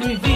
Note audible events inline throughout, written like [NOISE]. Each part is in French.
des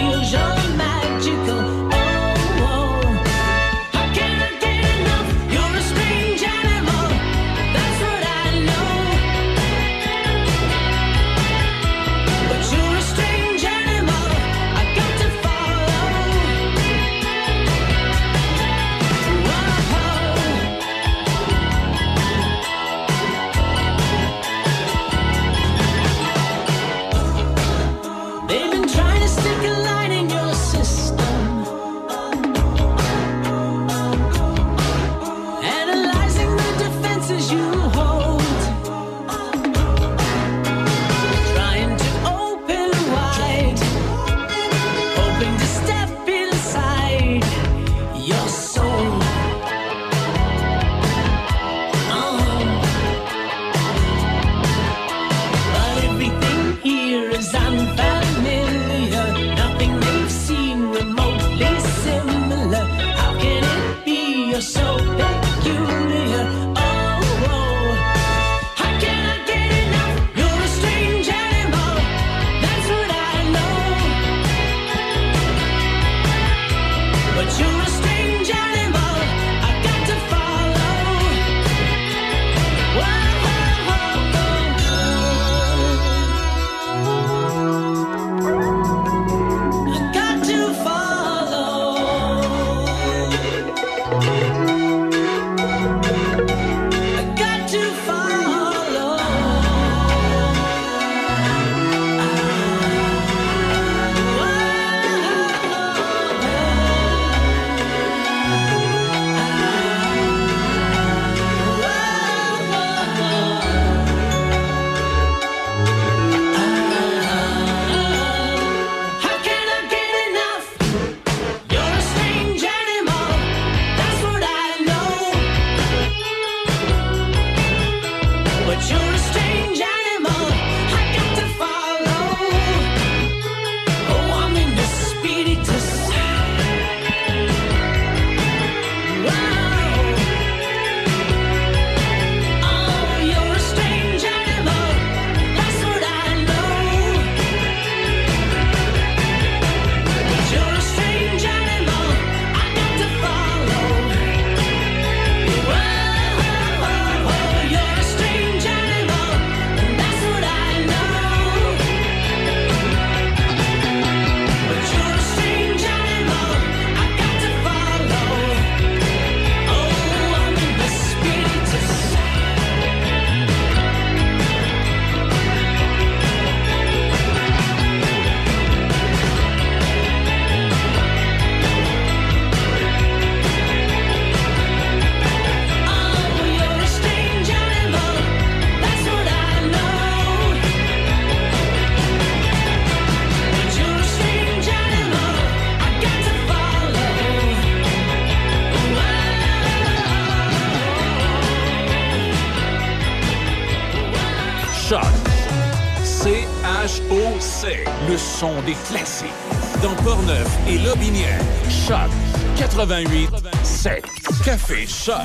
88 7. Café Choc,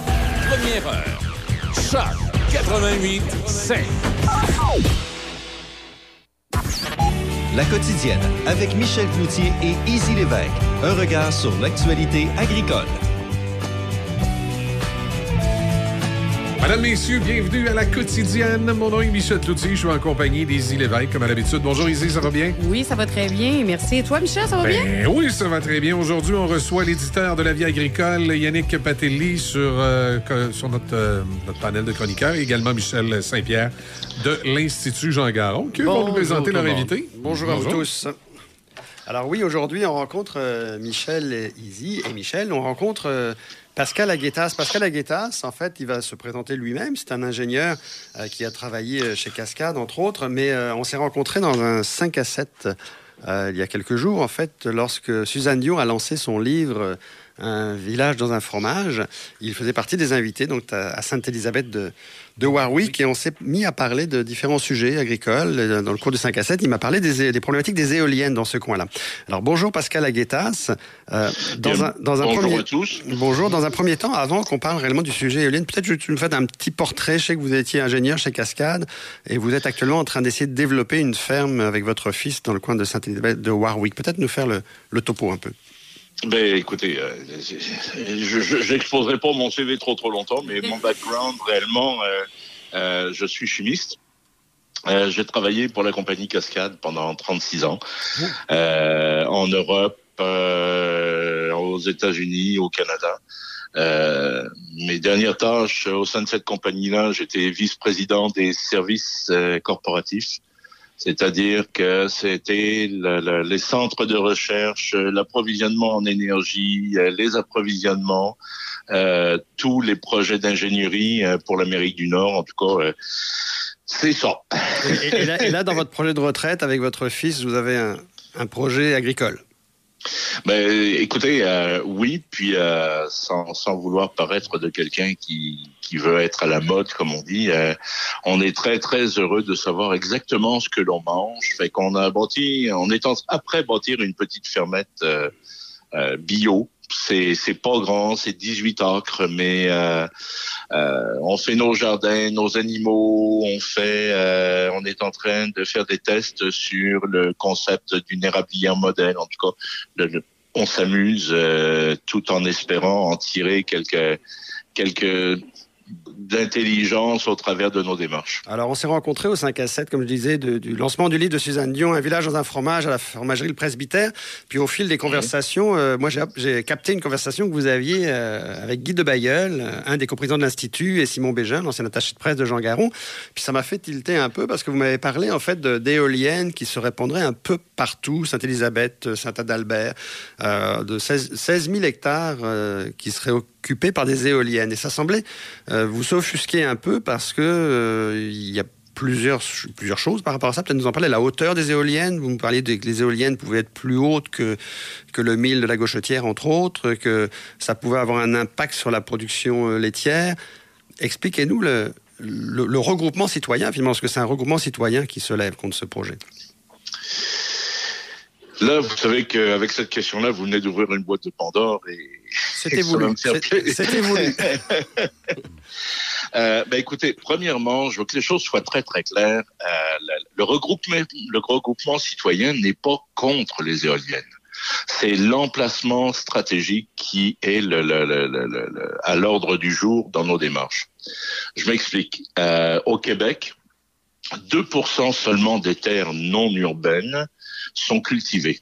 première heure. Choc 88 7. La quotidienne avec Michel Cloutier et Easy Lévesque. Un regard sur l'actualité agricole. Mesdames, Messieurs, bienvenue à la quotidienne. Mon nom est Michel Cloutier. Je suis en compagnie d'Izzy Lévesque, comme à l'habitude. Bonjour, Izzy, ça va bien? Oui, ça va très bien. Merci. Et toi, Michel, ça va bien? Ben oui, ça va très bien. Aujourd'hui, on reçoit l'éditeur de la vie agricole, Yannick Patelli, sur, euh, sur notre, euh, notre, panel de chroniqueurs, et également Michel Saint-Pierre de l'Institut Jean Garon, qui vont nous présenter leur invité. Bonjour, à vous tous. Alors oui, aujourd'hui, on rencontre euh, Michel et Izzy. Et Michel, on rencontre Pascal Aguetas. Pascal Aguetas, en fait, il va se présenter lui-même. C'est un ingénieur euh, qui a travaillé euh, chez Cascade, entre autres, mais euh, on s'est rencontrés dans un 5 à 7 il y a quelques jours, en fait, lorsque Suzanne Dion a lancé son livre un village dans un fromage. Il faisait partie des invités donc à Sainte-Élisabeth de, de Warwick et on s'est mis à parler de différents sujets agricoles. Dans le cours de 5 à 7, il m'a parlé des, problématiques des éoliennes dans ce coin-là. Alors bonjour Pascal Aguetas. Euh, dans, un, dans un bonjour premier... à tous. Bonjour. Dans un premier temps, avant qu'on parle réellement du sujet éolienne, peut-être que tu me fais un petit portrait. Je sais que vous étiez ingénieur chez Cascade et vous êtes actuellement en train d'essayer de développer une ferme avec votre fils dans le coin de Sainte-Élisabeth de Warwick. Peut-être nous faire le, le topo un peu. Ben, écoutez, euh, je n'exposerai pas mon CV trop trop longtemps, mais mon background réellement, euh, euh, je suis chimiste. J'ai travaillé pour la compagnie Cascade pendant 36 ans en Europe, aux États-Unis, au Canada. mes dernières tâches au sein de cette compagnie-là, j'étais vice-président des services corporatifs. C'est-à-dire que c'était les centres de recherche, l'approvisionnement en énergie, euh, les approvisionnements, euh, tous les projets d'ingénierie euh, pour l'Amérique du Nord, en tout cas. c'est ça. Et, là, dans votre projet de retraite avec votre fils, vous avez un projet agricole? Ben, écoutez, euh, oui, puis euh, sans, sans, vouloir paraître de quelqu'un qui, qui veut être à la mode, comme on dit, euh, on est très très heureux de savoir exactement ce que l'on mange. Fait qu'on a bâti, on est après bâtir une petite fermette euh, bio c'est c'est pas grand, c'est 18 acres, mais euh, euh, on fait nos jardins, nos animaux, on fait, euh, on est en train de faire des tests sur le concept d'une érablière modèle. En tout cas, on s'amuse tout en espérant en tirer quelques quelques d'intelligence au travers de nos démarches. Alors, on s'est rencontrés au 5 à 7, comme je disais, du lancement du livre de Suzanne Dion, Un village dans un fromage à la fromagerie Le Presbytère. Puis au fil des conversations, euh, moi j'ai capté une conversation que vous aviez euh, avec Guy de Bayeul, euh, un des coprésidents de l'Institut, et Simon Bégin, l'ancien attaché de presse de Jean Garon. Puis ça m'a fait tilter un peu parce que vous m'avez parlé en fait d'éoliennes qui se répandraient un peu partout, Sainte-Élisabeth, Saint-Adalbert, de 16, 16 000 hectares qui seraient occupés par des éoliennes. Et ça semblait vous s'offusquer un peu parce que euh, il y a plusieurs, plusieurs choses par rapport à ça. Peut-être nous en parler. La hauteur des éoliennes. Vous me parliez que les éoliennes pouvaient être plus hautes que, que le mille de la gauchetière, entre autres, que ça pouvait avoir un impact sur la production euh, laitière. Expliquez-nous le, le, regroupement citoyen, finalement, parce que c'est un regroupement citoyen qui se lève contre ce projet. Là, vous savez qu'avec cette question-là, vous venez d'ouvrir une boîte de Pandore et c'était voulu. C'était voulu. [LAUGHS] euh, ben écoutez, premièrement, je veux que les choses soient très très claires. Euh, le, regroupement, le regroupement citoyen n'est pas contre les éoliennes. C'est l'emplacement stratégique qui est le, le, à l'ordre du jour dans nos démarches. Je m'explique. Euh, au Québec, 2% seulement des terres non urbaines sont cultivées.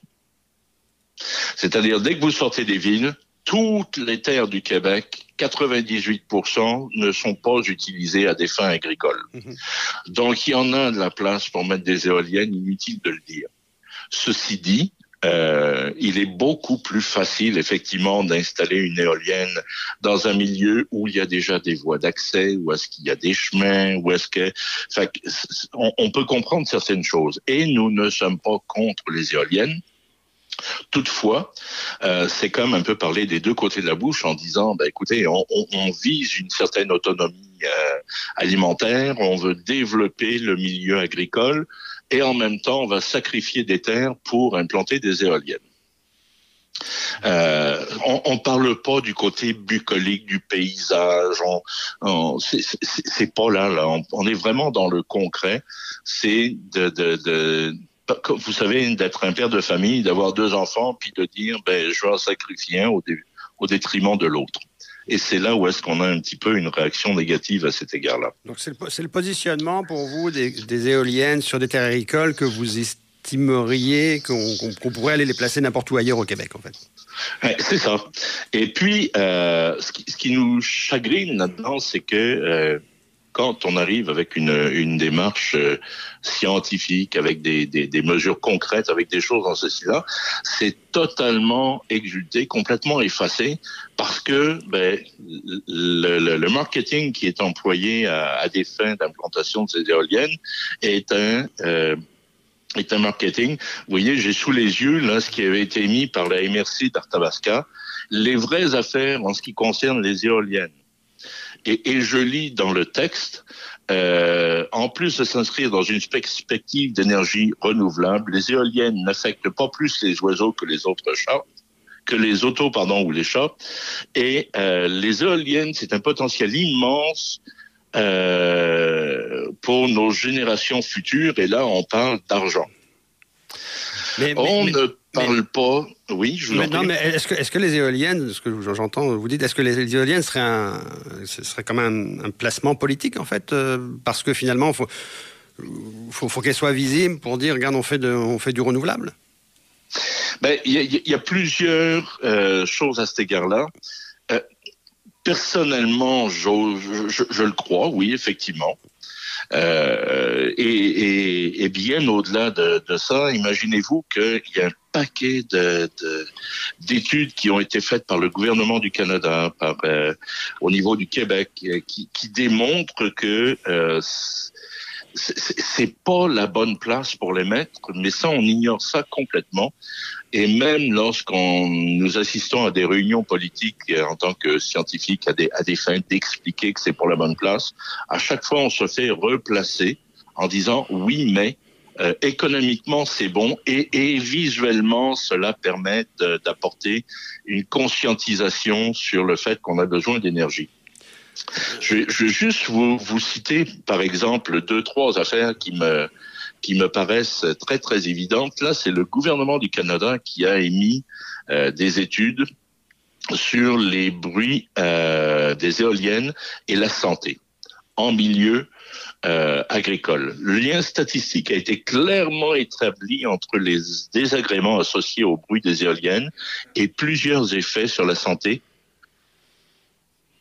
C'est-à-dire, dès que vous sortez des villes, toutes les terres du Québec, 98% ne sont pas utilisées à des fins agricoles. Mhm. Donc, il y en a de la place pour mettre des éoliennes, inutile de le dire. Ceci dit, euh, il est beaucoup plus facile, effectivement, d'installer une éolienne dans un milieu où il y a déjà des voies d'accès, où est-ce qu'il y a des chemins, où est-ce que... on, on peut comprendre certaines choses. Et nous ne sommes pas contre les éoliennes. Toutefois, euh, c'est comme un peu parler des deux côtés de la bouche en disant, ben, écoutez, on, vise une certaine autonomie euh, alimentaire, on veut développer le milieu agricole et en même temps, on va sacrifier des terres pour implanter des éoliennes. Euh, on, ne parle pas du côté bucolique du paysage. On, c'est pas là. là. On, est vraiment dans le concret. C'est de, de vous savez, d'être un père de famille, d'avoir deux enfants, puis de dire, ben, je vais en sacrifier un au détriment de l'autre. Et c'est là où est-ce qu'on a un petit peu une réaction négative à cet égard-là. Donc c'est le, positionnement pour vous des, éoliennes sur des terres agricoles que vous estimeriez qu'on pourrait aller les placer n'importe où ailleurs au Québec, en fait? c'est ça. Et puis, euh, ce, qui, nous chagrine là-dedans, c'est que euh, quand on arrive avec une, une démarche euh, scientifique, avec des, des, des, mesures concrètes, avec des choses dans ceci-là, c'est totalement exulté, complètement effacé, parce que ben, le, le, marketing qui est employé à, à des fins d'implantation de ces éoliennes est un... Euh, est un marketing. Vous voyez, j'ai sous les yeux là ce qui avait été émis par la MRC d'Arthabasca, les vraies affaires en ce qui concerne les éoliennes. Et, et je lis dans le texte, euh, en plus de s'inscrire dans une perspective d'énergie renouvelable, les éoliennes n'affectent pas plus les oiseaux que les autres chats que les autos, pardon, ou les chats. Et euh, les éoliennes, c'est un potentiel immense euh, pour nos générations futures. Et là, on parle d'argent. Mais, On mais- ne parle pas. Oui, je vous mais non, mais est-ce que, les éoliennes, ce que j'entends, vous dites, est-ce que les, éoliennes seraient un, ce serait comme un, un placement politique en fait, euh, parce que finalement, faut, faut, faut qu'elles soient visibles pour dire, regarde, on fait, de, on fait du renouvelable? Ben, il y, a- il y a plusieurs euh, choses à cet égard-là. Euh, personnellement, je, je- je le crois, oui, effectivement. Euh, et, bien au-delà de, ça, imaginez-vous qu'il y a un paquet de- de- d'études qui ont été faites par le gouvernement du Canada, par euh, au niveau du Québec, euh, qui, qui démontrent que c'est- pas la bonne place pour les mettre, mais ça, on ignore ça complètement. Et même lorsqu'on nous assistons à des réunions politiques euh, en tant que scientifiques, à des, fins d'expliquer que c'est pour la bonne place, à chaque fois, on se fait replacer en disant oui, mais euh, économiquement, c'est bon et, visuellement, cela permet d'apporter une conscientisation sur le fait qu'on a besoin d'énergie. Je je vais juste vous, vous citer, par exemple, deux, trois affaires qui me, qui me paraissent très, très évidentes. Là, c'est le gouvernement du Canada qui a émis euh, des études sur les bruits euh, des éoliennes et la santé en milieu euh, agricole. Le lien statistique a été clairement établi entre les désagréments associés au bruit des éoliennes et plusieurs effets sur la santé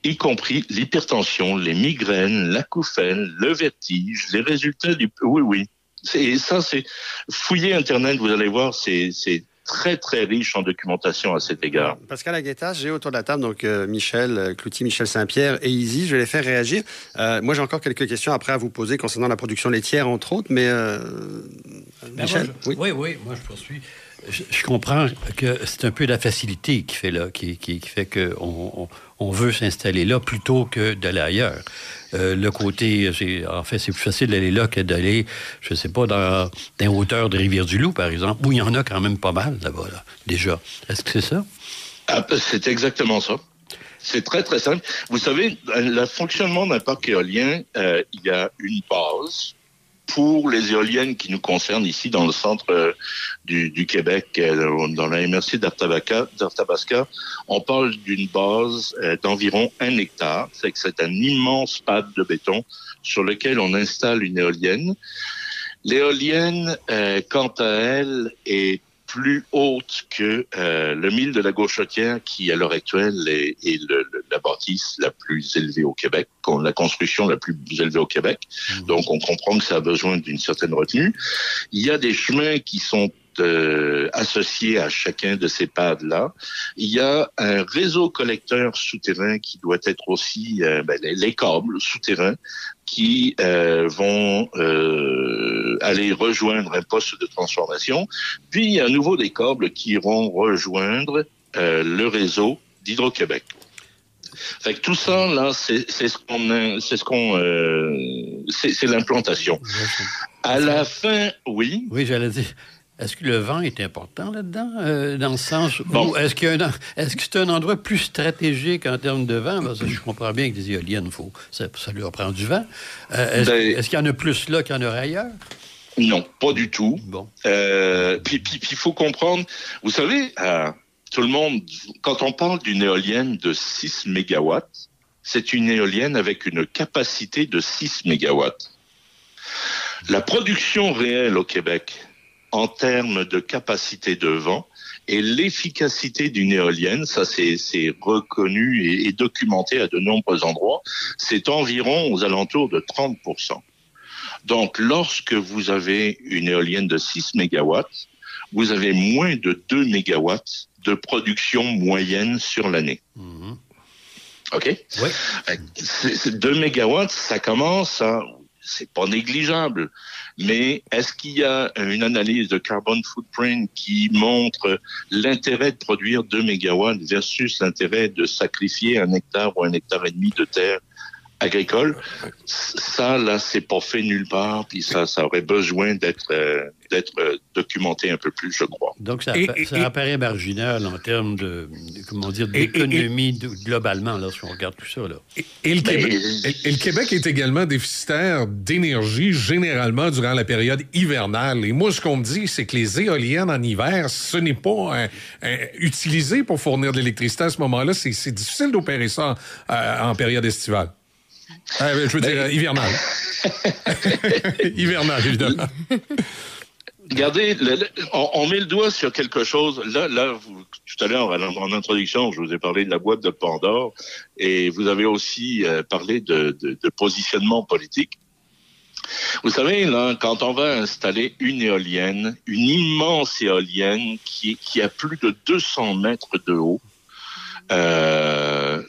y compris l'hypertension, les migraines, l'acouphène, le vertige, les résultats du... Oui, oui. Et ça, c'est... Fouillez Internet, vous allez voir, c'est c'est très, très riche en documentation à cet égard. Pascal Aguetas, j'ai autour de la table donc euh, Michel euh, Cloutier, Michel Saint-Pierre et Izzy. Je vais les faire réagir. Euh, moi, j'ai encore quelques questions après à vous poser concernant la production laitière, entre autres, mais euh, Ben, Michel, moi, je- oui. oui, oui, moi je poursuis. Je, je comprends que c'est un peu la facilité qui fait là, qui, qui, qui fait qu'on on, on veut s'installer là plutôt que d'aller ailleurs. Euh, le côté, en fait, c'est plus facile d'aller là que d'aller, je sais pas, dans, les hauteurs de Rivière-du-Loup, par exemple, où il y en a quand même pas mal là-bas, là, déjà. Est-ce que c'est ça? Ah, c'est exactement ça. C'est très, très simple. Vous savez, le fonctionnement d'un parc éolien, euh, il y a une base pour les éoliennes qui nous concernent ici dans le centre euh, du, Québec, euh, dans la MRC d'Arthabasca. On parle d'une base euh, d'environ un hectare. C'est que c'est un immense pad de béton sur lequel on installe une éolienne. L'éolienne, quant à elle, est plus haute que euh, le mille de la Gauchetière, qui à l'heure actuelle est, est le- le- la bâtisse la plus élevée au Québec, la construction la plus élevée au Québec. Donc on comprend que ça a besoin d'une certaine retenue. Il y a des chemins qui sont euh, associés à chacun de ces pads-là. Il y a un réseau collecteur souterrain qui doit être aussi euh, ben, les câbles souterrains qui euh, vont euh, aller rejoindre un poste de transformation. Puis il y a à nouveau des câbles qui iront rejoindre euh, le réseau d'Hydro-Québec. Fait que tout ça là, c'est ce qu'on c'est ce qu'on c'est l'implantation. À la fin, oui. Oui, j'allais dire. Est-ce que le vent est important là-dedans, euh, dans le sens Bon. est-ce qu'il un est-ce que c'est un endroit plus stratégique en termes de vent? Parce que je comprends bien que des éoliennes, faut, ça, ça leur prend du vent. Euh, est-ce, Ben- est-ce qu'il y en a plus là qu'il y en aurait ailleurs? Non, pas du tout. Bon. Euh, puis il faut comprendre, vous savez, tout le monde, quand on parle d'une éolienne de 6 mégawatts, c'est une éolienne avec une capacité de 6 mégawatts. La production réelle au Québec, en termes de capacité de vent, et l'efficacité d'une éolienne, ça c'est reconnu et, et documenté à de nombreux endroits, c'est environ aux alentours de 30% donc, lorsque vous avez une éolienne de 6 mégawatts, vous avez moins de 2 mégawatts de production moyenne sur l'année. Mhm. OK? Oui. Fait que c'est- c'est 2 mégawatts, ça commence à c'est pas négligeable. Mais est-ce qu'il y a une analyse de carbon footprint qui montre l'intérêt de produire 2 mégawatts versus l'intérêt de sacrifier un hectare ou un hectare et demi de terre agricole. Ça, là, c'est pas fait nulle part, puis ça, ça aurait besoin d'être euh, d'être euh, documenté un peu plus, je crois. Donc, ça, ça apparaît marginal en termes de, comment dire, d'économie globalement, lorsqu'on regarde tout ça. Là. Et, le Québec, et, le Québec, est également déficitaire d'énergie, généralement, durant la période hivernale. Et moi, ce qu'on me dit, c'est que les éoliennes en hiver, ce n'est pas utilisé pour fournir de l'électricité à ce moment-là. C'est difficile d'opérer ça en période estivale. Ah, je veux dire, hivernal. [LAUGHS] hivernal, évidemment. Regardez, on, met le doigt sur quelque chose. Là, là, tout à l'heure, en, introduction, je vous ai parlé de la boîte de Pandore et vous avez aussi euh, parlé de, positionnement politique. Vous savez, là, quand on va installer une éolienne, une immense éolienne qui, qui a plus de 200 mètres de haut, euh,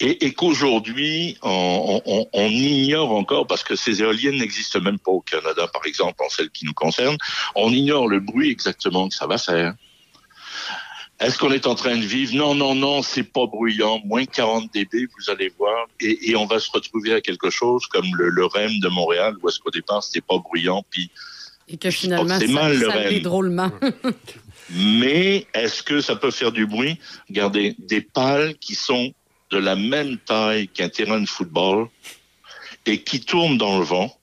et, qu'aujourd'hui, on, ignore encore, parce que ces éoliennes n'existent même pas au Canada, par exemple, en celles qui nous concernent, on ignore le bruit exactement que ça va faire. Est-ce qu'on est en train de vivre? Non, non, non, c'est pas bruyant. Moins 40 dB, vous allez voir, et, on va se retrouver à quelque chose comme le, REM de Montréal, où est-ce qu'au départ c'était pas bruyant, puis et que finalement c'est mal le REM. drôlement. [LAUGHS] Mais est-ce que ça peut faire du bruit? Regardez, des pales qui sont de la même taille qu'un terrain de football et qui tourne dans le vent,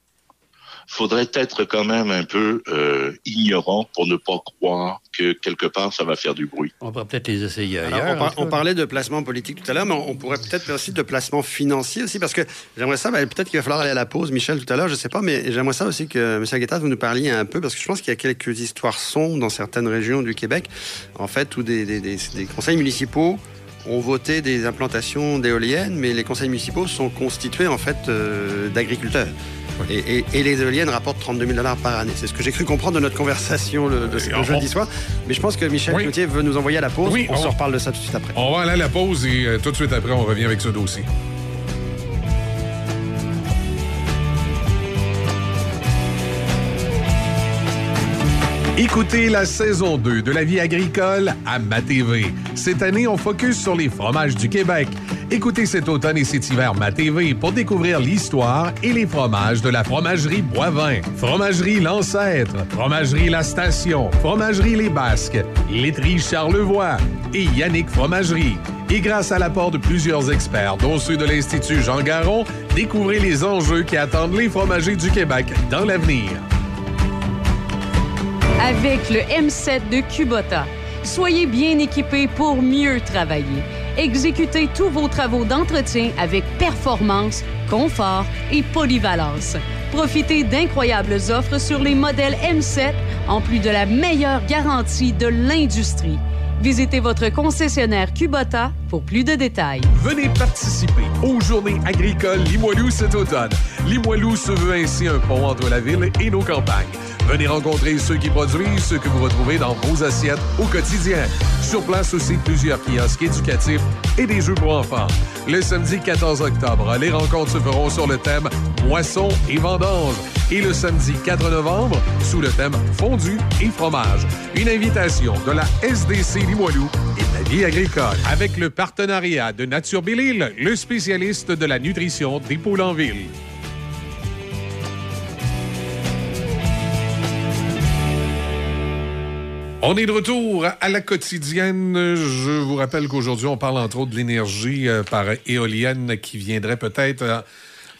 faudrait être quand même un peu euh, ignorant pour ne pas croire que quelque part ça va faire du bruit. On pourrait peut-être les essayer ailleurs. on, parlait de placement politique tout à l'heure, mais on pourrait peut-être aussi de placement financier aussi, parce que j'aimerais ça, ben, peut-être qu'il va falloir aller à la pause, Michel, tout à l'heure, je sais pas, mais j'aimerais ça aussi que M. Aguetas, vous nous parliez un peu, parce que je pense qu'il y a quelques histoires sombres dans certaines régions du Québec, en fait, où des, des conseils municipaux ont voté des implantations d'éoliennes, mais les conseils municipaux sont constitués en fait euh, d'agriculteurs. Et, les éoliennes rapportent 32 000 dollars par année. C'est ce que j'ai cru comprendre de notre conversation le, de, jeudi soir. Mais je pense que Michel oui. veut nous envoyer à la pause. Oui, on, se reparle de ça tout de suite après. On va aller à la pause et euh, tout de suite après, on revient avec ce dossier. Écoutez la saison 2 de la vie agricole à MaTV. Cette année, on focus sur les fromages du Québec. Écoutez cet automne et cet hiver MaTV pour découvrir l'histoire et les fromages de la fromagerie Boivin, fromagerie L'Ancêtre, fromagerie La Station, fromagerie Les Basques, laiterie Charlevoix et Yannick Fromagerie. Et grâce à l'apport de plusieurs experts, dont ceux de l'Institut Jean Garon, découvrez les enjeux qui attendent les fromagers du Québec dans l'avenir avec le M7 de Kubota. Soyez bien équipés pour mieux travailler. Exécutez tous vos travaux d'entretien avec performance, confort et polyvalence. Profitez d'incroyables offres sur les modèles M7 en plus de la meilleure garantie de l'industrie. Visitez votre concessionnaire Kubota pour plus de détails. Venez participer aux Journées agricoles Limoilou cet automne. Limoilou se veut ainsi un pont entre la ville et nos campagnes. Venez rencontrer ceux qui produisent ce que vous retrouvez dans vos assiettes au quotidien. Sur place aussi, plusieurs kiosques éducatifs et des jeux pour enfants. Le samedi 14 octobre, les rencontres se feront sur le thème Moisson et vendange. Et le samedi 4 novembre, sous le thème Fondu et fromage. Une invitation de la SDC Limoilou et de la vie agricole. Avec le partenariat de Nature Bellil, le spécialiste de la nutrition des poules en ville. On est de retour à la quotidienne. Je vous rappelle qu'aujourd'hui, on parle entre autres de l'énergie euh, par éolienne qui viendrait peut-être euh,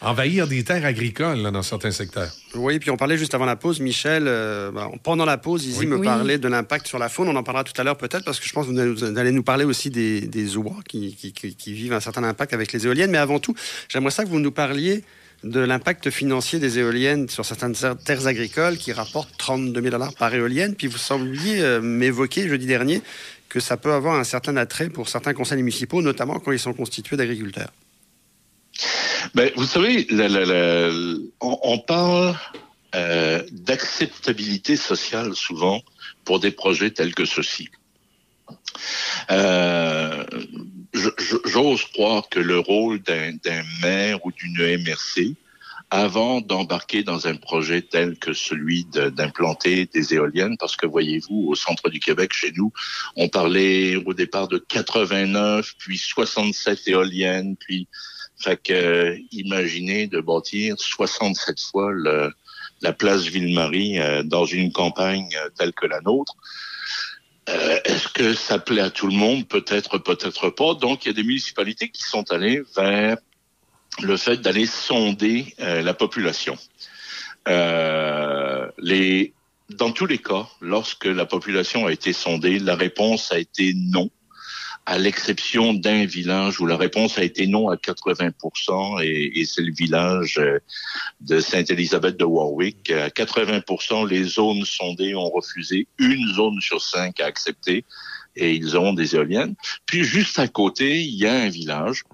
envahir des terres agricoles dans certains secteurs. Oui, puis on parlait juste avant la pause, Michel, euh, ben, pendant la pause, Izzy me parlait de l'impact sur la faune. On en parlera tout à l'heure peut-être parce que je pense que vous allez nous parler aussi des, des oies qui, qui, vivent un certain impact avec les éoliennes. Mais avant tout, j'aimerais ça que vous nous parliez de l'impact financier des éoliennes sur certaines terres agricoles qui rapportent 32 000 dollars par éolienne. Puis vous sembliez euh, m'évoquer jeudi dernier que ça peut avoir un certain attrait pour certains conseils municipaux, notamment quand ils sont constitués d'agriculteurs. Ben, vous savez, on, parle euh, d'acceptabilité sociale souvent pour des projets tels que ceux-ci. Euh, j'ose croire que le rôle d'un maire ou d'une MRC avant d'embarquer dans un projet tel que celui d'implanter des éoliennes, parce que voyez-vous, au centre du Québec, chez nous, on parlait au départ de 89, puis 67 éoliennes, puis fait que imaginez de bâtir 67 fois le, la place Ville-Marie euh, dans une campagne euh, telle que la nôtre. Euh, Est-ce que ça plaît à tout le monde? Peut-être, peut-être pas. Donc, il y a des municipalités qui sont allées vers le fait d'aller sonder euh, la population. Euh, dans tous les cas, lorsque la population a été sondée, la réponse a été non à l'exception d'un village où la réponse a été non à 80 et, et c'est le village euh, de Sainte-Élisabeth de Warwick. À 80% les zones sondées ont refusé, une zone sur cinq a accepté et ils ont des éoliennes. Puis juste à côté, il y a un village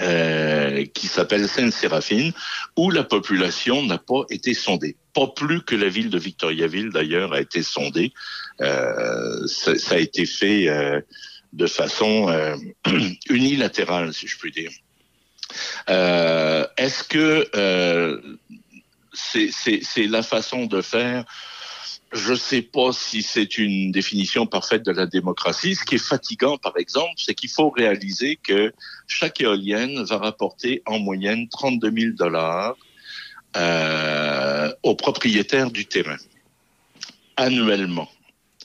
euh, qui s'appelle Sainte-Séraphine, où la population n'a pas été sondée. Pas plus que la ville de Victoriaville, d'ailleurs, a été sondée. Euh, ça, ça, a été fait euh, de façon euh, [CLEARS THROAT] unilatérale, si je puis dire. Euh, Est-ce que euh, c'est la façon de faire? Je ne sais pas si c'est une définition parfaite de la démocratie. Ce qui est fatigant, par exemple, c'est qu'il faut réaliser que chaque éolienne va rapporter en moyenne 32 000 dollars aux propriétaires du terrain annuellement.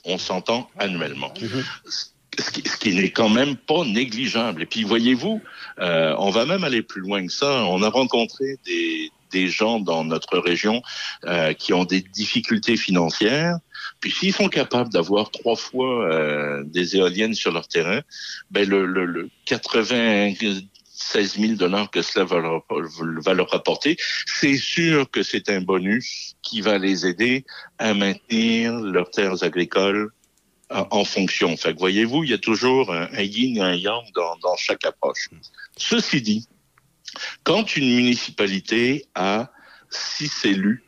On s'entend annuellement. -hmm ce qui, qui n'est quand même pas négligeable. Et puis, voyez-vous, euh, on va même aller plus loin que ça. On a rencontré des, des gens dans notre région euh, qui ont des difficultés financières. Puis s'ils sont capables d'avoir trois fois euh, des éoliennes sur leur terrain, ben le, le, le 96 000 dollars que cela va leur, va leur rapporter, c'est sûr que c'est un bonus qui va les aider à maintenir leurs terres agricoles en fonction. Fait que voyez-vous, il y a toujours un, un yin et un yang dans, dans chaque approche. Ceci dit, quand une municipalité a six élus,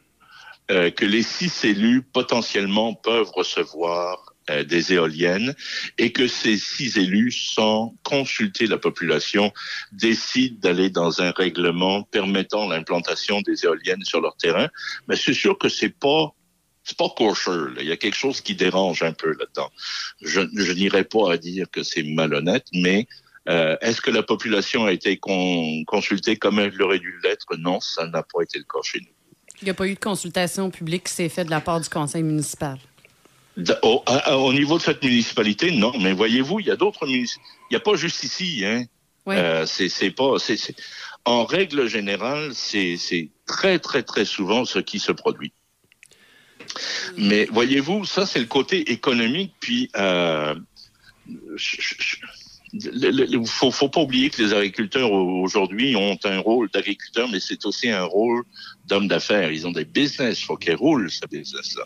euh, que les six élus potentiellement peuvent recevoir euh, des éoliennes et que ces six élus, sans consulter la population, décident d'aller dans un règlement permettant l'implantation des éoliennes sur leur terrain, mais c'est sûr que c'est pas c'est pas kosher. Il y a quelque chose qui dérange un peu là-dedans. Je, je n'irai pas à dire que c'est malhonnête, mais euh, Est-ce que la population a été con consultée comme elle aurait dû l'être? Non, ça n'a pas été le cas chez nous. Il n'y a pas eu de consultation publique qui s'est faite de la part du conseil municipal? Au, à, au, niveau de cette municipalité, non. Mais voyez-vous, il y a d'autres municipalités. Il n'y a pas juste ici. Hein. Oui. Euh, c'est pas. C est, c est... En règle générale, c'est très, très, très souvent ce qui se produit. Mais voyez-vous, ça, c'est le côté économique. Puis, euh, il faut, faut pas oublier que les agriculteurs aujourd'hui ont un rôle d'agriculteur, mais c'est aussi un rôle d'homme d'affaires. Ils ont des business, il faut qu'ils roulent ce business-là.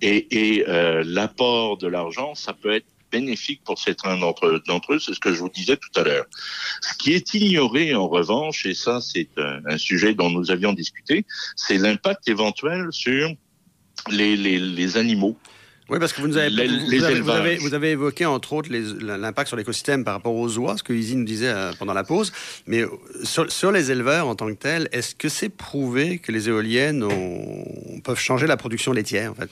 Et, euh, l'apport de l'argent, ça peut être bénéfique pour certains d'entre eux, c'est ce que je vous disais tout à l'heure. Ce qui est ignoré en revanche, et ça c'est un sujet dont nous avions discuté, c'est l'impact éventuel sur les, les, les animaux. Oui, parce que vous, nous avez, les, vous, les avez, vous, avez, vous, avez, évoqué, entre autres, l'impact sur l'écosystème par rapport aux oies, ce que Izzy nous disait euh, pendant la pause. Mais sur, sur, les éleveurs en tant que tels, est-ce que c'est prouvé que les éoliennes ont, peuvent changer la production laitière, en fait?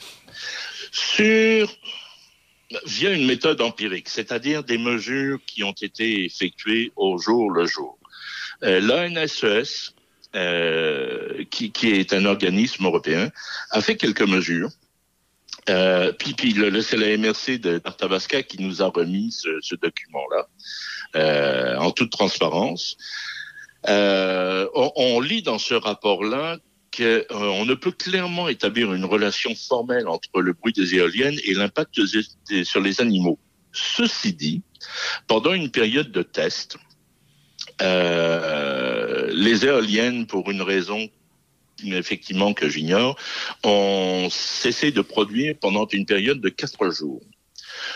Sur via une méthode empirique, c'est-à-dire des mesures qui ont été effectuées au jour le jour. Euh, L'ANSES, euh, qui, est un organisme européen, a fait quelques mesures euh, puis, c'est la MRC d'Arthabasca qui nous a remis ce, document-là, euh, en toute transparence. Euh, on, lit dans ce rapport-là qu'on ne peut clairement établir une relation formelle entre le bruit des éoliennes et l'impact sur les animaux. Ceci dit, pendant une période de test, les éoliennes, pour une raison effectivement que j'ignore, ont cessé de produire pendant une période de quatre jours.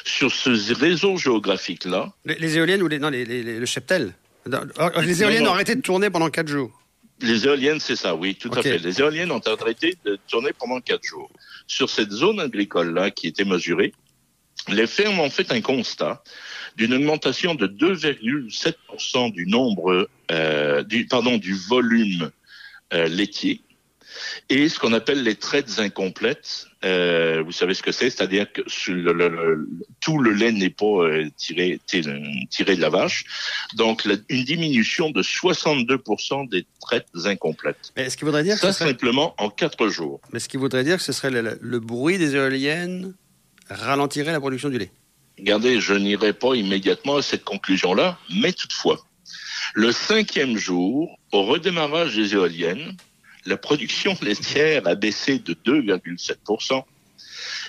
Sur ce réseau géographique-là... Les, les, éoliennes ou les, non, les, les, le cheptel? Les éoliennes non, ont arrêté de tourner pendant quatre jours les éoliennes, c'est ça, oui, tout okay. à fait. Les éoliennes ont arrêté de tourner pendant quatre jours. Sur cette zone agricole-là qui était mesurée, les fermes ont fait un constat d'une augmentation de 2,7% du nombre, euh, du, pardon, du volume euh, laitiers et ce qu'on appelle les traites incomplètes. Euh, vous savez ce que c'est, c'est-à-dire que sur le- le- le- tout le lait n'est pas euh, tiré, tiré, de la vache. Donc, la- une diminution de 62% des traites incomplètes. Mais ce qui voudrait dire que Ça, ce serait, simplement en quatre jours. mais ce qui voudrait dire que ce serait le bruit des éoliennes ralentirait la production du lait. Regardez, je n'irai pas immédiatement à cette conclusion-là, mais toutefois, le cinquième jour, au redémarrage des éoliennes, la production [LAUGHS] laitière a baissé de 2,7%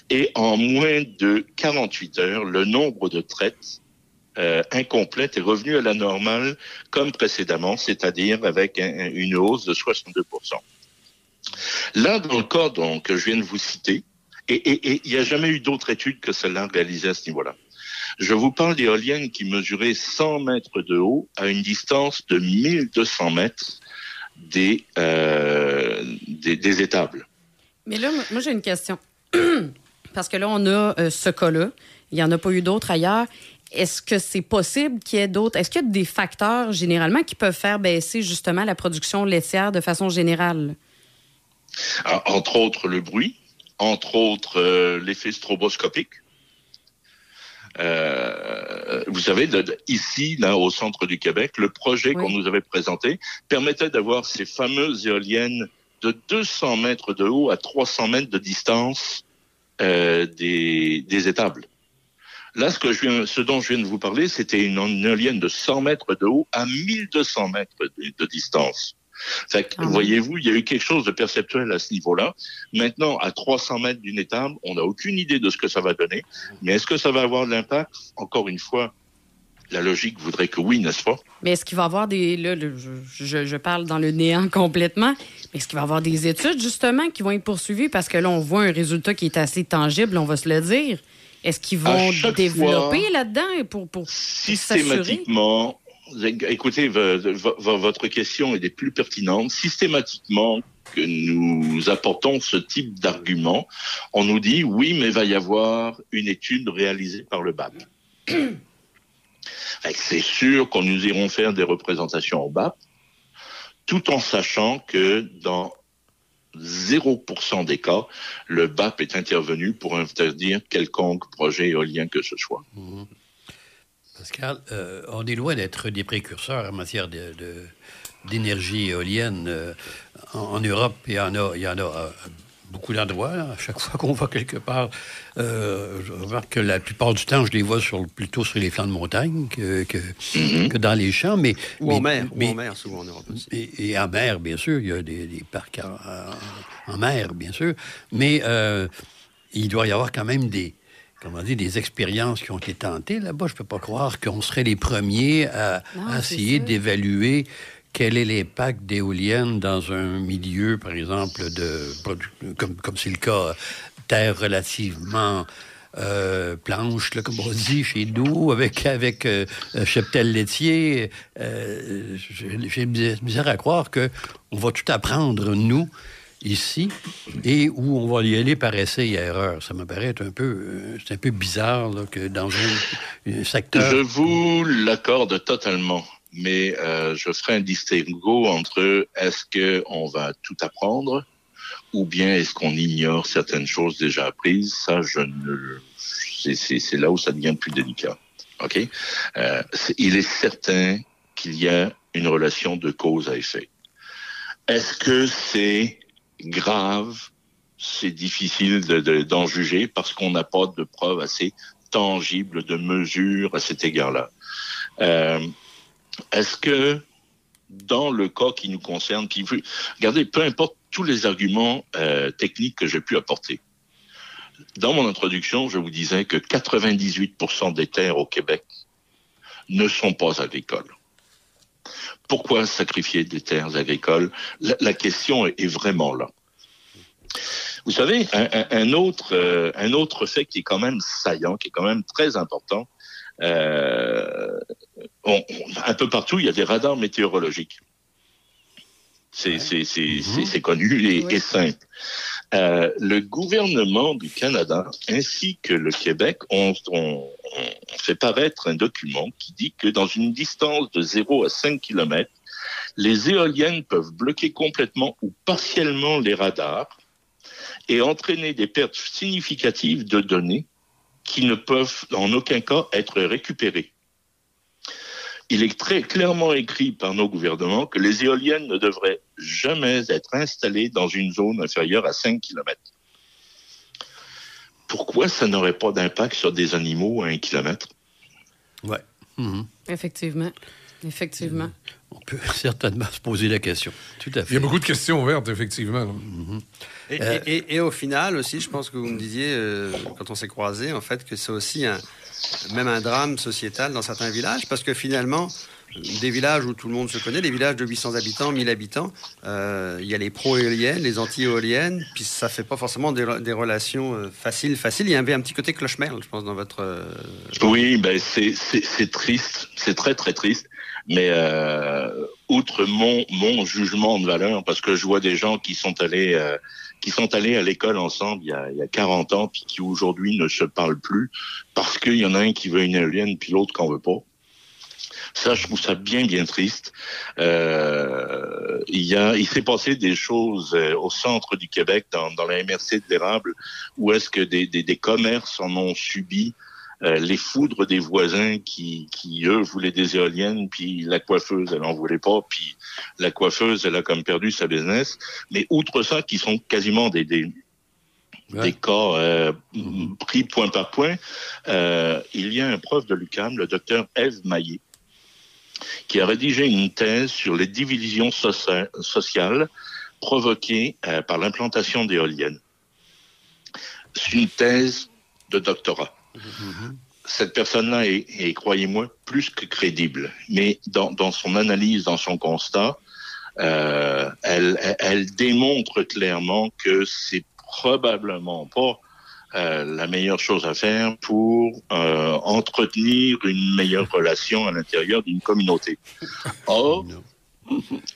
et en moins de 48 heures, le nombre de traites euh, incomplètes est revenu à la normale comme précédemment, c'est-à-dire avec un- une hausse de 62% Là, dans le cas que je viens de vous citer, et il n'y a jamais eu d'autre étude que celle-là réalisée à ce niveau-là. Je vous parle d'éoliennes qui mesuraient 100 mètres de haut à une distance de 1200 mètres des, euh, des, des étables. Mais là, moi, j'ai une question. [CLEARS THROAT] Parce que là, on a euh, ce cas-là. Il n'y en a pas eu d'autres ailleurs. Est-ce que c'est possible qu'il y ait d'autres? Est-ce qu'il y a des facteurs, généralement, qui peuvent faire baisser, justement, la production laitière de façon générale? Ah, Entre autres, le bruit, entre autres, euh, l'effet stroboscopique. Euh, vous savez, de- de- ici, là, au centre du Québec, le projet Oui. qu'on nous avait présenté permettait d'avoir ces fameuses éoliennes de 200 mètres de haut à 300 mètres de distance euh, des, des étables. Là, ce, que je viens, ce dont je viens de vous parler, c'était une, une éolienne de 100 mètres de haut à 1200 mètres de, de distance. Fait que, Ah voyez-vous, il y a eu quelque chose de perceptuel à ce niveau-là. Maintenant, à 300 mètres d'une étable, on n'a aucune idée de ce que ça va donner. Mais est-ce que ça va avoir de l'impact? Encore une fois, la logique voudrait que oui, n'est-ce pas? Mais est-ce qu'il va y avoir des. Là, le- je, je- parle dans le néant complètement. Mais est-ce qu'il va y avoir des études, justement, qui vont être poursuivies? Parce que là, on voit un résultat qui est assez tangible, on va se le dire. Est-ce qu'ils vont développer là-dedans pour, pour, Systématiquement, écoutez, vo- vo- vo- votre question est des plus pertinentes. Systématiquement, que nous apportons ce type d'argument, on nous dit oui, mais il va y avoir une étude réalisée par le BAP. [COUGHS] C'est sûr qu'on nous irons faire des représentations au BAP, tout en sachant que dans 0% des cas, le BAP est intervenu pour interdire quelconque projet éolien que ce soit. Pascal, euh, on est loin d'être des précurseurs en matière de- de- d'énergie éolienne. euh, en, en Europe, il y en a, il y en a euh, beaucoup d'endroits. À chaque fois qu'on va quelque part, euh, je remarque que la plupart du temps, je les vois sur, plutôt sur les flancs de montagne que, que, que dans les champs. Mais, Ou mais- en mer, ou mais- en mer, souvent en Europe aussi. et, et en mer, bien sûr, il y a des, des parcs en, en- en mer, bien sûr. Mais euh, il doit y avoir quand même des, comment dire, des expériences qui ont été tentées là-bas. Je ne peux pas croire qu'on serait les premiers à, Non, à c'est essayer d'évaluer quel est l'impact d'éoliennes dans un milieu, par exemple, de comme comme c'est le cas, terre relativement euh, planche, là, comme on dit chez nous, avec, avec euh, un cheptel laitier. Euh, j'ai j'ai mis- misère à croire qu'on va tout apprendre, nous, ici, et où on va y aller par essai et erreur. Ça me paraît un peu, euh, un peu bizarre que dans un, secteur... Je vous l'accorde totalement, mais euh, je ferai un distinguo entre est-ce que on va tout apprendre ou bien est-ce qu'on ignore certaines choses déjà apprises. Ça, je ne, c'est, là où ça devient plus délicat. Ok, Euh, il est certain qu'il y a une relation de cause à effet. Est-ce que c'est grave C'est difficile de- de- d'en juger parce qu'on n'a pas de preuves assez tangibles de mesures à cet égard-là. Euh, Est-ce que dans le cas qui nous concerne, puis vous- regardez, peu importe tous les arguments euh, techniques que j'ai pu apporter. Dans mon introduction, je vous disais que 98% des terres au Québec ne sont pas agricoles. Pourquoi sacrifier des terres agricoles? La, la question est, vraiment là. Vous savez, un, un- un autre, euh, un autre fait qui est quand même saillant, qui est quand même très important, euh, on- on- un peu partout, il y a des radars météorologiques. C'est c'est connu et, Oui. et simple. Euh, le gouvernement du Canada ainsi que le Québec ont, ont- fait paraître un document qui dit que dans une distance de 0 à 5 kilomètres, Les éoliennes peuvent bloquer complètement ou partiellement les radars et entraîner des pertes significatives de données qui ne peuvent en aucun cas être récupérées. Il est très clairement écrit par nos gouvernements que les éoliennes ne devraient jamais être installées dans une zone inférieure à 5 km. Pourquoi ça n'aurait pas d'impact sur des animaux à 1 km? Oui. Mhm. Effectivement. Effectivement. On [LAUGHS] peut certainement se poser la question. Tout à fait. Il y a beaucoup de questions ouvertes, effectivement. Mhm. Et, Euh, et- et- et au final aussi, je pense que vous me disiez, euh, quand on s'est croisés, en fait, que c'est aussi un, même un drame sociétal dans certains villages, parce que finalement, des villages où tout le monde se connaît, des villages de 800 habitants, 1000 habitants, euh, il y a les pro-éoliennes, les anti-éoliennes, puis ça fait pas forcément des, re- des relations euh, faciles, faciles. Il y avait un petit côté cloche-merle, je pense, dans votre... euh, Oui, ben c'est triste, c'est très très triste. Mais euh, outre mon mon jugement de valeur, parce que je vois des gens qui sont allés euh, qui sont allés à l'école ensemble il y, a, il y a 40 ans, puis qui aujourd'hui ne se parlent plus parce qu'il y en a un qui veut une éolienne, puis l'autre qui en veut pas. Ça, je trouve ça bien, bien triste. Euh, il y a, il s'est passé des choses euh, au centre du Québec, dans, dans la MRC de l'érable, où est-ce que des, des, des commerces en ont subi euh, les foudres des voisins qui, qui, eux, voulaient des éoliennes, puis la coiffeuse, elle en voulait pas, puis la coiffeuse, elle a comme perdu sa business. Mais outre ça, qui sont quasiment des, des, Ouais. des cas euh, pris point par point, euh, il y a un prof de l'UQAM, le docteur Eve Maillet, qui a rédigé une thèse sur les divisions socia- sociales provoquées par l'implantation d'éoliennes. C'est une thèse de doctorat. Cette personne-là est, est, croyez-moi, plus que crédible. Mais dans, dans son analyse, dans son constat, euh, elle démontre clairement que c'est probablement pas euh, la meilleure chose à faire pour euh, entretenir une meilleure relation à l'intérieur d'une communauté. Or,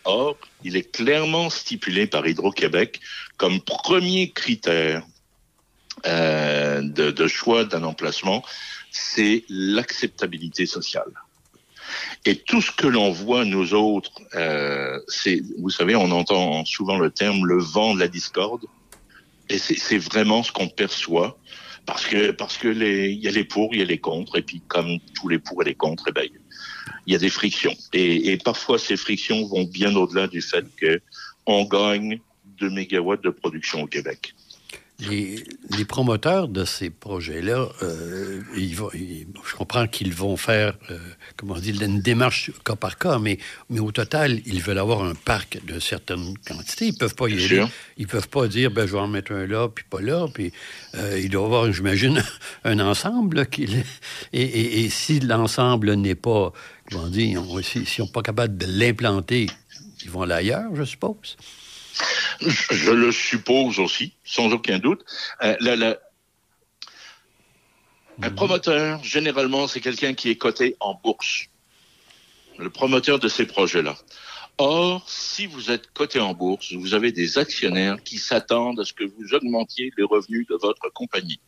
or, il est clairement stipulé par Hydro-Québec comme premier critère euh, de, de choix d'un emplacement, c'est l'acceptabilité sociale. Et tout ce que l'on voit, nous autres, euh, c'est, vous savez, on entend souvent le terme le vent de la discorde. Et c'est vraiment ce qu'on perçoit. Parce que, parce que les, il y a les pour, il y a les contre. Et puis, comme tous les pour et les contre, eh ben, il y a des frictions. Et, et parfois, ces frictions vont bien au-delà du fait que on gagne 2 mégawatts de production au Québec. Les, les promoteurs de ces projets-là, euh, ils vont- ils- je comprends qu'ils vont faire, euh, comment dire, une démarche cas par cas, mais, mais au total, ils veulent avoir un parc de certaines quantités. Ils peuvent pas y Bien aller. sûr. Ils peuvent pas dire, ben, je vais en mettre un là, puis pas là. Puis euh, il doit avoir, j'imagine, [LAUGHS] un ensemble. là, et, et- et si l'ensemble n'est pas, comment dire, on- si, si on n'est pas capable de l'implanter, ils vont aller ailleurs, je suppose. Je, je le suppose aussi, sans aucun doute. Euh, la- la- Un promoteur, généralement, c'est quelqu'un qui est coté en bourse. Le promoteur de ces projets-là. Or, si vous êtes coté en bourse, vous avez des actionnaires qui s'attendent à ce que vous augmentiez les revenus de votre compagnie.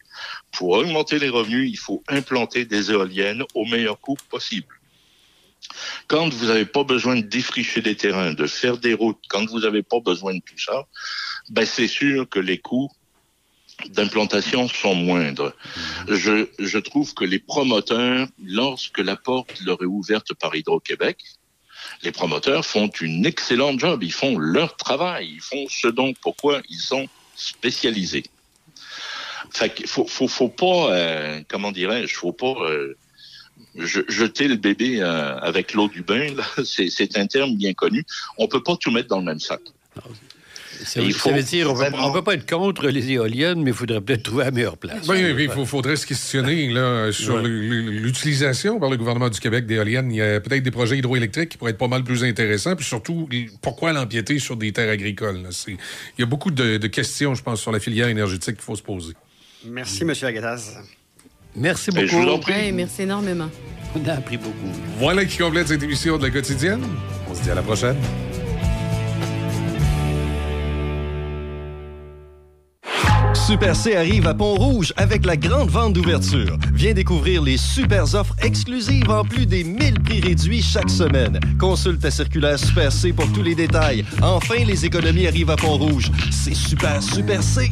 Pour augmenter les revenus, il faut implanter des éoliennes au meilleur coût possible. Quand vous n'avez pas besoin de défricher des terrains, de faire des routes, quand vous n'avez pas besoin de tout ça, ben c'est sûr que les coûts d'implantation sont moindres. Je, je trouve que les promoteurs, lorsque la porte leur est ouverte par Hydro-Québec, les promoteurs font une excellente job. Ils font leur travail. Ils font ce dont pourquoi ils sont spécialisés. Fait qu'il faut, faut, faut pas, euh, comment dirais-je, faut pas euh, je- jeter le bébé euh, avec l'eau du bain. là. [LAUGHS] C'est c'est un terme bien connu. On peut pas tout mettre dans le même sac. Ça, Il ça faut veut dire, on ne peut pas être contre les éoliennes, mais il faudrait peut-être trouver la meilleure place. Oui, oui, il faudrait se questionner là, sur Ouais. l'utilisation par le gouvernement du Québec d'éoliennes. Il y a peut-être des projets hydroélectriques qui pourraient être pas mal plus intéressants. Puis surtout, pourquoi l'empiéter sur des terres agricoles? là? C'est- Il y a beaucoup de, de questions, je pense, sur la filière énergétique qu'il faut se poser. Merci, M. Agatas. Merci beaucoup. je vous en prie. Hey, merci énormément. On a appris beaucoup. Voilà qui complète cette émission de la quotidienne. On se dit à la prochaine. Super C arrive à Pont-Rouge avec la grande vente d'ouverture. Viens découvrir les super offres exclusives en plus des 1000 prix réduits chaque semaine. Consulte ta circulaire Super C pour tous les détails. Enfin, les économies arrivent à Pont-Rouge. C'est super, super C!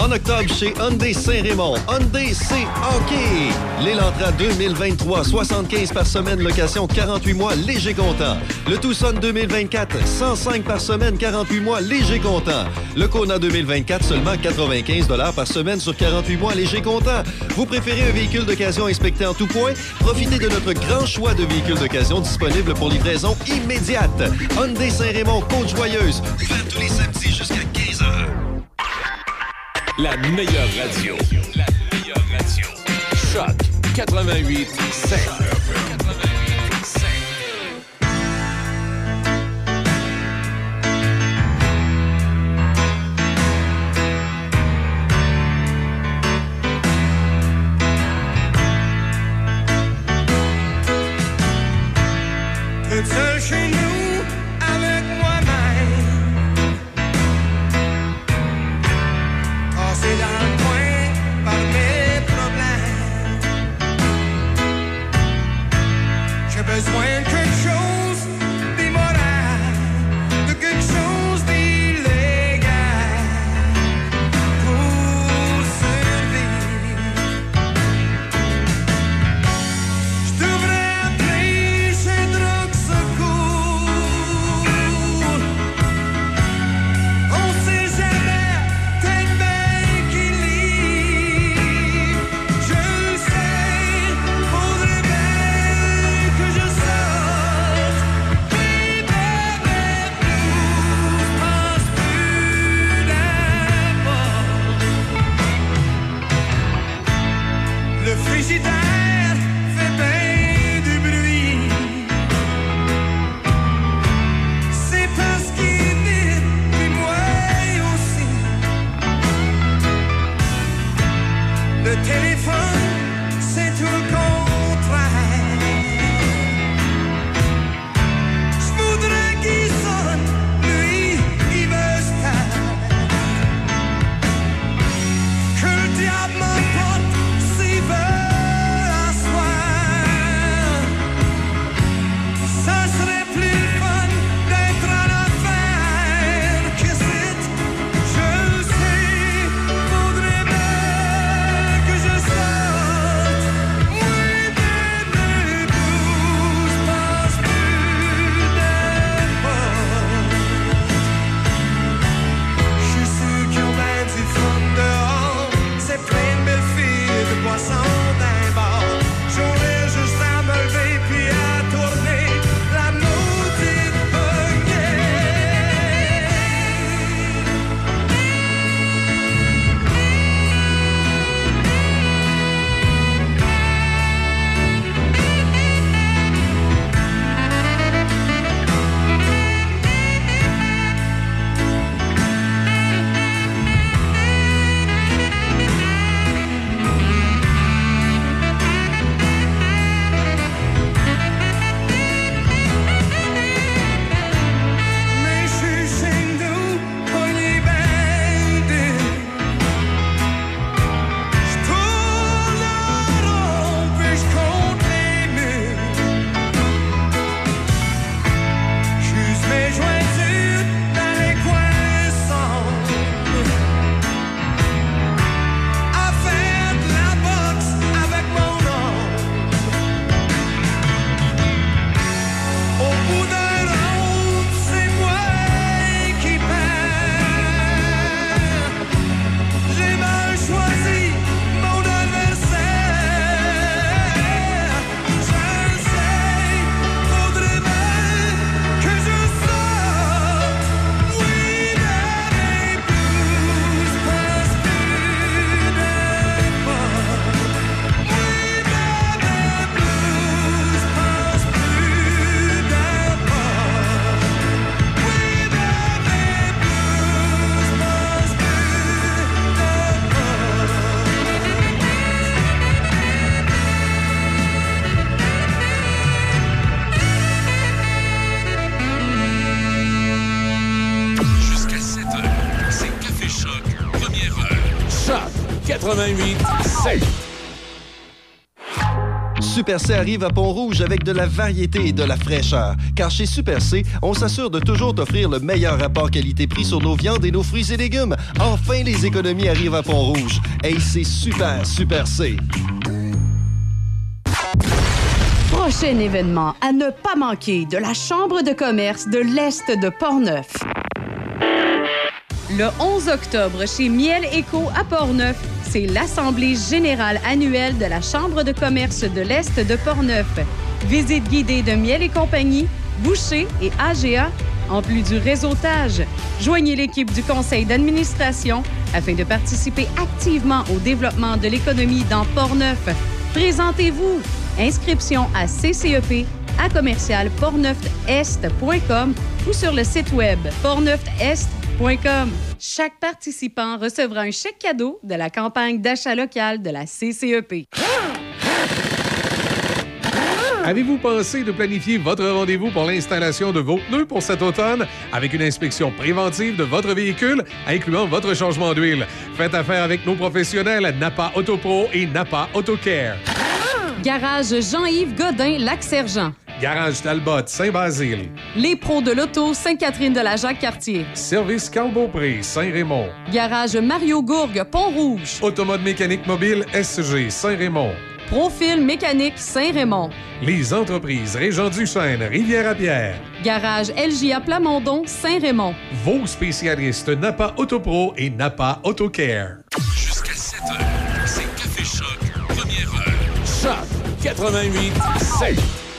En octobre, chez Hyundai Saint-Raymond, Hyundai c'est hockey. L'Elantra 2023, 75 par semaine, location 48 mois, léger comptant. Le Tucson 2024, 105 par semaine, 48 mois, léger comptant. Le Kona 2024, seulement 95 par semaine sur 48 mois, léger comptant. Vous préférez un véhicule d'occasion inspecté en tout point? Profitez de notre grand choix de véhicules d'occasion disponibles pour livraison immédiate. Hyundai Saint-Raymond, Côte-Joyeuse, ouvert tous les samedis jusqu'à 15 heures. La meilleure radio. La meilleure radio. Choc 88 7. Toute 88 7. Super C arrive à Pont-Rouge avec de la variété et de la fraîcheur. Car chez Super C, on s'assure de toujours t'offrir le meilleur rapport qualité-prix sur nos viandes et nos fruits et légumes. Enfin, les économies arrivent à Pont-Rouge. Hey, c'est super, Super C. Prochain événement à ne pas manquer de la Chambre de commerce de l'Est de Portneuf. Le 11 octobre, chez Miel Éco à Portneuf, c'est l'Assemblée générale annuelle de la Chambre de commerce de l'Est de Portneuf. Visite guidée de Miel et compagnie, Boucher et AGA, en plus du réseautage. Joignez l'équipe du conseil d'administration afin de participer activement au développement de l'économie dans Portneuf. Présentez-vous. Inscription à CCEP à commercial ou sur le site web portneufest.com. Chaque participant recevra un chèque cadeau de la campagne d'achat local de la CCEP. Avez-vous pensé de planifier votre rendez-vous pour l'installation de vos pneus pour cet automne? Avec une inspection préventive de votre véhicule, incluant votre changement d'huile? Faites affaire avec nos professionnels Napa Autopro et Napa AutoCare. Garage Jean-Yves Godin, Lac-Sergent. Garage Talbot, Saint-Basile. Les pros de l'auto, Sainte-Catherine de la Jacques-Cartier. Service Carl-Beaupré, Saint-Raymond. Garage Mario Gourgue, Pont-Rouge. Automode mécanique mobile SG, Saint-Raymond. Profil mécanique Saint-Raymond. Les entreprises Régent du Chêne, Rivière-à-Pierre. Garage LJA Plamondon, Saint-Raymond. Vos spécialistes Napa Autopro et Napa AutoCare. Jusqu'à 7 heures, c'est Café Choc, première heure. Choc 88 7.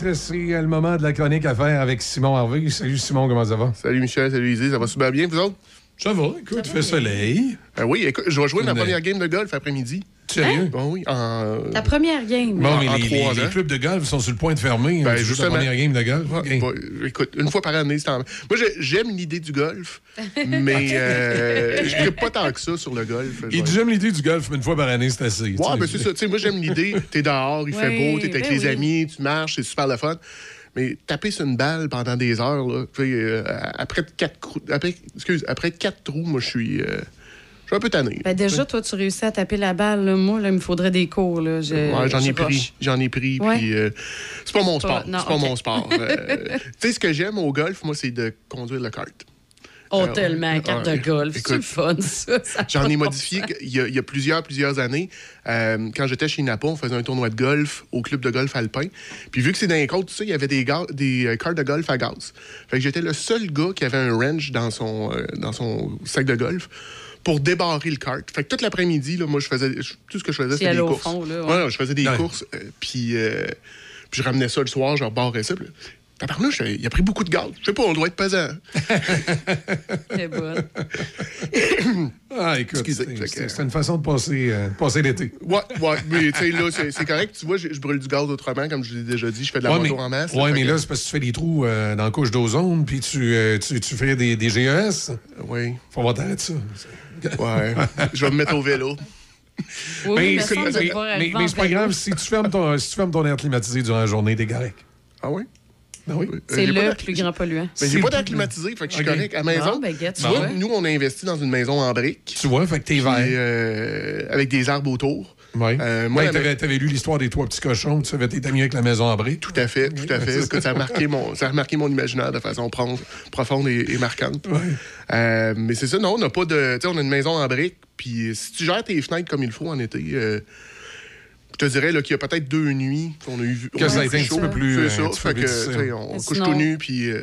C'est le moment de la chronique à faire avec Simon Harvey. Salut Simon, comment ça va? Salut Michel, salut Izzy, ça va super bien, vous autres? Ça va, écoute, il fait soleil. Euh, oui, écoute, je vais jouer ma Mais- première game de golf après-midi. Sérieux? Bon, oui, en... Ta première game. Bon, en- mais en les, trois les- les ans. clubs de golf sont sur le point de fermer. Ben, C'est juste la première game de golf? Ouais, Ok. bon, écoute, une fois par année, c'est en... Moi, j'ai- j'aime l'idée du golf, [LAUGHS] mais euh, je ne pas tant que ça sur le golf. Il dit j'aime l'idée du golf, mais une fois par année, c'est assez. Ouais, ben c'est ça. Tu sais, moi, j'aime l'idée. T'es dehors, il fait beau, t'es avec ben les oui. amis, tu marches, c'est super le fun. Mais taper sur une balle pendant des heures, là, euh, après, quatre après, excuse, après quatre trous, moi, je suis, euh, je suis un peu tanné. Ben déjà, toi, tu réussis à taper la balle. là. Moi, là, il me faudrait des cours. Là. Ouais, j'en je ai pris. J'en ai pris. Ouais. Puis, euh, c'est pas mon sport. c'est pas mon sport. Euh, [LAUGHS] tu sais, ce que j'aime au golf, moi, c'est de conduire le kart. Oh, Euh, tellement, carte ouais. de golf. C'est le fun, ça. J'en ai modifié il y, a, il y a plusieurs, plusieurs années. Euh, quand j'étais chez Napa, on faisait un tournoi de golf au club de golf alpin. Puis vu que c'est dans les côtes, tout ça, il y avait des, euh, cartes de golf à gaz. Fait que j'étais le seul gars qui avait un wrench dans son, euh, dans son sac de golf pour débarrer le kart. Fait que toute l'après-midi, là, moi, je faisais je- tout ce que je faisais, Tu c'était des au courses. fond, là, ouais. Ouais, je faisais des Ouais. courses. euh, puis, euh, puis je ramenais ça le soir, je rebarrais ça. Puis Tabarnouche, il a pris beaucoup de gaz. Je sais pas, on doit être pesant. [LAUGHS] C'est bon. Ah, écoute, c'est- une façon de passer, euh, passer l'été. Ouais, ouais, mais tu sais, là, c'est correct. Tu vois, je, brûle du gaz autrement, comme je l'ai déjà dit. Je fais de la Ouais, moto mais, en masse. ouais, mais que- là, c'est parce que tu fais des trous euh, dans la couche d'ozone, puis tu, euh, tu, tu fais des, des GES. Oui, Faut voir ça. ouais. je vais me mettre au vélo. Oui, Mais mais, c'est mais- mais- pas grave, si tu, fermes ton, si tu fermes ton air climatisé durant la journée, t'es correct. Ah oui? Ben oui. Euh, C'est le plus grand polluant. Mais C'est j'ai pas d'air climatisé, fait que je suis Ok. correct. À la maison, Bon, ben, tu vois, nous, on a investi dans une maison en briques. Tu vois, fait que t'es vert. euh, avec des arbres autour. Ouais. Euh, moi, Ouais, la- t'avais, t'avais lu l'histoire des trois petits cochons, tu savais, t'étais mieux avec la maison en briques. Tout à fait, tout à fait. Écoute, ça a marqué mon, ça a marqué mon imaginaire de façon profonde et, et marquante. Euh, mais c'est ça, non, on n'a pas de. Tu sais, on a une maison en briques, puis si tu gères tes fenêtres comme il faut en été, euh, je te dirais qu'il y a peut-être deux nuits qu'on a eu. Que ça a été un petit peu plus, C'est euh, ça, fait que, sais, on couche tout nu, puis. euh,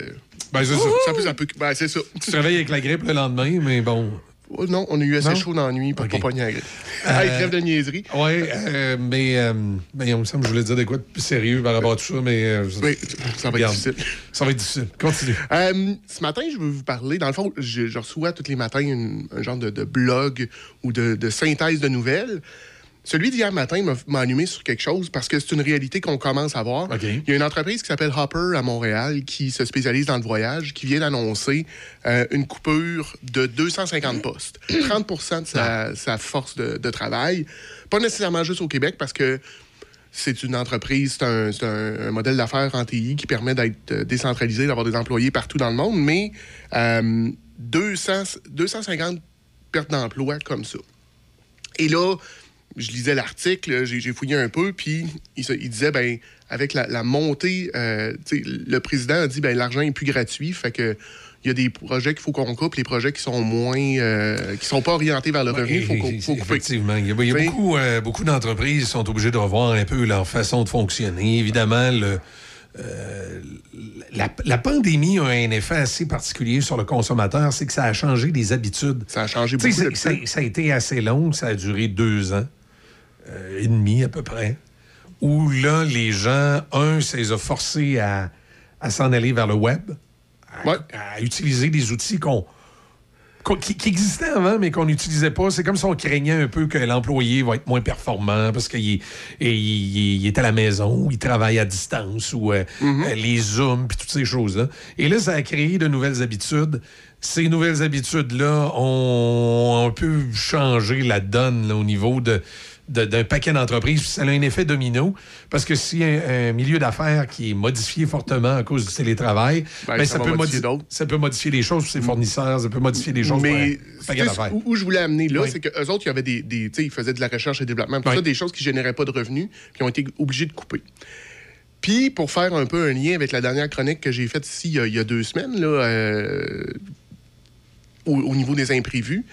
Ben, c'est ça. ben, c'est ça. Tu te réveilles avec la grippe le lendemain, mais bon. Oh, non, on a eu assez Non? chaud dans la nuit pour Ok. pas pogner la grippe. Hey, trêve de niaiserie. Ouais, euh, mais, euh, mais on me semble que je voulais dire de quoi de plus sérieux par rapport à tout ça, mais. euh, Oui, ça va être difficile. Ça va être difficile. Continue. Euh, ce matin, je veux vous parler. Dans le fond, je, je reçois tous les matins une- un genre de, de blog ou de, de synthèse de nouvelles. Celui d'hier matin m'a- allumé sur quelque chose parce que c'est une réalité qu'on commence à voir. Il y a une entreprise qui s'appelle Hopper à Montréal qui se spécialise dans le voyage, qui vient d'annoncer euh, une coupure de 250 postes. [CLEARS THROAT] 30% de sa, sa force de, de travail. Pas nécessairement juste au Québec parce que c'est une entreprise, c'est un, c'est un- un modèle d'affaires en TI qui permet d'être euh, décentralisé, d'avoir des employés partout dans le monde, mais euh, 200, 250 pertes d'emploi comme ça. Et là, je lisais l'article, j'ai fouillé un peu, puis il, disait, ben, avec la, la montée, euh, le président a dit, ben, l'argent est plus gratuit, fait que il y a des projets qu'il faut qu'on coupe, les projets qui sont moins, euh, qui sont pas orientés vers le revenu, il faut, faut couper. Effectivement. Il y a, il y a T'sais- beaucoup, euh, beaucoup d'entreprises qui sont obligées de revoir un peu leur façon de fonctionner. Évidemment, le, euh, la, la pandémie a un effet assez particulier sur le consommateur, c'est que ça a changé les habitudes. Ça a changé beaucoup ça- ça a été assez long, ça a duré deux ans euh, et demi à peu près, où là, les gens, un, ça les a forcés à, à s'en aller vers le web, à, Ouais. à utiliser des outils qu'on qui, qui existaient avant, mais qu'on n'utilisait pas. C'est comme si on craignait un peu que l'employé va être moins performant parce qu'il est, est à la maison ou il travaille à distance ou euh, euh, les Zooms puis toutes ces choses-là. Et là, ça a créé de nouvelles habitudes. Ces nouvelles habitudes-là ont un peu changé la donne là, au niveau de de- d'un paquet d'entreprises, ça a un effet domino, parce que si un, un milieu d'affaires qui est modifié fortement à cause du télétravail, Ben, ben, ça ça, va peut modifier ça peut modifier les choses pour ses fournisseurs, ça peut modifier les choses Mais pour un où, où je voulais amener là, Oui. c'est qu'eux autres, il y avait des, ils faisaient de la recherche et développement, tout Oui. ça, des choses qui généraient pas de revenus, puis ont été obligés de couper. Puis, pour faire un peu un lien avec la dernière chronique que j'ai faite ici il y a, il y a deux semaines, là, euh, au, au niveau des imprévus,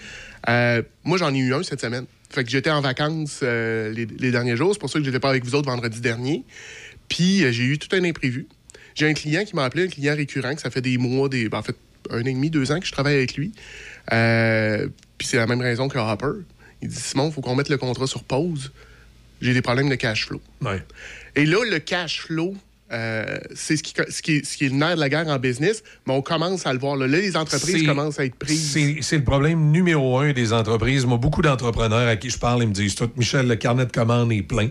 euh, moi, j'en ai eu un cette semaine. Fait que j'étais en vacances euh, les, les derniers jours. C'est pour ça que j'étais pas avec vous autres vendredi dernier. Puis, euh, j'ai eu tout un imprévu. J'ai un client qui m'a appelé, un client récurrent, que ça fait des mois, des, ben, en fait, un an et demi, deux ans que je travaille avec lui. Euh, puis c'est la même raison que Hopper. Il dit Simon, il faut qu'on mette le contrat sur pause. J'ai des problèmes de cash flow. Ouais. Et là, le cash flow, euh, c'est ce qui, ce, qui est, ce qui est le nerf de la guerre en business, mais on commence à le voir. Là, Là, les entreprises commencent à être prises. C'est le problème numéro un des entreprises. Moi, beaucoup d'entrepreneurs à qui je parle, ils me disent tout, Michel, le carnet de commandes est plein.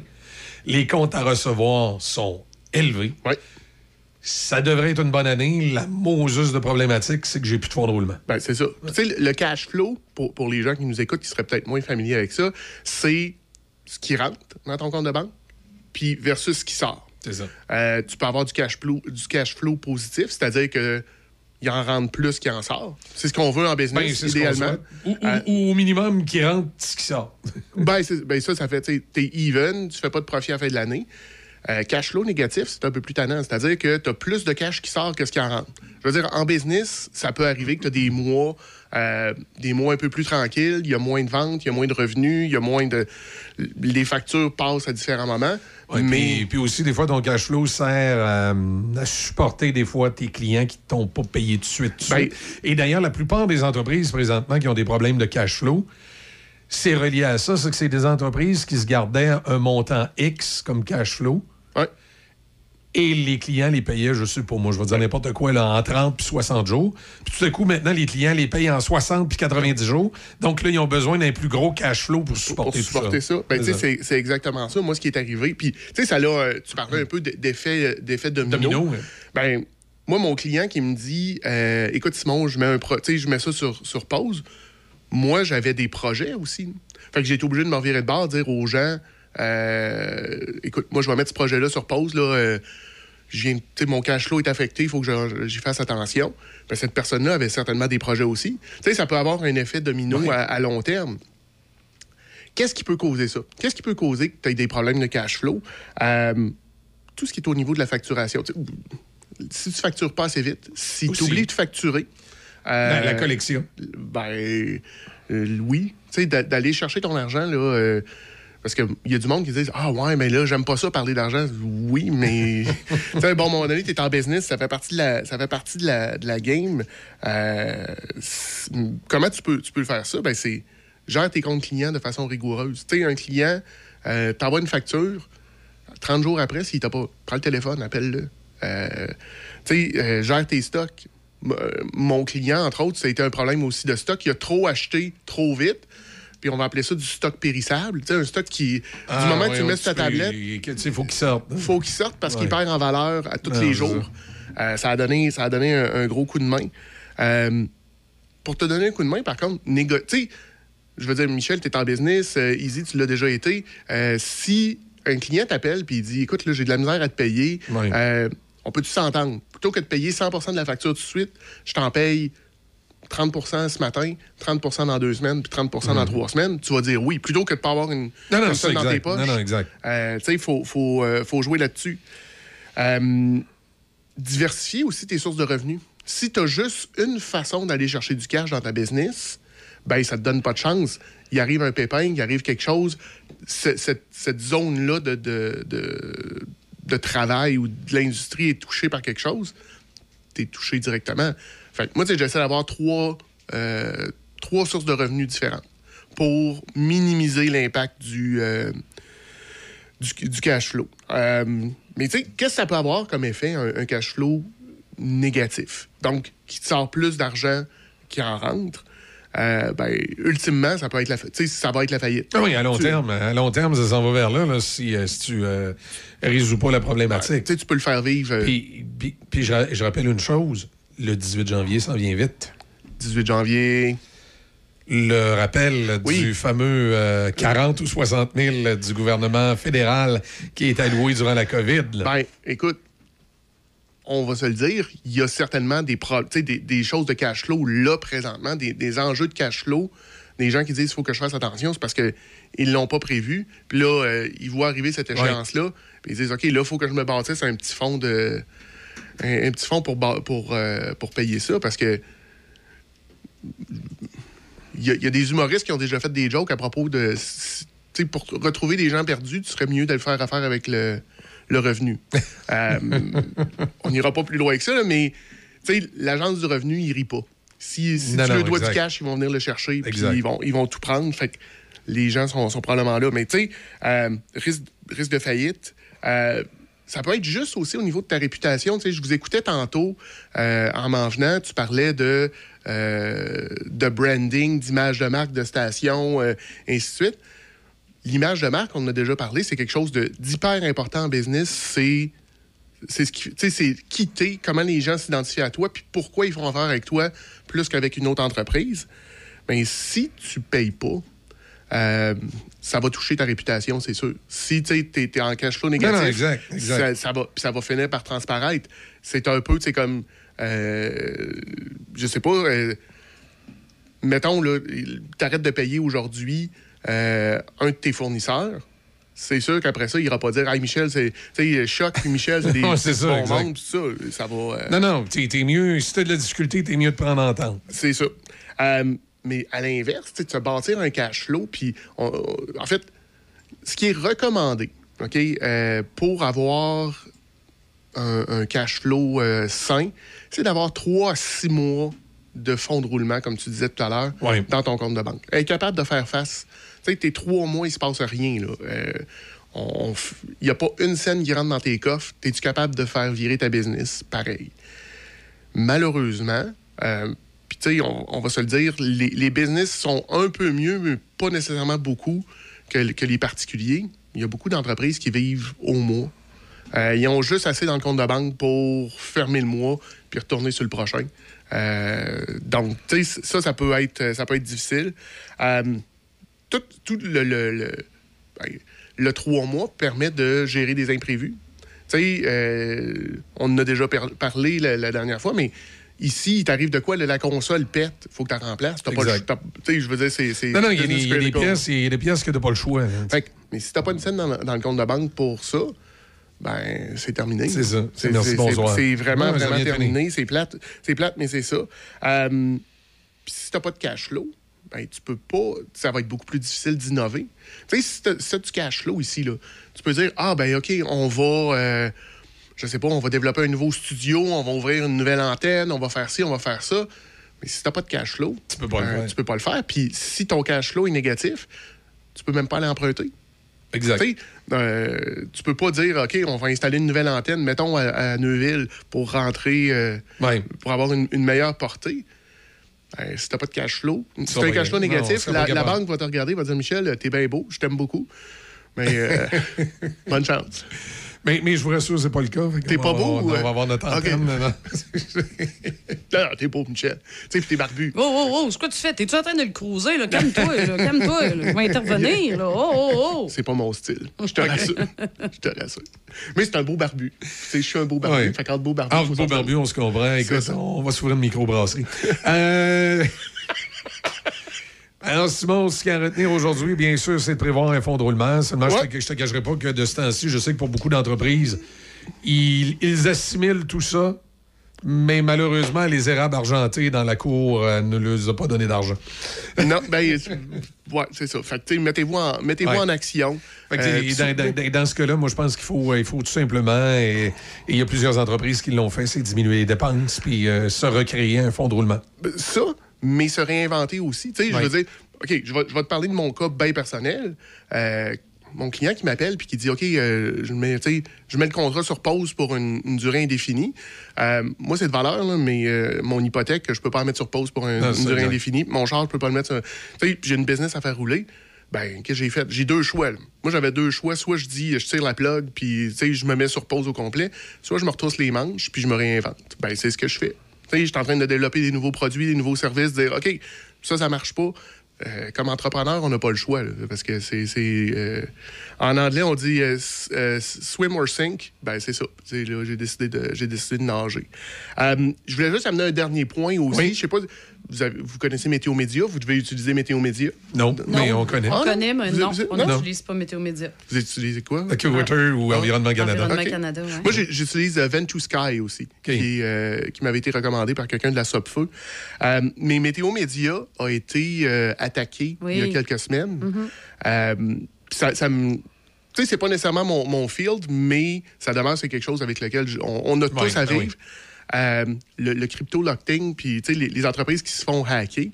Les comptes à recevoir sont élevés. Ouais. Ça devrait être une bonne année. La Moses de problématique, c'est que j'ai plus de fonds de roulement. Ben, c'est ça. Tu sais, le- le cash flow, pour, pour les gens qui nous écoutent, qui seraient peut-être moins familiers avec ça, c'est ce qui rentre dans ton compte de banque, puis versus ce qui sort. C'est ça. Euh, tu peux avoir du cash flow, du cash flow positif, c'est-à-dire que il en rentre plus qu'il en sort. C'est ce qu'on veut en Ben, business, qu'on idéalement. souhaite. Ou, ou- Euh, ou au minimum qui rentre ce qui sort. [LAUGHS] Ben, ben, ça, ça fait, tu sais, t'es even, tu fais pas de profit à la fin de l'année. Euh, cash flow négatif, c'est un peu plus tannant. C'est-à-dire que tu as plus de cash qui sort que ce qui en rentre. Je veux dire, en business, ça peut arriver que tu as des mois, euh, des mois un peu plus tranquilles, il y a moins de ventes, il y a moins de revenus, il y a moins de. Les factures passent à différents moments. Ouais, mais puis, puis aussi, des fois, ton cash flow sert euh, à supporter des fois tes clients qui ne t'ont pas payé tout de suite. tout de Ben- suite. Et d'ailleurs, la plupart des entreprises présentement qui ont des problèmes de cash flow, c'est relié à ça, c'est que c'est des entreprises qui se gardaient un montant X comme cash flow. Et les clients les payaient, je sais pas moi, je vais dire n'importe quoi, là, en 30 puis 60 jours. Puis tout à coup, maintenant, les clients les payent en 60 puis 90 jours. Donc là, ils ont besoin d'un plus gros cash flow pour supporter, pour supporter tout ça. ça. Ben, tu sais, c'est exactement ça. Moi, ce qui est arrivé. Puis, tu sais, ça l'a. euh, Tu parlais un peu d- d'effet d'effet domino. Domino, ouais. Ben, moi, mon client qui me dit euh, Écoute, Simon, je mets, un pro- je mets ça sur, sur pause. Moi, j'avais des projets aussi. Fait que j'ai été obligé de me revirer de bord, dire aux gens euh, Écoute, moi, je vais mettre ce projet-là sur pause. Là, euh, mon cash flow est affecté, il faut que j'y fasse attention. Ben, cette personne-là avait certainement des projets aussi. Tu sais, ça peut avoir un effet domino Ouais. à, à long terme. Qu'est-ce qui peut causer ça? Qu'est-ce qui peut causer que tu aies des problèmes de cash flow? Euh, tout ce qui est au niveau de la facturation. Si tu factures pas assez vite, si tu oublies de facturer. La, la collection. ben, oui. Tu sais, d'a- d'aller chercher ton argent, là. Parce qu'il y a du monde qui dit Ah, ouais, mais là, j'aime pas ça parler d'argent. Oui, mais. [LAUGHS] [LAUGHS] tu sais, bon, à un moment donné, tu es en business, ça fait partie de la, ça fait partie de la, de la game. Euh, comment tu peux, tu peux faire ça? Ben, c'est. Gère tes comptes clients de façon rigoureuse. Tu sais, un client euh, t'envoie une facture, 30 jours après, s'il t'a pas. Prends le téléphone, appelle-le. Euh, tu sais, euh, gère tes stocks. M- mon client, entre autres, ça a été un problème aussi de stock. Il a trop acheté trop vite. Puis on va appeler ça du stock périssable. Tu sais, un stock qui, du moment que tu le mets sur ta tablette, Il faut qu'il sorte. hein. faut qu'il sorte parce qu'il perd en valeur à tous Non, les jours. Euh, ça a donné, ça a donné un, un gros coup de main. Euh, pour te donner un coup de main, par contre, négo... tu sais, je veux dire, Michel, tu es en business, euh, Easy, tu l'as déjà été. Si un client t'appelle puis il dit Écoute, là, j'ai de la misère à te payer, on peut-tu s'entendre? Plutôt que de payer 100% de la facture tout de suite, je t'en paye 30% ce matin, 30% dans deux semaines, puis 30% dans trois semaines, tu vas dire oui, plutôt que de pas avoir une. Non, non, ça dans tes poches. Non, non, exact. Euh, tu sais, il faut, faut, euh, faut jouer là-dessus. Euh, diversifier aussi tes sources de revenus. Si tu as juste une façon d'aller chercher du cash dans ta business, ben ça te donne pas de chance. Il arrive un pépin, il arrive quelque chose, ce- cette, cette zone-là de, de, de, de travail ou de l'industrie est touchée par quelque chose, tu es touché directement. Fait que moi, j'essaie d'avoir trois, euh, trois sources de revenus différentes pour minimiser l'impact du, euh, du, du cash flow. Euh, mais tu sais, qu'est-ce que ça peut avoir comme effet, un, un cash flow négatif? Donc, qui sort plus d'argent qui en rentre. Euh, ben, ultimement, ça peut être la, ça va être la faillite. Ah oui, à long Tu- terme, à long terme, ça s'en va vers là, là, si, si tu résous pas la problématique. Tu peux le faire vivre. Puis, puis- puis je, je rappelle une chose, le 18 janvier s'en vient vite. 18 janvier. Le rappel Oui. du fameux euh, 40 ou 60 000 du gouvernement fédéral qui est alloué durant la COVID. là. Ben, écoute, on va se le dire, il y a certainement des, pro- tu sais, des, des choses de cash flow là présentement, des, des enjeux de cash flow. Des gens qui disent qu'il faut que je fasse attention, c'est parce qu'ils ne l'ont pas prévu. Puis là, euh, ils voient arriver cette échéance-là. Puis ils disent OK, là, il faut que je me bâtisse un petit fonds de. Un, un petit fonds pour, pour, euh, pour payer ça parce que. Il y, a- il y a des humoristes qui ont déjà fait des jokes à propos de. tu sais, pour retrouver des gens perdus, tu serais mieux de le faire affaire avec le, le revenu. [LAUGHS] Euh, on n'ira pas plus loin que ça, là, mais tu sais, l'agence du revenu, il rit pas. Si, si Non, tu non, leur dois du cash, ils vont venir le chercher, puis ils vont, ils vont tout prendre. Fait que les gens sont, sont probablement là. Mais tu sais, euh, risque, risque de faillite. euh, ça peut être juste aussi au niveau de ta réputation. Tu sais, je vous écoutais tantôt euh, en m'en venant, tu parlais de, euh, de branding, d'image de marque, de station, euh, ainsi de suite. L'image de marque, on en a déjà parlé, c'est quelque chose d'hyper important en business. C'est c'est ce qui, c'est quitter comment les gens s'identifient à toi, puis pourquoi ils font affaire avec toi plus qu'avec une autre entreprise. Mais si tu payes pas, euh, ça va toucher ta réputation, c'est sûr. Si tu es, en cash flow négatif, non, exact, exact. Ça, ça va, ça va finir par transparaître. C'est un peu, tu sais, comme, euh, je sais pas, euh, mettons, là, t'arrêtes de payer aujourd'hui euh, un de tes fournisseurs, c'est sûr qu'après ça, il ira pas dire Hey Michel, c'est. Tu sais, Choc puis Michel, c'est [LAUGHS] des Ouais, c'est ça, ça. Ça va. euh, Non, non, t'es t'es mieux, si t'as de la difficulté, t'es mieux de prendre en temps. c'est ça. Euh, mais à l'inverse, tu bâtir un cash flow, puis en fait, ce qui est recommandé, OK, euh, pour avoir un, un cash flow euh, sain, c'est d'avoir trois à six mois de fonds de roulement, comme tu disais tout à l'heure, Ouais. dans ton compte de banque. Être capable de faire face. Tu sais, tes trois mois, il se passe rien. là. Euh, Il n'y a pas une scène qui rentre dans tes coffres. Es-tu capable de faire virer ta business? Pareil. Malheureusement, euh, puis tu sais, on, va se le dire, les, les business sont un peu mieux, mais pas nécessairement beaucoup que, que les particuliers. Il y a beaucoup d'entreprises qui vivent au mois. Euh, ils ont juste assez dans le compte de banque pour fermer le mois puis retourner sur le prochain. Euh, donc, tu sais, ça, ça peut être, ça peut être difficile. Euh, tout, tout le, le, ben, le trois mois permet de gérer des imprévus. Tu sais, on en a déjà parlé la dernière fois, mais ici, il t'arrive de quoi? La console pète, il faut que tu la remplaces. T'as pas le Tu sais, je veux dire, c'est. Non, non, il y y a des pièces, il y a des pièces que t'as pas le choix. Fait que- mais si t'as pas une scène dans, dans le compte de banque pour ça, ben c'est terminé. C'est ça. C'est vraiment, vraiment terminé. C'est plate, c'est plate, mais c'est ça. Euh, Puis si t'as pas de cash flow, ben tu peux pas. Ça va être beaucoup plus difficile d'innover. Tu sais, si du cash flow ici, là, tu peux dire Ah ben OK, on va. euh, je sais pas, on va développer un nouveau studio, on va ouvrir une nouvelle antenne, on va faire ci, on va faire ça. Mais si t'as pas de cash flow, Tu peux pas le ben, faire. tu peux pas le faire. Puis si ton cash flow est négatif, tu peux même pas aller emprunter. Exact. Euh, tu peux pas dire, OK, on va installer une nouvelle antenne, mettons, à, à Neuville, pour rentrer, euh, Ouais. pour avoir une, une meilleure portée. Ben, si t'as pas de cash flow, si t'as un cash flow. Non, négatif, la, banque va te regarder, va dire, Michel, t'es bien beau, je t'aime beaucoup. Mais euh, [LAUGHS] bonne chance. Mais, mais je vous rassure, c'est pas le cas. T'es pas beau, On, ouais? va avoir notre antenne. non, non. [LAUGHS] Non, non, t'es beau, Michel. Tu sais, t'es barbu. Oh, oh, oh, c'est quoi tu fais? T'es-tu en train de le cruiser, là? Calme-toi, là. Calme-toi. Je vais intervenir, là. Oh, oh, oh. C'est pas mon style. Je te rassure. Je te rassure. Mais c'est un beau barbu. Tu sais, je suis un beau barbu. Ouais. Fait qu'entre beau barbu. Ah, beau barbu, on se comprend. Écoute, on va s'ouvrir une microbrasserie. euh... [LAUGHS] Alors, Simon, ce qu'il y a à retenir aujourd'hui, bien sûr, c'est de prévoir un fonds de roulement. Seulement, je Ouais. te- te cacherai pas que de ce temps-ci, je sais que pour beaucoup d'entreprises, ils, ils assimilent tout ça, mais malheureusement, les érables argentés dans la cour euh, ne leur ont pas donné d'argent. [LAUGHS] Non, ben, c'est- ouais, c'est ça. Fait que, tu sais, mettez-vous en, mettez-vous Ouais. en action. Fait que, Euh, dans, dans- ce cas-là, moi, je pense qu'il faut, il faut tout simplement, et et il y a plusieurs entreprises qui l'ont fait, c'est diminuer les dépenses puis euh, se recréer un fonds de roulement. Ben, ça, mais se réinventer aussi. Tu sais, je veux dire, OK, je vais, je vais te parler de mon cas bien personnel. Euh, mon client qui m'appelle puis qui dit OK, euh, je, mets, je mets le contrat sur pause pour une, une durée indéfinie. Euh, moi, c'est de valeur, là, mais euh, mon hypothèque, je peux pas la mettre sur pause pour un- Non, une durée indéfinie. Mon char, je peux pas le mettre sur. Tu sais, j'ai une business à faire rouler. Ben, qu'est-ce que j'ai fait? J'ai deux choix. là. Moi, j'avais deux choix. Soit je dis, je tire la plug, puis je me mets sur pause au complet. Soit je me retrousse les manches, puis je me réinvente. Ben, c'est ce que je fais. Je suis en train de développer des nouveaux produits, des nouveaux services, dire, OK, ça, ça marche pas. Euh, comme entrepreneur, on n'a pas le choix, là, parce que c'est. euh, en anglais, on dit euh, swim or sink. Ben, c'est ça. J'ai décidé de, décidé de nager. Je voulais juste amener un dernier point aussi. Oui. Je sais pas, vous, avez- vous connaissez Météo Média, vous devez utiliser Météo Média? Non, mais on connaît. Ah, On non? connaît, mais Vous- non, vous- on non? n'utilise pas Météo Média. Vous utilisez quoi? AccuWeather ou Environnement Canada. Environnement. Canada, ouais. Moi, j'utilise euh, Vent to Sky aussi, qui, euh, qui m'avait été recommandé par quelqu'un de la Sopfeu. Euh, mais Météo Média a été euh, attaqué Oui. il y a quelques semaines. Mhm. Euh, ça, ça me. Tu sais, c'est pas nécessairement mon, mon field, mais ça demeure, c'est quelque chose avec lequel je- on, on a tous à ben oui. Euh, le, le crypto-locking, puis les, les entreprises qui se font hacker.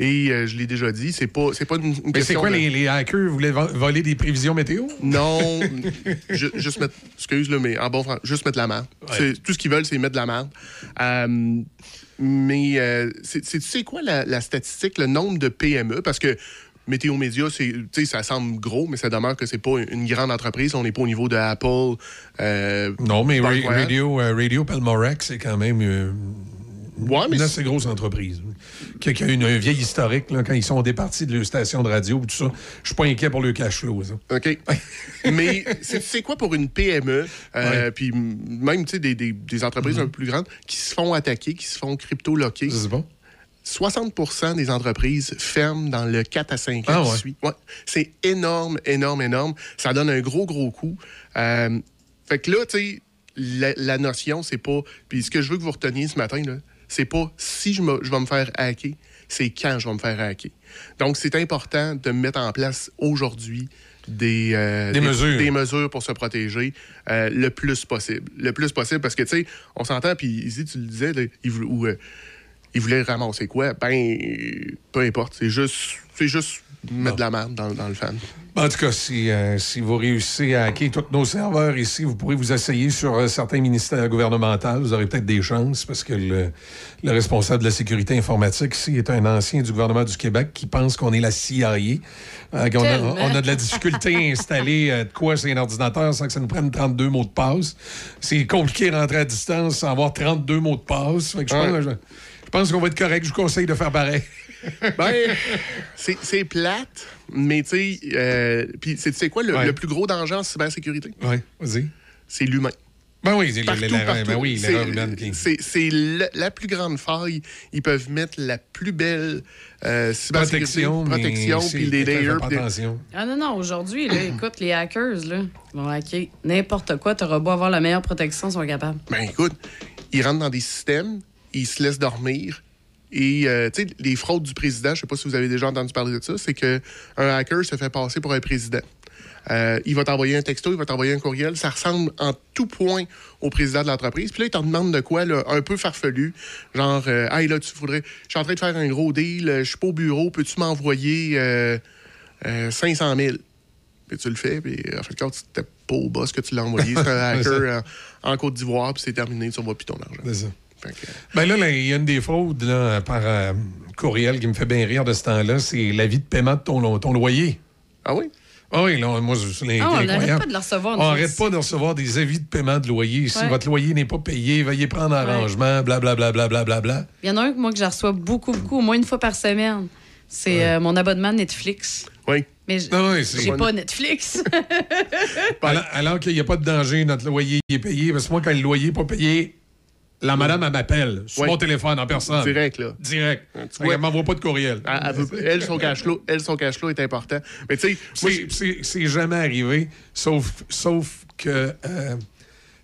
Et euh, je l'ai déjà dit, c'est pas, c'est pas une, une Mais c'est question quoi, de- les, les hackers voulaient vo- voler des prévisions météo? non, [LAUGHS] ju- juste mettre, excuse le mais en bon français, juste mettre de la merde. Ouais. C'est- Tout ce qu'ils veulent, c'est mettre de la merde. Euh, mais euh, c'est, c'est- tu sais quoi la, la statistique, le nombre de PME? Parce que Météo Média, c'est, ça semble gros, mais ça demeure que c'est pas une grande entreprise. On n'est pas au niveau de Apple. euh, Non, mais Ra-. Radio, euh, Radio Pelmorex, c'est quand même euh, Ouais, mais une c'est- assez grosse entreprise. Qui a, qui a une, un vieil historique, là, quand ils sont départis de leur station de radio, tout ça. Je suis pas inquiet pour le cash flow. ça. OK. [LAUGHS] Mais c'est c'est quoi pour une PME, puis même des, des- des entreprises un peu plus grandes, qui se font attaquer, qui se font crypto-locker? Je sais pas. 60% des entreprises ferment dans le 4 à 5 ans Ah qui ouais. suit. Ouais. C'est énorme, énorme, énorme. Ça donne un gros, gros coup. Euh, fait que là, tu sais, la, la notion, c'est pas. Puis ce que je veux que vous reteniez ce matin, là, c'est pas si je, me- je vais me faire hacker, c'est quand je vais me faire hacker. Donc, c'est important de mettre en place aujourd'hui des, euh, Des mesures. des mesures pour se protéger euh, le plus possible. Le plus possible, parce que, tu sais, on s'entend, puis ici, tu le disais, là, il voulait- ou, euh, il voulait ramasser quoi? Ben, peu importe. C'est juste, c'est juste mettre de la merde dans, dans le fan. En tout cas, si, euh, si vous réussissez à hacker tous nos serveurs ici, vous pourrez vous essayer sur euh, certains ministères gouvernementaux. Vous aurez peut-être des chances parce que le, le responsable de la sécurité informatique ici est un ancien du gouvernement du Québec qui pense qu'on est la CIA. Euh, qu'on a, Tellement. on a de la difficulté à installer euh, de quoi sur un ordinateur sans que ça nous prenne 32 mots de passe. C'est compliqué de rentrer à distance sans avoir 32 mots de passe. Fait que je Ouais. pense, je- pense qu'on va être correct. Je vous conseille de faire pareil. [LAUGHS] Ben, c'est plate, mais tu sais, euh, puis c'est tu quoi, le, Ouais. le plus gros danger en cybersécurité? Oui, vas-y. C'est l'humain. Ben oui, c'est l'erreur ben oui, humaine C'est la plus grande faille. Ils peuvent mettre la plus belle euh, cybersécurité, protection, protection, puis des faites layers. Ah non, non, aujourd'hui, là, [CLEARS THROAT] écoute, les hackers, là, ils vont hacker n'importe quoi. T'auras beau avoir la meilleure protection, ils sont capables. Ben écoute, ils rentrent dans des systèmes, ils se laissent dormir. Et, euh, tu sais, les fraudes du président, je sais pas si vous avez déjà entendu parler de ça, c'est qu'un hacker se fait passer pour un président. Euh, il va t'envoyer un texto, il va t'envoyer un courriel. Ça ressemble en tout point au président de l'entreprise. Puis là, il t'en demande de quoi, là, un peu farfelu. Genre, euh, hey, là, tu voudrais. Je suis en train de faire un gros deal, je suis pas au bureau, peux-tu m'envoyer euh, euh, 500 000 Puis tu le fais, puis en fait, quand c'était pas au boss que tu l'as envoyé, c'est un [LAUGHS] hacker en, en Côte d'Ivoire, puis c'est terminé, tu revois plus ton argent. C'est ça. Ben là, là, il y a une des fraudes là, par euh, courriel qui me fait bien rire de ce temps-là, c'est l'avis de paiement de ton, lo- ton loyer. ah oui? Ah oui, là, moi, je- c'est Ah, on n'arrête pas de le recevoir. On n'arrête pas de recevoir des avis de paiement de loyer. Si Ouais. votre loyer n'est pas payé, veuillez prendre arrangement, blablabla. Bla, bla, bla, bla, Il y en a un que moi que je reçois beaucoup, beaucoup, au moins une fois par semaine. C'est euh, mon abonnement Netflix. Oui. Mais j'ai pas Netflix. [LAUGHS] Alors, alors qu'il n'y a pas de danger, notre loyer est payé. Parce que moi, quand le loyer n'est pas payé, la madame, elle m'appelle sur mon téléphone en personne. Direct, là. Direct. Tu Fait vois- qu'elle m'envoie pas de courriel. Elle, elle elle, son cash flow, elle, son cash flow est important. Mais tu sais, C'est- jamais arrivé, sauf, sauf que, euh,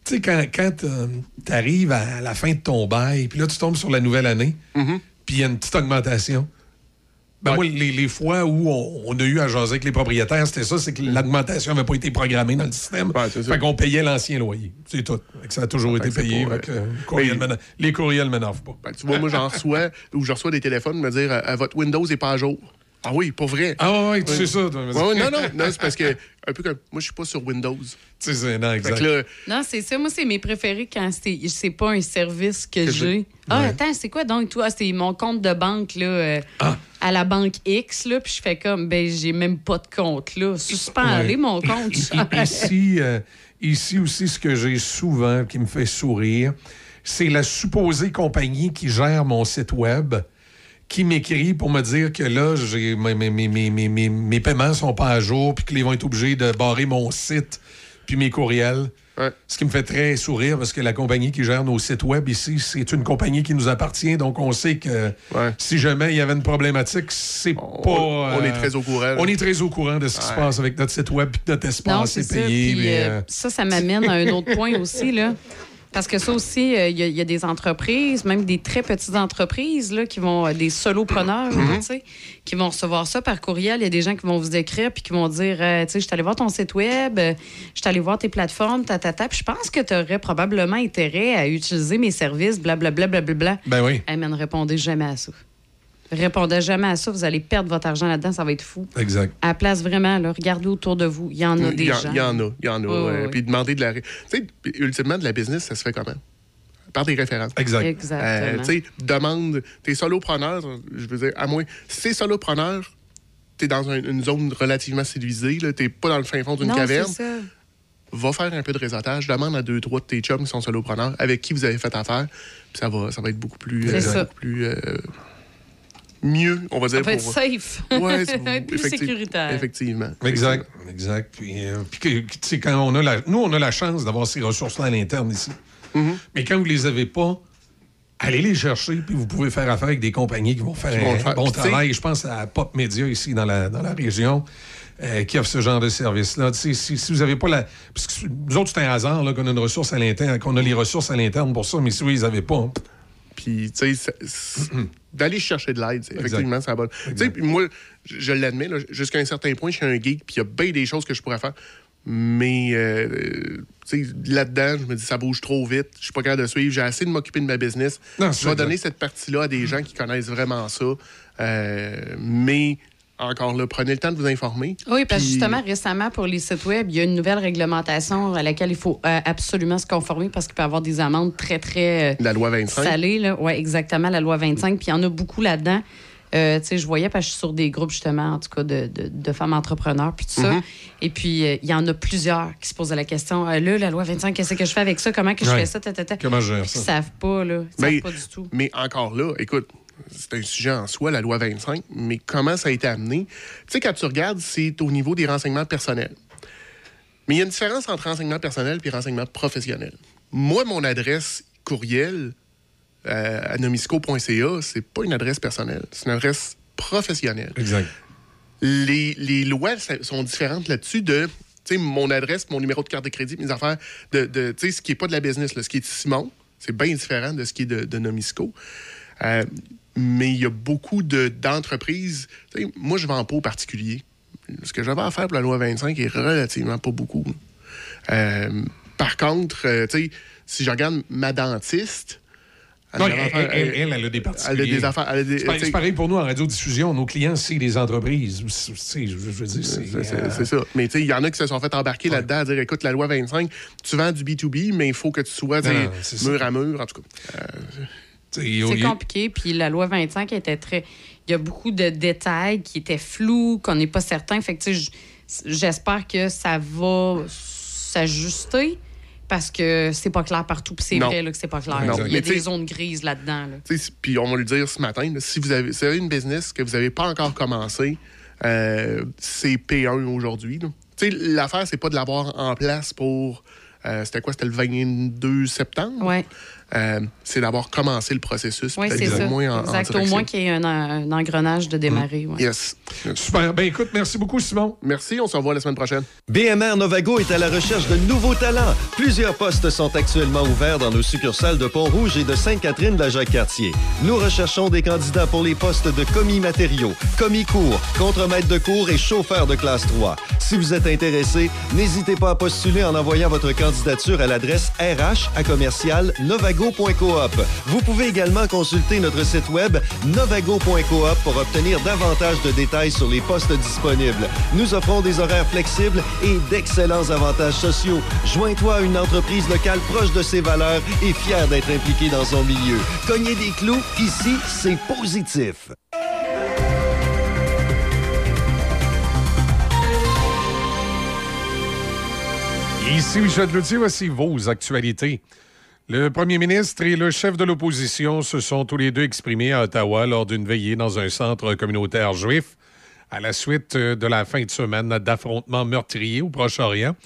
tu sais, quand, quand tu arrives à la fin de ton bail, puis là, tu tombes sur la nouvelle année, puis il y a une petite augmentation. Ben moi, les, les fois où on, on a eu à jaser avec les propriétaires, c'était ça, c'est que l'augmentation n'avait pas été programmée dans le système. Ouais, fait qu'on payait l'ancien loyer. C'est tout. Fait que ça a toujours Fait été payé. pas, fait que, euh, euh, courriel mais- m'énerve- les courriels m'énervent pas. ben, tu vois, moi, j'en reçois, ou je reçois des téléphones me dire euh, votre Windows n'est pas à jour. Ah oui, pas vrai. Ah ouais, tu sais ça. toi. Ouais, ouais, non, non, non, c'est parce que, un peu comme, moi, je suis pas sur Windows. Tu sais, c'est- non, exact. là, non, c'est ça. Moi, c'est mes préférés quand c'est c'est pas un service que, Que j'ai. Ah, attends, c'est quoi donc, toi? Ah, c'est mon compte de banque, là, euh, Ah. à la banque X, là, puis je fais comme, ben, j'ai même pas de compte, là. Suspendez Ouais. mon compte. Ici, euh, ici aussi, ce que j'ai souvent qui me fait sourire, c'est la supposée compagnie qui gère mon site web qui m'écrit pour me dire que là, j'ai mes, mes, mes, mes, mes, mes- mes paiements sont pas à jour, puis qu'ils vont être obligés de barrer mon site, puis mes courriels. Ouais. Ce qui me fait très sourire parce que la compagnie qui gère nos sites web ici, c'est une compagnie qui nous appartient. Donc, on sait que Ouais. si jamais il y avait une problématique, c'est on, pas. on est euh, très au courant. on est très au courant de ce qui se passe avec notre site web, puis notre Non, espace c'est est ça. payé. Puis, mais, euh, euh, ça, ça m'amène à un autre point aussi, là. Parce que ça aussi, euh, il y, a- il y a des entreprises, même des très petites entreprises, là, qui vont, euh, des solopreneurs, Mm-hmm. là, tu sais, qui vont recevoir ça par courriel. Il y a des gens qui vont vous écrire puis qui vont dire, euh, tu sais, je suis allé voir ton site web, euh, je suis allé voir tes plateformes, ta, ta, ta. Puis je pense que tu aurais probablement intérêt à utiliser mes services, blablabla, blablabla. Ben oui, Hey, man, ne répondez jamais à ça. Répondez jamais à ça, vous allez perdre votre argent là-dedans, ça va être fou. exact. À la place, vraiment, là, regardez autour de vous. Il y en a des Il y, en- gens. il y en a, il y en a. Ouais. Puis demander de la. Tu sais, ultimement, de la business, ça se fait comment? Par des références. Exact. Euh, Exactement. tu sais, demande, t'es solopreneur, je veux dire, à moins, si t'es solopreneur, t'es dans un- une zone relativement civilisée, là, t'es pas dans le fin fond d'une caverne, c'est ça. va faire un peu de réseautage, demande à deux, trois de tes chums qui sont solopreneurs, avec qui vous avez fait affaire, puis ça va, ça va être beaucoup plus, C'est euh, ça. beaucoup plus euh, mieux, on va dire. Ça va être pour- safe. Ouais, Ça va être plus effective- sécuritaire. Effectivement. Exact. Exact. Puis, euh, puis que- tu sais, quand on a la, nous, on a la chance d'avoir ces ressources-là à l'interne ici. Mm-hmm. Mais quand vous les avez pas, allez les chercher, puis vous pouvez faire affaire avec des compagnies qui vont faire Qui vont un faire. bon travail. Je pense à Pop Media ici dans la, dans la région. euh, qui offre ce genre de service-là. Tu sais, Si, si vous n'avez pas la. Parce que nous autres, c'est un hasard qu'on a une ressource à l'interne, qu'on a les ressources à l'interne pour ça, mais si vous les avez pas. Puis, tu sais, c'est- c'est- d'aller chercher de l'aide, c'est- effectivement. Tu sais, puis moi, je, je l'admets, jusqu'à un certain point, je suis un geek, puis il y a bien des choses que je pourrais faire. Mais, euh, là-dedans, je me dis, ça bouge trop vite, je suis pas capable de suivre, j'ai assez de m'occuper de ma business. Non, je c'est vais donner cette partie-là à des gens qui connaissent vraiment ça. Euh, mais, encore là, prenez le temps de vous informer. Oui, parce que Puis- justement, récemment, pour les sites Web, il y a une nouvelle réglementation à laquelle il faut euh, absolument se conformer parce qu'il peut y avoir des amendes très, très euh, La loi 25. salées. Oui, exactement, la loi 25. Puis il y en a beaucoup là-dedans. Euh, tu sais, je voyais, parce que je suis sur des groupes, justement, en tout cas, de, de- de femmes entrepreneurs, puis tout ça. Mm-hmm. Et puis, euh, il y en a plusieurs qui se posaient la question euh, là, la loi 25, qu'est-ce que je fais avec ça? Comment que je Ouais. fais ça? Ta, ta, ta. Comment je gère ça? Ils savent pas, là. Ils savent pas du tout. Mais encore là, écoute, c'est un sujet en soi, la loi 25, mais comment ça a été amené? Tu sais, quand tu regardes, c'est au niveau des renseignements personnels. Mais il y a une différence entre renseignements personnels et renseignements professionnels. Moi, mon adresse courriel euh, à nomisco.ca, c'est pas une adresse personnelle, c'est une adresse professionnelle. Exact. Les, les lois sont différentes là-dessus de tu sais, mon adresse, mon numéro de carte de crédit, mes affaires, de, de tu sais, ce qui n'est pas de la business, là, ce qui est Simon, c'est bien différent de ce qui est de, de Nomisco. Euh, mais il y a beaucoup de- d'entreprises. moi, je vends pas aux particuliers. Ce que j'avais à faire pour la loi 25 est relativement pas beaucoup. Euh, par contre, euh, si je regarde ma dentiste, elle Non, avait elle, affaire- elle, elle, elle a des elle a particuliers. des affaires. elle a des- sais, c'est pareil pour nous en radiodiffusion. Nos clients, c'est des entreprises. C'est- Je veux dire, c'est. Euh, ça. Mais il y en a qui se sont fait embarquer Ouais. là-dedans à dire écoute, la loi 25, tu vends du B2B, mais il faut que tu sois Non, ça. mur à mur, en tout cas. Euh, C'est compliqué. Puis la loi 25 était très. Il y a beaucoup de détails qui étaient flous, qu'on n'est pas certain. Fait que, tu sais, je- J'espère que ça va s'ajuster parce que c'est pas clair partout. Puis c'est vrai là, que c'est pas clair. Il y a des zones grises là-dedans. là. Tu sais, Puis on va le dire ce matin, là, si vous avez, si vous avez une business que vous n'avez pas encore commencé, euh, c'est P1 aujourd'hui. là. Tu sais, L'affaire, c'est pas de l'avoir en place pour. euh, C'était quoi? C'était le 22 septembre? Ouais. Euh, c'est d'avoir commencé le processus. Oui, c'est ça. moins en- en exact. Au moins qu'il y ait un, un engrenage de démarrer. ouais. Yes. Super. Ben écoute, merci beaucoup, Simon. Merci, on se revoit la semaine prochaine. BMR Novago est à la recherche de nouveaux talents. Plusieurs postes sont actuellement ouverts dans nos succursales de Pont-Rouge et de Sainte-Catherine de la Jacques-Cartier. Nous recherchons des candidats pour les postes de commis matériaux, commis cours, contremaître de cours et chauffeur de classe 3. Si vous êtes intéressé, n'hésitez pas à postuler en envoyant votre candidature à l'adresse rh à commercial Vous pouvez également consulter notre site web novago.coop pour obtenir davantage de détails sur les postes disponibles. Nous offrons des horaires flexibles et d'excellents avantages sociaux. Joins-toi à une entreprise locale proche de ses valeurs et fière d'être impliquée dans son milieu. Cognez des clous, ici, c'est positif. Ici Michel Cloutier, voici vos actualités. Le premier ministre et le chef de l'opposition se sont tous les deux exprimés à Ottawa lors d'une veillée dans un centre communautaire juif à la suite de la fin de semaine d'affrontements meurtriers au Proche-Orient.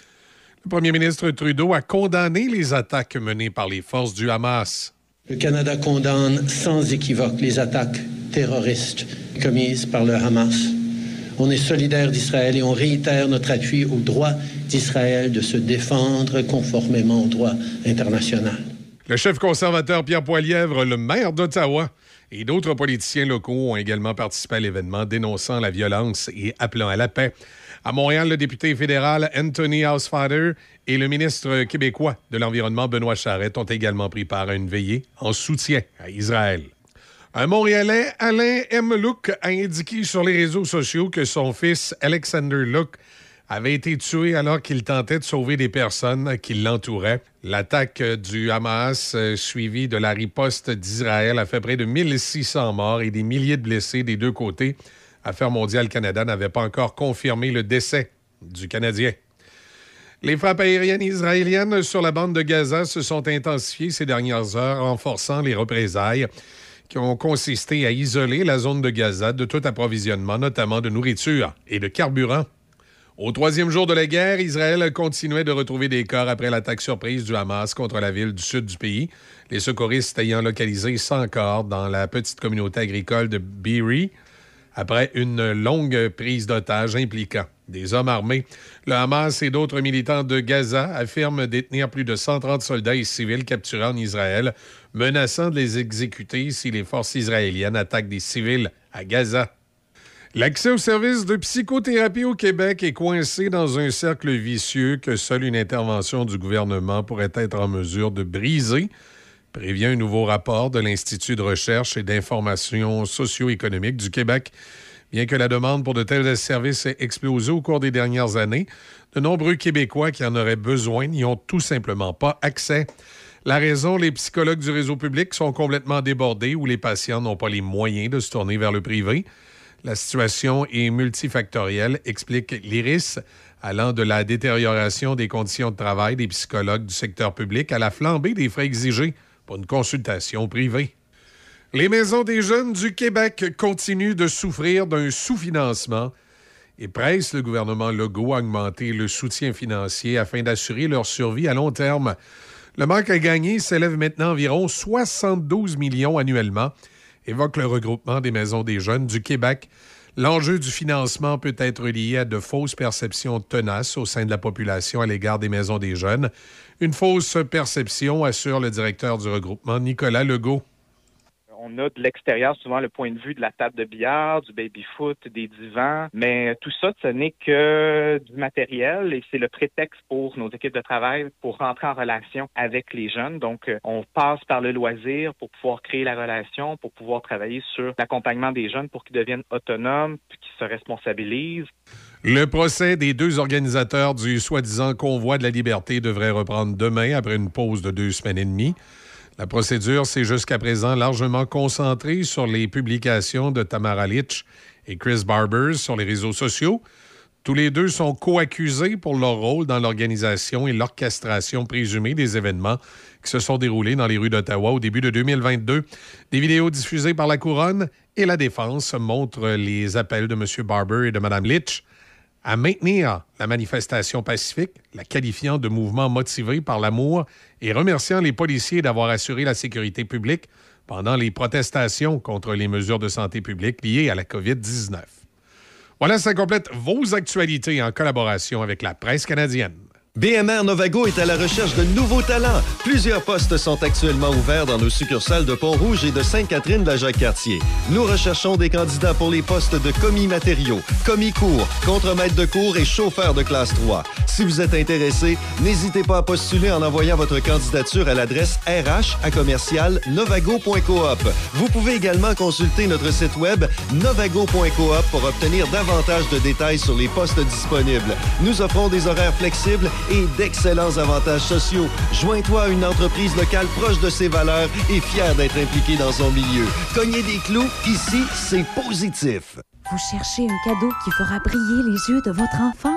Le premier ministre Trudeau a condamné les attaques menées par les forces du Hamas. Le Canada condamne sans équivoque les attaques terroristes commises par le Hamas. On est solidaire d'Israël et on réitère notre appui au droit d'Israël de se défendre conformément au droit international. Le chef conservateur Pierre Poilièvre, le maire d'Ottawa et d'autres politiciens locaux ont également participé à l'événement dénonçant la violence et appelant à la paix. À Montréal, le député fédéral Anthony Housefather et le ministre québécois de l'Environnement Benoît Charette ont également pris part à une veillée en soutien à Israël. Un Montréalais, Alain M. Luc, a indiqué sur les réseaux sociaux que son fils Alexander Luc avait été tué alors qu'il tentait de sauver des personnes qui l'entouraient. L'attaque du Hamas, euh, suivie de la riposte d'Israël, a fait près de 1600 morts et des milliers de blessés des deux côtés. Affaires mondiales Canada n'avait pas encore confirmé le décès du Canadien. Les frappes aériennes israéliennes sur la bande de Gaza se sont intensifiées ces dernières heures, renforçant les représailles qui ont consisté à isoler la zone de Gaza de tout approvisionnement, notamment de nourriture et de carburant. Au troisième jour de la guerre, Israël continuait de retrouver des corps après l'attaque surprise du Hamas contre la ville du sud du pays, les secouristes ayant localisé 100 corps dans la petite communauté agricole de Beery après une longue prise d'otages impliquant des hommes armés. Le Hamas et d'autres militants de Gaza affirment détenir plus de 130 soldats et civils capturés en Israël, menaçant de les exécuter si les forces israéliennes attaquent des civils à Gaza. L'accès aux services de psychothérapie au Québec est coincé dans un cercle vicieux que seule une intervention du gouvernement pourrait être en mesure de briser, prévient un nouveau rapport de l'Institut de recherche et d'information socio-économique du Québec. Bien que la demande pour de tels services ait explosé au cours des dernières années, de nombreux Québécois qui en auraient besoin n'y ont tout simplement pas accès. La raison, les psychologues du réseau public sont complètement débordés ou les patients n'ont pas les moyens de se tourner vers le privé. La situation est multifactorielle, explique l'IRIS, allant de la détérioration des conditions de travail des psychologues du secteur public à la flambée des frais exigés pour une consultation privée. Les maisons des jeunes du Québec continuent de souffrir d'un sous-financement et pressent le gouvernement Legault à augmenter le soutien financier afin d'assurer leur survie à long terme. Le manque à gagner s'élève maintenant à environ 72 millions annuellement, évoque le regroupement des maisons des jeunes du Québec. L'enjeu du financement peut être lié à de fausses perceptions tenaces au sein de la population à l'égard des maisons des jeunes. Une fausse perception, assure le directeur du regroupement, Nicolas Legault. On a de l'extérieur souvent le point de vue de la table de billard, du baby-foot, des divans, mais tout ça, ce n'est que du matériel et c'est le prétexte pour nos équipes de travail pour rentrer en relation avec les jeunes. Donc, euh, on passe par le loisir pour pouvoir créer la relation, pour pouvoir travailler sur l'accompagnement des jeunes pour qu'ils deviennent autonomes, puis qu'ils se responsabilisent. Le procès des deux organisateurs du soi-disant convoi de la liberté devrait reprendre demain après une pause de deux semaines et demie. La procédure s'est jusqu'à présent largement concentrée sur les publications de Tamara Litch et Chris Barbers sur les réseaux sociaux. Tous les deux sont co-accusés pour leur rôle dans l'organisation et l'orchestration présumée des événements qui se sont déroulés dans les rues d'Ottawa au début de 2022. Des vidéos diffusées par la Couronne et la Défense montrent les appels de M. Barber et de Mme Litch à maintenir la manifestation pacifique, la qualifiant de mouvement motivé par l'amour et remerciant les policiers d'avoir assuré la sécurité publique pendant les protestations contre les mesures de santé publique liées à la COVID-19. Voilà, ça complète vos actualités en collaboration avec la presse canadienne. BMR Novago est à la recherche de nouveaux talents. Plusieurs postes sont actuellement ouverts dans nos succursales de Pont-Rouge et de Sainte-Catherine de la Jacques-Cartier. Nous recherchons des candidats pour les postes de commis matériaux, commis cours, contremaître de cours et chauffeur de classe 3. Si vous êtes intéressé, n'hésitez pas à postuler en envoyant votre candidature à l'adresse RH à commercial novago.coop. Vous pouvez également consulter notre site web novago.coop pour obtenir davantage de détails sur les postes disponibles. Nous offrons des horaires flexibles et d'excellents avantages sociaux. Joins-toi à une entreprise locale proche de ses valeurs et fière d'être impliquée dans son milieu. Cognez des clous, ici, c'est positif. Vous cherchez un cadeau qui fera briller les yeux de votre enfant?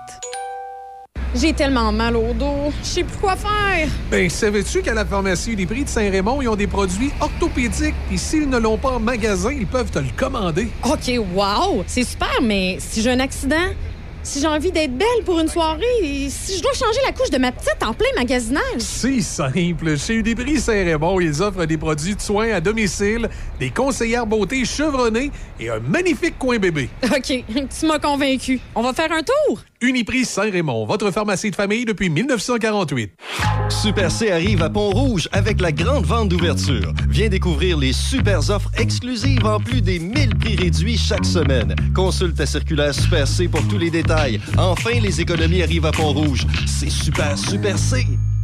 J'ai tellement mal au dos. Je sais plus quoi faire. Ben, savais-tu qu'à la pharmacie des prix de Saint-Raymond, ils ont des produits orthopédiques? Et s'ils ne l'ont pas en magasin, ils peuvent te le commander. OK, wow! C'est super, mais si j'ai un accident, si j'ai envie d'être belle pour une soirée, si je dois changer la couche de ma petite en plein magasinage. C'est simple. Chez Uniprix Saint-Raymond, ils offrent des produits de soins à domicile, des conseillères beauté chevronnées et un magnifique coin bébé. [LAUGHS] OK, tu m'as convaincu. On va faire un tour? Uniprix Saint-Raymond, votre pharmacie de famille depuis 1948. Super C arrive à Pont-Rouge avec la grande vente d'ouverture. Viens découvrir les super offres exclusives en plus des 1000 prix réduits chaque semaine. Consulte ta circulaire Super C pour tous les détails. Enfin, les économies arrivent à Pont-Rouge. C'est super, super C.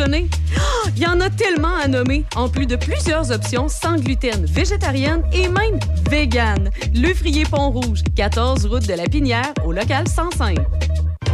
Ah, Il y en a tellement à nommer, en plus de plusieurs options sans gluten, végétarienne et même vegan. Le Frier Pont-Rouge, 14 route de la Pinière, au local 105.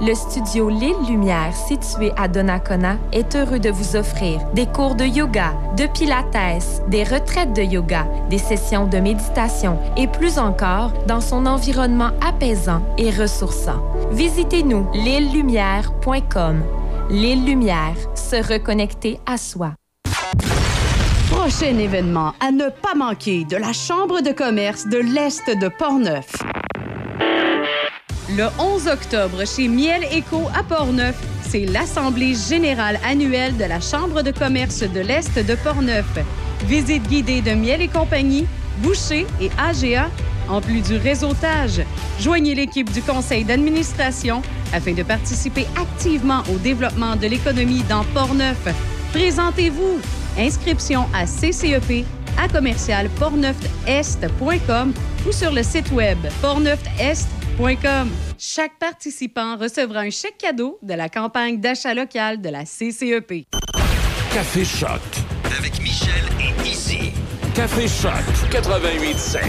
Le studio L'île Lumière, situé à Donnacona, est heureux de vous offrir des cours de yoga, de pilates, des retraites de yoga, des sessions de méditation et plus encore dans son environnement apaisant et ressourçant. Visitez-nous l'îlelumière.com. L'île Lumière, se reconnecter à soi. Prochain événement à ne pas manquer de la Chambre de commerce de l'Est de Portneuf. Le 11 octobre, chez Miel Éco à Portneuf, c'est l'Assemblée générale annuelle de la Chambre de commerce de l'Est de Portneuf. Visite guidée de Miel et compagnie, Boucher et AGA, en plus du réseautage. Joignez l'équipe du conseil d'administration afin de participer activement au développement de l'économie dans Portneuf. Présentez-vous. Inscription à CCEP à commercial portneufest.com ou sur le site web portneufest.com. Chaque participant recevra un chèque cadeau de la campagne d'achat local de la CCEP. Café Choc avec Michel et Izzy. Café Choc 88.7.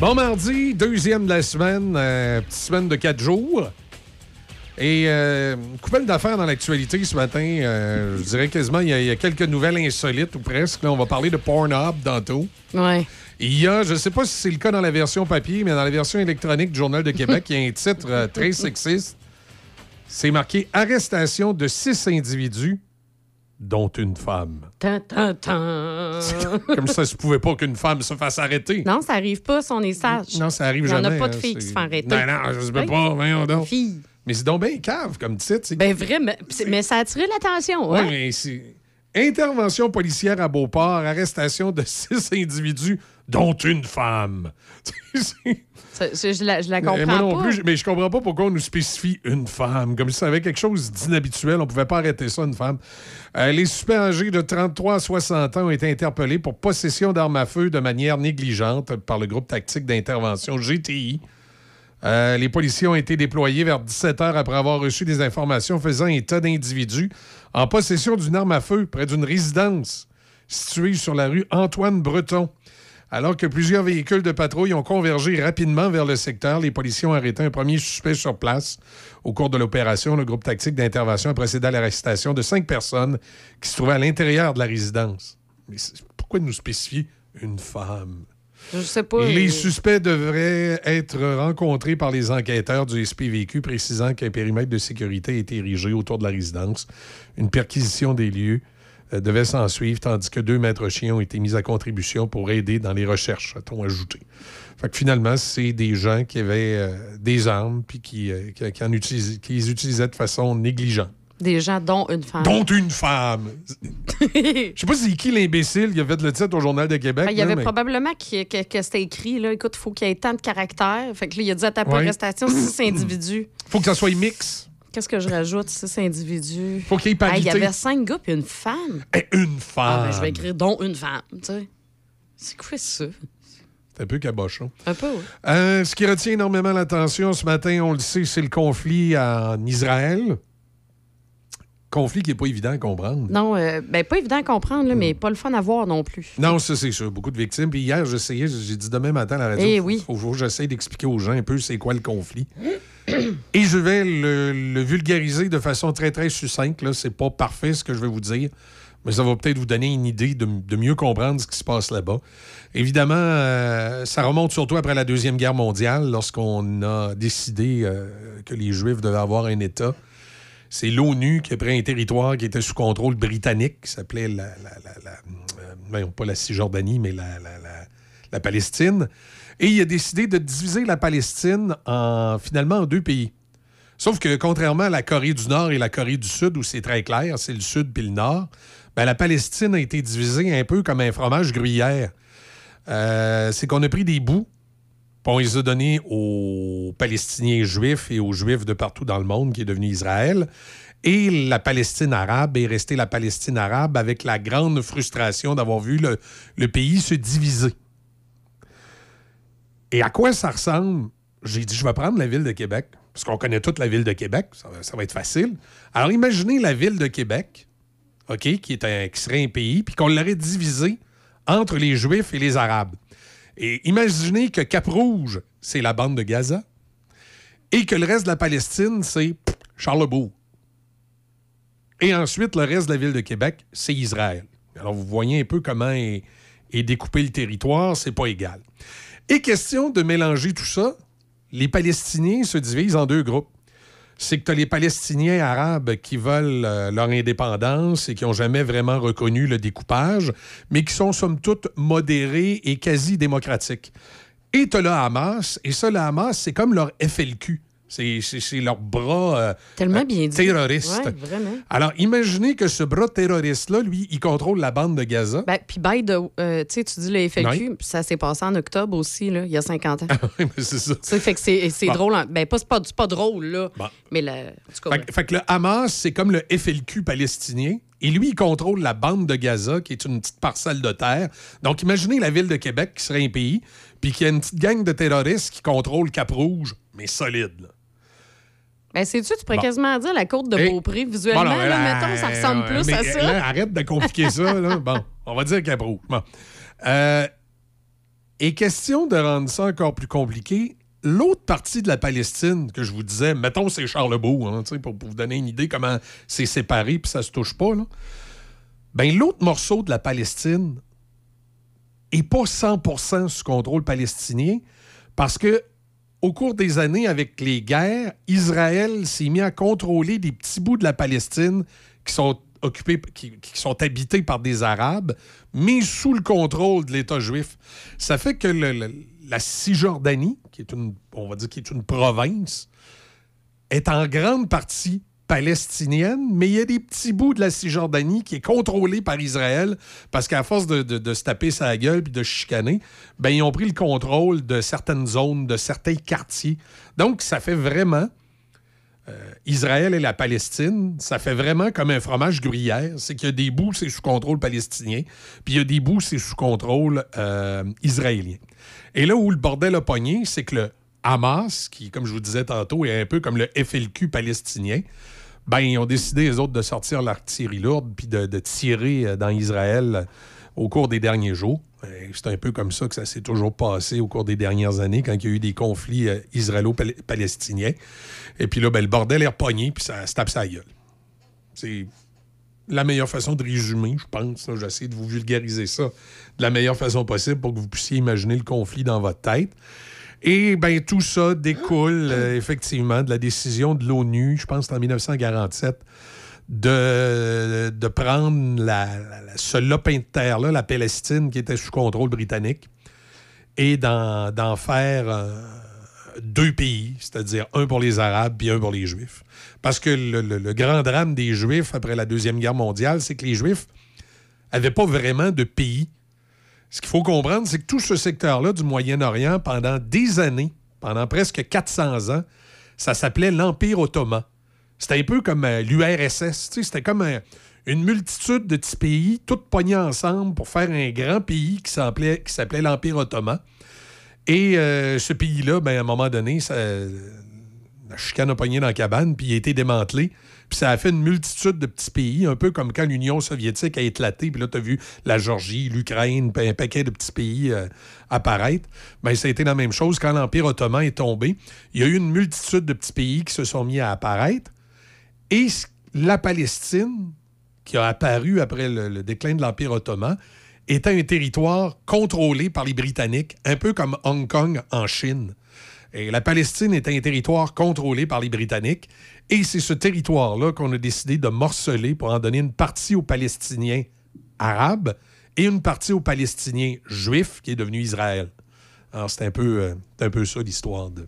Bon mardi, deuxième de la semaine, euh, petite semaine de quatre jours. Et euh, une couple d'affaires dans l'actualité ce matin. euh, je dirais quasiment, il y, a, il y a quelques nouvelles insolites ou presque. Là, on va parler de Pornhub tantôt. Ouais. Il y a, je ne sais pas si c'est le cas dans la version papier, mais dans la version électronique du Journal de Québec, il y a un titre euh, très sexiste. C'est marqué Arrestation de six individus, dont une femme. [LAUGHS] Tan, tan, tan. Comme ça, se pouvait pas qu'une femme se fasse arrêter. Non, ça arrive pas si on est sage. Non, ça arrive Il y en jamais. a pas de hein, filles qui se font arrêter. Non, non, je sais Oui. pas, voyons donc. Filles. Mais c'est donc bien cave comme titre. Ben vraiment. C'est- Mais ça a attiré l'attention, Oui, hein? mais c'est... Intervention policière à Beauport, arrestation de six individus, dont une femme. Ça, Je, la, je la Mais comprends moi non pas. plus, mais je comprends pas pourquoi on nous spécifie une femme. Comme si ça avait quelque chose d'inhabituel, on pouvait pas arrêter ça, une femme. Euh, les suspects âgés de 33 à 60 ans ont été interpellés pour possession d'armes à feu de manière négligente par le groupe tactique d'intervention GTI. Euh, les policiers ont été déployés vers 17 heures après avoir reçu des informations faisant état d'individus en possession d'une arme à feu près d'une résidence située sur la rue Antoine Breton. Alors que plusieurs véhicules de patrouille ont convergé rapidement vers le secteur, les policiers ont arrêté un premier suspect sur place. Au cours de l'opération, le groupe tactique d'intervention a procédé à l'arrestation de cinq personnes qui se trouvaient à l'intérieur de la résidence. Mais pourquoi nous spécifier une femme? Je sais pas. Les euh, suspects devraient être rencontrés par les enquêteurs du SPVQ, précisant qu'un périmètre de sécurité a été érigé autour de la résidence. Une perquisition des lieux euh, devait s'en suivre, tandis que deux maîtres chiens ont été mis à contribution pour aider dans les recherches, a-t-on ajouté. Fait que finalement, c'est des gens qui avaient euh, des armes puis qui, euh, qui- qui en utilis- qui les utilisaient de façon négligente. Des gens, dont une femme. Dont une femme! [LAUGHS] Je sais pas c'est qui l'imbécile qui a fait le titre au Journal de Québec. Ben, il y là, avait mais- probablement que, que- que c'était écrit, là, écoute, il faut qu'il y ait tant de caractères. Fait que là, il a dit à ta Ouais. arrestation, six [CLEARS THROAT] individus. faut que ça soit mix. Qu'est-ce que je rajoute, six individus? Faut qu'il y ait Il y avait cinq gars puis une femme. Une femme! Ah, ben, je vais écrire dont une femme, tu sais. C'est quoi ça? C'est un peu cabochon. Un peu, oui. Euh, ce qui retient énormément l'attention ce matin, on le sait, c'est le conflit en Israël. Conflit qui n'est pas évident à comprendre. Non, euh, ben pas évident à comprendre, là, mais pas le fun à voir non plus. Non, ça, c'est sûr. Beaucoup de victimes. Puis hier, j'essayais, j'ai dit demain matin à la radio. Eh faut- oui. faut, faut que j'essaie d'expliquer aux gens un peu c'est quoi le conflit. Et je vais le, vulgariser de façon très, très succincte. C'est pas parfait ce que je vais vous dire, mais ça va peut-être vous donner une idée de, mieux comprendre ce qui se passe là-bas. Évidemment, euh, ça remonte surtout après la Deuxième Guerre mondiale, lorsqu'on a décidé euh, que les Juifs devaient avoir un État. C'est l'ONU qui a pris un territoire qui était sous contrôle britannique, qui s'appelait la, la- euh, pas la Cisjordanie, mais la Palestine. Et il a décidé de diviser la Palestine en, finalement en deux pays. Sauf que contrairement à la Corée du Nord et la Corée du Sud, où c'est très clair, c'est le Sud puis le Nord, ben, la Palestine a été divisée un peu comme un fromage gruyère. Euh, c'est qu'on a pris des bouts, puis on les a donnés aux Palestiniens juifs et aux Juifs de partout dans le monde, qui est devenu Israël. Et la Palestine arabe est restée la Palestine arabe avec la grande frustration d'avoir vu le, le pays se diviser. Et à quoi ça ressemble? J'ai dit, je vais prendre la ville de Québec, parce qu'on connaît toute la ville de Québec, ça, va- être facile. Alors imaginez la ville de Québec, OK, qui, est un- serait un pays, puis qu'on l'aurait divisé entre les Juifs et les Arabes. Et imaginez que Cap-Rouge, c'est la bande de Gaza, et que le reste de la Palestine, c'est Charlebourg. Et ensuite, le reste de la ville de Québec, c'est Israël. Alors, vous voyez un peu comment est, est découpé le territoire, c'est pas égal. Et question de mélanger tout ça, les Palestiniens se divisent en deux groupes. C'est que tu as les Palestiniens arabes qui veulent euh, leur indépendance et qui n'ont jamais vraiment reconnu le découpage, mais qui sont somme toute modérés et quasi démocratiques. Et tu as le Hamas, et ça, le Hamas, c'est comme leur FLQ. C'est leur bras euh, Tellement euh, bien dit. terroriste. Ouais, vraiment. Alors, imaginez que ce bras terroriste-là, lui, il contrôle la bande de Gaza. Ben, puis, by the euh, tu dis le FLQ, ça s'est passé en octobre aussi, là, il y a 50 ans. [LAUGHS] Oui, mais c'est ça. Fait que c'est Bon. drôle. en- Ben, pas, c'est pas, pas drôle, là. Bon. Mais cas, Fait, que- fait que le Hamas, c'est comme le FLQ palestinien. Et lui, il contrôle la bande de Gaza, qui est une petite parcelle de terre. Donc, imaginez la ville de Québec, qui serait un pays, puis qu'il y a une petite gang de terroristes qui contrôle Cap-Rouge, mais solide. là. Ben, sais-tu, tu pourrais Bon. quasiment dire la côte de Beaupré. Visuellement, Bon, non, là, là, mettons, ça ressemble euh, plus mais, à euh, ça. là, arrête de compliquer ça. Là. [LAUGHS] Bon, on va dire qu'elle prouve. Bon. Euh, et question de rendre ça encore plus compliqué, l'autre partie de la Palestine que je vous disais, mettons c'est Charlebourg, hein, pour, pour vous donner une idée comment c'est séparé puis ça se touche pas, là. Ben, l'autre morceau de la Palestine est pas 100% sous contrôle palestinien parce que au cours des années, avec les guerres, Israël s'est mis à contrôler des petits bouts de la Palestine qui sont occupés, qui, sont habités par des Arabes, mais sous le contrôle de l'État juif. Ça fait que la Cisjordanie, qui est une, on va dire, qui est une province, est en grande partie palestinienne, mais il y a des petits bouts de la Cisjordanie qui est contrôlé par Israël parce qu'à force de, de- se taper sa gueule puis de chicaner, ben, ils ont pris le contrôle de certaines zones, de certains quartiers. Donc, ça fait vraiment euh, Israël et la Palestine, ça fait vraiment comme un fromage gruyère. C'est qu'il y a des bouts, c'est sous contrôle palestinien, puis il y a des bouts, c'est sous contrôle euh, israélien. Et là où le bordel a pogné, c'est que le Hamas, qui, comme je vous disais tantôt, est un peu comme le FLQ palestinien, ben, ils ont décidé, les autres, de sortir l'artillerie lourde puis de, tirer euh, dans Israël euh, au cours des derniers jours. C'est un peu comme ça que ça s'est toujours passé au cours des dernières années, quand il y a eu des conflits euh, israélo-palestiniens. Et puis là, ben, le bordel est repogné, puis ça se tape sa gueule. C'est la meilleure façon de résumer, je pense. J'essaie de vous vulgariser ça de la meilleure façon possible pour que vous puissiez imaginer le conflit dans votre tête. Et bien, tout ça découle euh, effectivement de la décision de l'ONU, je pense en 1947, de, de prendre la- la- la- ce lopin de terre-là, la Palestine, qui était sous contrôle britannique, et d'en d'en faire euh, deux pays, c'est-à-dire un pour les Arabes puis un pour les Juifs. Parce que le, le- le grand drame des Juifs après la Deuxième Guerre mondiale, c'est que les Juifs n'avaient pas vraiment de pays. Ce qu'il faut comprendre, c'est que tout ce secteur-là du Moyen-Orient, pendant des années, pendant presque 400 ans, ça s'appelait l'Empire ottoman. C'était un peu comme euh, l'URSS. C'était comme un- une multitude de petits pays, tous pognés ensemble pour faire un grand pays qui s'appelait l'Empire ottoman. Et euh, ce pays-là, ben, à un moment donné, la chicane a pogné dans la cabane, puis il a été démantelé. Puis ça a fait une multitude de petits pays, un peu comme quand l'Union soviétique a éclaté. Puis là, tu as vu la Georgie, l'Ukraine, un paquet de petits pays euh, apparaître. Bien, ça a été la même chose quand l'Empire ottoman est tombé. Il y a eu une multitude de petits pays qui se sont mis à apparaître. Et la Palestine, qui a apparu après le déclin de l'Empire ottoman, était un territoire contrôlé par les Britanniques, un peu comme Hong Kong en Chine. Et la Palestine était un territoire contrôlé par les Britanniques. Et c'est ce territoire-là qu'on a décidé de morceler pour en donner une partie aux Palestiniens arabes et une partie aux Palestiniens juifs, qui est devenu Israël. Alors, c'est un peu, euh, un peu ça l'histoire de,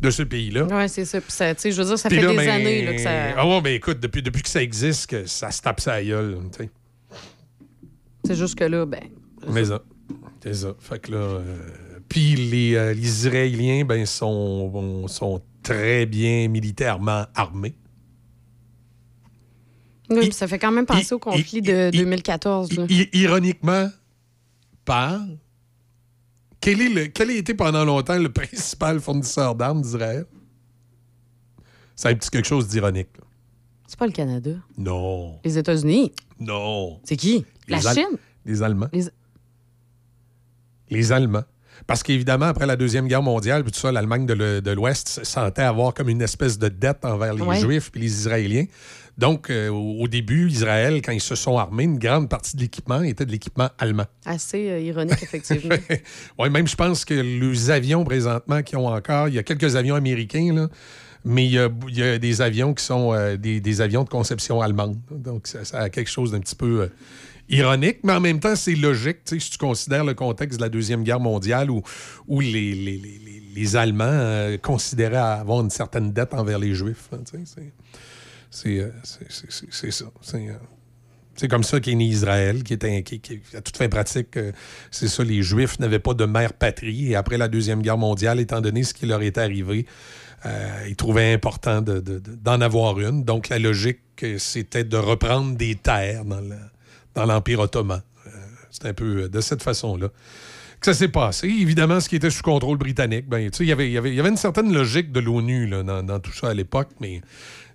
de ce pays-là. Oui, c'est ça. Puis ça, tu sais, je veux dire, ça Puis fait là, des ben, années là, que ça. Ah ouais, ben écoute, depuis, depuis que ça existe, que ça se tape sa gueule. C'est juste que là, ben. Mais ça. C'est ça. Fait que là. euh, Puis les, euh, les Israéliens, ben, sont, sont très bien militairement armés. Oui, ça fait quand même penser au conflit de 2014. là. I- ironiquement, par. Quel, est le, quel a été pendant longtemps le [LAUGHS] principal fournisseur d'armes d'Israël? C'est un petit quelque chose d'ironique. C'est pas le Canada. Non. Les États-Unis. Non. C'est qui? La Al- Chine? Les Allemands. Les- Les Allemands. Parce qu'évidemment, après la Deuxième Guerre mondiale, puis tout ça, l'Allemagne de l'Ouest se sentait avoir comme une espèce de dette envers les Ouais. Juifs et les Israéliens. Donc, euh, au début, Israël, quand ils se sont armés, une grande partie de l'équipement était de l'équipement allemand. Assez euh, ironique, effectivement. [LAUGHS] Oui, même je pense que les avions présentement qui ont encore, il y a quelques avions américains, là, mais il y a, il y a des avions qui sont euh, des, des avions de conception allemande. Donc, ça, ça a quelque chose d'un petit peu ironique, mais en même temps, c'est logique, si tu considères le contexte de la Deuxième Guerre mondiale où, les, Allemands euh, considéraient avoir une certaine dette envers les Juifs. hein, euh, c'est- ça. C'est euh, c'est comme ça qu'est né Israël, qui est qui, à toute fin pratique, c'est ça, les Juifs n'avaient pas de mère patrie. Et après la Deuxième Guerre mondiale, étant donné ce qui leur était arrivé, ils trouvaient important de- de- de- d'en avoir une. Donc la logique, c'était de reprendre des terres dans le- dans l'Empire ottoman. Euh, c'est un peu euh, de cette façon-là que ça s'est passé. Évidemment, ce qui était sous contrôle britannique, ben, y avait- y avait- y avait une certaine logique de l'ONU dans, dans tout ça à l'époque, mais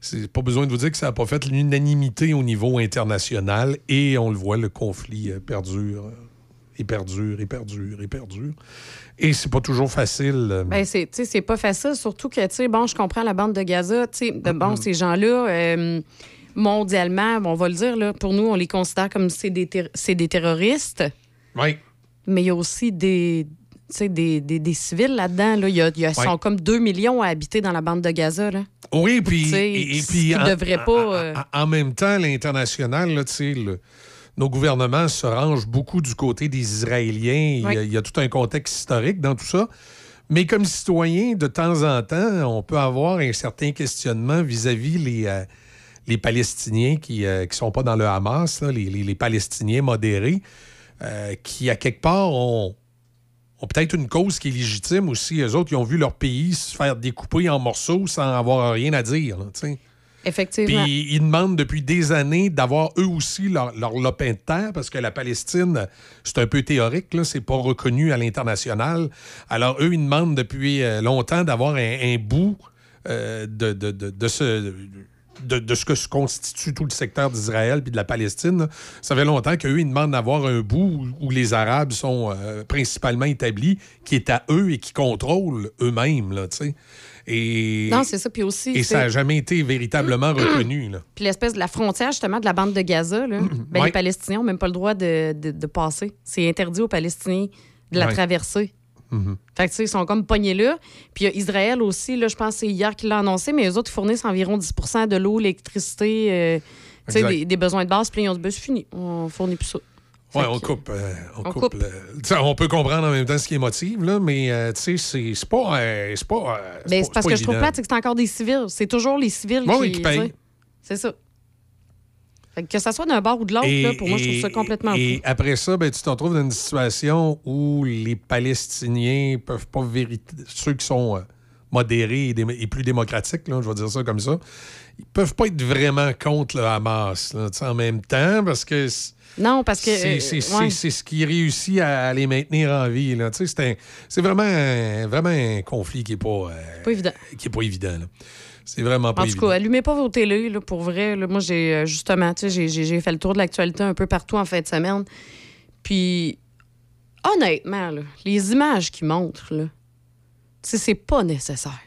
c'est pas besoin de vous dire que ça n'a pas fait l'unanimité au niveau international et on le voit, le conflit euh, perdure et perdure et perdure et perdure. Et c'est pas toujours facile. Ben, c'est, c'est pas facile, surtout que, tu sais, bon, je comprends la bande de Gaza, tu sais, bon, ces gens-là, euh, mondialement, on va le dire, là, pour nous, on les considère comme c'est des, ter- c'est des terroristes, Oui. mais il y a aussi des, des, des, des civils là-dedans, là. Il y a, il y a- Ouais. sont comme 2 millions à habiter dans la bande de Gaza, là. Oui, puis. Et, et puis en- devrait pas, en- euh, En, en même temps, l'international, là, tu sais, le- nos gouvernements se rangent beaucoup du côté des Israéliens. Il y a- Oui. il, y a, tout un contexte historique dans tout ça. Mais comme citoyen, de temps en temps, on peut avoir un certain questionnement vis-à-vis les, euh, les Palestiniens qui ne sont pas dans le Hamas, là, les, les- les Palestiniens modérés, euh, qui, à quelque part, ont, ont peut-être une cause qui est légitime aussi. Eux autres, ils ont vu leur pays se faire découper en morceaux sans avoir rien à dire. là. Effectivement. Puis ils demandent depuis des années d'avoir eux aussi leur, leur lopin de terre parce que la Palestine, c'est un peu théorique, là, c'est pas reconnu à l'international. Alors eux, ils demandent depuis euh, longtemps d'avoir un, un bout euh, de, de, de, de ce. De, de ce que se constitue tout le secteur d'Israël puis de la Palestine. là. Ça fait longtemps qu'eux, ils demandent d'avoir un bout où, où les Arabes sont euh, principalement établis, qui est à eux et qui contrôlent eux-mêmes. là, tu sais. Et, Non, c'est ça. Puis aussi, et ça n'a jamais été véritablement [CLEARS THROAT] reconnu. Là. Puis l'espèce de la frontière, justement, de la bande de Gaza, là, ben, Ouais. les Palestiniens n'ont même pas le droit de, de- de passer. C'est interdit aux Palestiniens de la Ouais. traverser. Mhm. Fait que, tu sais, ils sont comme pognés là. Puis il y a Israël aussi, là, je pense que c'est hier qu'il l'a annoncé, mais eux autres, ils fournissent environ 10% de l'eau, l'électricité, euh, tu sais, des, des besoins de base. Puis ils ont dit, ben, c'est fini, on fournit plus ça. Oui, on coupe. euh, on, on coupe. coupe. le- tu sais, on peut comprendre en même temps ce qui est motive, là, mais euh, tu sais, c'est c'est pas. euh, c'est pas. Ben, pas- c'est parce pas que je trouve évident. plate, c'est que c'est encore des civils. C'est toujours les civils qui, oui, qui payent. C'est ça. Que, ça soit d'un bord ou de l'autre, pour moi, je trouve ça complètement Et fou. après ça, ben, tu te retrouves dans une situation où les Palestiniens peuvent pas. Ceux qui sont euh, modérés et, dé- et plus démocratiques, là, je vais dire ça comme ça, ils peuvent pas être vraiment contre le Hamas là, tu sais, en même temps parce que. Non, parce que. C'est euh, ouais. ce qui réussit à les maintenir en vie. là. Tu sais, C'est vraiment, un- vraiment un conflit qui n'est pas, euh, Pas évident. qui est pas évident. là. C'est vraiment pas En tout évident. cas, allumez pas vos télés, là, pour vrai. là. Moi, j'ai euh, justement, tu sais, j'ai- fait le tour de l'actualité un peu partout en fin de semaine. Puis, honnêtement, là, les images qui montrent, là, c'est pas nécessaire.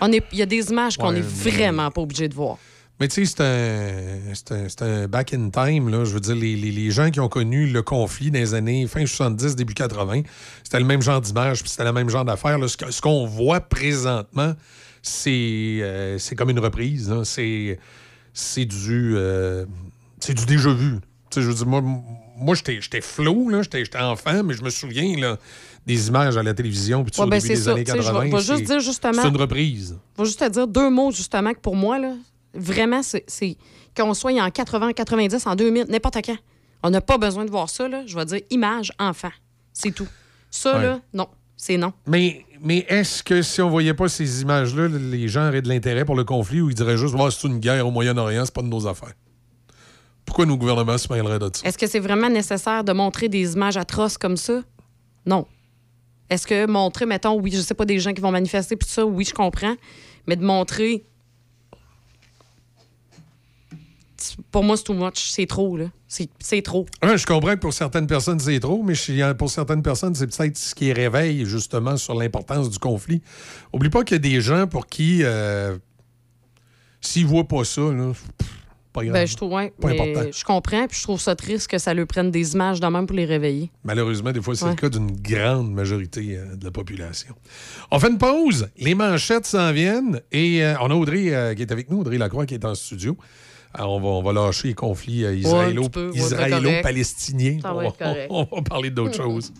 Est- Il y a des images qu'on Ouais, est mais- vraiment pas obligé de voir. Mais tu sais, c'est un, un, un back in time. Là. Je veux dire, les, les- les gens qui ont connu le conflit dans les années fin 70, début 80, c'était le même genre d'image, puis c'était le même genre d'affaires. ce qu'on voit présentement, c'est euh, c'est comme une reprise. là. C'est du, euh, c'est du déjà vu. Je veux dire, moi, moi j'étais j'étais flou, là, j'étais enfant, mais je me souviens là, des images à la télévision, puis Ouais, au ben, début des ça. années Tu sais, je vais- 80. je vais juste c'est- dire justement- C'est une reprise. Je vais juste te dire deux mots, justement, que pour moi, là, vraiment, c'est- c'est qu'on soit en 80, 90, en 2000, n'importe quand. On n'a pas besoin de voir ça, là. Je vais dire image enfant. C'est tout. Ça, Ouais. là, non. C'est non. Mais, mais est-ce que si on voyait pas ces images-là, les gens auraient de l'intérêt pour le conflit ou ils diraient juste oh, c'est une guerre au Moyen-Orient, c'est pas de nos affaires? Pourquoi nos gouvernements se mêleraient de ça? Est-ce que c'est vraiment nécessaire de montrer des images atroces comme ça? Non. Est-ce que montrer, mettons, oui, je sais pas, des gens qui vont manifester, puis ça, oui, je comprends. Mais de montrer. Pour moi, c'est too much. C'est trop, là. C'est trop. Ouais, je comprends que pour certaines personnes, c'est trop, mais pour certaines personnes, c'est peut-être ce qui réveille justement sur l'importance du conflit. Oublie pas qu'il y a des gens pour qui, euh, s'ils voient pas ça, là, pff, pas grave. Ben, je trouve, ouais, Pas mais important. je comprends, puis je trouve ça triste que ça lui prenne des images de même pour les réveiller. Malheureusement, des fois, c'est Ouais. le cas d'une grande majorité euh, de la population. On fait une pause. Les manchettes s'en viennent. Et euh, on a Audrey euh, qui est avec nous, Audrey Lacroix qui est en studio. Alors, on, va, on va lâcher les conflits euh, ouais, israélo-palestiniens. On, on va parler d'autre [LAUGHS] chose.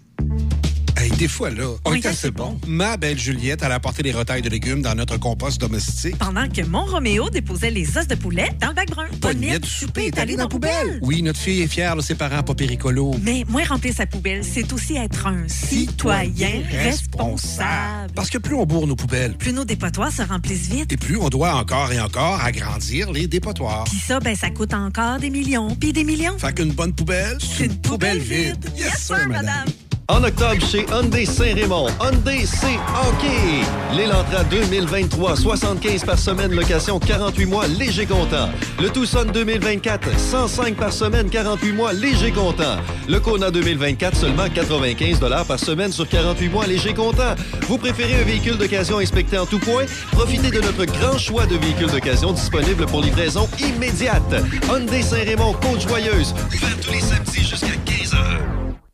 Hey, des fois, là, on est assez bon. Ma belle Juliette, elle a apporté des retailles de légumes dans notre compost domestique. Pendant que mon Roméo déposait les os de poulet dans le bac brun. Pognette du souper est allée dans la poubelle. Oui, notre fille est fière de ses parents pas péricolos. Mais moins remplir sa poubelle, c'est aussi être un citoyen responsable. Parce que plus on bourre nos poubelles, Plus nos dépotoirs se remplissent vite. et plus on doit encore et encore agrandir les dépotoirs. Puis ça, ben, ça coûte encore des millions, puis des millions. Fait qu'une bonne poubelle, c'est une poubelle vide. Yes, sir, madame. En octobre, chez Hyundai Saint-Raymond, Hyundai c'est hockey. L'Elantra 2023, 75 par semaine, location 48 mois, léger comptant. Le Tucson 2024, 105 par semaine, 48 mois, léger comptant. Le Kona 2024, seulement 95 par semaine sur 48 mois, léger comptant. Vous préférez un véhicule d'occasion inspecté en tout point? Profitez de notre grand choix de véhicules d'occasion disponibles pour livraison immédiate. Hyundai Saint-Raymond, Côte-Joyeuse, ouvert tous les samedis jusqu'à 15 heures.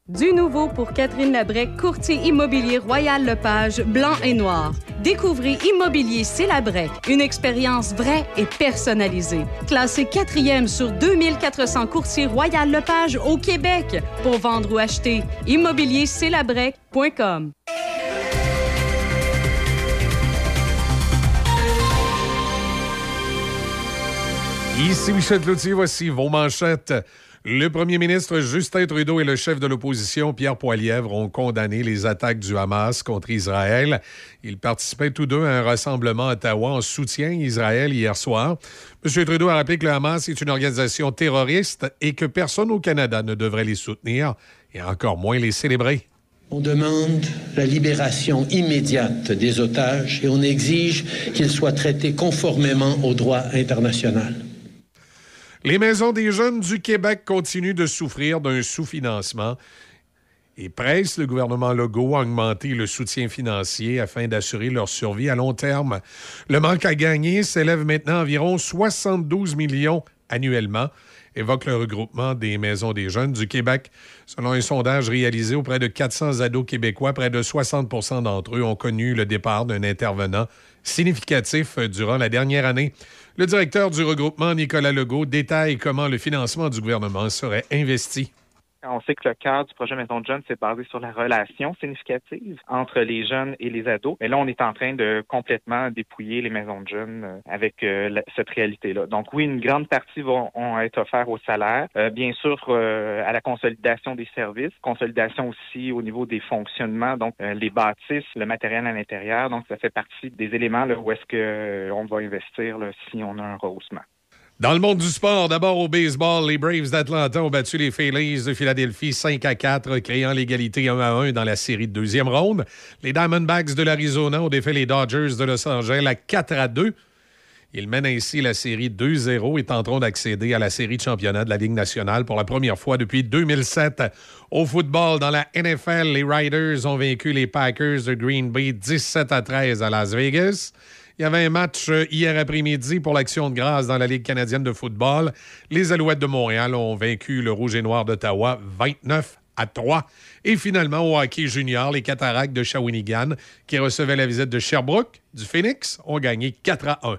Du nouveau pour Catherine Labrec, courtier immobilier Royal Lepage, blanc et noir. Découvrez Immobilier Célabrec, une expérience vraie et personnalisée. Classé quatrième sur 2400 courtiers Royal Lepage au Québec. Pour vendre ou acheter, immobiliercélabrec.com. Ici Michel Cloutier, voici vos manchettes. Le premier ministre Justin Trudeau et le chef de l'opposition Pierre Poilièvre ont condamné les attaques du Hamas contre Israël. Ils participaient tous deux à un rassemblement à Ottawa en soutien à Israël hier soir. M. Trudeau a rappelé que le Hamas est une organisation terroriste et que personne au Canada ne devrait les soutenir et encore moins les célébrer. On demande la libération immédiate des otages et on exige qu'ils soient traités conformément au droit international. Les maisons des jeunes du Québec continuent de souffrir d'un sous-financement et pressent le gouvernement Legault à augmenter le soutien financier afin d'assurer leur survie à long terme. Le manque à gagner s'élève maintenant à environ 72 millions annuellement, évoque le regroupement des maisons des jeunes du Québec. Selon un sondage réalisé auprès de 400 ados québécois, près de 60% d'entre eux ont connu le départ d'un intervenant significatif durant la dernière année. Le directeur du regroupement, Nicolas Legault, détaille comment le financement du gouvernement serait investi. On sait que le cœur du projet Maison de Jeunes, c'est basé sur la relation significative entre les jeunes et les ados. Mais là, on est en train de complètement dépouiller les maisons de jeunes euh, avec euh, cette réalité-là. Donc oui, une grande partie vont, vont être offerts au salaire. Euh, bien sûr, euh, à la consolidation des services, consolidation aussi au niveau des fonctionnements, donc euh, les bâtisses, le matériel à l'intérieur. Donc ça fait partie des éléments là, où est-ce que on va investir là, si on a un rehaussement. Dans le monde du sport, d'abord au baseball, les Braves d'Atlanta ont battu les Phillies de Philadelphie 5 à 4, créant l'égalité 1 à 1 dans la série de deuxième ronde. Les Diamondbacks de l'Arizona ont défait les Dodgers de Los Angeles à 4 à 2. Ils mènent ainsi la série 2-0 et tenteront d'accéder à la série de championnat de la Ligue nationale pour la première fois depuis 2007. Au football, dans la NFL, les Riders ont vaincu les Packers de Green Bay 17 à 13 à Las Vegas. Il y avait un match euh, hier après-midi pour l'Action de grâce dans la Ligue canadienne de football. Les Alouettes de Montréal ont vaincu le Rouge et Noir d'Ottawa 29 à 3. Et finalement, au hockey junior, les Cataractes de Shawinigan, qui recevaient la visite de Sherbrooke, du Phoenix, ont gagné 4 à 1.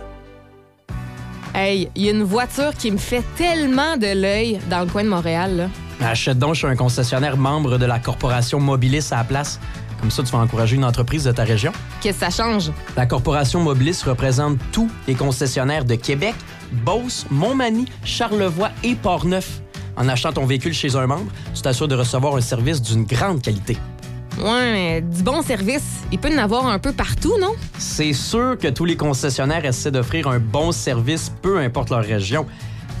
Hey, il y a une voiture qui me fait tellement de l'œil dans le coin de Montréal. Là. Achète donc chez un concessionnaire membre de la corporation Mobilis à la place. Comme ça, tu vas encourager une entreprise de ta région. Qu'est-ce que ça change? La corporation Mobilis représente tous les concessionnaires de Québec, Beauce, Montmagny, Charlevoix et Portneuf. En achetant ton véhicule chez un membre, tu t'assures de recevoir un service d'une grande qualité. Ouais, mais du bon service, il peut y en avoir un peu partout, non? C'est sûr que tous les concessionnaires essaient d'offrir un bon service, peu importe leur région.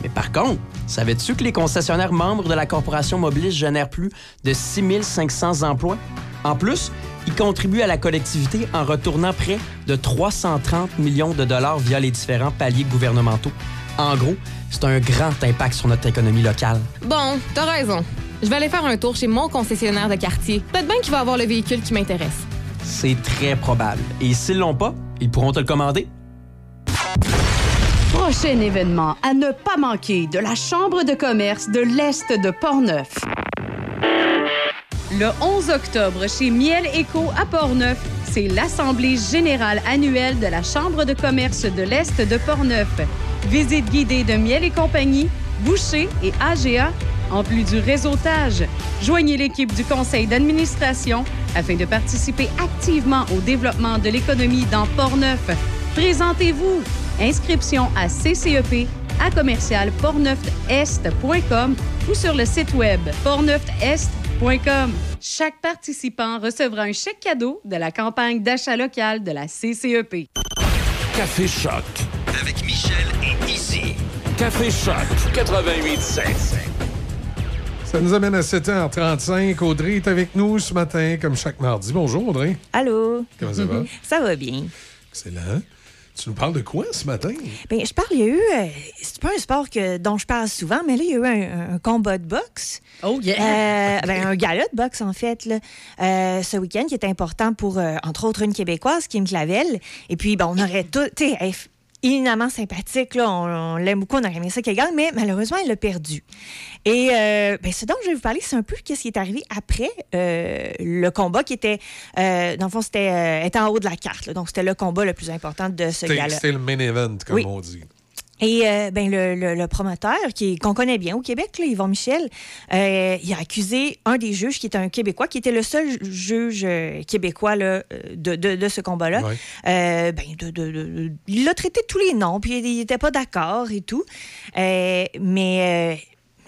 Mais par contre, savais-tu que les concessionnaires membres de la corporation Mobilis génèrent plus de 6500 emplois? En plus, ils contribuent à la collectivité en retournant près de 330 millions de dollars via les différents paliers gouvernementaux. En gros, c'est un grand impact sur notre économie locale. Bon, t'as raison. Je vais aller faire un tour chez mon concessionnaire de quartier. Peut-être bien qu'il va avoir le véhicule qui m'intéresse. C'est très probable. Et s'ils l'ont pas, ils pourront te le commander. Prochain événement à ne pas manquer de la Chambre de commerce de l'Est de Portneuf. Le 11 octobre, chez Miel Éco à Portneuf, c'est l'Assemblée générale annuelle de la Chambre de commerce de l'Est de Portneuf. Visite guidée de Miel et compagnie, Boucher et AGA, En plus du réseautage, joignez l'équipe du conseil d'administration afin de participer activement au développement de l'économie dans Portneuf. Présentez-vous. Inscription à CCEP à commercial portneufest.com ou sur le site web portneufest.com. Chaque participant recevra un chèque cadeau de la campagne d'achat local de la CCEP. Café Choc. Avec Michel et Izzy. Café Choc 88.7. Ça nous amène à 7h35. Audrey est avec nous ce matin, comme chaque mardi. Bonjour, Audrey. Allô? Comment ça va? Ça va bien. Excellent. Tu nous parles de quoi ce matin? Bien, je parle, il y a eu. euh, c'est pas un sport que, dont je parle souvent, mais là, il y a eu un, un combat de boxe. Oh, yeah! Euh, ben, un gala de boxe, en fait, là, euh, ce week-end, qui est important pour, euh, entre autres, une Québécoise, Kim Clavel. Et puis, bon, on aurait tout. Tu sais, éminemment sympathique, là. On, on l'aime beaucoup, on aurait aimé ça qu'elle gagne, mais malheureusement, elle l'a perdu. Et euh, ben, ce dont je vais vous parler, c'est un peu ce qui est arrivé après euh, le combat qui était, euh, dans le fond, c'était euh, était en haut de la carte. là. donc, c'était le combat le plus important de ce gala. c'était le main event, comme Oui. on dit. Et euh, ben, le, le- le promoteur, qui qu'on connaît bien au Québec, là, Yvon Michel, euh, il a accusé un des juges, qui était un Québécois, qui était le seul juge euh, québécois là, de, de- de ce combat-là. Ouais. Euh, ben, de- il l'a traité de tous les noms, puis il n'était pas d'accord et tout. Mais.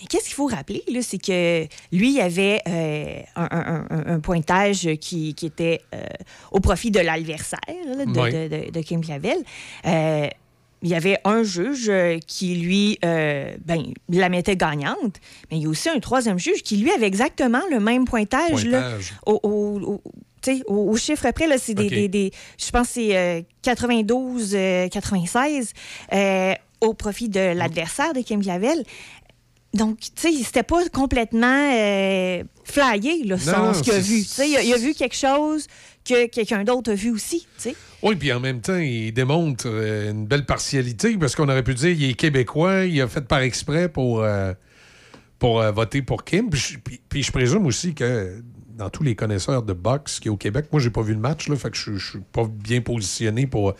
qu'est-ce qu'il faut rappeler, là, c'est que lui, il avait euh, un, un- un- un pointage qui, qui était euh, au profit de l'adversaire de, Oui. de- de- de Kim Clavel. Euh, il y avait un juge euh, qui, lui, euh, ben, la mettait gagnante, mais il y a aussi un troisième juge qui, lui, avait exactement le même pointage, là, Pointage. au, au- au- chiffre après, là, c'est des, des- des- je pense que c'est euh, 92, euh, 96, euh, au profit de l'adversaire de Kim Clavel. Donc, tu sais, c'était pas complètement euh, flyé, Non, ce qu'il a vu. Tu sais, il, a- il a vu quelque chose que quelqu'un d'autre a vu aussi, tu sais. Oui, puis en même temps, il démontre euh, une belle partialité parce qu'on aurait pu dire il est québécois, il a fait par exprès pour, euh, pour euh, voter pour Kim. Puis je, présume aussi que dans tous les connaisseurs de boxe qui est au Québec, moi, j'ai pas vu le match, là, fait que je, je suis pas bien positionné pour,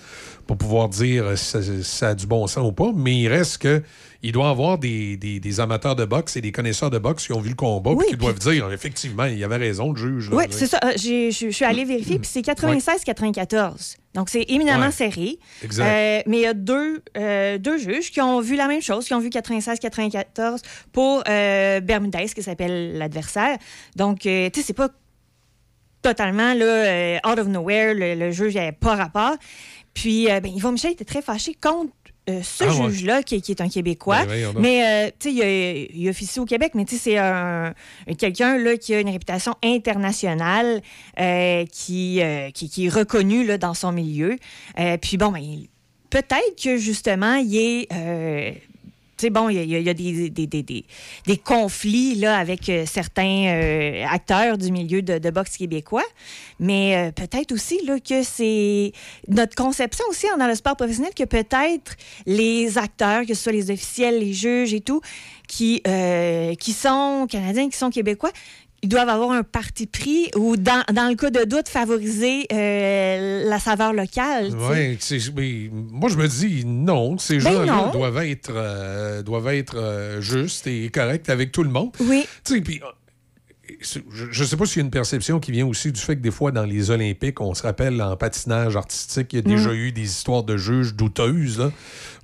pour pouvoir dire si ça, si ça a du bon sens ou pas, mais il reste que il doit y avoir des, des- des amateurs de boxe et des connaisseurs de boxe qui ont vu le combat puis qui doivent dire effectivement, il y avait raison, le juge. là. Oui, c'est ça. Euh, Je suis allée vérifier, puis c'est 96-94. Donc, c'est éminemment Ouais. serré. Exact. Euh, mais il y a deux, euh, deux juges qui ont vu la même chose, qui ont vu 96-94 pour euh, Bermudez, qui s'appelle l'adversaire. Donc, tu sais, c'est pas totalement là, out of nowhere. Le, le juge n'avait pas rapport. Puis, ben, Yvon Michel était très fâché contre euh, ce Ah ouais. juge-là, qui, qui est un Québécois. Ben, mais, euh, tu sais, il, a- il officie au Québec, mais tu sais, c'est un, un- quelqu'un là, qui a une réputation internationale, euh, qui, euh, qui, qui est reconnu là, dans son milieu. Puis, bon, ben, peut-être que justement, il est. bon, il y a, des, conflits avec euh, certains euh, acteurs du milieu de, boxe québécois, mais euh, peut-être aussi que c'est notre conception aussi dans le sport professionnel que peut-être les acteurs, que ce soit les officiels, les juges et tout, qui sont canadiens, qui sont québécois, ils doivent avoir un parti pris ou, dans, dans le cas de doute, favoriser euh, la saveur locale. c'est- mais moi, je me dis non, ces Ben gens-là doivent être, euh, doivent être euh, justes et corrects avec tout le monde. Oui. Puis, je ne sais pas s'il y a une perception qui vient aussi du fait que des fois, dans les Olympiques, on se rappelle en patinage artistique, il y a déjà Mm. eu des histoires de juges douteuses. là.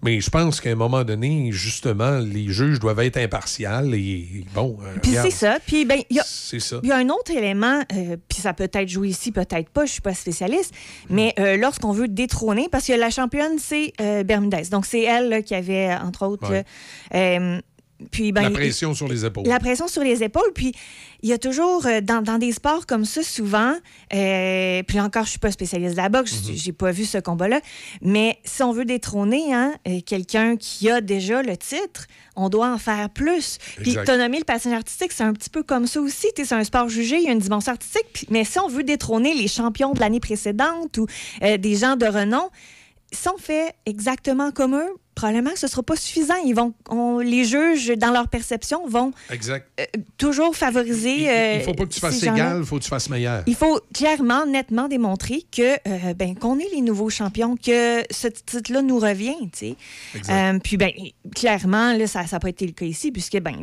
Mais je pense qu'à un moment donné, justement, les juges doivent être impartials et bon. euh, Puis c'est ça. Puis ben, il y a, un autre élément, euh, puis ça peut être joué ici, peut-être pas, je suis pas spécialiste, mais euh, lorsqu'on veut détrôner, parce que la championne, c'est euh, Bermudez. Donc c'est elle là, qui avait, entre autres, Ouais. Puis, ben, La il- pression sur les épaules. la pression sur les épaules. Puis, il y a toujours, euh, dans, dans des sports comme ça, souvent, euh, puis là encore, je suis pas spécialiste de la boxe, Mm-hmm. j'ai- j'ai pas vu ce combat-là, mais si on veut détrôner hein, euh, quelqu'un qui a déjà le titre, on doit en faire plus. Puis, Exact. tu as nommé le patinage artistique, c'est un petit peu comme ça aussi. C'est un sport jugé, il y a une dimension artistique, puis- mais si on veut détrôner les champions de l'année précédente ou euh, des gens de renom, si on fait exactement comme eux, probablement que ce ne sera pas suffisant. Ils vont, on- les juges, dans leur perception, vont Exact. euh, toujours favoriser. Il euh, faut pas que tu fasses égal, il faut que tu fasses meilleur. Il faut clairement, nettement démontrer que euh, ben, qu'on est les nouveaux champions, que ce titre-là nous revient. Euh, puis ben, clairement, là, ça n'a pas été le cas ici, puisque ben,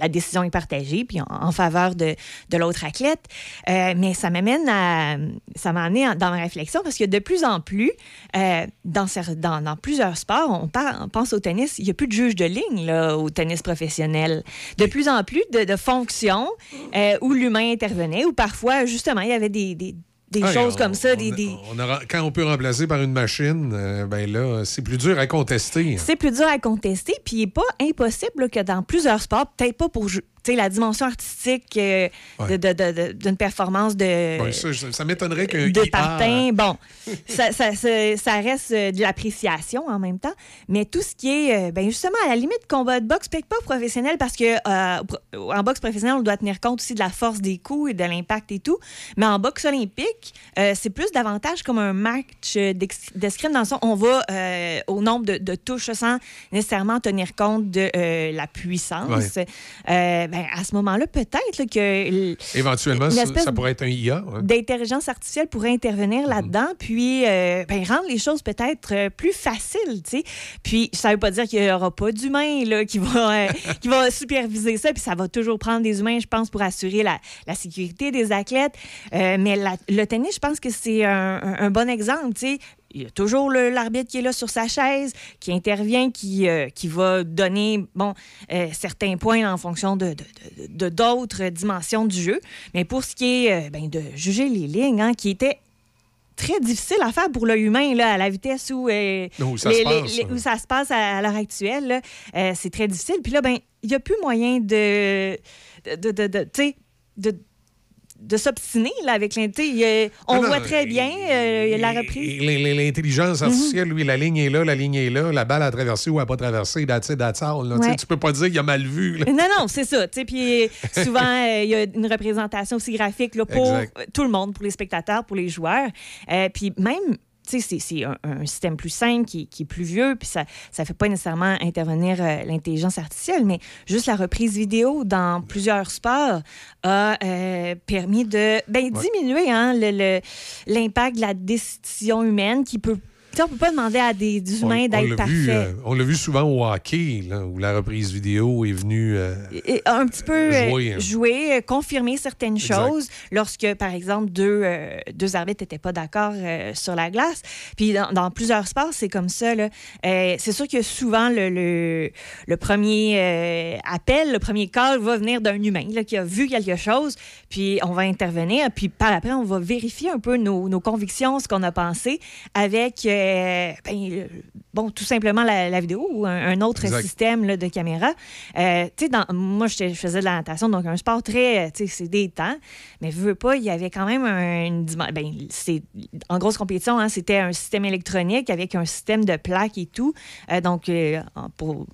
la décision est partagée, puis en, en faveur de, de l'autre athlète. Euh, mais ça m'amène à, ça m'a amené dans ma réflexion parce que de plus en plus, euh, dans, dans, dans plusieurs sports, on, par- on pense au tennis, il n'y a plus de juge de ligne là, au tennis professionnel. De plus en plus de, de fonctions euh, où l'humain intervenait, où parfois, justement, il y avait des, des- des Ouais, choses on- comme ça, on- des, des- on aura- quand on peut remplacer par une machine, euh, ben là, c'est plus dur à contester. C'est plus dur à contester, puis il n'est pas impossible là, que dans plusieurs sports, peut-être pas pour la dimension artistique euh, Ouais. de- de- de- d'une performance de, Bon, ça, ça- m'étonnerait qu'un de IA patin, bon, [LAUGHS] ça, ça- ça- reste euh, de l'appréciation en même temps, mais tout ce qui est, euh, ben justement, à la limite, combat de boxe, peut-être pas professionnel, parce que euh, en boxe professionnel, on doit tenir compte aussi de la force des coups et de l'impact et tout, mais en boxe olympique, euh, c'est plus davantage comme un match d'escrime dans le sens, on va au nombre de, touches sans nécessairement tenir compte de la puissance. Euh, ben, à ce moment-là, peut-être que... Éventuellement, ça, pourrait être un IA. d'intelligence artificielle pourrait intervenir là-dedans, puis euh, ben, rendre les choses peut-être euh, plus faciles, tu sais. Puis ça veut pas dire qu'il y aura pas d'humains qui va euh, [LAUGHS] qui va superviser ça, puis ça va toujours prendre des humains, je pense, pour assurer la, la sécurité des athlètes. Euh, mais la- le tennis, je pense que c'est un, un- un bon exemple, tu sais. Il y a toujours l'arbitre qui est là sur sa chaise, qui intervient, qui, euh, qui va donner bon, euh, certains points en fonction de, de- de- de d'autres dimensions du jeu. Mais pour ce qui est euh, ben, de juger les lignes, hein, qui était très difficile à faire pour l'œil humain, là, à la vitesse où, euh, Où ça se passe, où ça se passe à, à l'heure actuelle, euh, c'est très difficile. Puis là, ben, il n'y a plus moyen de, de, de, de- de- s'obstiner là, avec l'inté. On Non, non, voit très bien euh, la reprise. L'intelligence Mhm. artificielle, lui, la ligne est là, la ligne est là, la balle a traversé ou a pas traversé, that's it, that's all, là. Ouais. Tu peux pas dire qu'il a mal vu. là. Non, non, c'est ça. Puis souvent, euh, il y a une représentation aussi graphique là, pour Exact. tout le monde, pour les spectateurs, pour les joueurs. Euh, puis même, c'est- un, un système plus simple qui, qui est plus vieux, puis ça ne fait pas nécessairement intervenir euh, l'intelligence artificielle, mais juste la reprise vidéo dans plusieurs sports a euh, permis de ben, diminuer hein, le- le- l'impact de la décision humaine qui peut. On ne peut pas demander à des humains d'être parfaits. euh, on l'a vu souvent au hockey, là, où la reprise vidéo est venue. euh, Et un petit peu euh, Jouer, hein. jouer, confirmer certaines Exact. choses lorsque, par exemple, deux, euh, deux arbitres n'étaient pas d'accord sur la glace. Puis dans, dans plusieurs sports, c'est comme ça. c'est sûr que souvent, le, le, le premier appel, le premier call va venir d'un humain là, qui a vu quelque chose, puis on va intervenir, puis par après, on va vérifier un peu nos, nos convictions, ce qu'on a pensé, avec, euh, ben, le- bon, tout simplement la, la vidéo ou un, un autre Exact. système là, de caméra. Euh, dans- moi, je faisais de la natation, donc un sport très, tu sais, c'est des temps, mais veux, veux pas, il y avait quand même un- une. Ben, c'est, en grosse compétition, hein, c'était un système électronique avec un système de plaques et tout. Euh, donc, euh, pour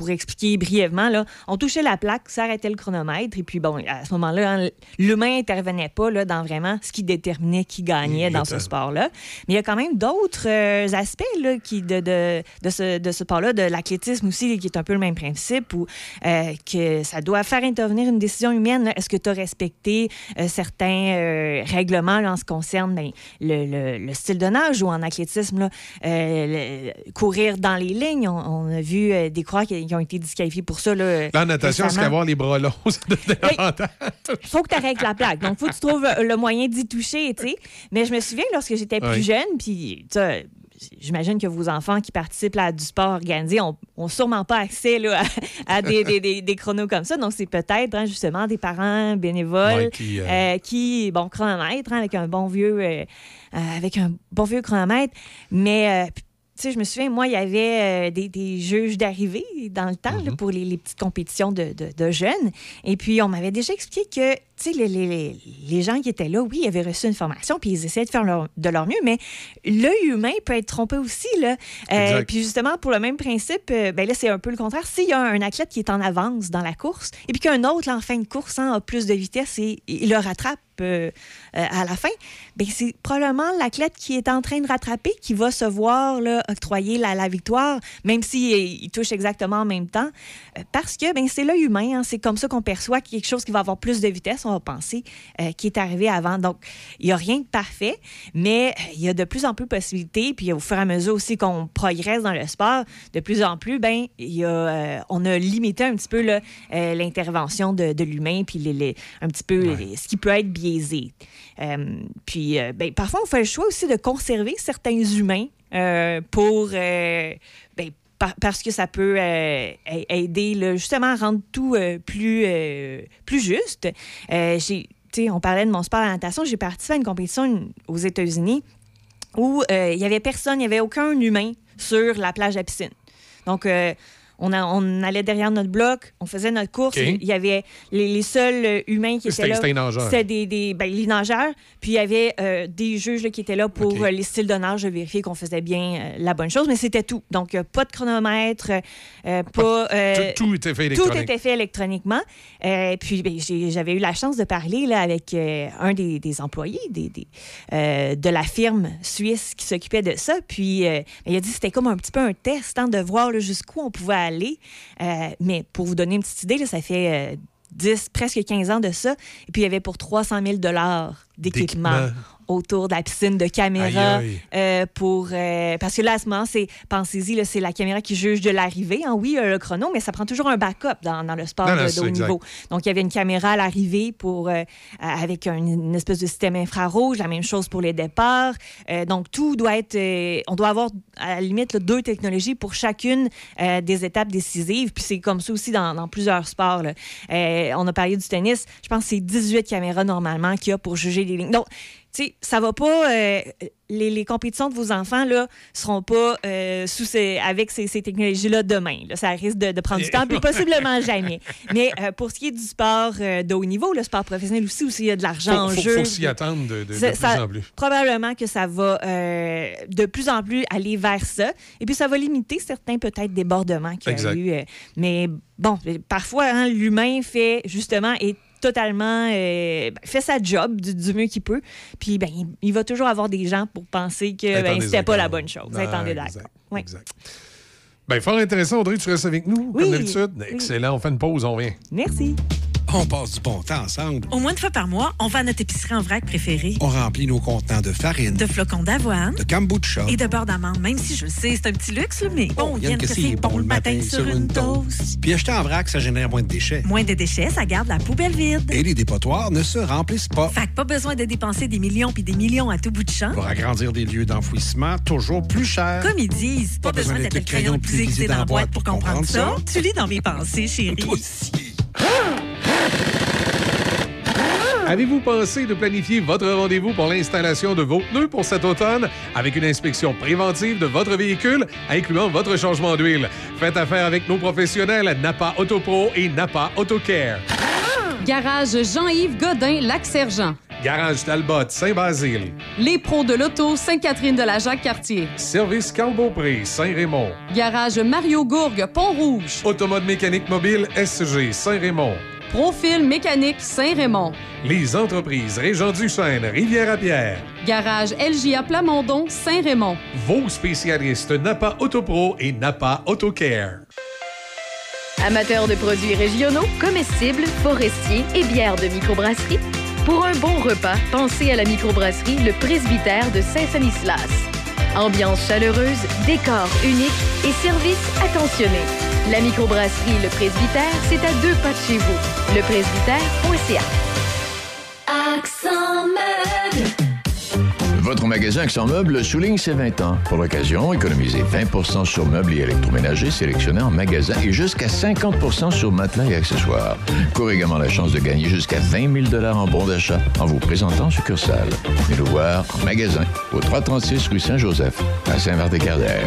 pour expliquer brièvement, là, on touchait la plaque, ça arrêtait le chronomètre, et puis bon, à ce moment-là, hein, l'humain intervenait pas là, dans vraiment ce qui déterminait qui gagnait dans ce sport-là. Mais il y a quand même d'autres euh, aspects là, qui, de, de, de ce, de ce sport-là, de l'athlétisme aussi, qui est un peu le même principe, où euh, que ça doit faire intervenir une décision humaine. Est-ce que tu as respecté euh, certains règlements là, en ce qui concerne ben, le, le- le style de nage ou en athlétisme, là, le- courir dans les lignes? On, on a vu des coureurs qui, qui ont été disqualifiés pour ça. Là, Là, en natation, récemment. qu'avoir les bras longs, [LAUGHS] ça? Il faut que tu arrêtes la plaque. Donc, il faut que tu trouves euh, le moyen d'y toucher, tu sais. Mais je me souviens, lorsque j'étais plus jeune, puis, J'imagine que vos enfants qui participent à du sport organisé n'ont sûrement pas accès là, à, à des, [LAUGHS] des- des- des chronos comme ça. Donc, c'est peut-être hein, justement des parents bénévoles Ouais, qui, euh, euh, qui, bon, chronomètre, hein, avec un bon vieux, euh, avec un bon vieux chronomètre. Mais, sais, je me souviens, moi, il y avait euh, des, des juges d'arrivée dans le temps là, pour les, les petites compétitions de, de- de jeunes. Et puis, on m'avait déjà expliqué que, tu sais, les, les- les- les gens qui étaient là, oui, ils avaient reçu une formation, puis ils essayaient de faire leur- de leur mieux, mais l'œil humain peut être trompé aussi. Là. Euh, puis, justement, pour le même principe, euh, ben là, c'est un peu le contraire. S'il y a un athlète qui est en avance dans la course, et puis qu'un autre, en fin de course, hein, a plus de vitesse et il le rattrape euh, à la fin, ben, c'est probablement l'athlète qui est en train de rattraper qui va se voir là, octroyer la, la victoire, même s'il il touche exactement en même temps. Euh, parce que ben, c'est l'œil humain, hein, c'est comme ça qu'on perçoit quelque chose qui va avoir plus de vitesse, on va penser, euh, qui est arrivé avant. Donc, il n'y a rien de parfait, mais euh, il y a de plus en plus de possibilités. Puis, au fur et à mesure aussi qu'on progresse dans le sport, de plus en plus, ben, il y a, euh, on a limité un petit peu l'intervention de, de l'humain, puis les, les- un petit peu les- ce qui peut être biaisé. Euh, puis, euh, ben, parfois, on fait le choix aussi de conserver certains humains euh, pour. ben, par- parce que ça peut aider justement à rendre tout plus, plus juste. On parlait de mon sport à. J'ai participé à une compétition aux États-Unis où il n'y avait personne, il n'y avait aucun humain sur la plage à piscine. Donc, on, a- on allait derrière notre bloc, on faisait notre course. Il y avait les, les seuls euh, humains qui étaient là. c'était les nageurs. C'était des, des- ben, les nageurs. Puis il y avait euh, des juges là, qui étaient là pour euh, les styles de nage, vérifier qu'on faisait bien la bonne chose. Mais c'était tout. Donc, pas de chronomètre, pas. Tout, tout était fait tout électronique. était fait électroniquement. Puis ben, j'avais eu la chance de parler là, avec un des, des employés des, des, euh, de la firme suisse qui s'occupait de ça. Puis euh, il a dit que c'était comme un petit peu un test hein, de voir jusqu'où on pouvait aller. Euh, mais pour vous donner une petite idée, ça fait euh, 10, presque 15 ans de ça. Et puis il y avait pour 300 000 d'équipement D'équipement. Autour de la piscine, de. Aïe, aïe. euh, pour, euh, parce que là, à ce moment, c'est, pensez-y, là, c'est la caméra qui juge de l'arrivée. hein. Oui, le chrono, mais ça prend toujours un backup dans, dans le sport Non, non, de, haut exact. niveau. Donc, il y avait une caméra à l'arrivée pour, euh, avec un- une espèce de système infrarouge, la même chose pour les départs. Donc, tout doit être. on doit avoir, à la limite, là, deux technologies pour chacune des étapes décisives. Puis, c'est comme ça aussi dans, dans plusieurs sports. là. On a parlé du tennis. Je pense que c'est 18 caméras normalement qu'il y a pour juger les lignes. Donc, sais, ça va pas. euh, les, les compétitions de vos enfants là seront pas euh, sous ces, avec ces, ces technologies-là demain. là. Ça risque de, de prendre du temps, puis possiblement [LAUGHS] jamais. Mais euh, pour ce qui est du sport de haut niveau, le sport professionnel aussi, où il y a de l'argent en Faut, jeu. faut s'y attendre de, de- de plus ça- en plus. Probablement que ça va de plus en plus aller vers ça. Et puis, ça va limiter certains, peut-être, débordements qu'il y a Exact. eu. mais bon, parfois, hein, l'humain fait justement est totalement euh, ben, fait sa job du, du mieux qu'il peut. Puis, ben, il, il va toujours avoir des gens pour penser que ben, c'était pas la bonne chose. Ah, Être en exact. Ouais. Ben, fort intéressant, Audrey, tu restes avec nous, Oui, comme d'habitude. oui. Excellent, on fait une pause, on vient. Merci. On passe du bon temps ensemble. Au moins une fois par mois, on va à notre épicerie en vrac préférée. On remplit nos contenants de farine, De flocons d'avoine de kombucha. et de beurre d'amande, même si je le sais, c'est un petit luxe, mais bon, Yann, que que c'est? bon le matin sur une toast. Puis acheter en vrac, ça génère moins de déchets. Moins de déchets, ça garde la poubelle vide. Et les dépotoirs ne se remplissent pas. Fait que pas besoin de dépenser des millions puis des millions à tout bout de champ. Pour agrandir des lieux d'enfouissement toujours plus chers. Comme ils disent, pas, besoin d'être le crayon le plus aiguisé dans la boîte pour comprendre ça. Tu lis dans mes pensées, chérie. Avez-vous pensé de planifier votre rendez-vous pour l'installation de vos pneus pour cet automne? Avec une inspection préventive de votre véhicule, incluant votre changement d'huile? Faites affaire avec nos professionnels Napa Autopro et Napa AutoCare. Garage Jean-Yves Godin, Lac-Sergent. Garage Talbot, Saint-Basile. Les pros de l'auto, Sainte-Catherine de la Jacques-Cartier. Service Carl Beaupré, Saint-Raymond. Garage Mario Gourgue, Pont-Rouge. Automode mécanique mobile SG, Saint-Raymond. Profil mécanique Saint-Raymond. Les entreprises Régent Duchesne, Rivière-à-Pierre. Garage LJA Plamondon, Saint-Raymond. Vos spécialistes Napa Autopro et Napa AutoCare. Amateurs de produits régionaux, comestibles, forestiers et bières de microbrasserie, pour un bon repas, pensez à la microbrasserie Le Presbytère de Saint-Sanislas. Ambiance chaleureuse, décor unique et service attentionné. La microbrasserie Le Presbytère, c'est à deux pas de chez vous. Lepresbytère.ca. Accent meuble. Votre magasin Accent Meubles souligne ses 20 ans. Pour l'occasion, économisez 20% sur meubles et électroménagers sélectionnés en magasin et jusqu'à 50% sur matelas et accessoires. Courez également la chance de gagner jusqu'à 20 000 en bons d'achat en vous présentant en succursale. Venez nous voir en magasin au 336 rue Saint-Joseph à Saint-Martin-Cardère.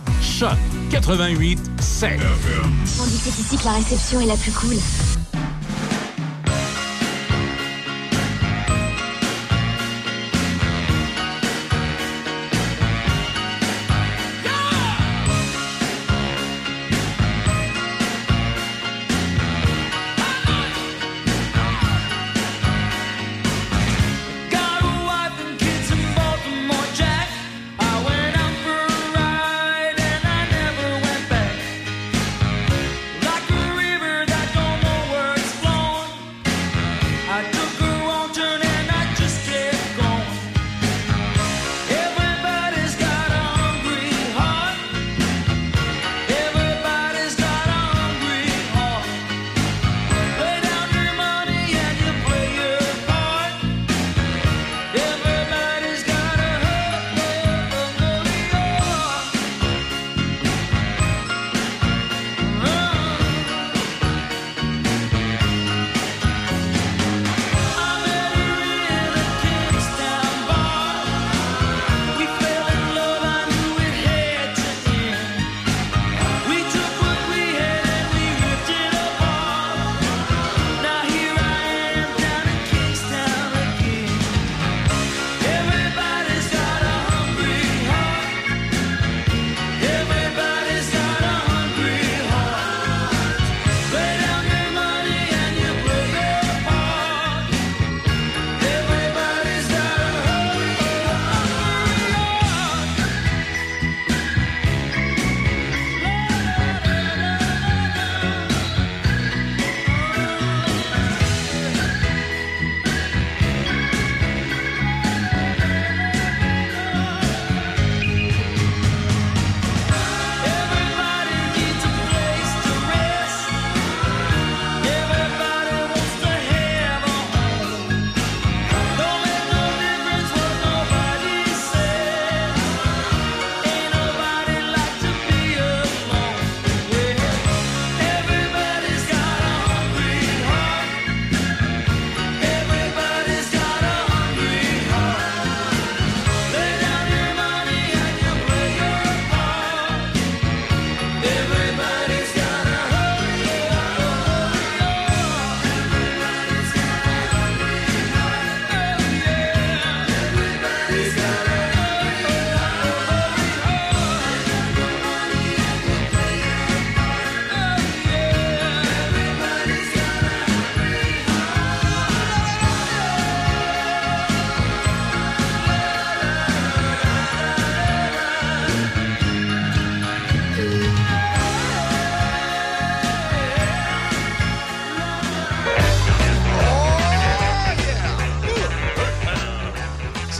Choc 88 7. On dit c'est ici que la réception est la plus cool.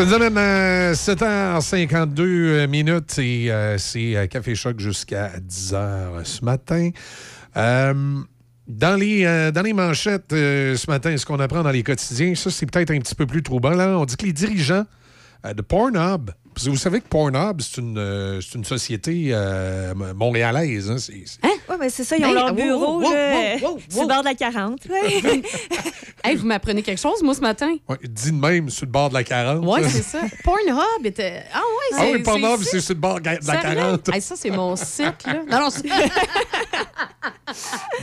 Ça nous amène à 7h52 minutes et euh, c'est euh, Café Choc jusqu'à 10h ce matin. Euh, dans, les, dans les manchettes ce matin, ce qu'on apprend dans les quotidiens, ça c'est peut-être un petit peu plus troublant. Là. On dit que les dirigeants de Pornhub, vous savez que Pornhub, c'est une, une société montréalaise. hein, c'est- Oui, mais c'est ça, ils ont Hey, leur wow, bureau wow, [LAUGHS] sur le bord de la 40. [LAUGHS] ouais. [LAUGHS] Hey, vous m'apprenez quelque chose, moi, ce matin? Ouais, dit de même sur le bord de la 40. Oui, c'est ça. Pornhub était. Ah, ouais, Ah c'est. oui, Pornhub, c'est sur le bord de la Sérieux? 40. Hey, ça, c'est mon site, là. Non, non, c'est-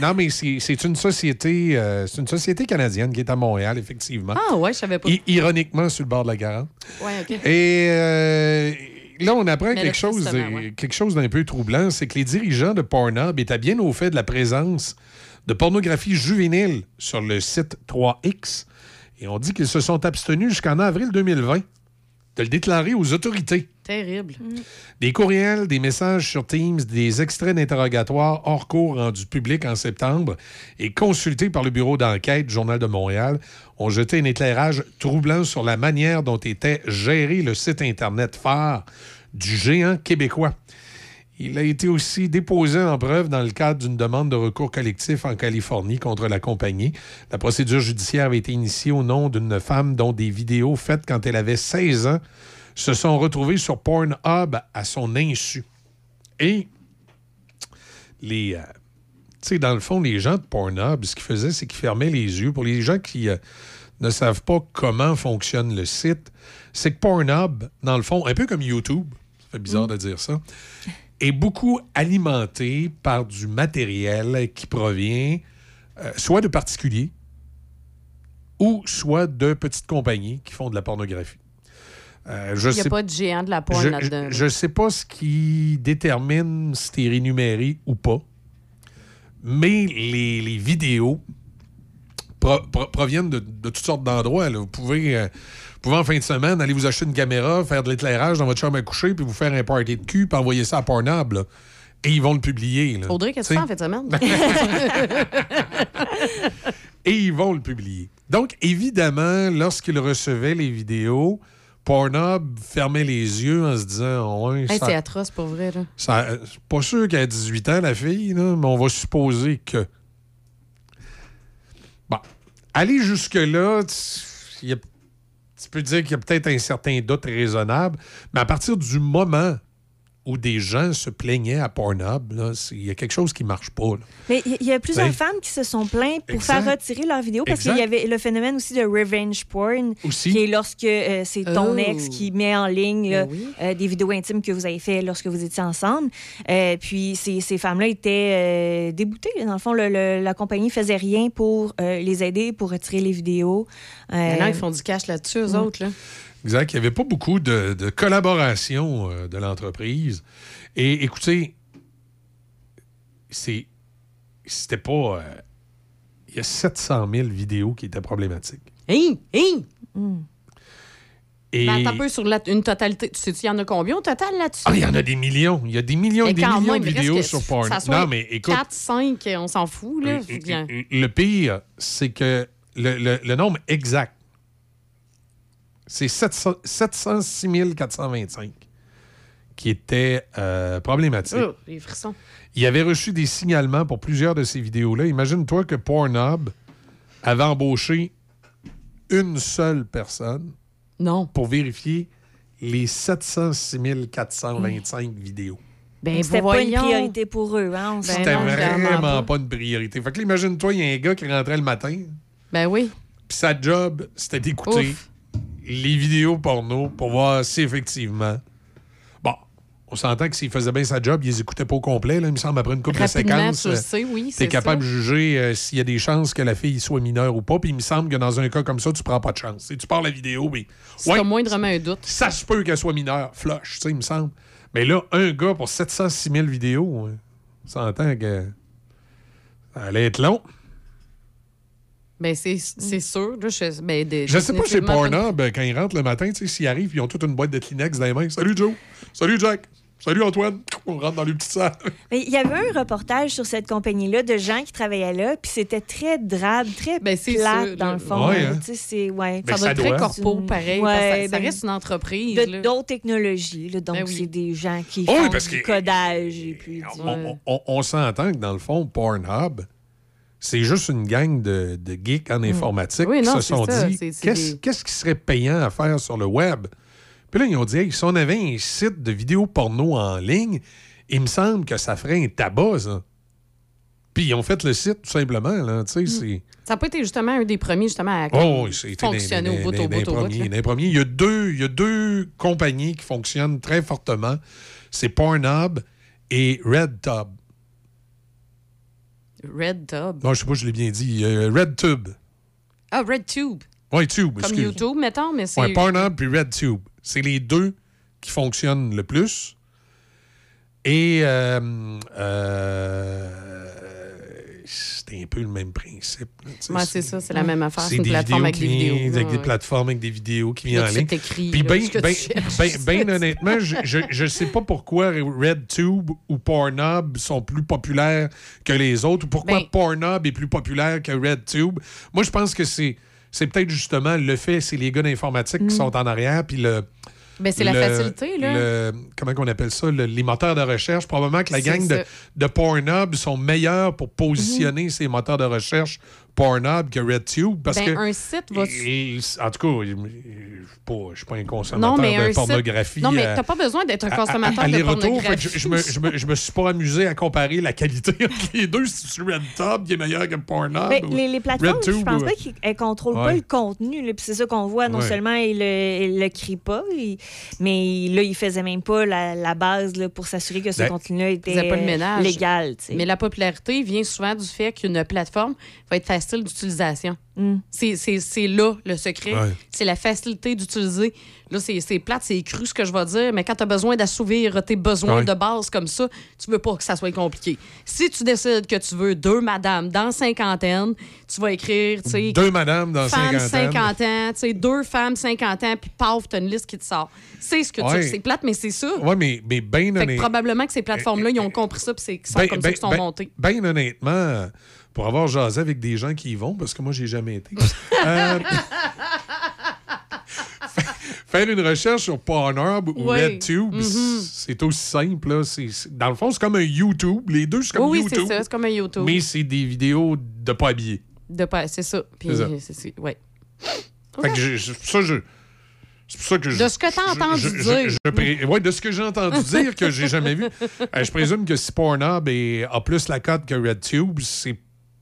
Non, mais c'est c'est une société euh, c'est une société canadienne qui est à Montréal, effectivement. Ah, ouais, je savais pas. I- ironiquement, sur le bord de la 40. Ouais, OK. Et euh, là, on apprend chose, ouais. quelque chose d'un peu troublant, c'est que les dirigeants de Pornhub étaient bien au fait de la présence de pornographie juvénile sur le site 3X. Et on dit qu'ils se sont abstenus jusqu'en avril 2020 de le déclarer aux autorités. Terrible. Des courriels, des messages sur Teams, des extraits d'interrogatoire hors cours rendus publics en septembre et consultés par le bureau d'enquête du Journal de Montréal ont jeté un éclairage troublant sur la manière dont était géré le site Internet phare du géant québécois. Il a été aussi déposé en preuve dans le cadre d'une demande de recours collectif en Californie contre la compagnie. La procédure judiciaire avait été initiée au nom d'une femme dont des vidéos faites quand elle avait 16 ans se sont retrouvées sur Pornhub à son insu. Et les... euh, tu sais, dans le fond, les gens de Pornhub, ce qu'ils faisaient, c'est qu'ils fermaient les yeux. Pour les gens qui euh, ne savent pas comment fonctionne le site, c'est que Pornhub, dans le fond, un peu comme YouTube, ça fait bizarre de dire ça, [LAUGHS] est beaucoup alimenté par du matériel qui provient euh, soit de particuliers ou soit de petites compagnies qui font de la pornographie. Euh, je Il n'y a sais- pas de géant de la porn je- là-dedans. Je ne sais pas ce qui détermine si tu es rémunéré ou pas, mais les, les vidéos pro- pro- proviennent de, de toutes sortes d'endroits. Vous pouvez, euh, vous pouvez, en fin de semaine, aller vous acheter une caméra, faire de l'éclairage dans votre chambre à coucher, puis vous faire un party de cul, puis envoyer ça à Pornhub. là. Et ils vont le publier. là. Audrey, qu'est-ce que tu fais en fait semaine? [LAUGHS] et ils vont le publier. Donc, évidemment, lorsqu'ils recevaient les vidéos, Pornhub fermait les yeux en se disant Hey, c'est atroce pour vrai. Là. ça- euh, pas sûr qu'elle a 18 ans, la fille, là, mais on va supposer que. Bon. Aller jusque-là, tu y a- tu peux dire qu'il y a peut-être un certain doute raisonnable, mais à partir du moment où des gens se plaignaient à Pornhub, il y a quelque chose qui marche pas. là. Mais il y- a plusieurs Ben, femmes qui se sont plaintes pour Exact. faire retirer leurs vidéos parce qu'il y avait le phénomène aussi de revenge porn, Aussi. qui est lorsque euh, c'est ton Oh. ex qui met en ligne là, Ben oui. euh, des vidéos intimes que vous avez fait lorsque vous étiez ensemble. Euh, puis ces, ces femmes-là étaient euh, déboutées. Dans le fond, le- le- la compagnie faisait rien pour euh, les aider, pour retirer les vidéos. Euh, Maintenant, ils font du cash là-dessus, eux autres. Là. Exact. Il n'y avait pas beaucoup de, de collaboration euh, de l'entreprise. Et écoutez, c'est, c'était pas. euh, il y a 700 000 vidéos qui étaient problématiques. Hein? Hein? Et Ben, attends un peu sur la- une totalité. Tu sais, il y en a combien au total là-dessus? Ah, il y en a des millions. Il y a des millions et des millions de vidéos sur ça Porn. soit Non, mais écoute, 4, 5, on s'en fout. Là. En- le pire, c'est que le, le- le nombre exact, c'est 700 706 425 qui étaient euh, problématiques. Oh, les frissons. Il avait reçu des signalements pour plusieurs de ces vidéos-là. Imagine-toi que Pornhub avait embauché une seule personne non. pour vérifier les 706 425 vidéos. Ben, C'était pas une priorité pour eux. Hein, on C'était vraiment pas une priorité. Fait que là, imagine-toi, il y a un gars qui rentrait le matin, Ben oui. puis sa job, c'était d'écouter. Les vidéos porno pour voir si effectivement. Bon, on s'entend que s'il faisait bien sa job, il les écoutait pas au complet. Là, il me semble, après une couple de Rapidement, séquences. tu euh, sais, oui, T'es c'est capable ça. de juger euh, s'il y a des chances que la fille soit mineure ou pas. Puis il me semble que dans un cas comme ça, tu prends pas de chance. Et tu pars la vidéo, mais. Si t'as moindrement un doute. Ça se peut qu'elle soit mineure. Flush, tu sais, il me semble. Mais là, un gars pour 706 000 vidéos, hein, on s'entend que. Ça allait être long. Ben, c'est c'est sûr. Là, je, ben, de- Je sais pas chez Pornhub, euh, quand ils rentrent le matin, tu sais, s'ils arrivent, ils ont toute une boîte de Kleenex dans les mains. Salut Joe. Salut Jack. Salut Antoine. On rentre dans les petites salles. [LAUGHS] Mais Il y avait un reportage sur cette compagnie-là de gens qui travaillaient là, puis c'était très drabe, très Ben, plate sûr, dans le fond. Ouais, hein. Tu sais, c'est ouais. Ben, ça doit ça être très corpo, pareil. Ouais, ça, ça ben, reste une entreprise. de- d'autres technologies. là. donc, Ben oui. c'est des gens qui font parce du que- codage et puis On, on- on s'entend que dans le fond, Pornhub, c'est juste une gang de, de geeks en informatique Mm. Oui, qui non, se sont ça. dit qu'est-ce des- qui serait payant à faire sur le web? Puis là, ils ont dit hey, si on avait un site de vidéos porno en ligne, il me semble que ça ferait un tabac, ça. Puis ils ont fait le site tout simplement. Là, c'est- Ça n'a pas été justement un des premiers justement à Oh, fonctionner au bout, au bout, au bout. Il y, a deux, il y a deux compagnies qui fonctionnent très fortement. C'est Pornhub et RedTub. Red Tub. Non, je sais pas, je l'ai bien dit. Euh, RedTube. Ah, Red Tube. Oui, Tube, Comme. YouTube, mettons, mais c'est. Ouais, Pornhub puis RedTube. C'est les deux qui fonctionnent le plus. Et euh, euh, c'est un peu le même principe. Ouais, c'est ça, c'est la même affaire. C'est une plateforme avec des vidéos. avec des plateformes avec des vidéos qui viennent en ligne. Puis là, ben, ben, ben, honnêtement, je, je, je sais pas pourquoi RedTube ou Pornhub sont plus populaires que les autres ou pourquoi Pornhub est plus populaire que RedTube. Moi, je pense que c'est peut-être justement le fait, c'est les gars d'informatique Mm. qui sont en arrière, puis le Ben, c'est la facilité, là. le- comment on appelle ça? le- les moteurs de recherche. Probablement que la gang de Pornhub sont meilleurs pour positionner Mhm. ces moteurs de recherche Pornhub que RedTube. Parce Ben, que, un site va- Et- en tout cas, je ne suis pas un consommateur Non, mais de un pornographie. site... Non, mais euh, t'as pas besoin d'être un à- à- consommateur de pornographie. je, je me, je, me, je me suis pas amusé à comparer la qualité [LAUGHS] entre les deux. Si c'est RedTube qui est meilleur que Pornhub. Ben, ou les, les plateformes, je RedTube, pense ou- pas qu'elles contrôlent pas Ouais. le contenu. c'est ça qu'on voit. Non Ouais. seulement ils le, le crient pas, mais là, ils faisaient même pas la, la base là, pour s'assurer que ce Ben, contenu-là était faisaient pas le ménage. légal. tu. Mais la popularité vient souvent du fait qu'une plateforme va être facile d'utilisation. Mm. C'est- C'est c'est là le secret. Ouais. C'est la facilité d'utiliser. Là, c'est c'est plate, c'est cru ce que je vais dire, mais quand tu as besoin d'assouvir tes besoins Ouais. de base comme ça, tu veux pas que ça soit compliqué. Si tu décides que tu veux deux madames dans cinquantaine, tu vas écrire, tu sais. Deux madames dans Femmes cinquantaine. 50 ans, tu sais, deux femmes 50 ans, puis paf, t'as une liste qui te sort. C'est ce que Ouais. tu C'est plate, mais c'est ça. Oui, mais, mais bien Fait que honnête- probablement que ces plateformes-là, ils ont compris ça, puis c'est sont Ben- comme ça ben- qu'ils sont ben- montés. ben honnêtement, pour avoir jasé avec des gens qui y vont, parce que moi, j'ai jamais été. [LAUGHS] euh, [LAUGHS] Faire une recherche sur Pornhub ou Ouais. RedTube, Mhm. c'est aussi simple. Là. C'est- dans le fond, c'est comme un YouTube. Les deux, c'est comme Oui, oui, c'est YouTube. ça, c'est comme un YouTube. Mais c'est des vidéos de pas habillés. De pas, c'est ça. Puis C'est ça. ouais. Fait que ça, je- c'est pour ça que je- De ce que t'as entendu je- je- dire. je ouais, de ce que j'ai entendu dire que j'ai jamais vu. Euh, je présume que si Pornhub est- a plus la cote que RedTube, c'est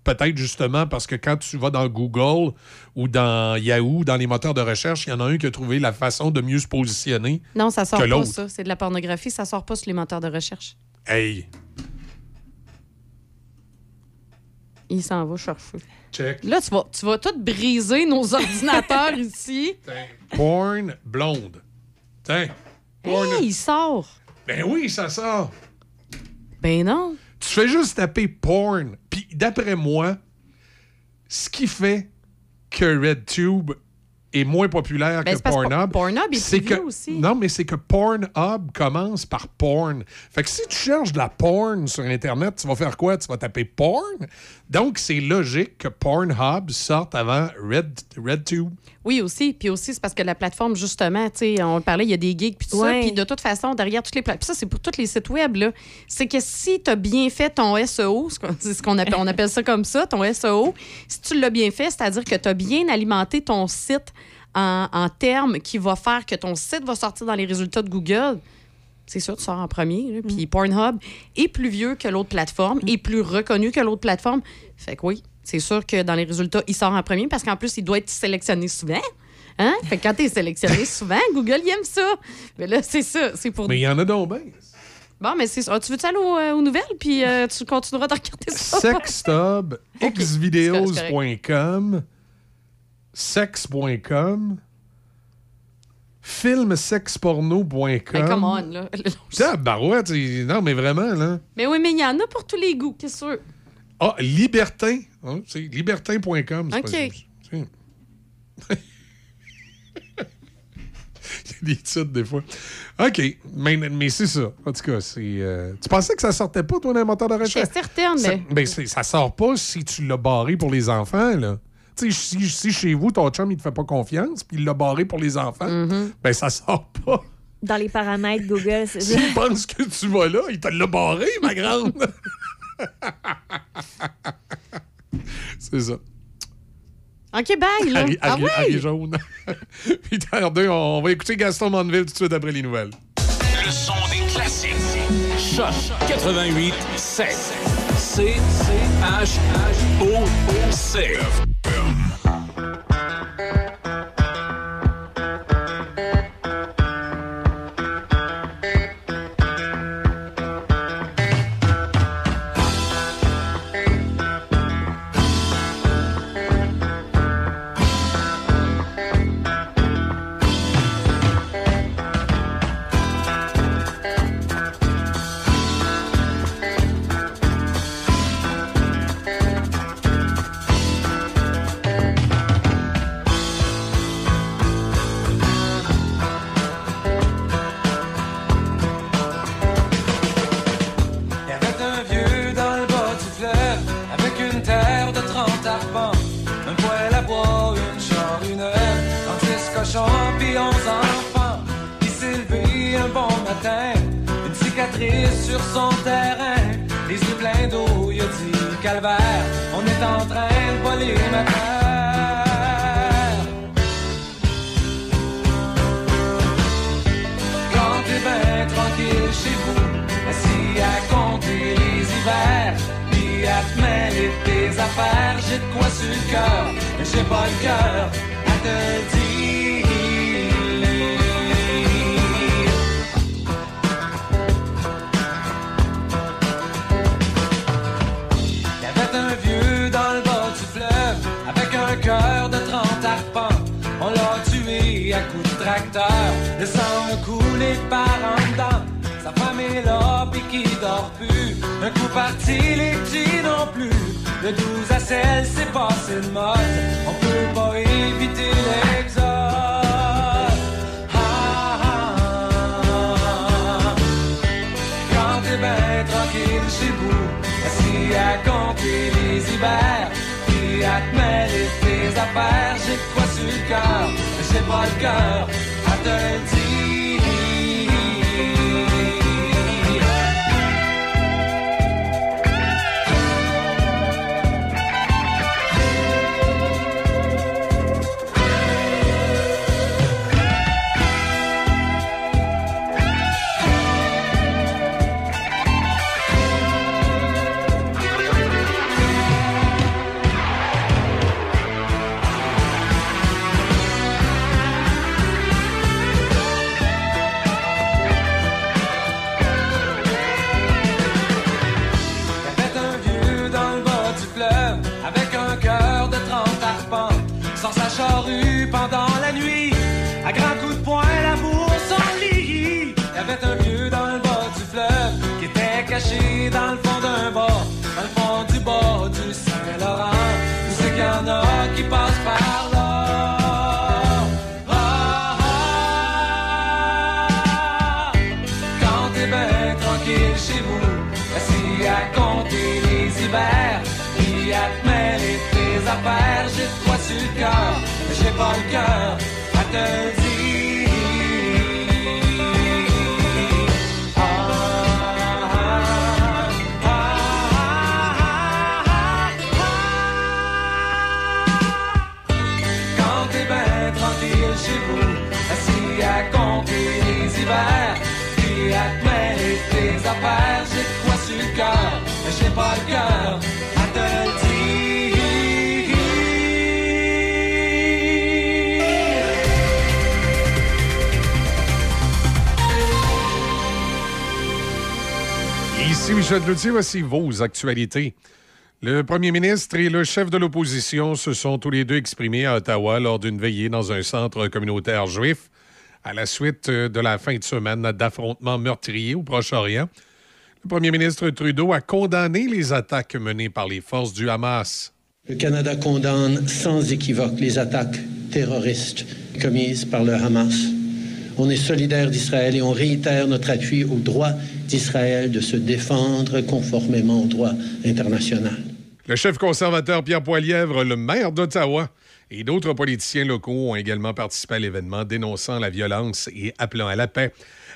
peut-être justement parce que quand tu vas dans Google ou dans Yahoo, dans les moteurs de recherche, il y en a un qui a trouvé la façon de mieux se positionner Non, ça sort que pas, ça. C'est de la pornographie, ça sort pas sur les moteurs de recherche. Hey, Il s'en va chercher. check. Là, tu vas, tu vas tout briser nos [LAUGHS] ordinateurs ici. Porn blonde. Tiens. Porn. Hey, il sort. Ben oui, ça sort. Ben non. Tu fais juste taper porn. D'après moi, ce qui fait que RedTube est moins populaire Ben, que Pornhub. Pornhub est c'est plus que, vieux aussi. Non, mais c'est que Pornhub commence par porn. Fait que si tu cherches de la porn sur Internet, tu vas faire quoi? Tu vas taper porn? Donc, c'est logique que Pornhub sorte avant Red, RedTube. Oui, aussi. Puis aussi, c'est parce que la plateforme, justement, tu sais, on le parlait, il y a des gigs, puis tout Ouais. ça. Puis de toute façon, derrière toutes les plateformes, ça, c'est pour tous les sites web, là. C'est que si tu as bien fait ton SEO, c'est ce qu'on appelle, on appelle ça comme ça, ton SEO, si tu l'as bien fait, c'est-à-dire que tu as bien alimenté ton site en, en termes qui va faire que ton site va sortir dans les résultats de Google. C'est sûr, tu sors en premier. là. Puis Pornhub est plus vieux que l'autre plateforme, est plus reconnu que l'autre plateforme. Fait que oui, c'est sûr que dans les résultats, il sort en premier parce qu'en plus, il doit être sélectionné souvent. Hein? Fait que quand tu es sélectionné [LAUGHS] souvent, Google, il aime ça. Mais là, c'est ça. C'est pour. Mais il y en a donc bien. Bon, mais c'est ça. Tu veux-tu aller aux, euh, aux nouvelles, puis euh, tu continueras de regarder ça? Sextub, [LAUGHS] xvideos.com, sex.com, filmsexporno.com. Ben, come on, là. [LAUGHS] Tabarouette, c'est- non, mais vraiment, là. Mais oui, mais il y en a pour tous les goûts, qu'est-ce que Ah, libertin. hein, c'est libertin.com. c'est OK. pas c'est- [LAUGHS] Il y a des titres, des fois. OK, mais, mais c'est ça. En tout cas, c'est. euh, Tu pensais que ça sortait pas, toi, dans le moteur de recherche? Certaine, Ça, mais- ben, c'est- ça sort pas si tu l'as barré pour les enfants, là. Si, si chez vous, ton chum, il te fait pas confiance, puis il l'a barré pour les enfants, Mm-hmm. ben ça sort pas. Dans les paramètres Google, c'est ça. S'il pense que tu vas là, il te l'a barré, ma grande. c'est ça. OK, bye, là. Harry, ah Harry- oui? Harry jaune. [LAUGHS] Puis tard on va écouter Gaston Monville tout de suite après les nouvelles. Le son des classiques. Choc 88 7. C Sur son terrain, les yeux pleins d'eau, il dit calvaire, on est en train de voler ma terre. Quand t'es bien tranquille chez vous, assis à compter les hivers, puis à te mêler tes affaires, j'ai de quoi sur le cœur, mais j'ai pas le cœur à te dire. De le sang couler par en dedans. Sa femme est là pis qui dort plus. Un coup parti, les petits non plus. Le 12 à 16, c'est passé de mode. On peut pas éviter l'exode. Ah, ah, ah. Chez vous, assis à compter les hivers, puis à te mêler de tes affaires, j'ai de quoi sur le cœur, j'ai pas le cœur à Michel Cloutier, voici vos actualités. Le premier ministre et le chef de l'opposition se sont tous les deux exprimés à Ottawa lors d'une veillée dans un centre communautaire juif à la suite de la fin de semaine d'affrontements meurtriers au Proche-Orient. Le premier ministre Trudeau a condamné les attaques menées par les forces du Hamas. Le Canada condamne sans équivoque les attaques terroristes commises par le Hamas. On est solidaire d'Israël et on réitère notre appui au droit d'Israël de se défendre conformément au droit international. Le chef conservateur Pierre Poilièvre, le maire d'Ottawa et d'autres politiciens locaux ont également participé à l'événement dénonçant la violence et appelant à la paix.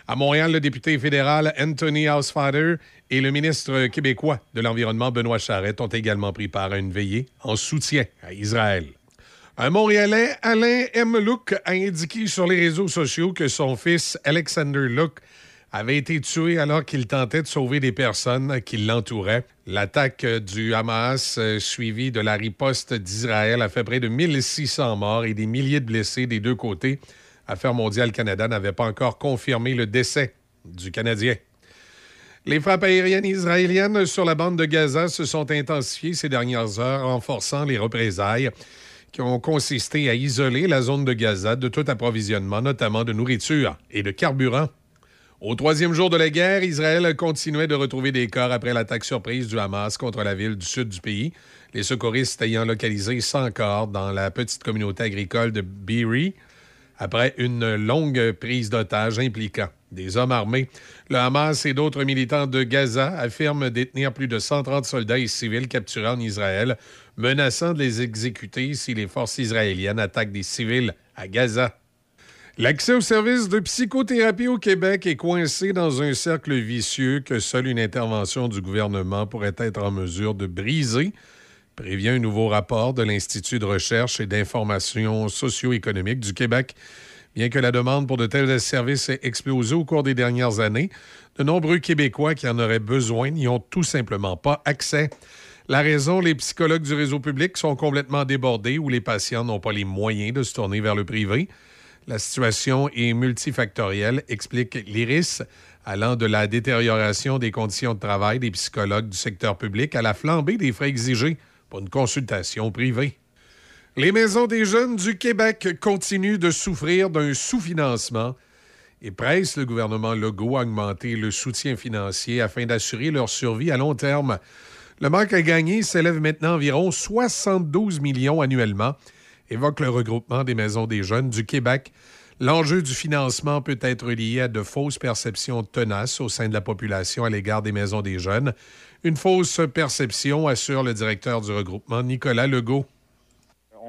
À Montréal, le député fédéral Anthony Housefather et le ministre québécois de l'Environnement Benoît Charette ont également pris part à une veillée en soutien à Israël. Un Montréalais, Alain M. Luc, a indiqué sur les réseaux sociaux que son fils Alexander Luc avait été tué alors qu'il tentait de sauver des personnes qui l'entouraient. L'attaque du Hamas, euh, suivie de la riposte d'Israël, a fait près de 1600 morts et des milliers de blessés des deux côtés. Affaires mondiales Canada n'avait pas encore confirmé le décès du Canadien. Les frappes aériennes israéliennes sur la bande de Gaza se sont intensifiées ces dernières heures, renforçant les représailles qui ont consisté à isoler la zone de Gaza de tout approvisionnement, notamment de nourriture et de carburant. Au troisième jour de la guerre, Israël continuait de retrouver des corps après l'attaque surprise du Hamas contre la ville du sud du pays, les secouristes ayant localisé 100 corps dans la petite communauté agricole de Beery après une longue prise d'otages impliquant des hommes armés. Le Hamas et d'autres militants de Gaza affirment détenir plus de 130 soldats et civils capturés en Israël, menaçant de les exécuter si les forces israéliennes attaquent des civils à Gaza. L'accès aux services de psychothérapie au Québec est coincé dans un cercle vicieux que seule une intervention du gouvernement pourrait être en mesure de briser, prévient un nouveau rapport de l'Institut de recherche et d'information socio-économique du Québec. Bien que la demande pour de tels services ait explosé au cours des dernières années, de nombreux Québécois qui en auraient besoin n'y ont tout simplement pas accès. La raison, les psychologues du réseau public sont complètement débordés ou les patients n'ont pas les moyens de se tourner vers le privé. La situation est multifactorielle, explique l'IRIS, allant de la détérioration des conditions de travail des psychologues du secteur public à la flambée des frais exigés pour une consultation privée. Les maisons des jeunes du Québec continuent de souffrir d'un sous-financement et pressent le gouvernement Legault à augmenter le soutien financier afin d'assurer leur survie à long terme. Le manque à gagner s'élève maintenant à environ 72 millions annuellement, évoque le regroupement des maisons des jeunes du Québec. L'enjeu du financement peut être lié à de fausses perceptions tenaces au sein de la population à l'égard des maisons des jeunes. Une fausse perception, assure le directeur du regroupement, Nicolas Legault.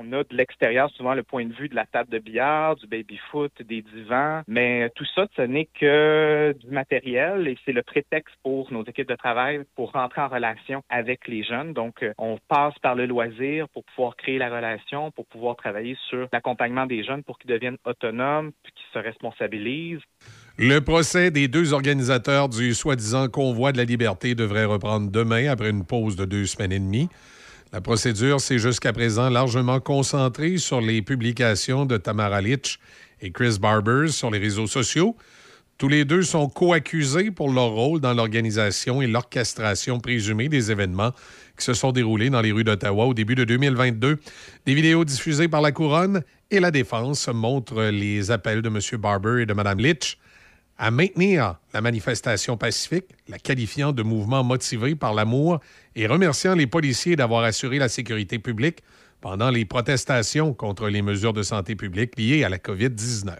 On a de l'extérieur souvent le point de vue de la table de billard, du baby-foot, des divans, mais tout ça, ce n'est que du matériel et c'est le prétexte pour nos équipes de travail pour rentrer en relation avec les jeunes. Donc, euh, on passe par le loisir pour pouvoir créer la relation, pour pouvoir travailler sur l'accompagnement des jeunes pour qu'ils deviennent autonomes, qu'ils se responsabilisent. Le procès des deux organisateurs du soi-disant convoi de la liberté devrait reprendre demain après une pause de deux semaines et demie. La procédure s'est jusqu'à présent largement concentrée sur les publications de Tamara Litch et Chris Barbers sur les réseaux sociaux. Tous les deux sont co-accusés pour leur rôle dans l'organisation et l'orchestration présumée des événements qui se sont déroulés dans les rues d'Ottawa au début de 2022. Des vidéos diffusées par la Couronne et la Défense montrent les appels de M. Barber et de Mme Litch à maintenir la manifestation pacifique, la qualifiant de mouvement motivé par l'amour et remerciant les policiers d'avoir assuré la sécurité publique pendant les protestations contre les mesures de santé publique liées à la COVID-19.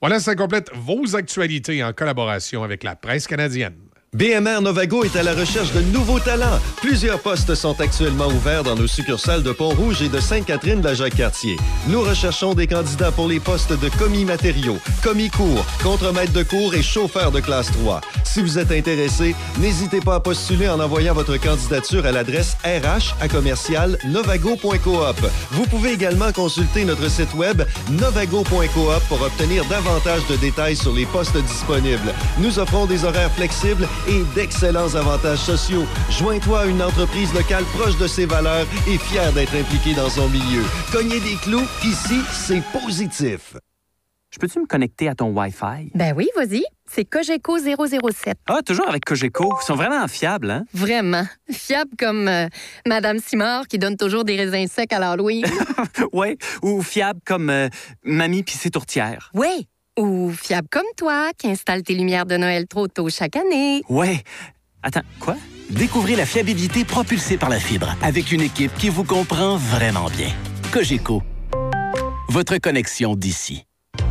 Voilà, ça complète vos actualités en collaboration avec la presse canadienne. BMR Novago est à la recherche de nouveaux talents. Plusieurs postes sont actuellement ouverts dans nos succursales de Pont-Rouge et de Sainte-Catherine de la Jacques-Cartier. Nous recherchons des candidats pour les postes de commis matériaux, commis cours, contremaître de cours et chauffeur de classe 3. Si vous êtes intéressé, n'hésitez pas à postuler en envoyant votre candidature à l'adresse RH à commercial novago.coop. Vous pouvez également consulter notre site web novago.coop pour obtenir davantage de détails sur les postes disponibles. Nous offrons des horaires flexibles et d'excellents avantages sociaux. Joins-toi à une entreprise locale proche de ses valeurs et fière d'être impliquée dans son milieu. Cogner des clous, ici, c'est positif. Je peux-tu me connecter à ton Wi-Fi? Ben oui, vas-y. C'est Cogeco 007. Ah, toujours avec Cogeco. Ils sont vraiment fiables, hein? Vraiment. [LAUGHS] Fiable comme euh, Madame Simard qui donne toujours des raisins secs à l'Halloween. [LAUGHS] ouais. Ou fiables comme euh, Mamie pis ses tourtières. Ou fiable comme toi qui installe tes lumières de Noël trop tôt chaque année. Ouais. Attends, quoi? Découvrez la fiabilité propulsée par la fibre avec une équipe qui vous comprend vraiment bien. Cogeco. Votre connexion d'ici.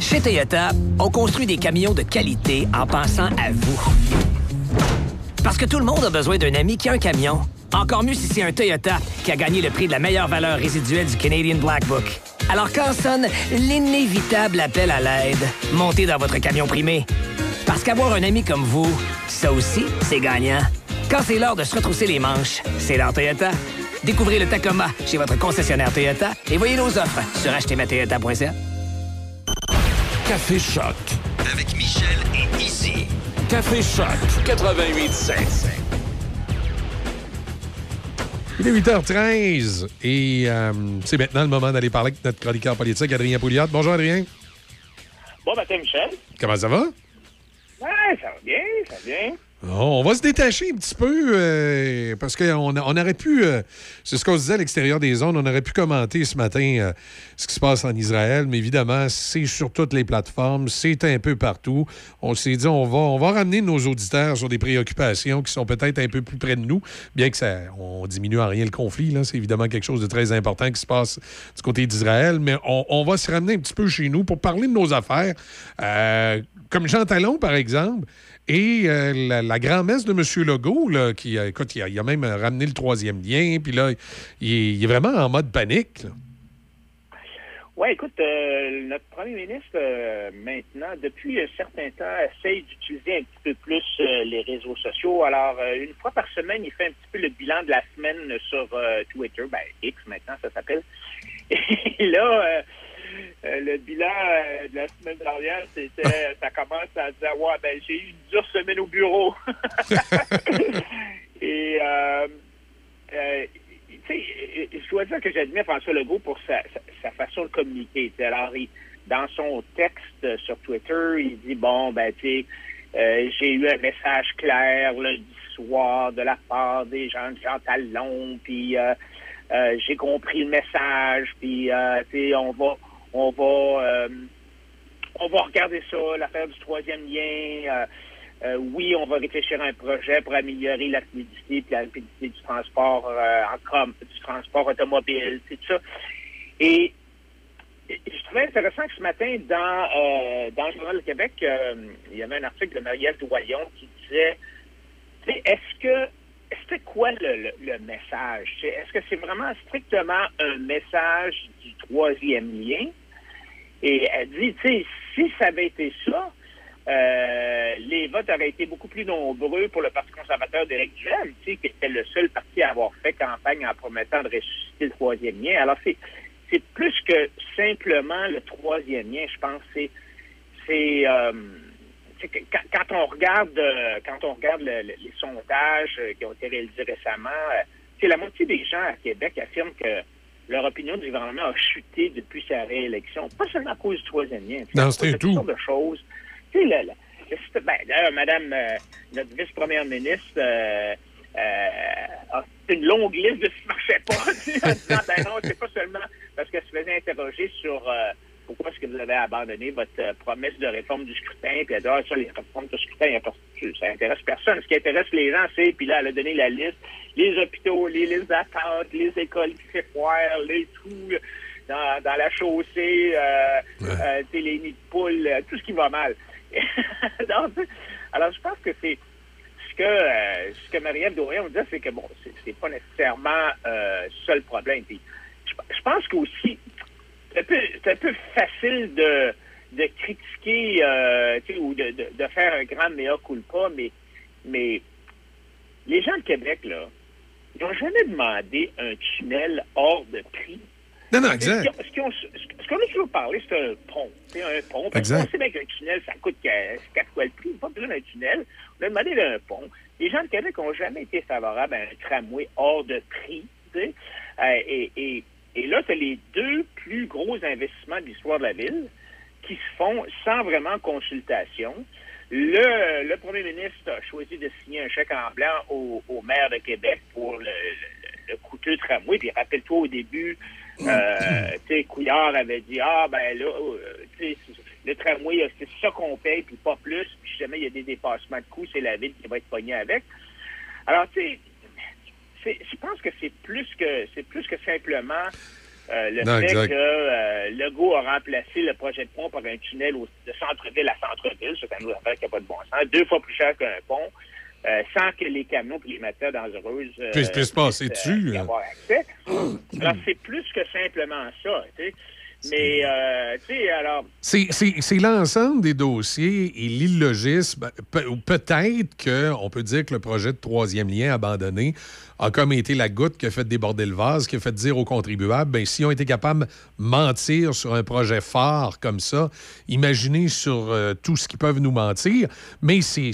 Chez Toyota, on construit des camions de qualité en pensant à vous. Parce que tout le monde a besoin d'un ami qui a un camion. Encore mieux si c'est un Toyota qui a gagné le prix de la meilleure valeur résiduelle du Canadian Black Book. Alors quand sonne l'inévitable appel à l'aide, montez dans votre camion primé. Parce qu'avoir un ami comme vous, ça aussi, c'est gagnant. Quand c'est l'heure de se retrousser les manches, c'est l'heure Toyota. Découvrez le Tacoma chez votre concessionnaire Toyota et voyez nos offres sur achetezmatoyota.ca. Café Choc. Avec Michel et Izzy. Café Choc 88.7. Il est 8h13 et euh, c'est maintenant le moment d'aller parler avec notre chroniqueur politique, Adrien Pouliot. Bonjour, Adrien. Bon matin, Michel. Comment ça va? Ouais, ça va bien, ça va bien. On va se détacher un petit peu euh, parce qu'on on aurait pu, euh, c'est ce qu'on se disait à l'extérieur des zones, on aurait pu commenter ce matin euh, ce qui se passe en Israël, mais évidemment, c'est sur toutes les plateformes, c'est un peu partout. On s'est dit, on va, ramener nos auditeurs sur des préoccupations qui sont peut-être un peu plus près de nous, bien que ça, on diminue en rien le conflit. là. C'est évidemment quelque chose de très important qui se passe du côté d'Israël, mais on, va se ramener un petit peu chez nous pour parler de nos affaires. Comme Jean Talon, par exemple, et euh, la, la grand-messe de M. Legault, là, qui, euh, écoute, il a, même ramené le troisième lien, puis là, il est, vraiment en mode panique. Oui, écoute, euh, notre premier ministre, euh, maintenant, depuis un certain temps, essaye d'utiliser un petit peu plus euh, les réseaux sociaux. Alors, euh, une fois par semaine, il fait un petit peu le bilan de la semaine sur euh, Twitter, ben X maintenant, ça s'appelle. [LAUGHS] Et là, euh, euh, le bilan euh, de la semaine dernière, c'était, ça commence à dire, ouais, ben j'ai eu une dure semaine au bureau. [LAUGHS] Et euh, euh, tu sais, je dois dire que j'admire François Legault pour sa, sa, sa façon de communiquer. Alors, il- dans son texte sur Twitter, il dit bon, ben, tu sais, euh, j'ai eu un message clair lundi soir de la part des gens de Jean Talon, puis euh, euh, j'ai compris le message, puis euh, tu sais, on va, on va, euh, on va regarder ça, l'affaire du troisième lien. euh, euh, oui, on va réfléchir à un projet pour améliorer la fluidité et la rapidité du transport euh, en du transport automobile, tout ça. Et je trouvais intéressant que ce matin, dans, dans le Journal Québec, il y avait un article de Marielle Doyon qui disait est-ce que c'était quoi le, le- message? Est-ce que c'est vraiment strictement un message du troisième lien? Et elle dit, tu sais, si ça avait été ça, euh, les votes auraient été beaucoup plus nombreux pour le Parti conservateur d'Éric Duhem, tu sais, qui était le seul parti à avoir fait campagne en promettant de ressusciter le troisième lien. Alors, c'est, c'est plus que simplement le troisième lien, je pense. C'est, c'est, euh, quand, on regarde, euh, quand on regarde le- le- les sondages euh, qui ont été réalisés récemment, euh, c'est la moitié des gens à Québec affirment que leur opinion du gouvernement a chuté depuis sa réélection, pas seulement à cause du troisième lien, Non, à c'était cause de tout. de choses. Tu sais, le- le- ben, d'ailleurs, Madame, euh, notre vice-première ministre, euh, euh, a une longue liste de ce qui ne marchait pas, [LAUGHS] en disant, ben non, c'est pas seulement parce qu'elle se faisait interroger sur pourquoi est-ce que vous avez abandonné votre euh, promesse de réforme du scrutin, puis elle dit, ah, ça, les réformes du scrutin, ça intéresse personne. Ce qui intéresse les gens, c'est, puis là, elle a donné la liste, les hôpitaux, les listes d'attente, les écoles qui foire, les trous dans, dans la chaussée, euh, euh, les nids de poules, euh, tout ce qui va mal. [LAUGHS] Donc, alors, je pense que c'est ce que euh, ce que Marie-Ève Dorion disait, c'est que bon, c'est, c'est pas nécessairement euh, ça le problème. Puis, je, je pense qu'aussi, c'est un peu, c'est un peu facile de, de critiquer euh, ou de, de, de faire un grand mea culpa, mais, mais les gens de Québec, là, ils n'ont jamais demandé un tunnel hors de prix. Non, non, exact. Ce qu'on a toujours parlé, c'est un pont. C'est un pont. Parce Exact. qu'on sait bien qu'un tunnel, ça coûte que- quatre fois le prix. Pas besoin d'un tunnel. On a demandé un pont. Les gens de Québec n'ont jamais été favorables à un tramway hors de prix. tu sais. Euh, et, et, et là, tu as les deux plus gros investissements de l'histoire de la ville qui se font sans vraiment consultation. Le, le premier ministre a choisi de signer un chèque en blanc au, au maire de Québec pour le, le- le coûteux tramway. Puis rappelle-toi au début, euh, [CLEARS THROAT] tu sais, Couillard avait dit Ah, ben là, euh, tu le tramway, euh, c'est ça qu'on paye, puis pas plus. Puis si jamais il y a des dépassements de coûts, c'est la ville qui va être pognée avec. Alors, tu sais, je pense que c'est plus que c'est plus que simplement euh, le Non, fait exact. que euh, Legault a remplacé le projet de pont par un tunnel au- de centre-ville à centre-ville, c'est autre affaire qui n'a pas de bon sens, deux fois plus cher qu'un pont, euh, sans que les camions et les matières dangereuses euh, Puissent- puissent passer dessus, là. avoir accès. Alors, c'est plus que simplement ça. Mais, euh, tu sais, alors, C'est- l'ensemble des dossiers et l'illogisme. Pe- Peut-être qu'on peut dire que le projet de troisième lien abandonné a comme été la goutte qui a fait déborder le vase, qui a fait dire aux contribuables, ben, s'ils ont été capables de mentir sur un projet fort comme ça, imaginez sur euh, tout ce qu'ils peuvent nous mentir. Mais c'est-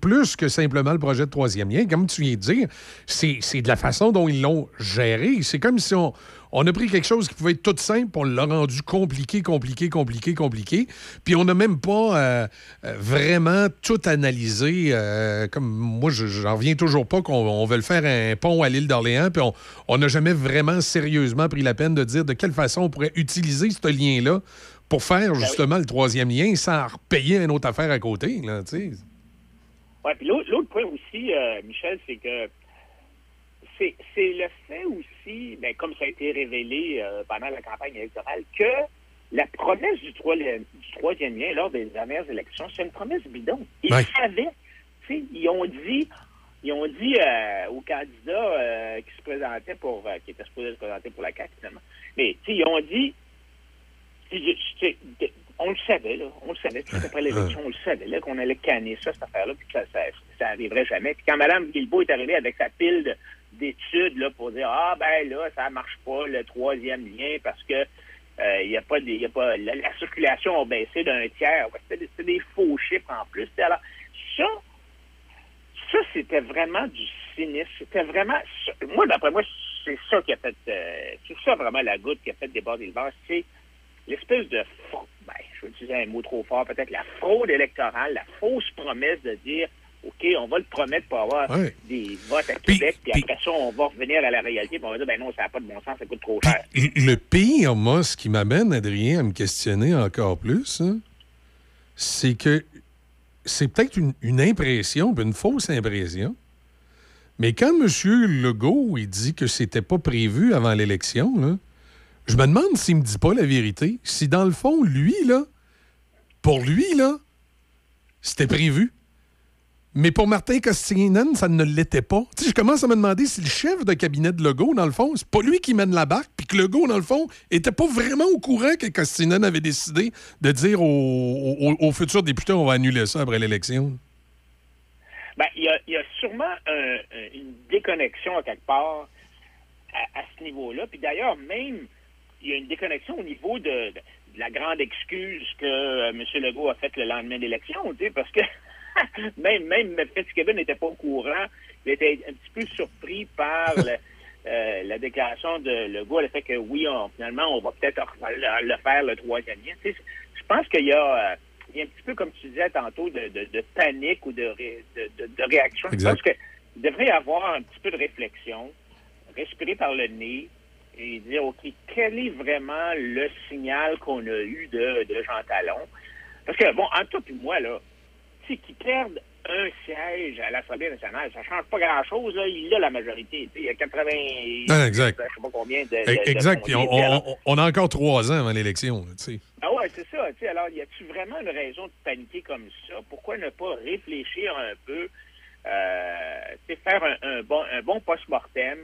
plus que simplement le projet de troisième lien. Comme tu viens de dire, c'est de la façon dont ils l'ont géré. C'est comme si on, on a pris quelque chose qui pouvait être tout simple, on l'a rendu compliqué, compliqué, compliqué, compliqué. Puis on n'a même pas euh, euh, vraiment tout analysé. euh, comme moi, je- j'en reviens toujours pas qu'on on veut le faire un pont à l'île d'Orléans, puis on- n'a jamais vraiment sérieusement pris la peine de dire de quelle façon on pourrait utiliser ce lien-là pour faire justement le troisième lien sans repayer une autre affaire à côté. Là. Ouais, puis l'autre point aussi, euh, Michel, c'est que c'est c'est le fait aussi, ben, comme ça a été révélé euh, pendant la campagne électorale, que la promesse du troisième, lien lors des dernières élections, c'est une promesse bidon. Ils Ouais. savaient, tu sais, ils ont dit, ils ont dit euh, aux candidats euh, qui se présentaient pour, euh, qui étaient supposés se présenter pour la CAQ finalement, mais tu sais, ils ont dit, on le savait, là, on le savait, tout après l'élection, on le savait, là, qu'on allait canner ça, cette affaire-là, puis que ça, ça, ça arriverait jamais. Puis quand Mme Guilbeault est arrivée avec sa pile de- d'études, pour dire, ah, ben là, ça marche pas, le troisième lien, parce que il a pas y a pas, la, la circulation a baissé d'un tiers. Ouais, C'était des, faux chiffres en plus. Alors, ça, ça, c'était vraiment du cynisme. C'était vraiment. Moi, d'après moi, c'est ça qui a fait. euh, c'est ça vraiment la goutte qui a fait déborder le vase. C'est l'espèce de. Ben, je vais utiliser un mot trop fort, peut-être la fraude électorale, la fausse promesse de dire. OK, on va le promettre pour avoir Ouais. des votes à Québec, puis, après ça, on va revenir à la réalité, puis on va dire, ben non, ça n'a pas de bon sens, ça coûte trop cher. Le pire, moi, ce qui m'amène, Adrien, à me questionner encore plus, hein, c'est que c'est peut-être une, une impression, puis une fausse impression. Mais quand M. Legault il dit que c'était pas prévu avant l'élection, je me demande s'il me dit pas la vérité. Si dans le fond, lui, là, pour lui, là, c'était prévu. Mais pour Martin Costinen, ça ne l'était pas. Tu sais, je commence à me demander si le chef de cabinet de Legault, dans le fond, c'est pas lui qui mène la barque, puis que Legault, dans le fond, était pas vraiment au courant que Costinen avait décidé de dire aux, futurs députés on va annuler ça après l'élection. Ben, il y a, sûrement un- un- une déconnexion à quelque part à, ce niveau-là. Puis d'ailleurs, même, il y a une déconnexion au niveau de, la grande excuse que euh, M. Legault a faite le lendemain de l'élection, parce que [LAUGHS] même, même Fitzgibbon n'était pas au courant. Il était un petit peu surpris par le- [LAUGHS] euh, la déclaration de Legault, le fait que oui, on- finalement, on va peut-être le, faire le troisième lien. Tu sais, je pense qu'il y a... euh, il y a un petit peu, comme tu disais tantôt, de, de- de panique ou de, ré- de, réaction. Exact. Je pense qu'il devrait y avoir un petit peu de réflexion, respirer par le nez et dire, OK, quel est vraiment le signal qu'on a eu de, de Jean Talon? Parce que, bon, en toi et moi, là, tu sais, qu'ils perdent un siège à l'Assemblée nationale, ça change pas grand-chose. Il a la majorité. Il y a 80... Non, exact. Je sais pas combien de... de- de exact. Puis on, a encore trois ans avant l'élection. ah ouais, c'est ça. Alors, y a-tu vraiment une raison de paniquer comme ça? Pourquoi ne pas réfléchir un peu, euh, faire un, un bon, un bon post-mortem?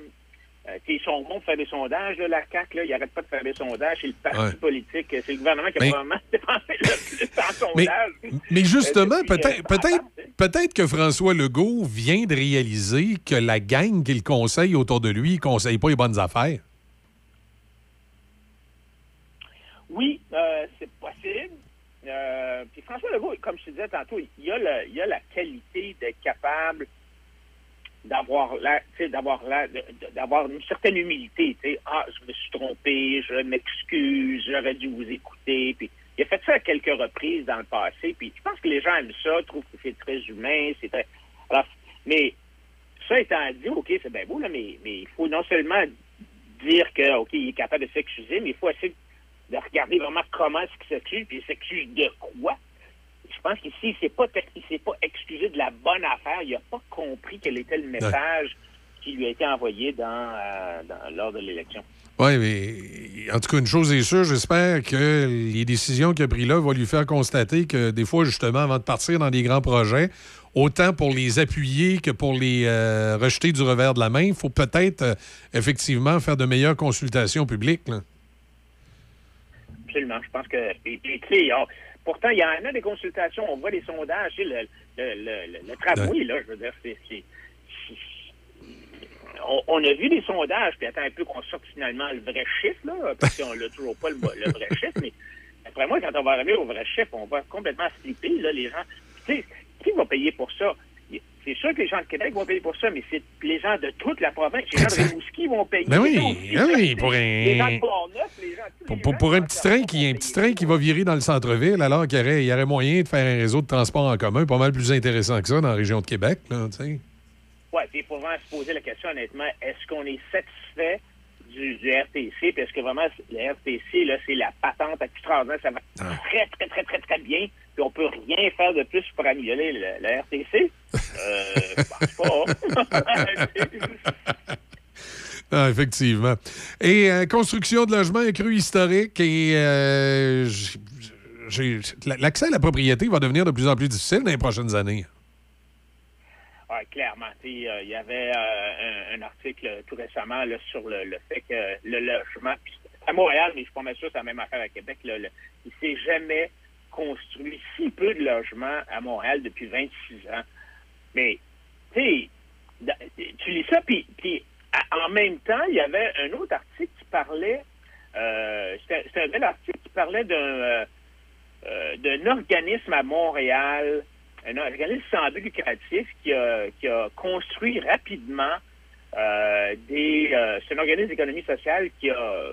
Ils sont bons pour faire des sondages, là, la CAQ, là, ils n'arrêtent pas de faire des sondages. C'est le parti Ouais. politique, c'est le gouvernement qui a Mais- probablement [LAUGHS] dépensé le plus en Mais, sondage. mais justement, Euh, peut-être euh, peut-être peut-être que François Legault vient de réaliser que la gang qu'il conseille autour de lui ne conseille pas les bonnes affaires. Oui, euh, c'est possible. Euh, puis François Legault, comme je te disais tantôt, il a, le- il a la qualité d'être capable d'avoir sais, d'avoir de- d'avoir une certaine humilité. Ah, je me suis trompé, je m'excuse, j'aurais dû vous écouter. Puis il a fait ça à quelques reprises dans le passé. Puis je pense que les gens aiment ça, trouvent que c'est très humain, c'est très. Alors, mais ça étant dit, ok, c'est bien beau là, mais mais il faut non seulement dire que ok, il est capable de s'excuser, mais il faut essayer de regarder vraiment comment est-ce qu'il s'excuse, puis il s'excuse de quoi? Je pense qu'ici, il s'est pas, pas excusé de la bonne affaire. Il n'a pas compris quel était le message qui lui a été envoyé dans, euh, dans- lors de l'élection. Oui, mais en tout cas, une chose est sûre, j'espère que les décisions qu'il a prises là vont lui faire constater que des fois, justement, avant de partir dans des grands projets, autant pour les appuyer que pour les euh, rejeter du revers de la main, il faut peut-être euh, effectivement faire de meilleures consultations publiques. là. Absolument. Je pense que. et- et, pourtant, il y en a des consultations, on voit les sondages, le, le, le, le- le tramway, là, je veux dire, c'est. On, on a vu des sondages, puis attends un peu qu'on sorte finalement le vrai chiffre, là, parce qu'on n'a toujours pas le, le vrai [LAUGHS] chiffre, mais après moi, quand on va arriver au vrai chiffre, on va complètement flipper, là, les gens. Tu sais, qui va payer pour ça? C'est sûr que les gens de Québec vont payer pour ça, mais c'est les gens de toute la province. Les gens de Rimouski vont payer. Ben oui, ben oui, pour Les gens un- de Port-Neuf, les gens... Pour, pour- pour un petit train qui un petit train qui va virer dans le centre-ville, alors qu'il y aurait, il y aurait moyen de faire un réseau de transport en commun pas mal plus intéressant que ça dans la région de Québec. Là, tu sais. Oui, puis il faut vraiment se poser la question, honnêtement, est-ce qu'on est satisfait du, du RTC? Est-ce que vraiment le RTC, là, c'est la patente extraordinaire, ça va très, très, très, très, très bien, puis on peut rien faire de plus pour améliorer le RTC? Euh. [LAUGHS] Ah, effectivement. Et euh, construction de logements et cru historique et euh, l'accès à la propriété va devenir de plus en plus difficile dans les prochaines années. Oui, clairement. Euh, Il y avait un, un article tout récemment là, sur le, le fait que le logement, à Montréal, mais je suis pas sûr que c'est la même affaire à Québec, là, le- il s'est jamais construit si peu de logements à Montréal depuis 26 ans. Mais, tu tu lis ça, puis, en même temps, il y avait un autre article qui parlait, euh, c'était un bel article qui parlait d'un euh, euh, d'un organisme à Montréal, un organisme sans but lucratif qui a, qui a construit rapidement des. c'est un organisme d'économie sociale qui a,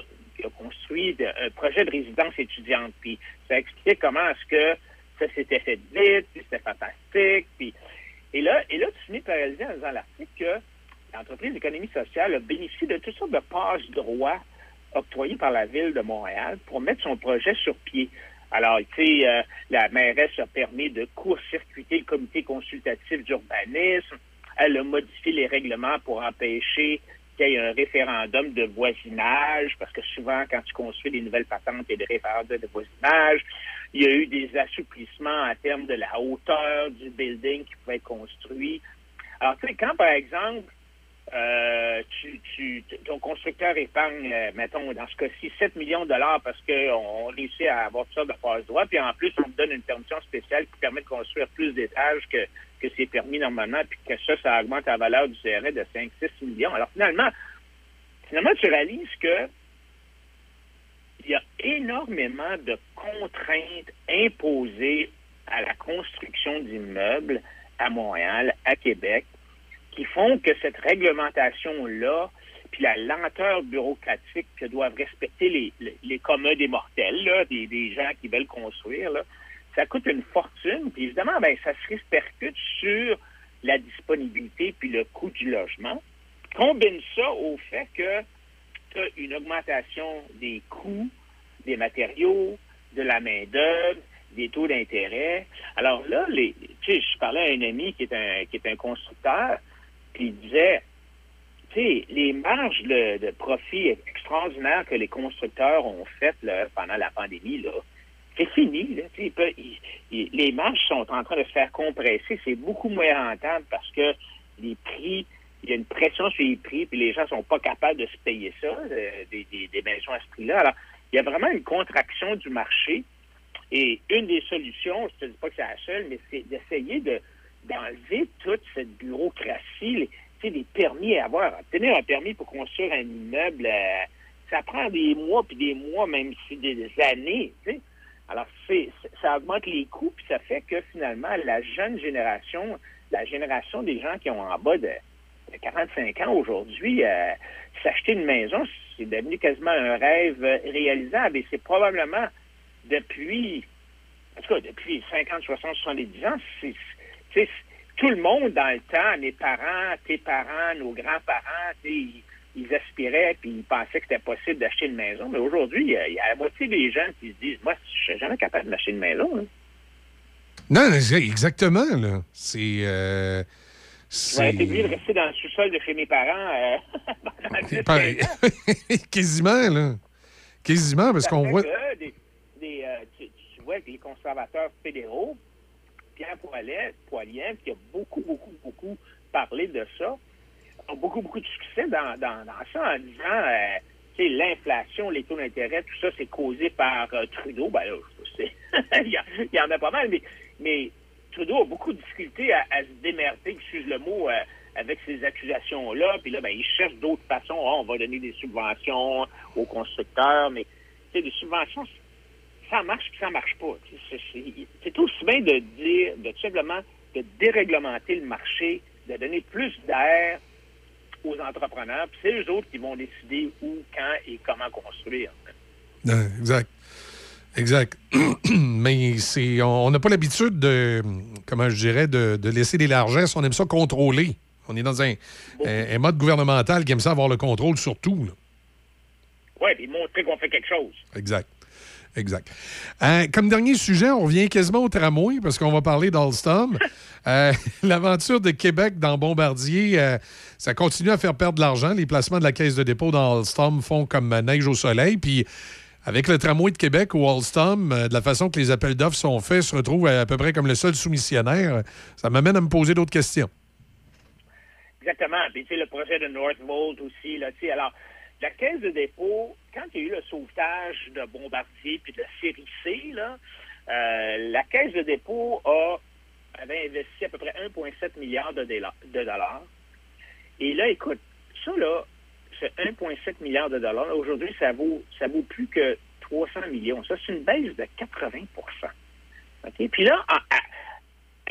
construit un projet de résidence étudiante. Puis ça expliquait comment est-ce que ça s'était fait vite, puis c'était fantastique. Puis, et là, et là, tu finis par réaliser en lisant l'article que l'entreprise d'économie sociale a bénéficié de toutes sortes de passe-droits octroyés par la Ville de Montréal pour mettre son projet sur pied. Alors, tu sais, euh, la mairesse a permis de court-circuiter le comité consultatif d'urbanisme. Elle a modifié les règlements pour empêcher qu'il y ait un référendum de voisinage, parce que souvent, quand tu construis des nouvelles patentes, il y a des référendums de voisinage. Il y a eu des assouplissements en termes de la hauteur du building qui pouvait être construit. Alors, tu sais, quand, par exemple, euh, tu, ton constructeur épargne, euh, mettons, dans ce cas-ci, 7 millions de dollars parce qu'on réussit à avoir ça de passe droit, puis en plus, on te donne une permission spéciale qui permet de construire plus d'étages que, que c'est permis normalement, puis que ça, ça augmente la valeur du CRE de 5-6 millions. Alors, finalement, finalement, tu réalises que il y a énormément de contraintes imposées à la construction d'immeubles à Montréal, à Québec, qui font que cette réglementation-là, puis la lenteur bureaucratique que doivent respecter les, les, les communs des mortels, là, des, des gens qui veulent construire, là, ça coûte une fortune. Puis évidemment, ben, ça se répercute sur la disponibilité puis le coût du logement. Combine ça au fait que tu as une augmentation des coûts des matériaux, de la main-d'œuvre, des taux d'intérêt. Alors là, les, tu sais, je parlais à un ami qui est un, qui est un constructeur, puis il disait, tu sais, les marges de, de profit extraordinaires que les constructeurs ont faites pendant la pandémie, là, c'est fini. Les marges sont en train de se faire compresser. C'est beaucoup moins rentable parce que les prix, il y a une pression sur les prix, puis les gens sont pas capables de se payer ça, euh, des, des, des maisons à ce prix-là. Alors, il y a vraiment une contraction du marché. Et une des solutions, je ne te dis pas que c'est la seule, mais c'est d'essayer de d'enlever toute cette bureaucratie, les, les permis à avoir. Obtenir un permis pour construire un immeuble, euh, ça prend des mois puis des mois, même si des, des années. Alors, ça augmente les coûts, puis ça fait que finalement, la jeune génération, la génération des gens qui ont en bas de, de 45 ans aujourd'hui, euh, s'acheter une maison, c'est devenu quasiment un rêve réalisable. Et c'est probablement depuis, en tout cas, depuis 50, 60, 70 ans, c'est, tout le monde dans le temps, mes parents, tes parents, nos grands-parents, ils, aspiraient puis ils pensaient que c'était possible d'acheter une maison. Mais aujourd'hui, il y a- la moitié des gens qui se disent Moi, je serais jamais capable d'acheter une maison. hein. Non, exactement, là. C'est. euh, J'aurais été obligé de rester dans le sous-sol de chez mes parents euh, [LAUGHS] pendant 10, Pareil. 15 ans. [LAUGHS] Quasiment, là. Quasiment, parce qu'on voit. que des, des, euh, tu, tu vois que les conservateurs fédéraux, Pierre Poilievre, Poilievre, qui a beaucoup, beaucoup, beaucoup parlé de ça, ont beaucoup, beaucoup de succès dans, dans, ça en disant, euh, tu sais, l'inflation, les taux d'intérêt, tout ça, c'est causé par euh, Trudeau. Ben là, je sais, [LAUGHS] il, y il y en a pas mal, mais, mais Trudeau a beaucoup de difficultés à, se démerder, excuse le mot, euh, avec ces accusations-là. Puis là, ben, il cherche d'autres façons. Ah, on va donner des subventions aux constructeurs, mais tu sais, des subventions, ça marche puis ça marche pas. C'est aussi bien de dire, de tout simplement de déréglementer le marché de donner plus d'air aux entrepreneurs. Puis c'est eux autres qui vont décider où, quand et comment construire. Ouais, exact. Exact. [CLEARS THROAT] Mais c'est, on n'a pas l'habitude de, comment je dirais, de, de laisser des largesses. On aime ça contrôler. On est dans un, un- un mode gouvernemental qui aime ça avoir le contrôle sur tout. Oui, puis montrer qu'on fait quelque chose. Exact. Exact. Euh, comme dernier sujet, on revient quasiment au tramway parce qu'on va parler d'Alstom. [LAUGHS] Euh, [LAUGHS] L'aventure de Québec dans Bombardier, euh, ça continue à faire perdre de l'argent. Les placements de la caisse de dépôt dans Alstom font comme neige au soleil. Puis avec le tramway de Québec ou Alstom, de la façon que les appels d'offres sont faits, se retrouve à, à peu près comme le seul soumissionnaire. Ça m'amène à me poser d'autres questions. Exactement. Puis, tu sais, le projet de Northvolt aussi, là, tu sais, alors, la caisse de dépôt, quand il y a eu le sauvetage de Bombardier puis de série C, euh, la caisse de dépôt a, avait investi à peu près 1,7 milliard de, dollars. Et là, écoute, ça, là, ce 1,7 milliard de dollars, aujourd'hui, ça vaut, ça vaut plus que 300 millions. Ça, c'est une baisse de 80 OK? Puis là,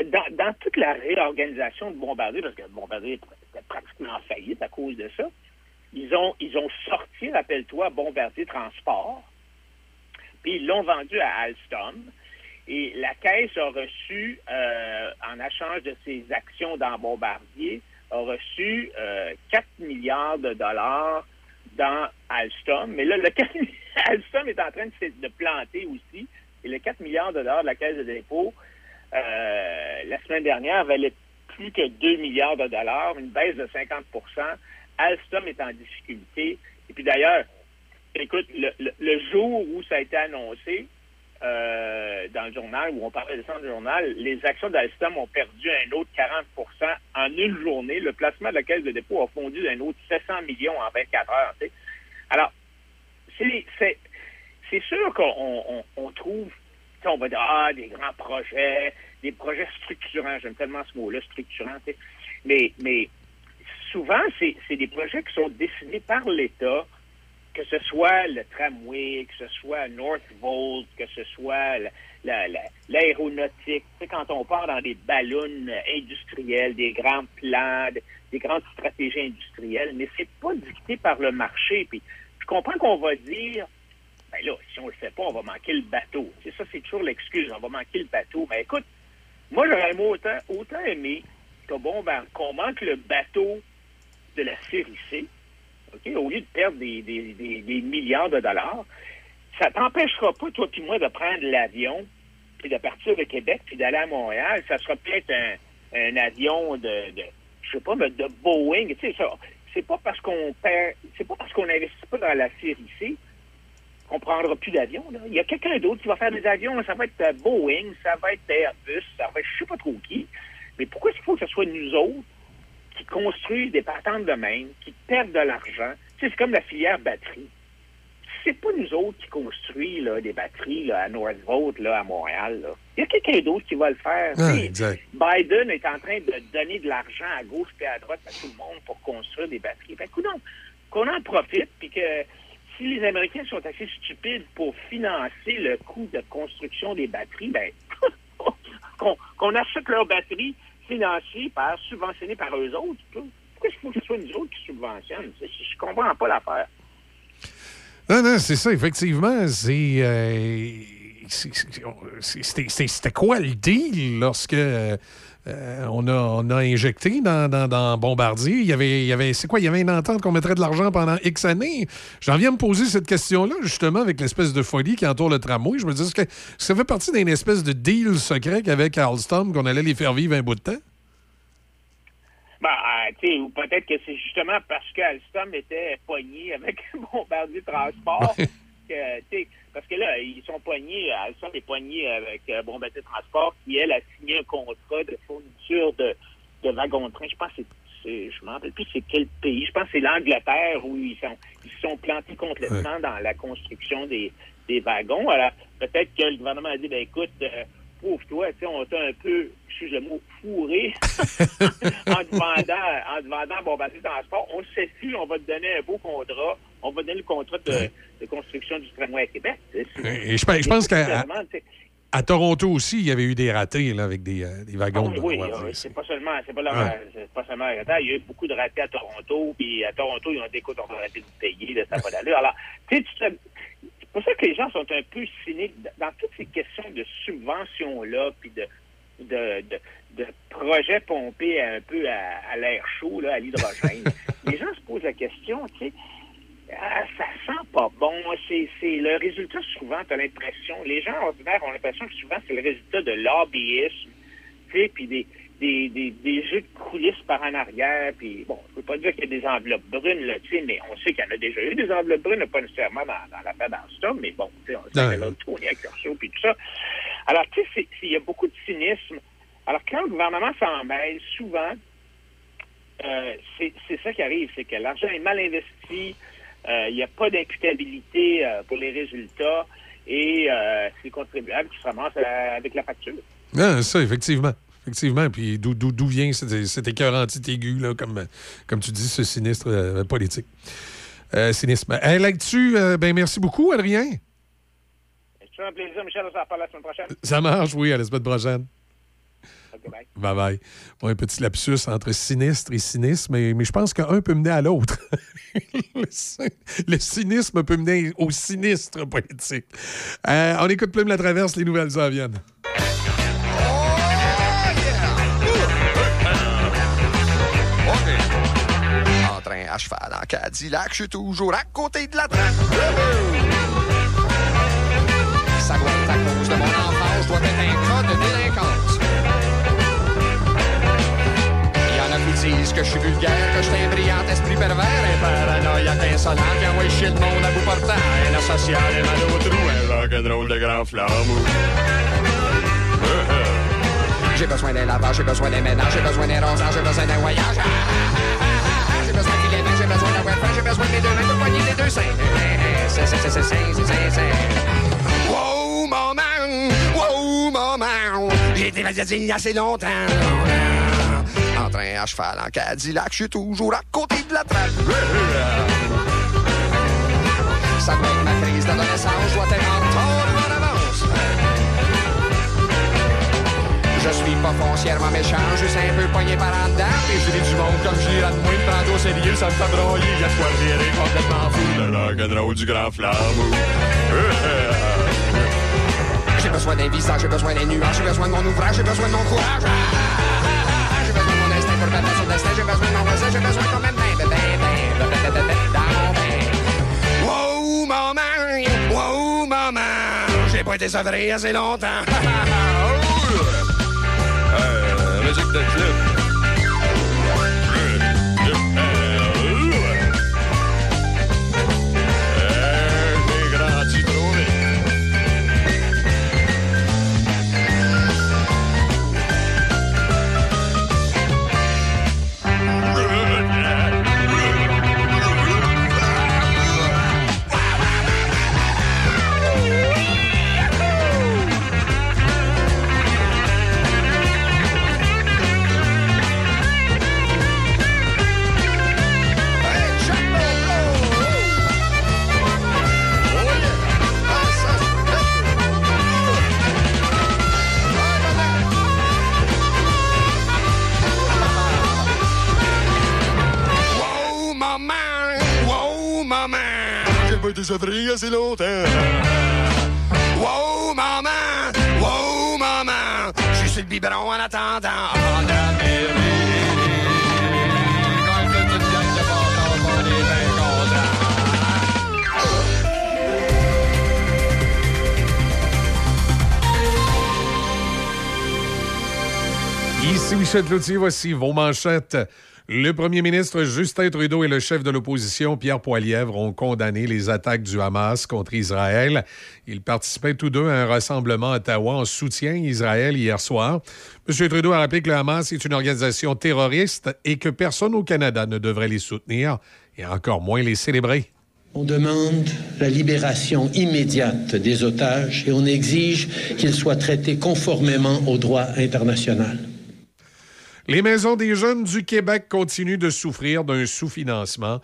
dans, dans toute la réorganisation de Bombardier, parce que Bombardier était pratiquement en faillite à cause de ça, ils ont, ils ont sorti, rappelle-toi, Bombardier Transport, puis ils l'ont vendu à Alstom. Et la Caisse a reçu, euh, en échange de ses actions dans Bombardier, a reçu euh, 4 milliards de dollars dans Alstom. Mais là, le 4 [LAUGHS] Alstom est en train de, de planter aussi. Et le 4 milliards de dollars de la Caisse de dépôt, euh, la semaine dernière, valait plus que 2 milliards de dollars, une baisse de 50 Alstom est en difficulté. Et puis d'ailleurs, écoute, le, jour où ça a été annoncé euh, dans le journal, où on parlait de ça dans le journal, les actions d'Alstom ont perdu un autre 40% en une journée. Le placement de la caisse de dépôt a fondu d'un autre 700 millions en 24 heures. Alors, c'est sûr qu'on on, on trouve, on va dire, ah, des grands projets, des projets structurants. J'aime tellement ce mot-là, structurant. Mais, mais souvent, c'est des projets qui sont décidés par l'État, que ce soit le tramway, que ce soit Northvolt, que ce soit la- la- la- l'aéronautique. sais, quand on part dans des ballons industriels, des grands plans, de- des grandes stratégies industrielles, mais c'est pas dicté par le marché. Puis je comprends qu'on va dire, ben là, si on le fait pas, on va manquer le bateau. C'est ça, c'est toujours l'excuse, on va manquer le bateau. Mais écoute, moi, j'aurais autant, autant aimé que bon, ben, qu'on manque le bateau de la série C, au lieu de perdre des, des- des- milliards de dollars, ça t'empêchera pas, toi puis moi, de prendre l'avion, puis de partir de Québec, puis d'aller à Montréal. Ça sera peut-être un, un avion de, de je sais pas, mais de Boeing. Tu sais, ça, c'est pas parce qu'on perd, c'est pas parce qu'on n'investit pas dans la série C qu'on prendra plus d'avions. Il y a quelqu'un d'autre qui va faire des avions. Ça va être Boeing, ça va être Airbus, ça va être je sais pas trop qui. Mais pourquoi est-ce qu'il faut que ce soit nous autres qui construisent des patentes de même, qui perdent de l'argent? Tu sais, c'est comme la filière batterie. C'est pas nous autres qui construisent là, des batteries là, à Northvolt, là, à Montréal. là. Il y a quelqu'un d'autre qui va le faire. Ah, exact. Biden est en train de donner de l'argent à gauche et à droite à tout le monde pour construire des batteries. Que, coudonc, qu'on en profite, puis que si les Américains sont assez stupides pour financer le coût de construction des batteries, ben, [LAUGHS] qu'on qu'on achète leurs batteries financées par, subventionnées par eux autres. Pourquoi est-ce qu'il faut que ce soit nous autres qui subventionnent? Je comprends pas l'affaire. Non, non, c'est ça, effectivement. C'est. euh, c'était quoi le deal lorsque euh, euh, on, a, on a injecté dans, dans- dans Bombardier? Il y avait, il y avait c'est quoi? Il y avait une entente qu'on mettrait de l'argent pendant X années. J'en viens me poser cette question-là, justement, avec l'espèce de folie qui entoure le tramway. Je me dis, est-ce que ça fait partie d'une espèce de deal secret qu'avec Alstom qu'on allait les faire vivre un bout de temps? Ben, euh, tu sais, ou peut-être que c'est justement parce qu'Alstom était pogné avec [LAUGHS] Bombardier Transport. que, tu sais, parce que là, ils sont pognés, Alstom est pogné avec euh, Bombardier Transport, qui, elle, a signé un contrat de fourniture de, de wagons de train. Je pense que c'est, je m'en rappelle plus c'est quel pays. Je pense que c'est l'Angleterre où ils sont, ils se sont plantés complètement dans la construction des, des wagons. Alors, peut-être que le gouvernement a dit, ben écoute, euh, pauvre toi, tu sais, on t'a un peu, excuse le mot, fourré [LAUGHS] en te vendant, en te vendant Bombardier Transport. On ne sait plus, on va te donner un beau contrat. On va te donner le contrat de, de construction du tramway à Québec. Et je, pense- je pense qu'à À Toronto aussi, il y avait eu des ratés là, avec des, euh, des Ah wagons. oui, de oui, euh, Rail. c'est pas seulement, c'est pas, Ouais. pas seulement un raté. Il y a eu beaucoup de ratés à Toronto, puis à Toronto, ils ont dit, écoute, on va arrêter de payer, là, ça pas [LAUGHS] d'allure. Alors, tu sais, pour ça que les gens sont un peu cyniques dans toutes ces questions de subventions-là, puis de, de, de, de projets pompés un peu à, à l'air chaud, là, à l'hydrogène. [LAUGHS] les gens se posent la question, tu sais, ah, ça sent pas bon. C'est, c'est le résultat, souvent, tu as l'impression, les gens ordinaires ont l'impression que souvent, c'est le résultat de lobbyisme, tu sais, puis des, des, des, des jeux de coulisses par en arrière, puis bon, je peux pas dire qu'il y a des enveloppes brunes, là, mais on sait qu'il y en a déjà eu des enveloppes brunes, pas nécessairement dans, dans l'affaire d'Alstom, mais bon, tu sais, on sait l'autre Tony avec Curcio, puis tout ça. Alors, tu sais, il y a beaucoup de cynisme. Alors, quand le gouvernement s'en mêle, souvent, euh, c'est ça qui arrive, c'est que l'argent est mal investi, euh, il n'y a pas d'imputabilité euh, pour les résultats et c'est le contribuable qui se ramasse avec la facture. Ah, ça, effectivement. Effectivement. Puis d'où- d'où vient cet, cet écœurant petit aigu, là, comme, comme tu dis, ce sinistre euh, politique? Euh, cynisme. Hey, Là-dessus, euh, ben, merci beaucoup, Adrien. C'est un plaisir, Michel, on s'en reparle la semaine prochaine. Ça marche, oui, à la semaine prochaine. Bye. Bye. Bon, un petit lapsus entre sinistre et cynisme, mais, mais je pense qu'un peut mener à l'autre. [LAUGHS] le, le cynisme peut mener au sinistre politique. Euh, on écoute Plume la Traverse, les nouvelles en viennent. À cheval en Cadillac, je suis toujours à côté de la traque. Ça doit être à cause de mon enfance, je dois être un cas de délinquance. Il y en a qui disent que je suis vulgaire, que je suis un brillant esprit pervers, un paranoïaque insolent qui envoie chier le monde à bout portant, un asocial et mal au trou, un rock'n'roll de grand flambeau. J'ai besoin d'un lavage, j'ai besoin d'un ménage, j'ai besoin d'un rosage, j'ai besoin d'un voyage. Besoin d'un webfan, j'ai besoin de mes deux mains pour poigner les deux seins. C'est, c'est, c'est, c'est, c'est, c'est. Wow, maman! Wow, maman! J'ai été a assez longtemps. En train à cheval en Cadillac, je suis toujours à côté de la traque. Ça doit être ma crise d'adolescence, je dois être pas foncièrement méchant, juste un peu pogné par en dedans. Puis je dis du monde comme je dirais de moi, de prendre au sérieux, ça me fait broyer. Y'a de quoi virer complètement fou. Le rock'n'roll du grand flambeau. J'ai besoin d'un visage, j'ai besoin d'un nuage, j'ai besoin de mon ouvrage, j'ai besoin de mon courage. Ah, ah, ah, J'ai besoin de mon instinct pour battre le destin, j'ai besoin de mon voisin, j'ai besoin quand même d'un bébé, ben. Wow, maman! Wow, maman! J'ai pas été sevré assez longtemps. Euh, musique de Été sevré assez longtemps. Wow, maman! Wow, maman! Je suis le biberon en attendant. De content. Ici Michel Cloutier, voici vos manchettes. Le premier ministre Justin Trudeau et le chef de l'opposition Pierre Poilièvre ont condamné les attaques du Hamas contre Israël. Ils participaient tous deux à un rassemblement à Ottawa en soutien à Israël hier soir. M. Trudeau a rappelé que le Hamas est une organisation terroriste et que personne au Canada ne devrait les soutenir et encore moins les célébrer. On demande la libération immédiate des otages et on exige qu'ils soient traités conformément au droit international. Les maisons des jeunes du Québec continuent de souffrir d'un sous-financement.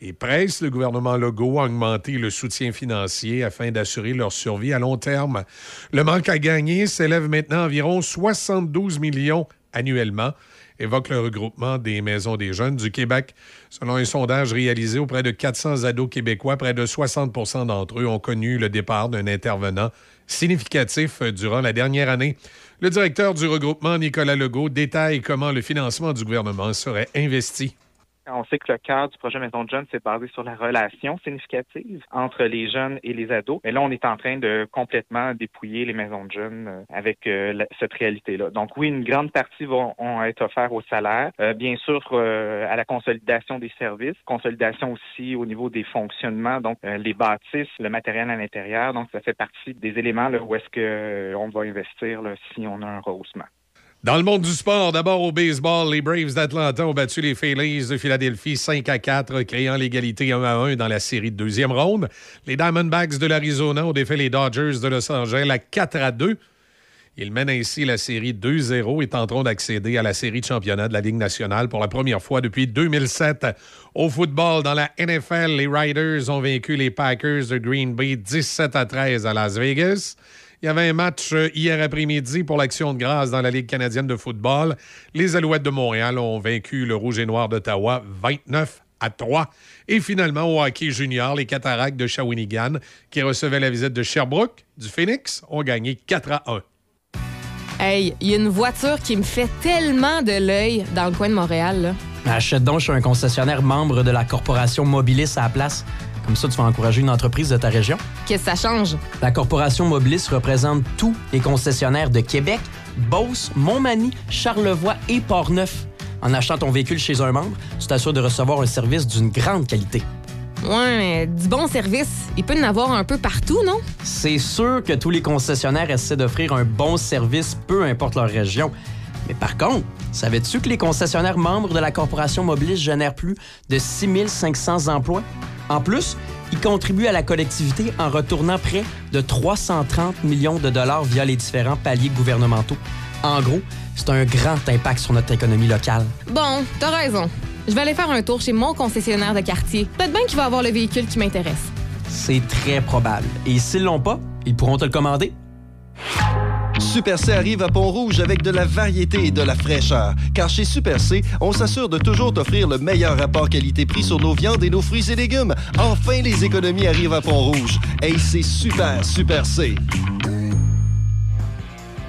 et presse le gouvernement Legault à augmenter le soutien financier afin d'assurer leur survie à long terme. Le manque à gagner s'élève maintenant à environ 72 millions annuellement évoque le regroupement des maisons des jeunes du Québec. Selon un sondage réalisé auprès de 400 ados québécois, près de 60% d'entre eux ont connu le départ d'un intervenant significatif durant la dernière année. Le directeur du regroupement, Nicolas Legault, détaille comment le financement du gouvernement serait investi. On sait que le cœur du projet Maison de Jeunes, c'est basé sur la relation significative entre les jeunes et les ados. Mais là, on est en train de complètement dépouiller les maisons de jeunes euh, avec euh, cette réalité-là. Donc oui, une grande partie vont, vont être offerts au salaire. Euh, bien sûr, euh, à la consolidation des services, consolidation aussi au niveau des fonctionnements, donc euh, les bâtisses, le matériel à l'intérieur. Donc ça fait partie des éléments là, où est-ce que on va investir là, si on a un rehaussement. Dans le monde du sport, d'abord au baseball, les Braves d'Atlanta ont battu les Phillies de Philadelphie 5 à 4, créant l'égalité 1 à 1 dans la série de deuxième ronde. Les Diamondbacks de l'Arizona ont défait les Dodgers de Los Angeles à 4 à 2. Ils mènent ainsi la série 2-0 et tenteront d'accéder à la série de championnat de la Ligue nationale pour la première fois depuis 2007. Au football, dans la NFL, les Riders ont vaincu les Packers de Green Bay 17 à 13 à Las Vegas. Il y avait un match euh, hier après-midi pour l'Action de grâce dans la Ligue canadienne de football. Les Alouettes de Montréal ont vaincu le Rouge et Noir d'Ottawa 29 à 3. Et finalement, au hockey junior, les Cataractes de Shawinigan, qui recevaient la visite de Sherbrooke, du Phoenix, ont gagné 4 à 1. Hey, il y a une voiture qui me fait tellement de l'œil dans le coin de Montréal. Là. Achète donc chez un concessionnaire membre de la corporation Mobilis à la place. Comme ça, tu vas encourager une entreprise de ta région. Qu'est-ce que ça change? La corporation Mobilis représente tous les concessionnaires de Québec, Beauce, Montmagny, Charlevoix et Portneuf. En achetant ton véhicule chez un membre, tu t'assures de recevoir un service d'une grande qualité. Ouais, mais du bon service, il peut en avoir un peu partout, non? C'est sûr que tous les concessionnaires essaient d'offrir un bon service, peu importe leur région. Mais par contre, savais-tu que les concessionnaires membres de la corporation Mobilis génèrent plus de 6500 emplois? En plus, ils contribuent à la collectivité en retournant près de 330 millions de dollars via les différents paliers gouvernementaux. En gros, c'est un grand impact sur notre économie locale. Bon, t'as raison. Je vais aller faire un tour chez mon concessionnaire de quartier. Peut-être bien qu'il va avoir le véhicule qui m'intéresse. C'est très probable. Et s'ils l'ont pas, ils pourront te le commander. Super C arrive à Pont-Rouge avec de la variété et de la fraîcheur. Car chez Super C, on s'assure de toujours t'offrir le meilleur rapport qualité-prix sur nos viandes et nos fruits et légumes. Enfin, les économies arrivent à Pont-Rouge. Hey, c'est super, Super C.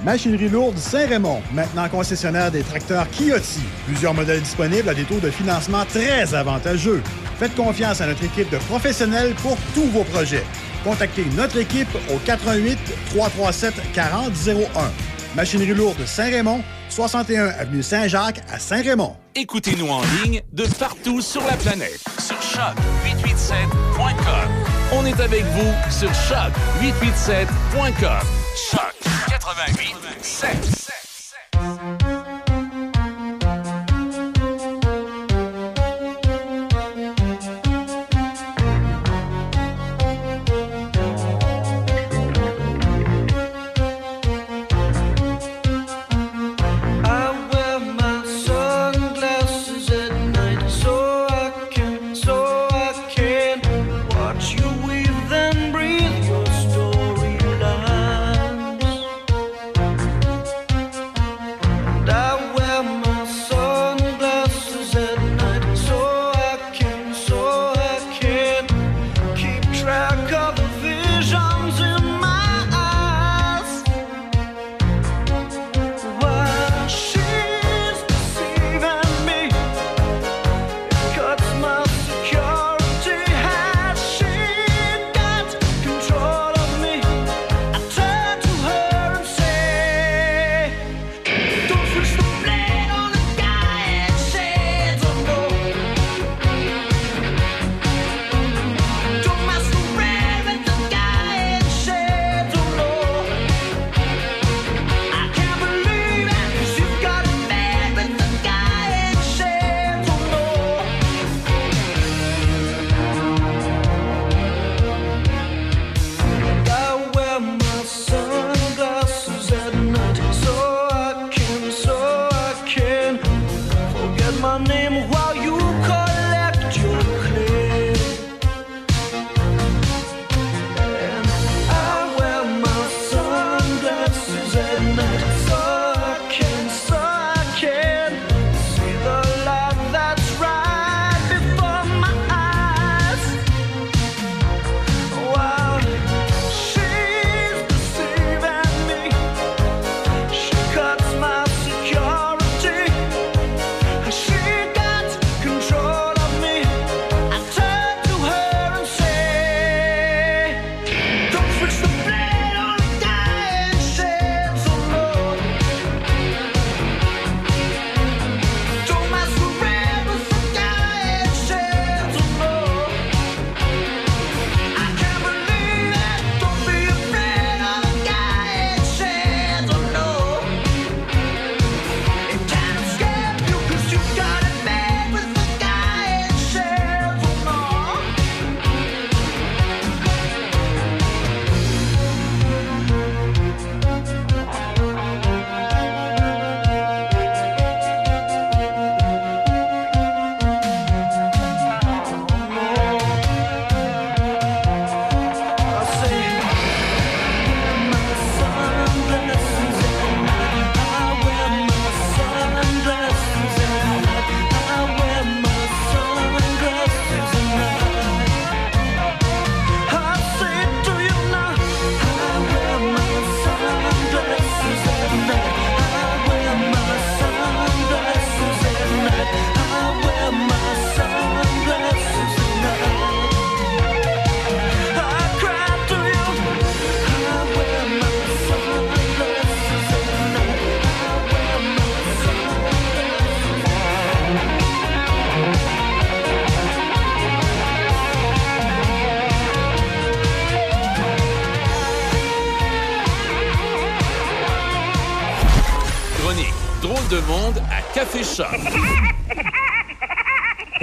Machinerie lourde Saint-Raymond, maintenant concessionnaire des tracteurs Kioti. Plusieurs modèles disponibles à des taux de financement très avantageux. Faites confiance à notre équipe de professionnels pour tous vos projets. Contactez notre équipe au 88 337 4001. Machinerie lourde Saint-Raymond, 61 avenue Saint-Jacques à Saint-Raymond. Écoutez-nous en ligne de partout sur la planète sur choc887.com. On est avec vous sur choc887.com. Choc 88 7.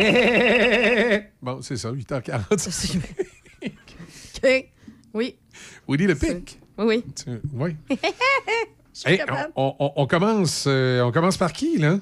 [LAUGHS] bon, c'est ça, 8h40. [LAUGHS] OK. Oui. Woody le pic. Oui. Tu- Oui. [LAUGHS] Je suis Hey, capable. on, on- on commence, euh, on commence par qui, là?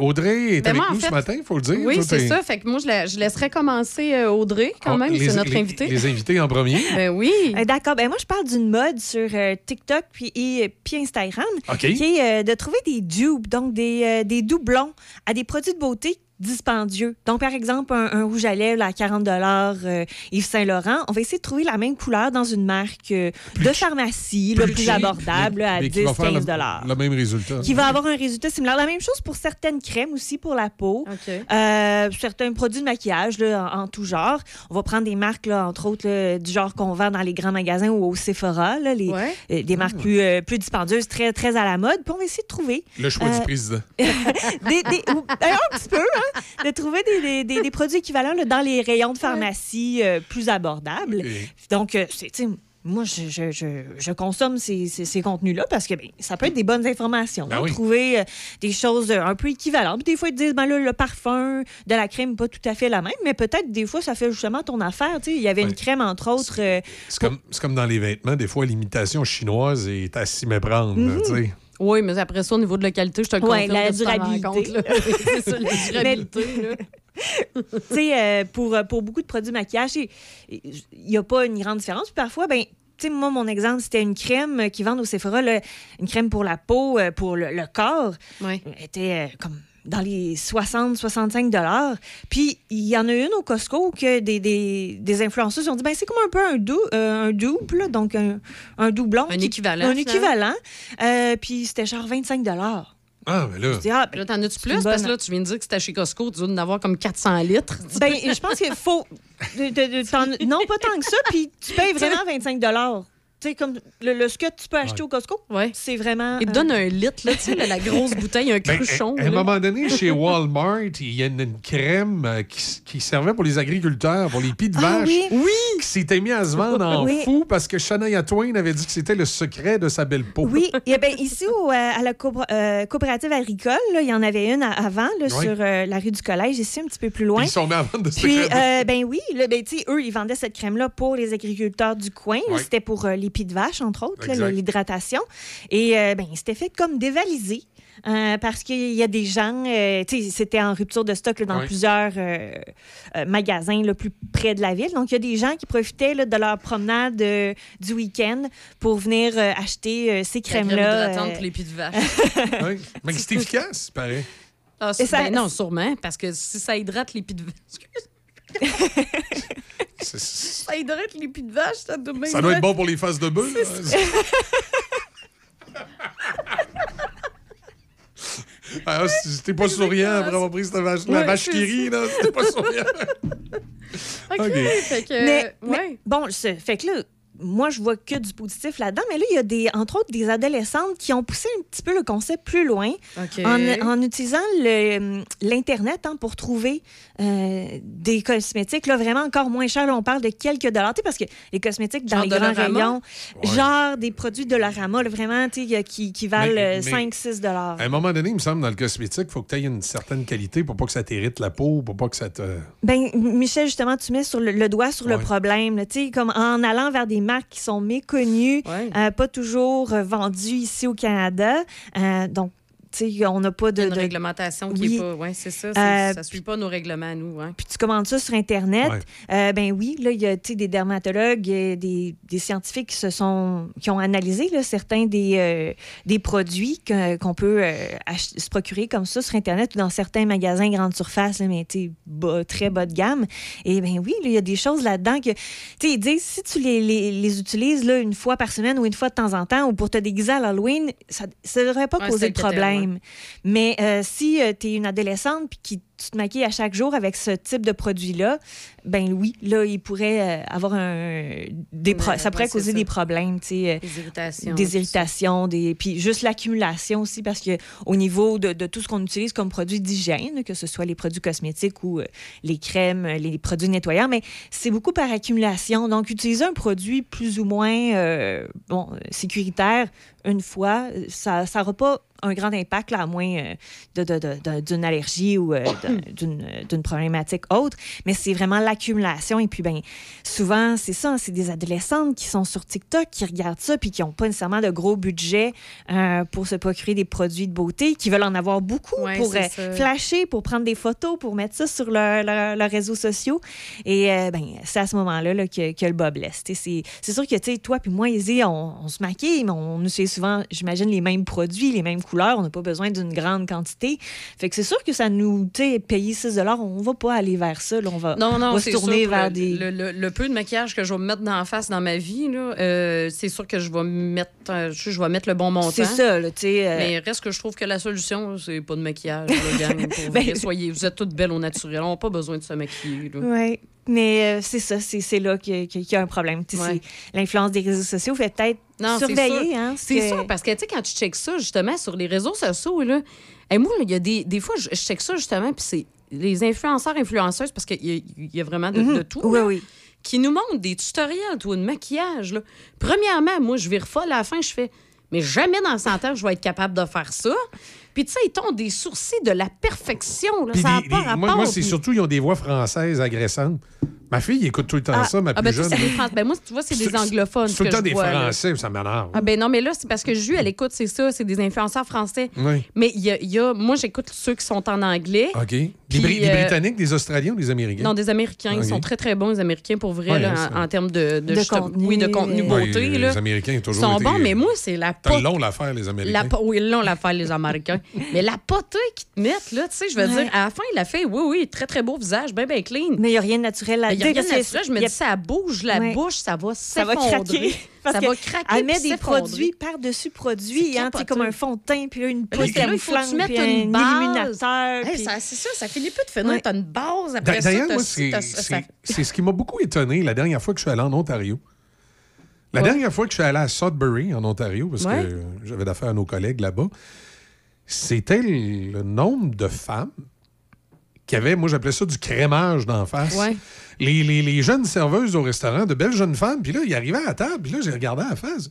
Audrey est Ben, avec moi, en nous fait- ce matin, il faut le dire. Oui, c'est ça. Fait que moi, je, la- je laisserais commencer euh, Audrey, quand Ah, même. les- C'est notre invité. Les invités en premier. Ben oui. Euh, D'accord. Ben moi, je parle d'une mode sur euh, TikTok puis, et, puis Instagram qui est euh, de trouver des dupes, donc des, euh, des doublons à des produits de beauté dispendieux. Donc, par exemple, un, un rouge à lèvres à 40 euh, Yves Saint-Laurent, on va essayer de trouver la même couleur dans une marque euh, de pharmacie, le plus cheap, abordable, à mais qui va faire 10-15 le, le même résultat. qui va avoir un résultat similaire. La même chose pour certaines crèmes aussi pour la peau. Euh, certains produits de maquillage là, en, en tout genre. On va prendre des marques, là, entre autres, là, du genre qu'on vend dans les grands magasins ou au Sephora, là, les, euh, des marques plus, euh, plus dispendieuses, très, très à la mode. Puis on va essayer de trouver. Le choix euh, du président. [LAUGHS] des, des- ou- un petit peu, hein, [LAUGHS] de trouver des, des- des- des produits équivalents là, dans les rayons de pharmacie euh, plus abordables. Donc, euh, c'est, moi, je, je- je- je consomme ces, ces- ces contenus-là parce que ben, ça peut être des bonnes informations. Ben hein, oui. Trouver euh, des choses euh, un peu équivalentes. Puis des fois, ils te disent, ben là, le parfum de la crème n'est pas tout à fait la même, mais peut-être des fois, ça fait justement ton affaire. Tu sais, Il y avait une crème, entre autres. euh, C'est comme, c'est comme dans les vêtements. Des fois, l'imitation chinoise est à s'y méprendre. Sais. Oui, mais après ça, au niveau de la qualité, je te le Ouais, confirme la que [LAUGHS] durabilité. c'est ça, la durabilité. là. [LAUGHS] tu sais, euh, pour, euh, pour beaucoup de produits de maquillage, il n'y a pas une grande différence. Puis parfois, ben, tu sais, moi, mon exemple, c'était une crème qui vendent au Sephora, là, une crème pour la peau, euh, pour le, le corps. Elle était euh, comme dans les 60-65 dollars. Puis il y en a une au Costco que des, des, des influenceurs ont dit ben c'est comme un peu un, dou, euh, un double, là, donc un, un doublon. Un qui- équivalent, Un finalement. équivalent. Euh, puis c'était genre 25 dollars. Ah, mais là. Je dis, ah, ben, Là, t'en as-tu plus? Parce que là, tu viens de dire que c'était chez Costco, tu dois en avoir comme 400 litres. [LAUGHS] Ben, je pense qu'il faut. de- de- de- t'en- non, pas tant que ça. Puis tu payes [LAUGHS] vraiment 25 Tu sais, comme le, le ce que tu peux acheter au Costco, c'est vraiment. Il te euh, donne un litre, là, tu sais, la, la grosse [LAUGHS] bouteille, un Ben, cruchon. à, à un moment donné, chez [LAUGHS] Walmart, il y a une, une crème euh, qui, qui servait pour les agriculteurs, pour les pieds de Ah vache. oui. Qui s'était mis à se vendre en Oui. fou parce que Shania Twain avait dit que c'était le secret de sa belle peau. Oui, [LAUGHS] et ben, ici euh, à la co- euh, coopérative agricole, là, il y en avait une avant là, Oui. sur euh, la rue du Collège, ici un petit peu plus loin. Puis ils sont mis à vendre de Puis, euh, ben oui, là, ben, tu sais, eux, ils vendaient cette crème-là pour les agriculteurs du coin. Ouais. C'était pour euh, les pieds de vache, entre autres, l'hydratation. Et euh, ben, c'était fait comme dévalisé. euh, parce qu'il y a des gens, euh, tu sais, c'était en rupture de stock là, dans plusieurs euh, euh, magasins là, plus près de la ville. Donc, il y a des gens qui profitaient là, de leur promenade euh, du week-end pour venir euh, acheter euh, ces crème crèmes-là. euh, pour les pieds de vache. [LAUGHS] Oui. Mais c'est efficace, pareil. Ah, ça- ben non, sûrement, parce que si ça hydrate les pieds de vache. [LAUGHS] Ça hydrate les pieds de vache, ça doit Ça doit être bon pour les faces de bœuf. [LAUGHS] Ah, t'es pas souriant après avoir pris cette vache, la Ouais, vache c'est qui rit, là, t'es pas souriant. [LAUGHS] OK, fait que... Mais, mais ouais. bon, ce- fait que là, moi, je vois que du positif là-dedans, mais là, il y a des, entre autres des adolescentes qui ont poussé un petit peu le concept plus loin en, en utilisant le- l'Internet hein, pour trouver euh, des cosmétiques là, vraiment encore moins chers. Là, on parle de quelques dollars, tu sais, parce que les cosmétiques dans Genre les grands rayons, Ouais. genre des produits de Dollarama, là, vraiment, tu sais, qui, qui valent Mais- euh, mais- 5-6 dollars. À un moment donné, il me semble, dans le cosmétique, il faut que tu aies une certaine qualité pour pas que ça t'irrite la peau, pour pas que ça te. Ben, Michel, justement, tu mets sur le, le doigt sur le problème. là, tu sais, comme en allant vers des marques qui sont méconnues, Ouais. euh, pas toujours euh, vendues ici au Canada. Euh, donc, tu sais, on n'a pas de. Il y a une de- réglementation qui Oui. est pas... Oui, c'est ça. Euh, ça suit pas nos règlements, nous. Hein. puis tu commandes ça sur Internet, Ouais. euh, ben oui, là, il y a tu sais, des dermatologues, euh, des, des scientifiques qui se sont qui ont analysé là, certains des, euh, des produits qu'on peut euh, se procurer comme ça sur Internet ou dans certains magasins grande surface, là, mais bas- très bas de gamme. Et ben oui, là, il y a des choses là-dedans que, tu sais, ils disent, si tu les, les, les utilises là, une fois par semaine ou une fois de temps en temps ou pour te déguiser à l'Halloween, ça ne devrait pas Ouais, causer de le Mais euh, si tu es une adolescente puis qui tu te maquilles à chaque jour avec ce type de produit-là, ben oui, là, il pourrait euh, avoir un. Des pro- Ouais, ça pourrait ouais, causer ça. des problèmes, tu sais. euh, Des irritations. Des irritations, des... puis juste l'accumulation aussi, parce que au niveau de, de tout ce qu'on utilise comme produits d'hygiène, que ce soit les produits cosmétiques ou euh, les crèmes, les produits nettoyants, mais c'est beaucoup par accumulation. Donc, utiliser un produit plus ou moins euh, bon, sécuritaire une fois, ça n'aura pas un grand impact, là, à moins de- de- d'une allergie ou d'une problématique autre. Mais c'est vraiment l'accumulation. Et puis, ben, souvent, c'est ça, c'est des adolescentes qui sont sur TikTok, qui regardent ça, puis qui n'ont pas nécessairement de gros budget euh, pour se procurer des produits de beauté, qui veulent en avoir beaucoup Ouais, pour euh, flasher, pour prendre des photos, pour mettre ça sur leurs leur, leurs réseaux sociaux. Et euh, ben, c'est à ce moment-là là, que, que le bas blesse. C'est sûr que tu sais, toi puis moi, Izzy, on, on se maquille, mais on utilise souvent, j'imagine, les mêmes produits, les mêmes couleurs. On n'a pas besoin d'une grande quantité. Fait que c'est sûr que ça nous, tu sais, payer 6 on va pas aller vers ça. là. on va, Non, on non, va se tourner sûr, vers le, des... le, le- le peu de maquillage que je vais me mettre dans la face dans ma vie, là, euh, c'est sûr que je vais mettre, euh, je, je vais mettre le bon montant. C'est ça, là, tu sais. euh, Mais reste que je trouve que la solution, c'est pas de maquillage, là, gang. Pour [LAUGHS] Ben- vrai. Soyez, vous êtes toutes belles au naturel. On n'a pas besoin de se maquiller. Oui, mais euh, c'est ça, c'est c'est là qu'il y a un problème. Ouais. c'est L'influence des réseaux sociaux fait peut-être c'est surveiller. sûr. Hein, C'est que- sûr, parce que, tu sais, quand tu checkes ça, justement, sur les réseaux sociaux, là, et moi, il y a des, des fois, je, check ça, justement, puis c'est les influenceurs, influenceuses, parce qu'il y, y a vraiment de, Mhm. de tout. Oui, là, oui. Qui nous montrent des tutoriels, toi, de maquillage. Là. Premièrement, moi, je vire folle à la fin, je fais, mais jamais dans 100 ans, je vais être capable de faire ça. Puis, tu sais, ils t'ont des sourcils de la perfection. Là, ça pas rapport. moi, moi, c'est puis- surtout, ils ont des voix françaises agressantes. Ma fille écoute tout le temps Ah, ça, ma ah, plus ben, jeune. Français. Ben, moi, tu vois, c'est des anglophones. C'est tout le temps des vois, là. Français, ça m'énerve. Ah ben non, mais là, c'est parce que Jus, elle écoute, c'est ça, c'est des influenceurs français. Oui. Mais il y a, il y a- moi, j'écoute ceux qui sont en anglais. OK. Des, Bri- des euh, Britanniques, des Australiens ou des Américains? Non, des Américains. Ils sont très, très bons, les Américains, pour vrai, Ouais, là, c'est- en, en termes de, contenu, Oui, de contenu euh, beauté. Oui, là. les Américains ont Ils toujours sont été- bons, mais moi, c'est la T'as pot- long l'affaire, les Américains. la Oui, là, on l'a fait, les Américains. [LAUGHS] mais la potée qu'ils te mettent, là, tu sais, je veux dire, à la fin, il a fait, oui, oui, très, très beau visage, bien, bien clean. Mais il n'y a rien de naturel Il n'y a rien que naturel. Je me y dis, ça bouge la Ouais. bouche, ça va ça va s'effondrer. craquer. Parce Ça va craquer. Elle met des s'effondrer. produits par-dessus produits, C'est hein, comme un fond de teint, puis là, une pousse c'est là, il faut que tu flamme, mettes puis un base. illuminateur. Hey, puis- ça- c'est ça, ça finit plus de finir. Ouais. T'as une base après ça. D'ailleurs, moi, c'est ça, ça- ce qui m'a beaucoup étonné la dernière fois que je suis allé en Ontario. La Ouais. dernière fois que je suis allé à Sudbury, en Ontario, parce Ouais. que j'avais d'affaires à nos collègues là-bas, c'était le nombre de femmes qui avaient, moi j'appelais ça du crémage d'en face. Ouais. Les, les- les jeunes serveuses au restaurant, de belles jeunes femmes, puis là, ils arrivaient à la table, puis là, j'ai regardé à la face.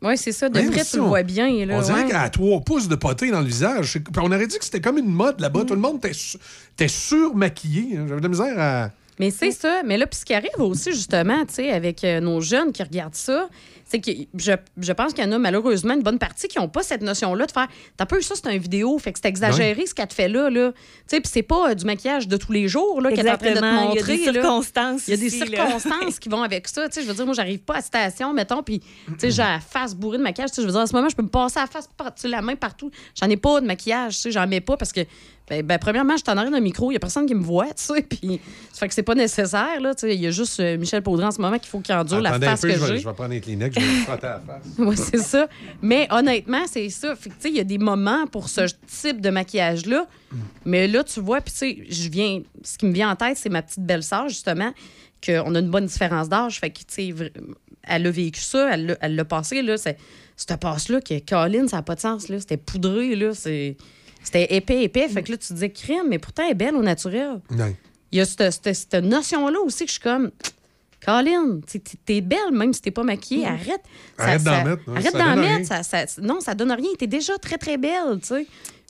Oui, c'est ça. De près, tu le vois bien. Là, on dirait ouais. qu'elle a trois pouces de potée dans le visage. On aurait dit que c'était comme une mode là-bas. Tout le monde était surmaquillé. hein. J'avais de la misère à. Mais c'est ça. Mais là, puis ce qui arrive aussi, justement, tu sais, avec euh, nos jeunes qui regardent ça, c'est que je, je pense qu'il y en a malheureusement une bonne partie qui n'ont pas cette notion-là de faire T'as peu ça, c'est une vidéo, fait que c'est exagéré ce qu'elle te fait là. là. Tu sais, puis c'est pas euh, du maquillage de tous les jours là, qu'elle est en train de te montrer. Il y a des là. circonstances Il y a des aussi, là. circonstances qui vont avec ça. Tu sais, je veux dire, moi, j'arrive pas à la station, mettons, puis, tu sais, j'ai la face bourrée de maquillage. Tu sais, je veux dire, en ce moment, je peux me passer la face, la main partout. J'en ai pas de maquillage, tu sais, j'en mets pas parce que, ben, ben, premièrement, je suis en arrière d'un micro, il y a personne qui me voit, tu sais, puis ça fait que c'est pas nécessaire, là, tu sais. Il y a juste euh, Michel Paudran en ce moment qu'il faut qu'il endure la Attendez face peu, que j'ai. je vais prendre un Kleenex, je vais me frotter à la face. Oui, c'est ça. Mais honnêtement, c'est ça. Fait que, tu sais, il y a des moments pour ce type de maquillage-là. Mais là, tu vois, puis tu sais, je viens. Ce qui me vient en tête, c'est ma petite belle-sœur, justement, qu'on a une bonne différence d'âge. Fait que, tu sais, elle a vécu ça, elle l'a- passé, là. Cette passe-là, que Colin, ça n'a pas de sens, là. C'était poudré, là. C'était épais, épais. Fait que là, tu te disais crème, mais pourtant, elle est belle au naturel. Il y a cette, cette- cette notion-là aussi que je suis comme. Colin, t'es- belle même si t'es pas maquillée. Arrête. Arrête d'en mettre, hein, Arrête d'en mettre. Ça, ça- non, ça donne rien. T'es déjà très, très belle, tu sais.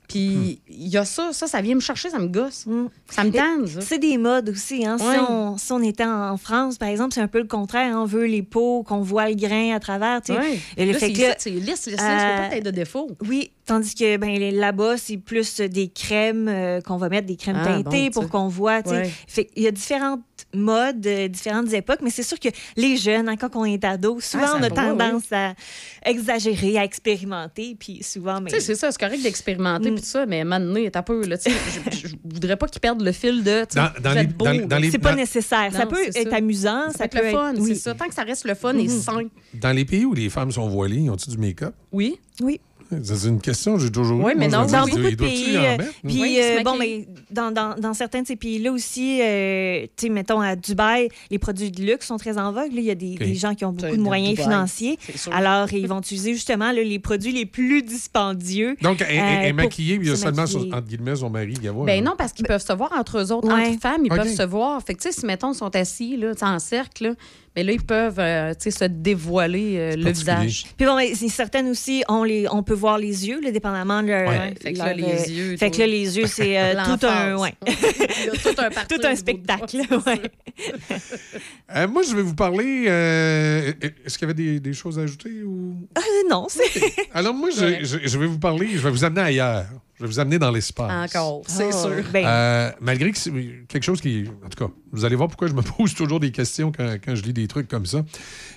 Puis il y a ça, ça, ça vient me chercher, ça me gosse. Ça me tanne. C'est des modes aussi. Hein? Ouais. Si, on, si on était en France, par exemple, c'est un peu le contraire. hein. On veut les peaux, qu'on voit le grain à travers. tu sais. Ouais. Et le Là, fait c'est que c'est lisse, lisse, Euh, pas être de défaut. Oui, tandis que ben, là-bas, c'est plus des crèmes euh, qu'on va mettre, des crèmes Ah, teintées bon, pour qu'on voit. tu sais. Ouais. Fait Il y a différentes modes, euh, différentes époques, mais c'est sûr que les jeunes, hein, quand on est ado, souvent Ah, on a tendance à exagérer, à expérimenter, puis souvent... Mais... Tu sais, c'est ça, c'est correct d'expérimenter Mm. puis tout ça, mais maintenant, t'as peu, là, tu sais, je, je voudrais pas qu'ils perdent le fil de, tu sais, Dans- les- beau, dans- là. dans les- C'est pas dans- nécessaire. ça peut être ça. amusant, Ça, ça, peut être le fun, c'est ça. Tant que ça reste le fun et Mhm. sain. Dans les pays où les femmes sont voilées, ils ont-tu du make-up? Oui. Oui. C'est une question que j'ai toujours Oui, mais non, dans beaucoup de pays. Puis, Oui, euh, bon, mais dans, dans, dans certains de ces pays-là aussi, euh, tu sais, mettons à Dubaï, les produits de luxe sont très en vogue. là. Il y a des, gens qui ont beaucoup de moyens Dubaï, financiers. Alors, ils [LAUGHS] vont utiliser justement là, les produits les plus dispendieux. Donc, elle, est euh, maquillée, puis il y a se seulement, son- entre guillemets, son mari. il y a voir, Ben non, parce qu'ils peuvent se voir entre eux autres, Ouais. entre femmes, ils peuvent se voir. Fait que, tu sais, si, mettons, ils sont assis, là, en cercle, là, mais là, ils peuvent, euh, tu sais, se dévoiler euh, le visage. Puis bon, ben, certaines aussi, on, les, on peut voir les yeux, là, dépendamment de leur. Ouais, fait que là, leur, les euh, yeux, Fait que là, les yeux, c'est euh, [LAUGHS] tout un. Ouais. [LAUGHS] Il y a tout un [LAUGHS] Tout un spectacle. ouais. Euh, moi, je vais vous parler. euh, Est-ce qu'il y avait des, des choses à ajouter? Ou... Ah, non, c'est. Alors, moi, je, Ouais. je- je vais vous parler, je vais vous amener ailleurs. Je vais vous amener dans l'espace. Encore, c'est Ah, sûr. ben, Euh, malgré que c'est quelque chose qui. En tout cas, vous allez voir pourquoi je me pose toujours des questions quand, quand je lis des trucs comme ça.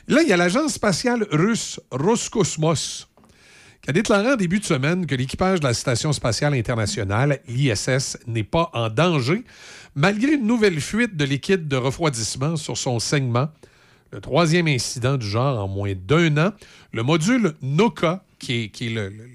Là, il y a l'agence spatiale russe Roscosmos qui a déclaré en début de semaine que l'équipage de la Station spatiale internationale, l'ISS, n'est pas en danger, malgré une nouvelle fuite de liquide de refroidissement sur son segment. Le troisième incident du genre en moins d'un an. Le module NOCA, qui est, qui est le, le-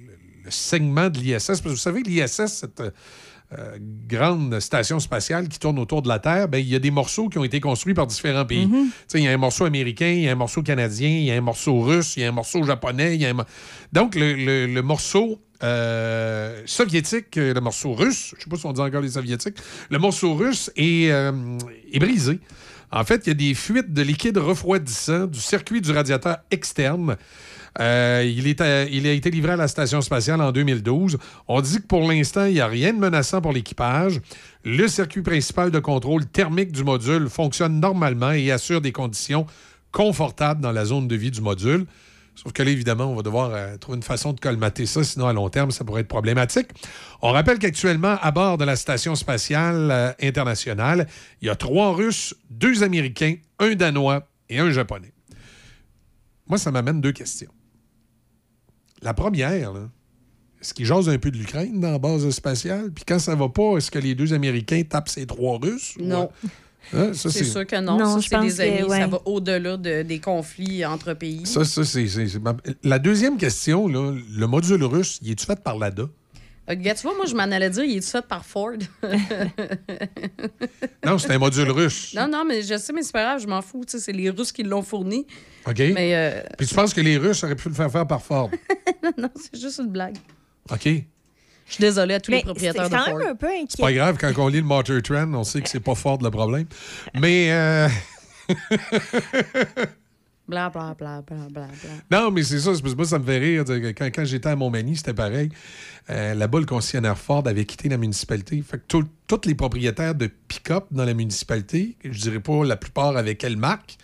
le segment de l'ISS, parce que vous savez, l'ISS, cette euh, grande station spatiale qui tourne autour de la Terre, ben, il y a des morceaux qui ont été construits par différents pays. Tu sais, Il y a un morceau américain, il y a un morceau canadien, il y a un morceau russe, il y a un morceau japonais. il y a un Donc, le, le- le morceau euh, soviétique, euh, le morceau russe, je ne sais pas si on dit encore les soviétiques, le morceau russe est, euh, est brisé. En fait, il y a des fuites de liquide refroidissant du circuit du radiateur externe. Euh, à- il a été livré à la station spatiale en 2012. On dit que pour l'instant, il n'y a rien de menaçant pour l'équipage. Le circuit principal de contrôle thermique du module fonctionne normalement et assure des conditions confortables dans la zone de vie du module. Sauf que là, évidemment, on va devoir euh, trouver une façon de colmater ça, sinon à long terme, ça pourrait être problématique. On rappelle qu'actuellement, à bord de la Station spatiale euh, internationale, il y a trois Russes, deux Américains, un Danois et un Japonais. Moi, ça m'amène deux questions. La première, là, est-ce qu'ils jasent un peu de l'Ukraine dans la base spatiale? Puis quand ça va pas, est-ce que les deux Américains tapent ces trois Russes? ou- Non. Hein, ça, C'est sûr que non. Non, ça, c'est des amis. que, ouais. Ça va au-delà de- des conflits entre pays. Ça, ça, c'est, c'est- c'est ma- La deuxième question, là, le module russe, il est-tu fait par l'ADA? Euh, gars, tu vois, moi, je m'en allais dire, il est fait par Ford. [LAUGHS] Non, c'est un module russe. non, non, mais je sais, mais c'est pas grave, je m'en fous. tu sais, C'est les Russes qui l'ont fourni. OK? Mais euh, Puis tu penses que les Russes auraient pu le faire faire par Ford? [LAUGHS] non, c'est juste une blague. OK? C'est Je suis désolée à tous Mais les c'est propriétaires de quand Ford. même un peu inquiétant. pas grave, quand on lit le Motor Trend, on sait que c'est pas Ford le problème. Mais... euh, [LAUGHS] Bla, bla, bla, bla. Non, mais c'est ça. moi, ça me fait rire. Quand, quand j'étais à Montmagny, c'était pareil. Euh, Là-bas, le concessionnaire Ford avait quitté la municipalité. Fait que tous les propriétaires de pick-up dans la municipalité, je dirais pas la plupart avec quelle marque,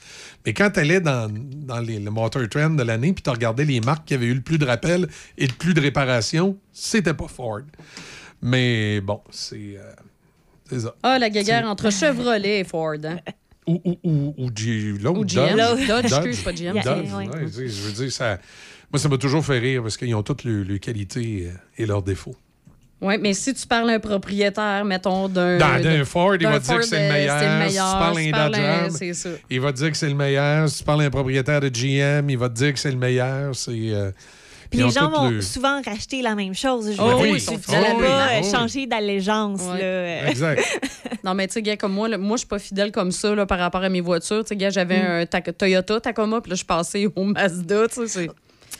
mais quand tu allais dans, dans les- le Motor Trend de l'année, puis tu regardais les marques qui avaient eu le plus de rappels et le plus de réparations, c'était pas Ford. Mais bon, c'est euh, c'est ça. Ah, la guéguerre entre Chevrolet et Ford. hein. [LAUGHS] Ou, ou, ou, ou G- l'autre, Ou GM. Dodge. Dodge, excuse, pas GM. Dodge, Yeah, ouais. ouais, tu sais, je veux dire, ça, moi, ça m'a toujours fait rire parce qu'ils ont toutes leurs leurs qualités euh, et leurs défauts. Oui, mais si tu parles à un propriétaire, mettons, d'un. D'un Ford, il va te dire que c'est le euh, meilleur. c'est le Si tu meilleur. parles à Si un à Dodge il va te dire que c'est le meilleur. Si tu parles à un propriétaire de GM, il va te dire que c'est le meilleur. C'est, euh, Puis les gens vont le- souvent racheter la même chose. Je veux Oh dire, oui, tu vas pas Oh euh, oui. changer d'allégeance. Ouais. [LAUGHS] Exact. Non, mais tu sais, gars, comme moi, là, moi, je suis pas fidèle comme ça là, par rapport à mes voitures. Tu sais, gars, j'avais Mm. un Ta- Toyota Tacoma, puis là, je suis passée au Mazda. Tu sais,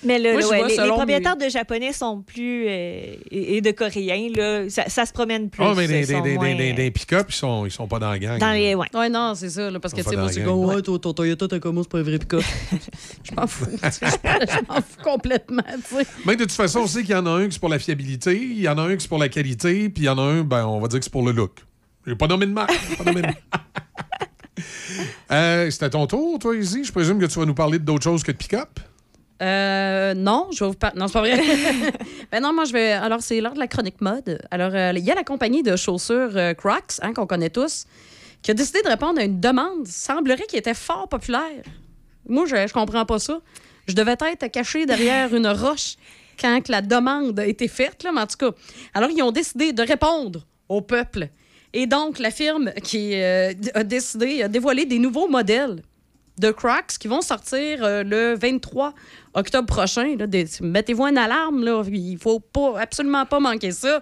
Mais le- Moi, le- je ouais, vois les, propriétaires de japonais sont plus. euh, et, et de coréens, là, ça, ça se promène plus. Oh, mais des, ils sont des, des, moins, des, des- des pick-up, ils sont, ils sont pas dans la gang. dans les. Ouais. Ouais, non, c'est ça. là, parce que, tu sais, moi, c'est comme, ouais, ton, ton Toyota Tacoma, c'est pas un vrai pick-up. [LAUGHS] je m'en fous. [LAUGHS] Je m'en fous complètement, tu sais. Mais de toute façon, on sait qu'il y en a un qui c'est pour la fiabilité, il y en a un qui c'est pour la qualité, puis il y en a un, ben, on va dire que c'est pour le look. J'ai pas nommé de marque. pas nommé de marque. [LAUGHS] Euh, C'était ton tour, toi, Izzy? Je présume que tu vas nous parler d'autre chose que de pick-up? Euh, non, je vais vous parler. Non, c'est pas vrai. [LAUGHS] ben non, moi, je vais. Alors, c'est l'heure de la chronique mode. Alors, euh, il y a la compagnie de chaussures euh, Crocs, hein, qu'on connaît tous, qui a décidé de répondre à une demande. Semblerait qui était fort populaire. Moi, je, je comprends pas ça. Je devais être caché derrière une roche quand que la demande a été faite, là, mais en tout cas. Alors, ils ont décidé de répondre au peuple. Et donc, la firme qui euh, a décidé, a dévoilé des nouveaux modèles de Crocs qui vont sortir le 23 octobre prochain. là. Mettez-vous une alarme, là. il faut pas, absolument pas manquer ça.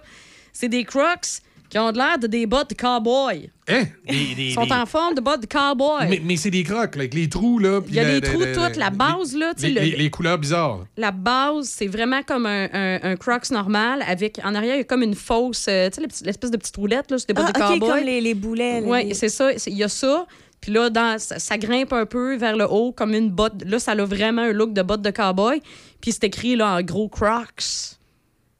C'est des Crocs qui ont de l'air de des bottes de cowboy. Hein? Des- des- Ils sont des- en forme de bottes de cowboy. Mais, mais c'est des crocs, là, avec les trous, là. Il y a la- les la- trous la- toutes. La base, là, Les, le- les- les couleurs bizarres. La base, c'est vraiment comme un, un- un Crocs normal avec en arrière, il y a comme une fausse, euh, tu sais, le petit- l'espèce de petite roulette, là, c'est des bottes Ah, de OK, cowboy. comme les, les boulets. là, Oui, les- c'est ça. c'est- Il y a ça. Puis là, dans, ça, ça grimpe un peu vers le haut comme une botte. Là, ça a vraiment un look de botte de cowboy. Puis c'est écrit là, en gros Crocs.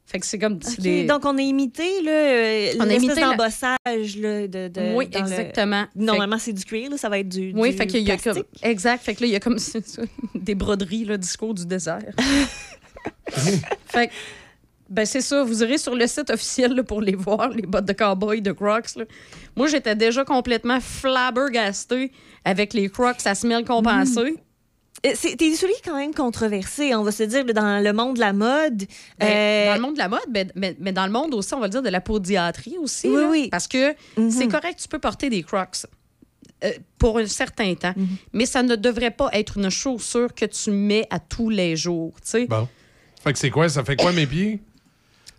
Fait que c'est comme OK, des... Donc, on a imité euh, On a l'espèce imité la- d'embossage là, de, de- Oui, le- exactement. Normalement, c'est du cuir, là, ça va être du, Oui, du fait qu'il y a comme. Exact. Fait que là, il y a comme [LAUGHS] des broderies, là, discours du désert. [LAUGHS] fait que, ben c'est ça. Vous irez sur le site officiel là, pour les voir, les bottes de cowboy de Crocs. là. Moi, j'étais déjà complètement flabbergastée avec les Crocs à semelle compensée. Euh, C'est des souliers quand même controversés, on va se dire, là, dans le monde de la mode. Ben, Euh, Dans le monde de la mode, ben, mais, mais dans le monde aussi, on va le dire, de la podiatrie aussi. Oui, là. oui. Parce que c'est correct, tu peux porter des Crocs euh, pour un certain temps, mais ça ne devrait pas être une chaussure que tu mets à tous les jours. tu sais. Bon. Fait que c'est quoi? Ça fait quoi mes pieds?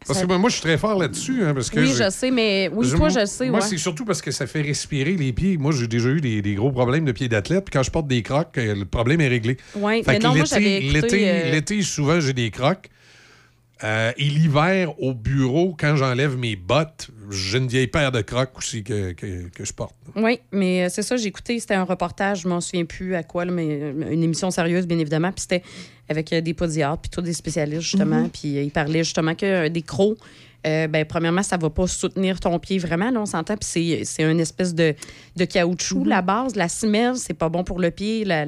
Parce que moi, je suis très fort là-dessus. Hein, parce que Oui, je- sais, mais oui, je- toi, je sais. Moi, ouais. c'est surtout parce que ça fait respirer les pieds. Moi, j'ai déjà eu des, des gros problèmes de pieds d'athlète. Puis quand je porte des crocs, euh, le problème est réglé. Fait mais non, moi, j'avais l'été, euh, l'été, souvent, j'ai des crocs. Euh, et l'hiver, au bureau, quand j'enlève mes bottes, j'ai une vieille paire de crocs aussi que, que- que je porte. Oui, mais euh, c'est ça, j'ai écouté, c'était un reportage, je m'en souviens plus à quoi, là, mais euh, une émission sérieuse, bien évidemment. Puis c'était avec des podiatres, puis tous des spécialistes, justement. Mhm. Puis ils parlaient justement que des crocs, euh, ben, premièrement, ça va pas soutenir ton pied vraiment, là, on s'entend. Puis c'est- c'est une espèce de, de caoutchouc, la base, la semelle, c'est pas bon pour le pied, la-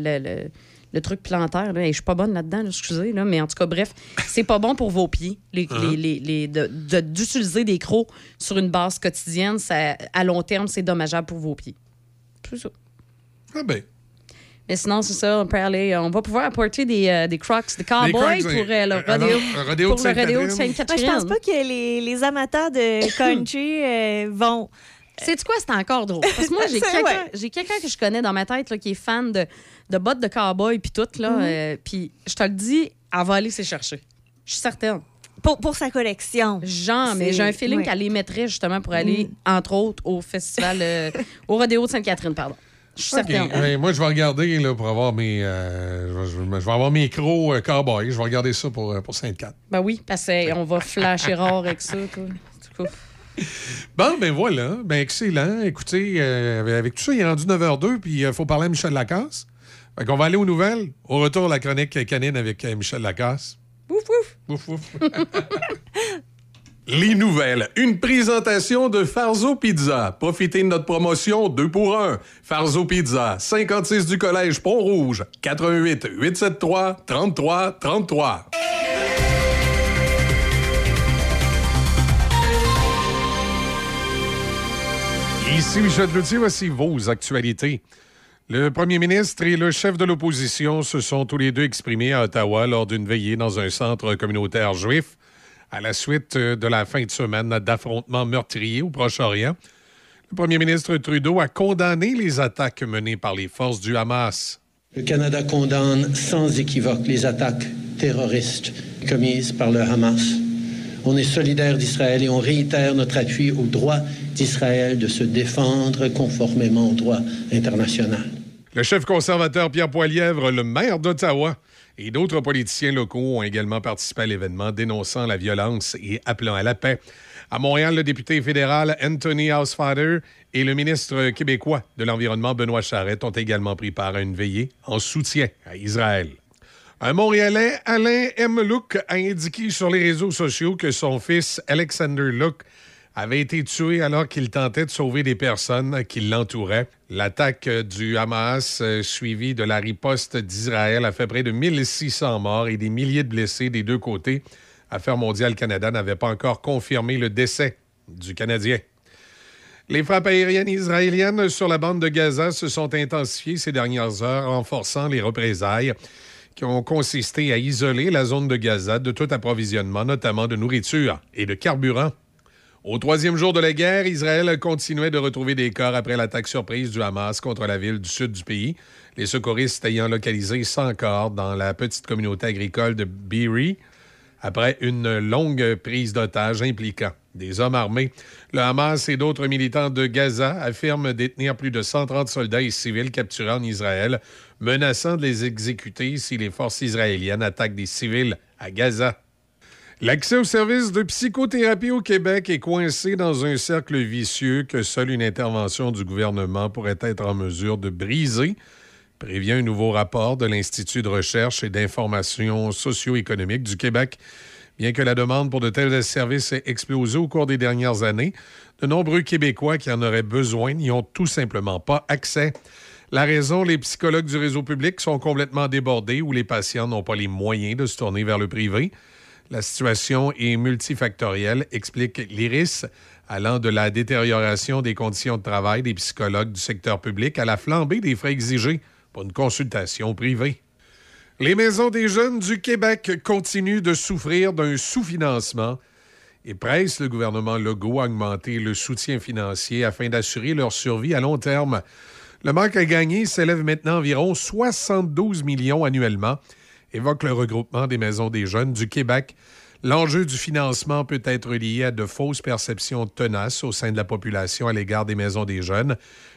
le truc plantaire. Là. Et je suis pas bonne là-dedans, là, excusez, là, mais en tout cas, bref, c'est pas bon pour vos pieds. Les, Hein? les- les- les- de- de- D'utiliser des crocs sur une base quotidienne, ça, à long terme, c'est dommageable pour vos pieds. C'est ça. Ah ben. Mais sinon, c'est ça, on peut aller, on va pouvoir apporter des, euh, des crocs de cowboy Crocs, pour euh, le euh, rodéo, un rodéo de pour le rodéo de Moi, je Sainte-Catherine. pense pas que les, les amateurs de [COUGHS] country euh, vont. C'est quoi, c'est encore drôle. Parce que moi, [LAUGHS] quelqu'un j'ai quelqu'un que je connais dans ma tête là, qui est fan de, de bottes de cowboy puis tout. là. Mhm. euh, puis je te le dis, elle va aller s'y chercher. Je suis certaine. Pour, pour sa collection. Genre, mais j'ai un feeling ouais. qu'elle les mettrait justement pour aller, entre autres, au festival, euh, au rodéo de Sainte-Catherine, pardon. Je suis certaine. Ben, moi, je vais regarder là, pour avoir mes. euh, je, vais- je vais avoir mes crocs euh, cowboy. Je vais regarder ça pour, euh, pour Sainte-Cat. Ben oui, parce qu'on va flasher rare avec ça. Quoi. Bon, ben voilà. Ben excellent. Écoutez, euh, avec tout ça, il est rendu 9h02, puis il faut parler à Michel Lacasse. Fait qu'on va aller aux nouvelles. Au retour, la chronique canine avec euh, Michel Lacasse. Ouf, ouf. Ouf, ouf. [LAUGHS] Les nouvelles. Une présentation de Farzo Pizza. Profitez de notre promotion 2 pour 1. Farzo Pizza, 56 du Collège Pont-Rouge, 88 873 33 33. Ici Michel Cloutier, voici vos actualités. Le premier ministre et le chef de l'opposition se sont tous les deux exprimés à Ottawa lors d'une veillée dans un centre communautaire juif à la suite de la fin de semaine d'affrontements meurtriers au Proche-Orient. Le premier ministre Trudeau a condamné les attaques menées par les forces du Hamas. Le Canada condamne sans équivoque les attaques terroristes commises par le Hamas. On est solidaire d'Israël et on réitère notre appui au droit d'Israël de se défendre conformément au droit international. Le chef conservateur Pierre Poilièvre, le maire d'Ottawa et d'autres politiciens locaux ont également participé à l'événement dénonçant la violence et appelant à la paix. À Montréal, le député fédéral Anthony Housefather et le ministre québécois de l'Environnement Benoît Charette ont également pris part à une veillée en soutien à Israël. Un Montréalais, Alain M. Luc, a indiqué sur les réseaux sociaux que son fils, Alexander Luc, avait été tué alors qu'il tentait de sauver des personnes qui l'entouraient. L'attaque du Hamas, euh, suivie de la riposte d'Israël, a fait près de 1600 morts et des milliers de blessés des deux côtés. Affaires mondiales Canada n'avait pas encore confirmé le décès du Canadien. Les frappes aériennes israéliennes sur la bande de Gaza se sont intensifiées ces dernières heures, renforçant les représailles qui ont consisté à isoler la zone de Gaza de tout approvisionnement, notamment de nourriture et de carburant. Au troisième jour de la guerre, Israël continuait de retrouver des corps après l'attaque surprise du Hamas contre la ville du sud du pays. Les secouristes ayant localisé 100 corps dans la petite communauté agricole de Beery après une longue prise d'otages impliquant des hommes armés. Le Hamas et d'autres militants de Gaza affirment détenir plus de 130 soldats et civils capturés en Israël, menaçant de les exécuter si les forces israéliennes attaquent des civils à Gaza. L'accès aux services de psychothérapie au Québec est coincé dans un cercle vicieux que seule une intervention du gouvernement pourrait être en mesure de briser, prévient un nouveau rapport de l'Institut de recherche et d'information socio-économique du Québec. Bien que la demande pour de tels services ait explosé au cours des dernières années, de nombreux Québécois qui en auraient besoin n'y ont tout simplement pas accès. La raison, les psychologues du réseau public sont complètement débordés ou les patients n'ont pas les moyens de se tourner vers le privé. La situation est multifactorielle, explique l'IRIS, allant de la détérioration des conditions de travail des psychologues du secteur public à la flambée des frais exigés pour une consultation privée. Les maisons des jeunes du Québec continuent de souffrir d'un sous-financement et pressent le gouvernement Legault à augmenter le soutien financier afin d'assurer leur survie à long terme. Le manque à gagner s'élève maintenant à environ 72 millions annuellement, évoque le regroupement des maisons des jeunes du Québec. L'enjeu du financement peut être lié à de fausses perceptions tenaces au sein de la population à l'égard des maisons des jeunes.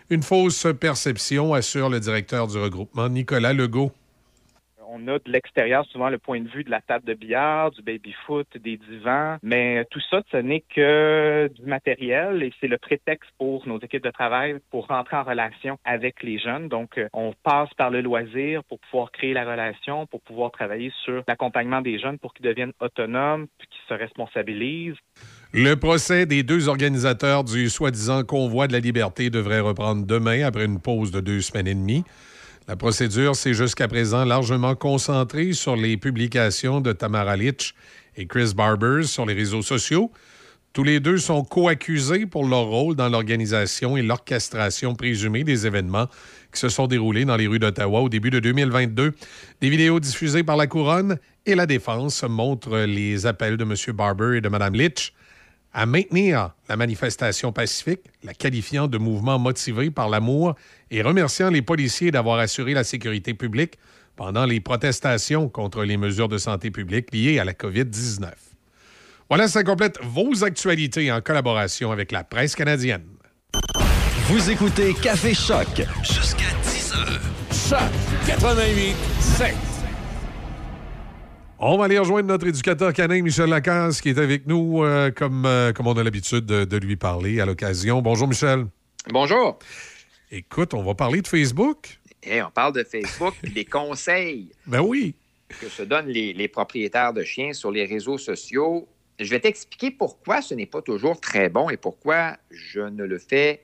Une fausse perception, assure le directeur du regroupement, Nicolas Legault. On a de l'extérieur souvent le point de vue de la table de billard, du baby-foot, des divans, mais tout ça, ce n'est que du matériel et c'est le prétexte pour nos équipes de travail pour rentrer en relation avec les jeunes. Donc, euh, on passe par le loisir pour pouvoir créer la relation, pour pouvoir travailler sur l'accompagnement des jeunes pour qu'ils deviennent autonomes, qu'ils se responsabilisent. Le procès des deux organisateurs du soi-disant convoi de la liberté devrait reprendre demain après une pause de deux semaines et demie. La procédure s'est jusqu'à présent largement concentrée sur les publications de Tamara Litch et Chris Barbers sur les réseaux sociaux. Tous les deux sont co-accusés pour leur rôle dans l'organisation et l'orchestration présumée des événements qui se sont déroulés dans les rues d'Ottawa au début de 2022. Des vidéos diffusées par la Couronne et la Défense montrent les appels de M. Barber et de Mme Litch à maintenir la manifestation pacifique, la qualifiant de mouvement motivé par l'amour et remerciant les policiers d'avoir assuré la sécurité publique pendant les protestations contre les mesures de santé publique liées à la COVID-19. Voilà, ça complète vos actualités en collaboration avec la presse canadienne. Vous écoutez Café Choc jusqu'à 10h. Choc 88 7. On va aller rejoindre notre éducateur canin, Michel Lacasse, qui est avec nous, euh, comme, euh, comme on a l'habitude de, de lui parler à l'occasion. Bonjour, Michel. Bonjour. Écoute, on va parler de Facebook. Et on parle de Facebook et des conseils Ben oui. que se donnent les, les propriétaires de chiens sur les réseaux sociaux. Je vais t'expliquer pourquoi ce n'est pas toujours très bon et pourquoi je ne le fais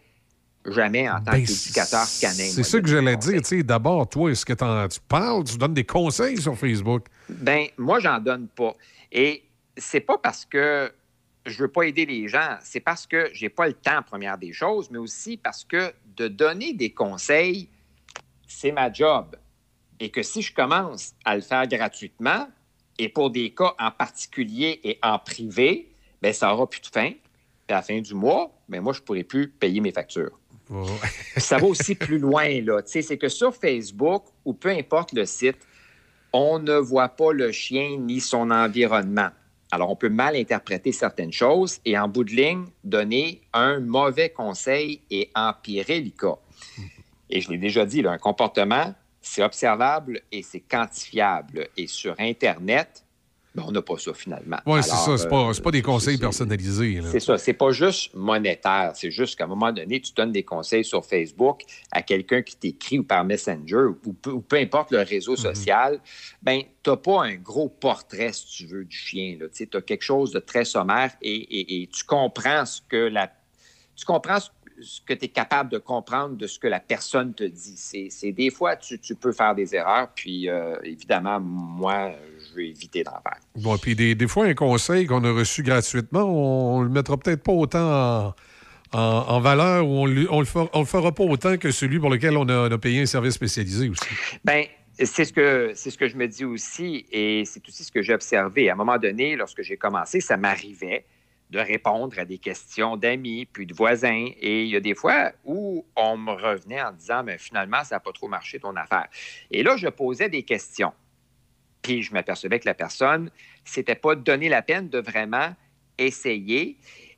jamais en tant Ben, qu'éducateur canin. C'est ça que j'allais dire. Tu sais, D'abord, toi, est-ce que tu parles, tu donnes des conseils sur Facebook? Ben, moi, j'en donne pas. Et c'est pas parce que je veux pas aider les gens, c'est parce que j'ai pas le temps, première des choses, mais aussi parce que de donner des conseils, c'est ma job. Et que si je commence à le faire gratuitement, et pour des cas en particulier et en privé, ben ça aura plus de fin. Puis à la fin du mois, ben moi, je pourrai plus payer mes factures. Ça va aussi plus loin, là. C'est que sur Facebook, ou peu importe le site, on ne voit pas le chien ni son environnement. Alors, on peut mal interpréter certaines choses et en bout de ligne, donner un mauvais conseil et empirer le cas. Et je l'ai déjà dit, là, un comportement, c'est observable et c'est quantifiable. Et sur Internet, ben, on n'a pas ça finalement. Oui, c'est ça. C'est pas, euh, pas des conseils personnalisés. c'est ça. C'est pas juste monétaire. C'est juste qu'à un moment donné, tu donnes des conseils sur Facebook à quelqu'un qui t'écrit ou par Messenger ou peu, ou peu importe le réseau social. Ben, t'as pas un gros portrait, si tu veux, du chien. Tu as quelque chose de très sommaire et, et- et tu comprends ce que la. Tu comprends ce ce que tu es capable de comprendre de ce que la personne te dit. C'est c'est- des fois, tu, tu peux faire des erreurs, puis euh, évidemment, moi, vais éviter d'en faire. Bon, puis des, des fois, un conseil qu'on a reçu gratuitement, on, on le mettra peut-être pas autant en, en- en valeur ou on, on le fera, on le fera pas autant que celui pour lequel on a, on a payé un service spécialisé aussi. Ben, c'est ce que c'est ce que je me dis aussi, et c'est aussi ce que j'ai observé. À un moment donné, lorsque j'ai commencé, ça m'arrivait de répondre à des questions d'amis, puis de voisins. Et il y a des fois où on me revenait en disant, mais finalement, ça n'a pas trop marché ton affaire. Et là, je posais des questions. Puis je m'apercevais que la personne, c'était pas donné la peine de vraiment essayer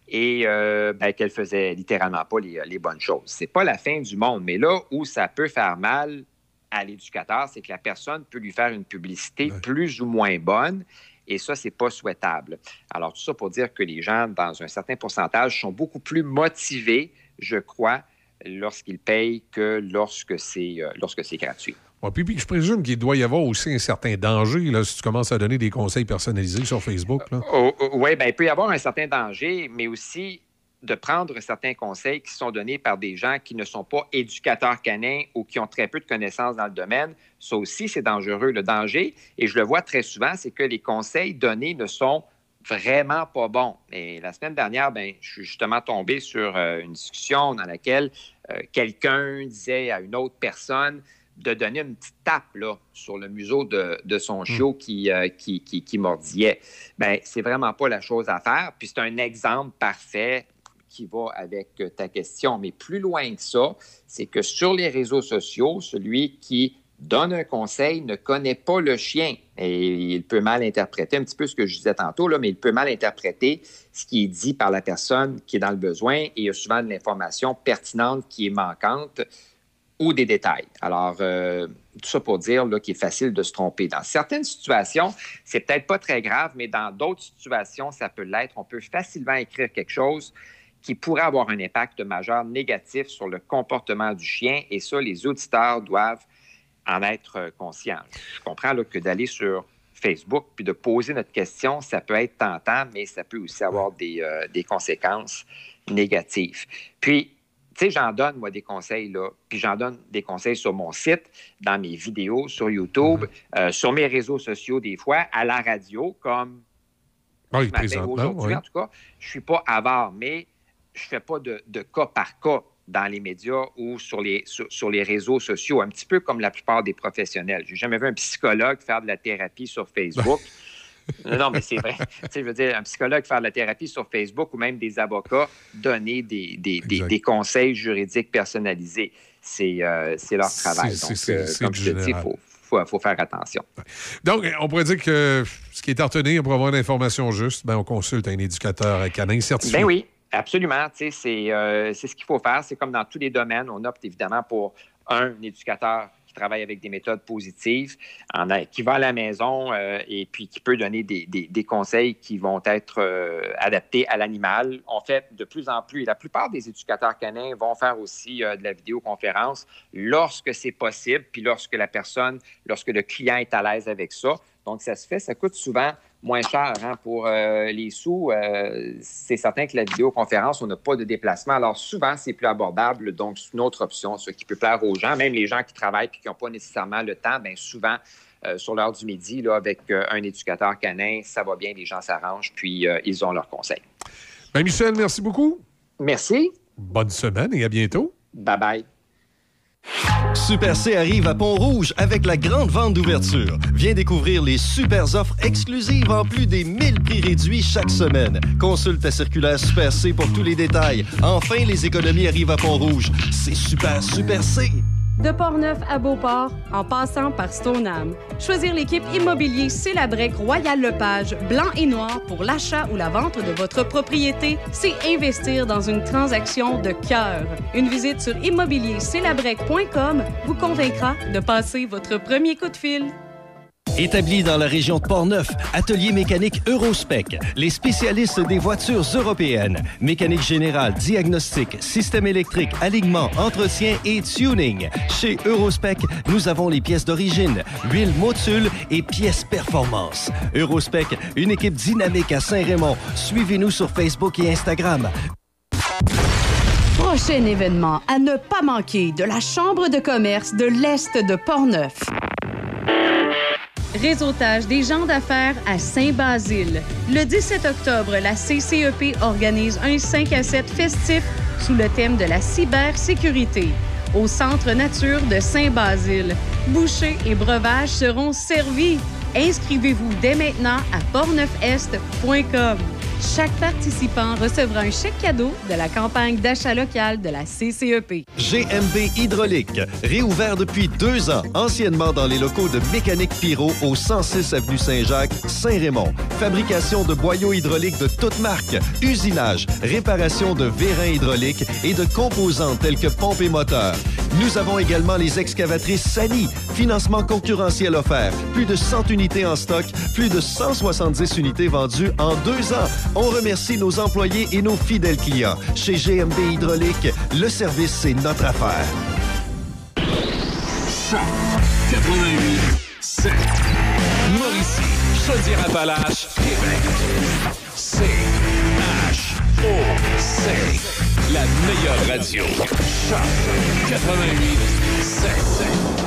et euh, ben, qu'elle faisait littéralement pas les, les bonnes choses. C'est pas la fin du monde, mais là où ça peut faire mal à l'éducateur, c'est que la personne peut lui faire une publicité plus ou moins bonne. Et ça, c'est pas souhaitable. Alors, tout ça pour dire que les gens, dans un certain pourcentage, sont beaucoup plus motivés, je crois, lorsqu'ils payent que lorsque c'est euh, lorsque c'est gratuit. Puis, je présume qu'il doit y avoir aussi un certain danger là, si tu commences à donner des conseils personnalisés sur Facebook. là. oui, ben, il peut y avoir un certain danger, mais aussi de prendre certains conseils qui sont donnés par des gens qui ne sont pas éducateurs canins ou qui ont très peu de connaissances dans le domaine. Ça aussi, c'est dangereux. Le danger, et je le vois très souvent, c'est que les conseils donnés ne sont vraiment pas bons. Et la semaine dernière, ben, je suis justement tombé sur euh, une discussion dans laquelle euh, quelqu'un disait à une autre personne de donner une petite tape là, sur le museau de, de son chiot qui, euh, qui, qui, qui mordillait. Ben, c'est vraiment pas la chose à faire. Puis c'est un exemple parfait qui va avec euh, ta question. Mais plus loin que ça, c'est que sur les réseaux sociaux, celui qui donne un conseil ne connaît pas le chien. Et il peut mal interpréter un petit peu ce que je disais tantôt, là, mais il peut mal interpréter ce qui est dit par la personne qui est dans le besoin et il y a souvent de l'information pertinente qui est manquante ou des détails. Alors, euh, tout ça pour dire qu'il est facile de se tromper. Dans certaines situations, c'est peut-être pas très grave, mais dans d'autres situations, ça peut l'être. On peut facilement écrire quelque chose qui pourrait avoir un impact majeur négatif sur le comportement du chien. Et ça, les auditeurs doivent en être euh, conscients. Je comprends là, que d'aller sur Facebook puis de poser notre question, ça peut être tentant, mais ça peut aussi avoir des, euh, des conséquences négatives. Puis, tu sais, j'en donne, moi, des conseils, là. Puis j'en donne des conseils sur mon site, dans mes vidéos, sur YouTube, euh, sur mes réseaux sociaux, des fois, à la radio, comme Oui, ce matin, présentement, aujourd'hui, oui. en tout cas. Je suis pas avare, mais je fais pas de, de cas par cas dans les médias ou sur les, sur, sur les réseaux sociaux, un petit peu comme la plupart des professionnels. J'ai jamais vu un psychologue faire de la thérapie sur [LAUGHS] Facebook. Non, non, mais c'est vrai. [LAUGHS] Je veux dire, un psychologue faire de la thérapie sur Facebook ou même des avocats donner des, des, des, des conseils juridiques personnalisés. C'est euh, leur travail. C'est- Donc, euh, comme je te dis, il faut, faut, faut faire attention. Donc, on pourrait dire que ce qui est à retenir pour avoir l'information juste, ben, on consulte un éducateur canin certifié. Ben oui, absolument. C'est euh, c'est ce qu'il faut faire. C'est comme dans tous les domaines. On opte évidemment pour un éducateur travaille avec des méthodes positives, qui va à la maison euh, et puis qui peut donner des, des- des conseils qui vont être euh, adaptés à l'animal. On fait de plus en plus, et la plupart des éducateurs canins vont faire aussi euh, de la vidéoconférence lorsque c'est possible, puis lorsque la personne, lorsque le client est à l'aise avec ça. Donc, ça se fait, ça coûte souvent moins cher hein, pour euh, les sous. euh, c'est certain que la vidéoconférence, on n'a pas de déplacement. Alors, souvent, c'est plus abordable. Donc, c'est une autre option, ce qui peut plaire aux gens, même les gens qui travaillent et qui n'ont pas nécessairement le temps. Bien, souvent, euh, sur l'heure du midi, là, avec un éducateur canin, ça va bien, les gens s'arrangent, puis ils ont leurs conseils. Ben, Michel, merci beaucoup. Merci. Bonne semaine et à bientôt. Bye bye. Super C arrive à Pont-Rouge avec la grande vente d'ouverture. Viens découvrir les super offres exclusives en plus des 1000 prix réduits chaque semaine. Consulte ta circulaire Super C pour tous les détails. Enfin, les économies arrivent à Pont-Rouge. C'est super, super C. De Portneuf à Beauport, en passant par Stoneham. Choisir l'équipe immobilier Célabrec Royal Lepage, blanc et noir pour l'achat ou la vente de votre propriété, c'est investir dans une transaction de cœur. Une visite sur immobiliercélabrec.com vous convaincra de passer votre premier coup de fil. Établi dans la région de Portneuf, Atelier mécanique Eurospec, les spécialistes des voitures européennes. Mécanique générale, diagnostic, système électrique, alignement, entretien et tuning. Chez Eurospec, nous avons les pièces d'origine, huile motule et pièces performance. Eurospec, une équipe dynamique à Saint-Raymond. Suivez-nous sur Facebook et Instagram. Prochain événement à ne pas manquer de la Chambre de commerce de l'Est de Portneuf. Réseautage des gens d'affaires à Saint-Basile. Le 17 octobre, la CCEP organise un 5 à 7 festif sous le thème de la cybersécurité. Au Centre Nature de Saint-Basile, bouchers et breuvages seront servis. Inscrivez-vous dès maintenant à portneufest.com. Chaque participant recevra un chèque cadeau de la campagne d'achat local de la CCEP. GMB Hydraulique, réouvert depuis deux ans, anciennement dans les locaux de Mécanique Pyro au 106 avenue Saint-Jacques, Saint-Raymond. Fabrication de boyaux hydrauliques de toutes marques, usinage, réparation de vérins hydrauliques et de composants tels que pompes et moteurs. Nous avons également les excavatrices Sani, financement concurrentiel offert, plus de 100 unités en stock, plus de 170 unités vendues en deux ans. On remercie nos employés et nos fidèles clients. Chez GMB Hydraulique, le service, c'est notre affaire. Choc 88 7. Mauricie, Chaudière-Appalaches, Québec. C H O C. La meilleure radio. Choc 88 7.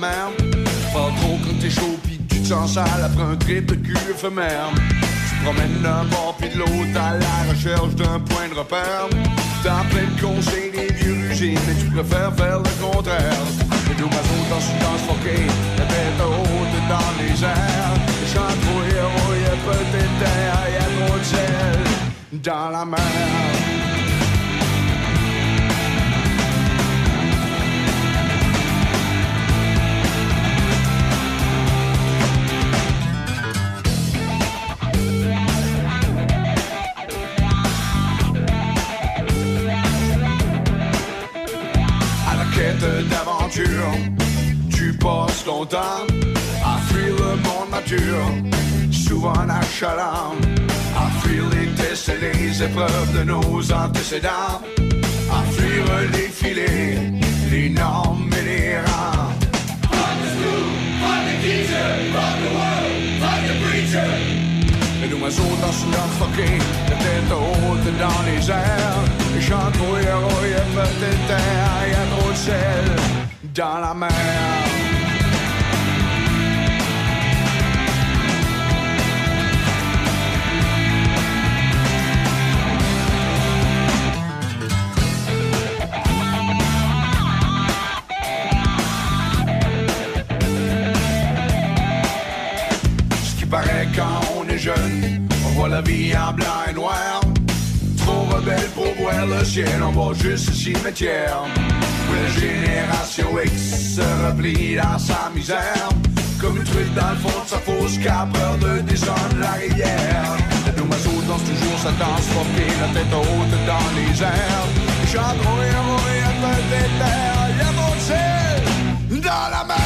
Parles trop quand t'es chaud, pis tu te sens sale après un trip de cul éphémère. Tu promènes d'un bord puis de l'autre à la recherche d'un point de repère. T'as plein de conseils des vieux rugés, mais tu préfères faire le contraire. Les deux oiseaux dans une danse foquée, la tête haute dans les airs. Les chants trop héros, y'a peut-être terre, y'a trop de sel dans la mer. Tu passes ton temps à fuir le monde mature, souvent achalant, à fuir les tests les épreuves de nos antécédents, à fuir les filets, les normes et les rangs. Et nous oiseaux dans une danse fuckée, la tête haute dans les airs. Les chants trop héros, y'a peut-être terre, y'a trop de sel dans la mer. Voit juste le cimetière. Où la génération X se replie dans sa misère. Comme une truite dans le fond de sa peur de descendre la rivière. Le oiseau danse toujours sa danse forquée, la tête haute dans les airs. Héros et un peu d'éther, y'a mon dans la mer?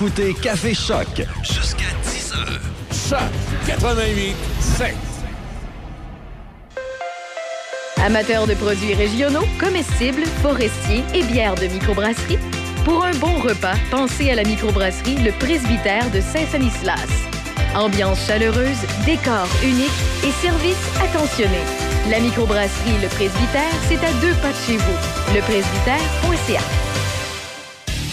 Écoutez Café Choc jusqu'à 10 heures. Choc 88 7. Amateurs de produits régionaux, comestibles, forestiers et bières de microbrasserie, pour un bon repas, pensez à la microbrasserie Le Presbytère de Saint-Sanislas. Ambiance chaleureuse, décor unique et service attentionné. La microbrasserie Le Presbytère, c'est à deux pas de chez vous. Lepresbytère.ca.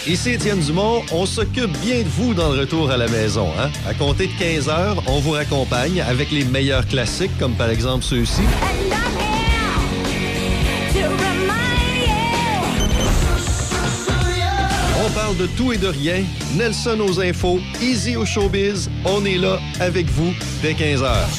Ici Étienne Dumont, on s'occupe bien de vous dans le retour à la maison. Hein? À compter de 15 heures, on vous raccompagne avec les meilleurs classiques, comme par exemple ceux-ci. On parle de tout et de rien. Nelson aux infos, Easy au showbiz. On est là avec vous dès 15 heures.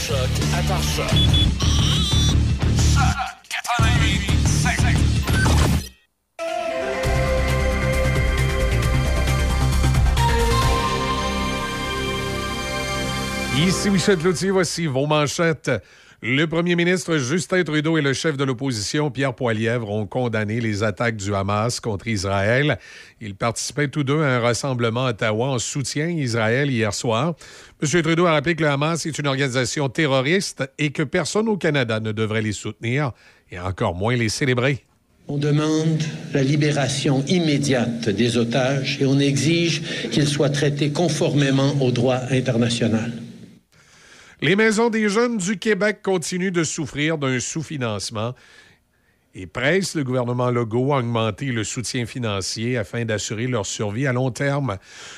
Ici Michel Cloutier, voici vos manchettes. Le premier ministre Justin Trudeau et le chef de l'opposition Pierre Poilièvre ont condamné les attaques du Hamas contre Israël. Ils participaient tous deux à un rassemblement à Ottawa en soutien à Israël hier soir. M. Trudeau a rappelé que le Hamas est une organisation terroriste et que personne au Canada ne devrait les soutenir et encore moins les célébrer. On demande la libération immédiate des otages et on exige qu'ils soient traités conformément au droit international. Les maisons des jeunes du Québec continuent de souffrir d'un sous-financement et pressent le gouvernement Legault à augmenter le soutien financier afin d'assurer leur survie à long terme.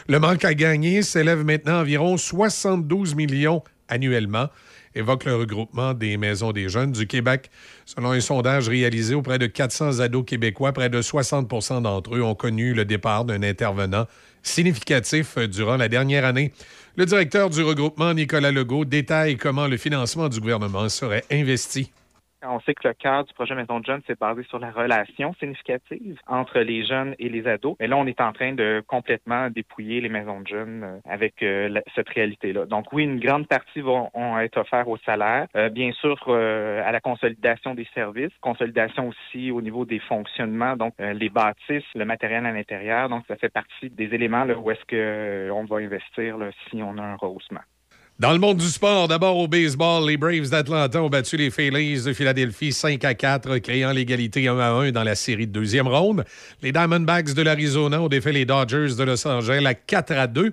Le manque à gagner s'élève maintenant à environ 72 millions annuellement, évoque le regroupement des maisons des jeunes du Québec. Selon un sondage réalisé auprès de 400 ados québécois, près de 60% d'entre eux ont connu le départ d'un intervenant significatif durant la dernière année. Le directeur du regroupement, Nicolas Legault, détaille comment le financement du gouvernement serait investi. On sait que le cœur du projet Maison de Jeunes, c'est basé sur la relation significative entre les jeunes et les ados. Mais là, on est en train de complètement dépouiller les maisons de jeunes euh, avec euh, cette réalité-là. Donc oui, une grande partie vont, vont être offerts au salaire. Euh, bien sûr, euh, à la consolidation des services, consolidation aussi au niveau des fonctionnements, donc euh, les bâtisses, le matériel à l'intérieur. Donc ça fait partie des éléments là, où est-ce que on va investir là, si on a un rehaussement. Dans le monde du sport, d'abord au baseball, les Braves d'Atlanta ont battu les Phillies de Philadelphie 5 à 4, créant l'égalité 1 à 1 dans la série de deuxième ronde. Les Diamondbacks de l'Arizona ont défait les Dodgers de Los Angeles à 4 à 2.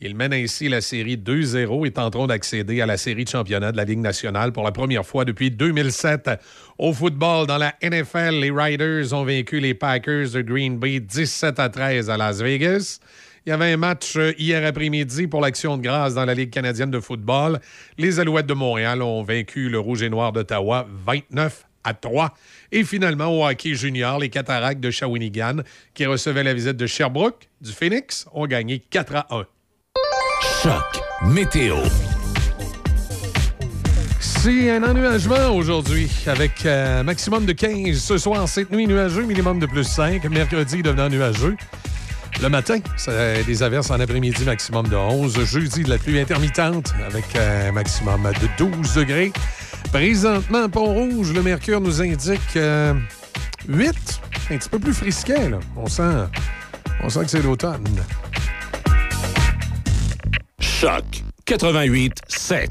Ils mènent ainsi la série 2-0 et tenteront d'accéder à la série de championnat de la Ligue nationale pour la première fois depuis 2007. Au football, dans la NFL, les Riders ont vaincu les Packers de Green Bay 17 à 13 à Las Vegas. Il y avait un match euh, hier après-midi pour l'Action de grâce dans la Ligue canadienne de football. Les Alouettes de Montréal ont vaincu le Rouge et Noir d'Ottawa 29 à 3. Et finalement, au hockey junior, les Cataractes de Shawinigan, qui recevaient la visite de Sherbrooke, du Phoenix, ont gagné 4 à 1. Choc météo. C'est un ennuagement aujourd'hui, avec un maximum de 15 ce soir, cette nuit nuageux, minimum de plus 5. Mercredi, devenant nuageux. Le matin, des averses en après-midi, maximum de 11. Jeudi, de la pluie intermittente, avec un maximum de 12 degrés. Présentement, Pont-Rouge, le mercure nous indique euh, 8. Un petit peu plus frisquet, là. On sent, on sent que c'est l'automne. Choc 88 7.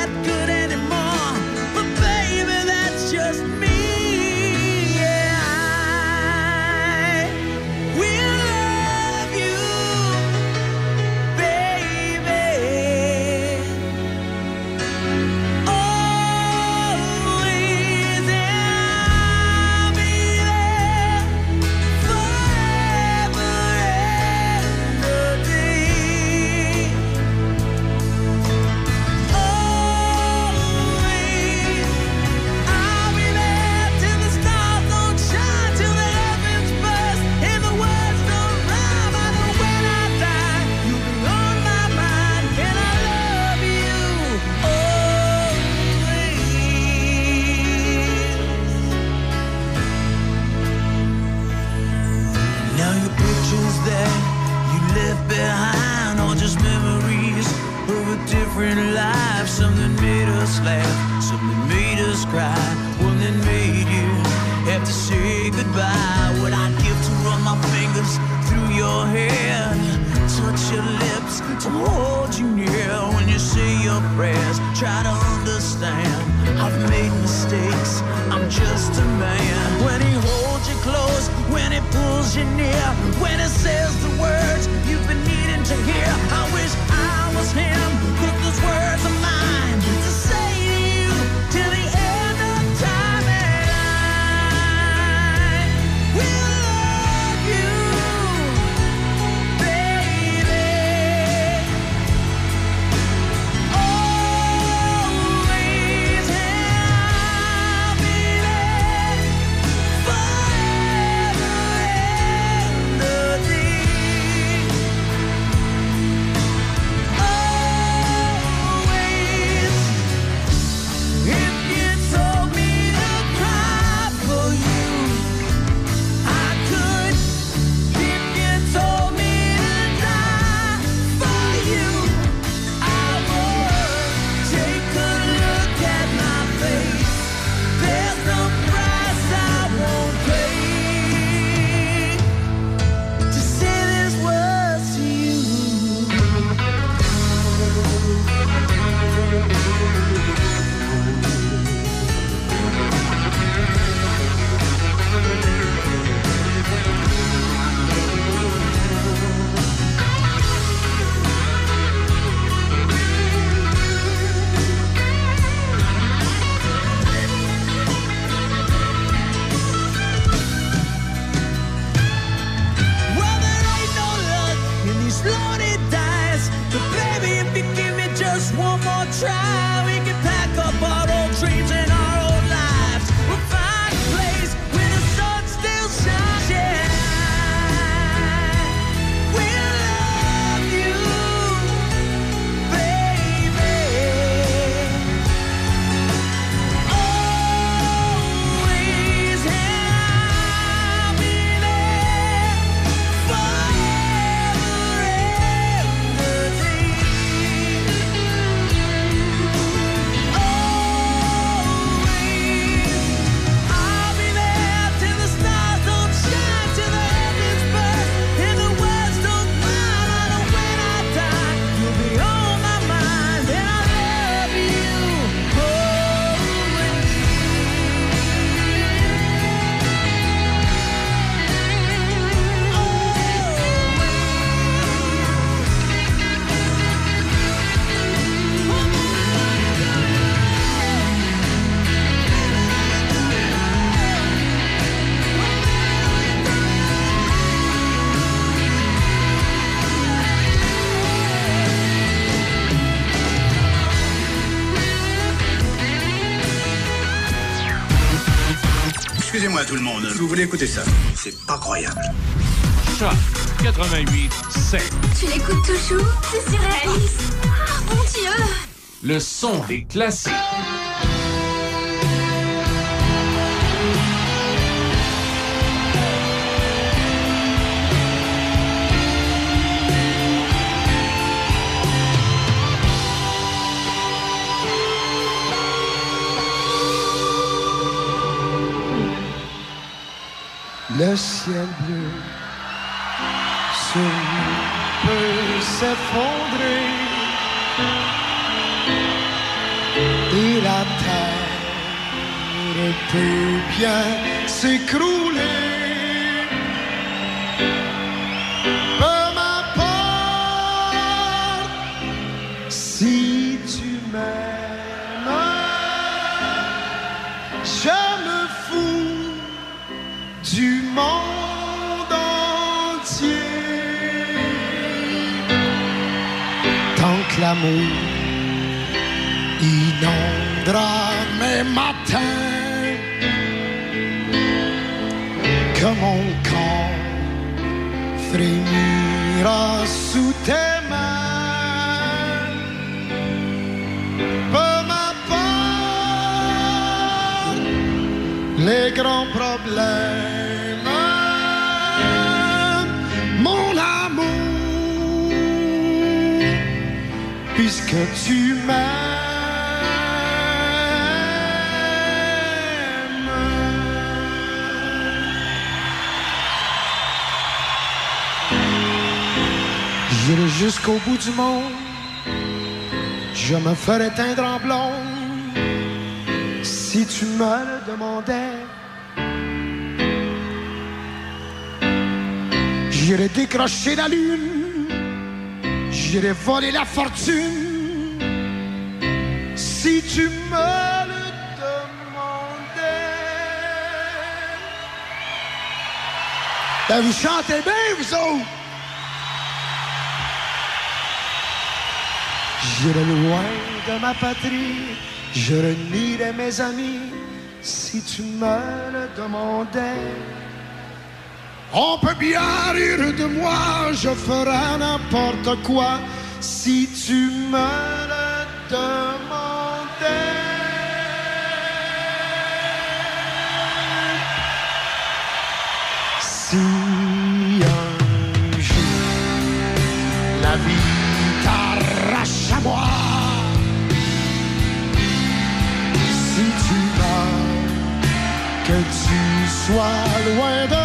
prayers. Try to understand. I've made mistakes. I'm just a man. When he holds you close, when he pulls you near, when he says the words you've been needing to hear. I wish I vous voulez écouter ça. C'est pas croyable. Choc 88 7. Tu l'écoutes toujours? C'est surréaliste. Oh ah, mon dieu Le son des classiques. le ciel bleu sur nous peut s'effondrer et la terre peut bien s'écrouler. amour inondera mes matins que mon corps frémira sous tes mains. Peu m'importe les grands problèmes. que tu m'aimes. J'irai jusqu'au bout du monde, je me ferai teindre en blond. Si tu me le demandais, j'irai décrocher la lune, j'irai voler la fortune si tu me le demandais. Ben, vous chantez bien, vous autres! J'irai loin de ma patrie, je renierai mes amis si tu me le demandais. On peut bien rire de moi, je ferai n'importe quoi si tu me le demandais. La vie t'arrache à moi, si tu veux que tu sois loin de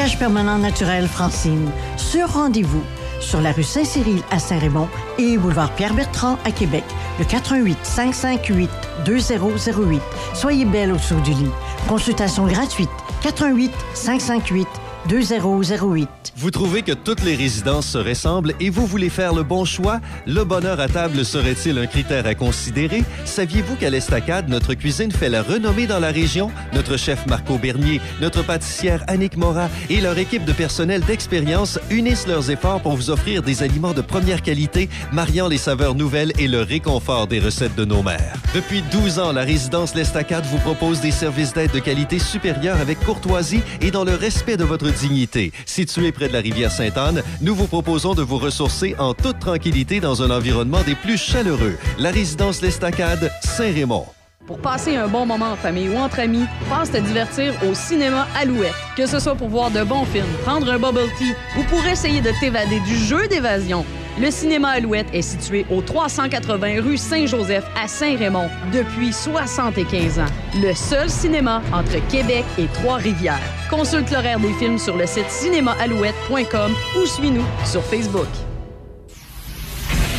Maquillage permanent naturel Francine. Sur rendez-vous. Sur la rue Saint-Cyril à Saint-Raymond et boulevard Pierre-Bertrand à Québec. Le 88 558 2008. Soyez belle au-dessous du lit. Consultation gratuite. 88 558 2008. Vous trouvez que toutes les résidences se ressemblent et vous voulez faire le bon choix? Le bonheur à table serait-il un critère à considérer? Saviez-vous qu'à l'Estacade, notre cuisine fait la renommée dans la région? Notre chef Marco Bernier, notre pâtissière Annick Morat et leur équipe de personnel d'expérience unissent leurs efforts pour vous offrir des aliments de première qualité, mariant les saveurs nouvelles et le réconfort des recettes de nos mères. Depuis 12 ans, la résidence L'Estacade vous propose des services d'aide de qualité supérieure avec courtoisie et dans le respect de votre dignité. Situé près de la rivière Sainte-Anne, nous vous proposons de vous ressourcer en toute tranquillité dans un environnement des plus chaleureux. La résidence L'Estacade, Saint-Raymond. Pour passer un bon moment en famille ou entre amis, passe te divertir au cinéma Alouette. Que ce soit pour voir de bons films, prendre un bubble tea ou pour essayer de t'évader du jeu d'évasion. Le cinéma Alouette est situé au 380 rue Saint-Joseph à Saint-Raymond depuis 75 ans. Le seul cinéma entre Québec et Trois-Rivières. Consulte l'horaire des films sur le site cinémaalouette.com ou suis-nous sur Facebook.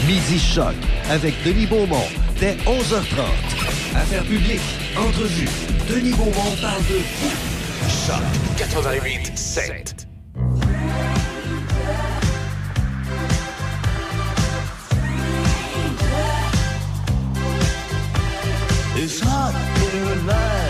Midi Choc avec Denis Beaumont dès 11h30. Affaires publiques, entrevue. Denis Beaumont parle de Choc 88 7. It's hot here at night,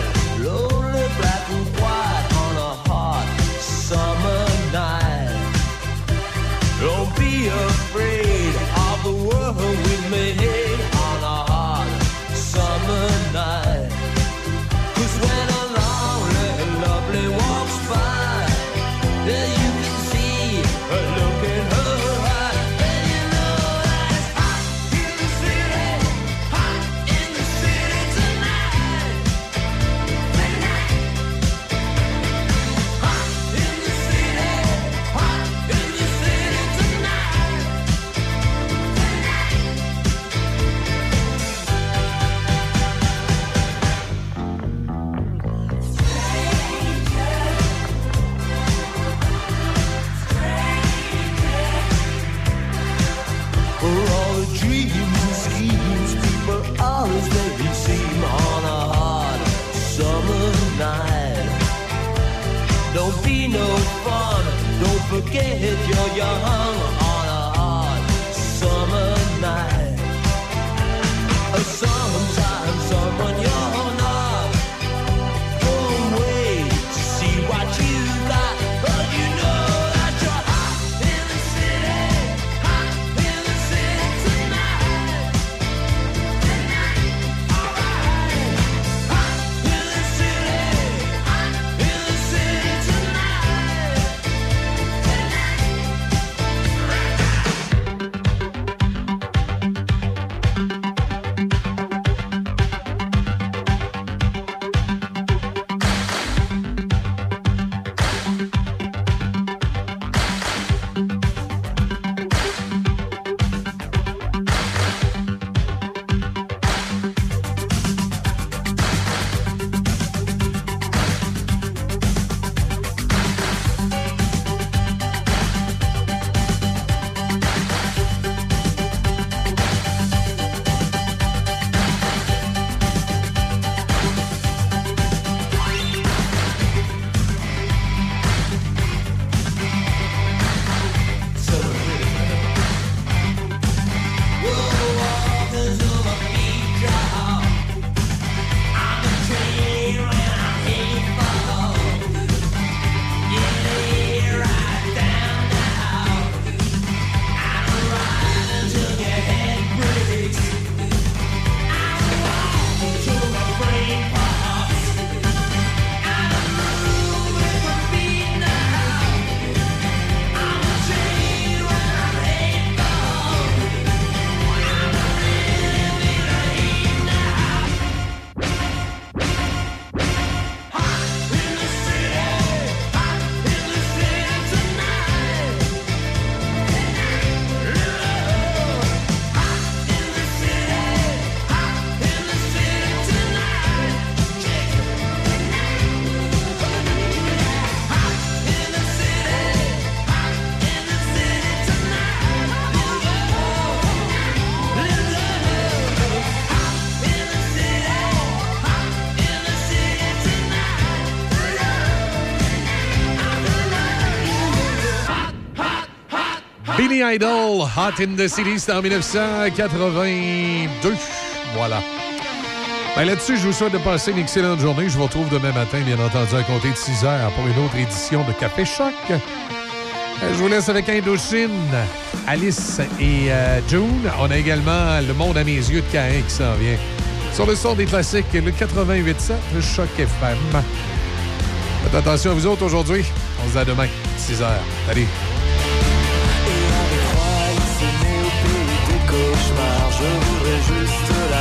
no fun, don't forget you're young Idol, Hot in the City, c'était en 1982. Voilà. Ben là-dessus, je vous souhaite de passer une excellente journée. Je vous retrouve demain matin, bien entendu, à compter de 6 heures pour une autre édition de Café Choc. Euh, Je vous laisse avec Indochine, Alice et euh, June. On a également Le Monde à mes yeux de Cain qui s'en vient. Sur le son des classiques, le 88.7, le Choc FM. Faites attention à vous autres aujourd'hui. On se dit à demain, 6 heures. Salut. Je voudrais juste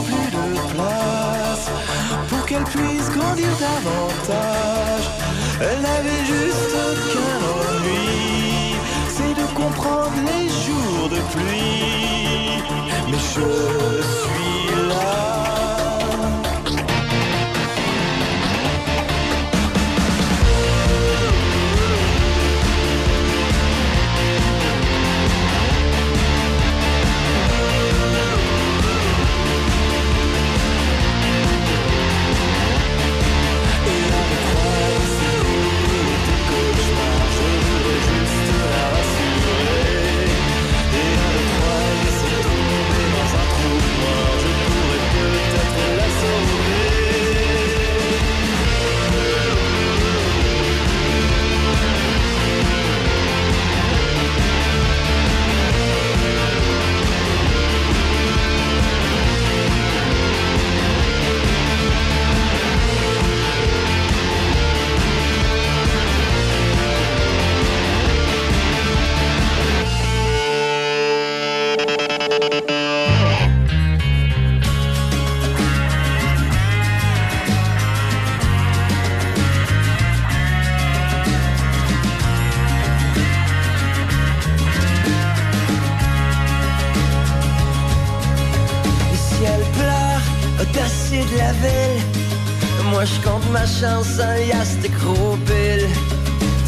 plus de place pour qu'elle puisse grandir davantage. Elle n'avait juste qu'un ennui, c'est de comprendre les jours de pluie. Mais je suis là.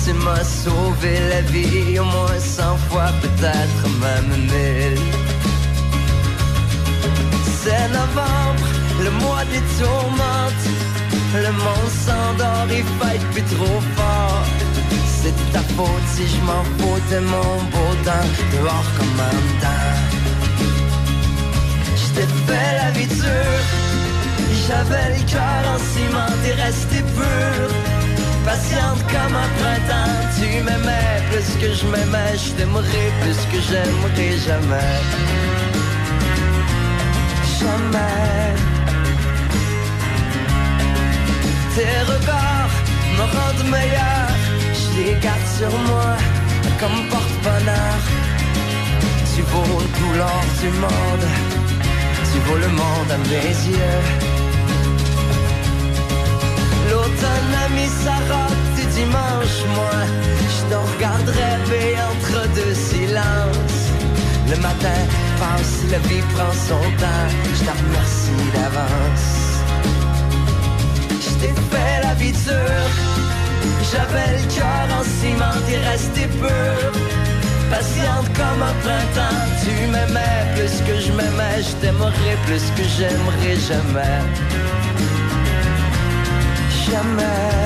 Tu m'as sauvé la vie au moins cent fois, peut-être même mille. C'est novembre, le mois des tourmentes. Le monde s'endort, il fight plus trop fort. C'est ta faute si je m'en fous de mon beau temps, dehors comme un temps. J't'ai fait la vie dure J'avais le cœur en ciment et resté pur. Patiente comme un printemps. Tu m'aimais plus que je m'aimais. Je t'aimerai plus que j'aimerai jamais. Jamais. Tes regards me rendent meilleur. Je les garde sur moi comme porte-bonheur. Tu vaux tout l'or du monde. Tu vaux le monde à mes yeux. L'automne a mis sa robe du dimanche, moi, je t'en regarde rêver entre deux silences. Le matin passe, la vie prend son temps. Je te remercie d'avance. Je t'ai fait la vie. J'avais le cœur en ciment, t'es resté pur. Patiente comme un printemps, tu m'aimais plus que je m'aimais, je t'aimerais plus que j'aimerais jamais. Jamais.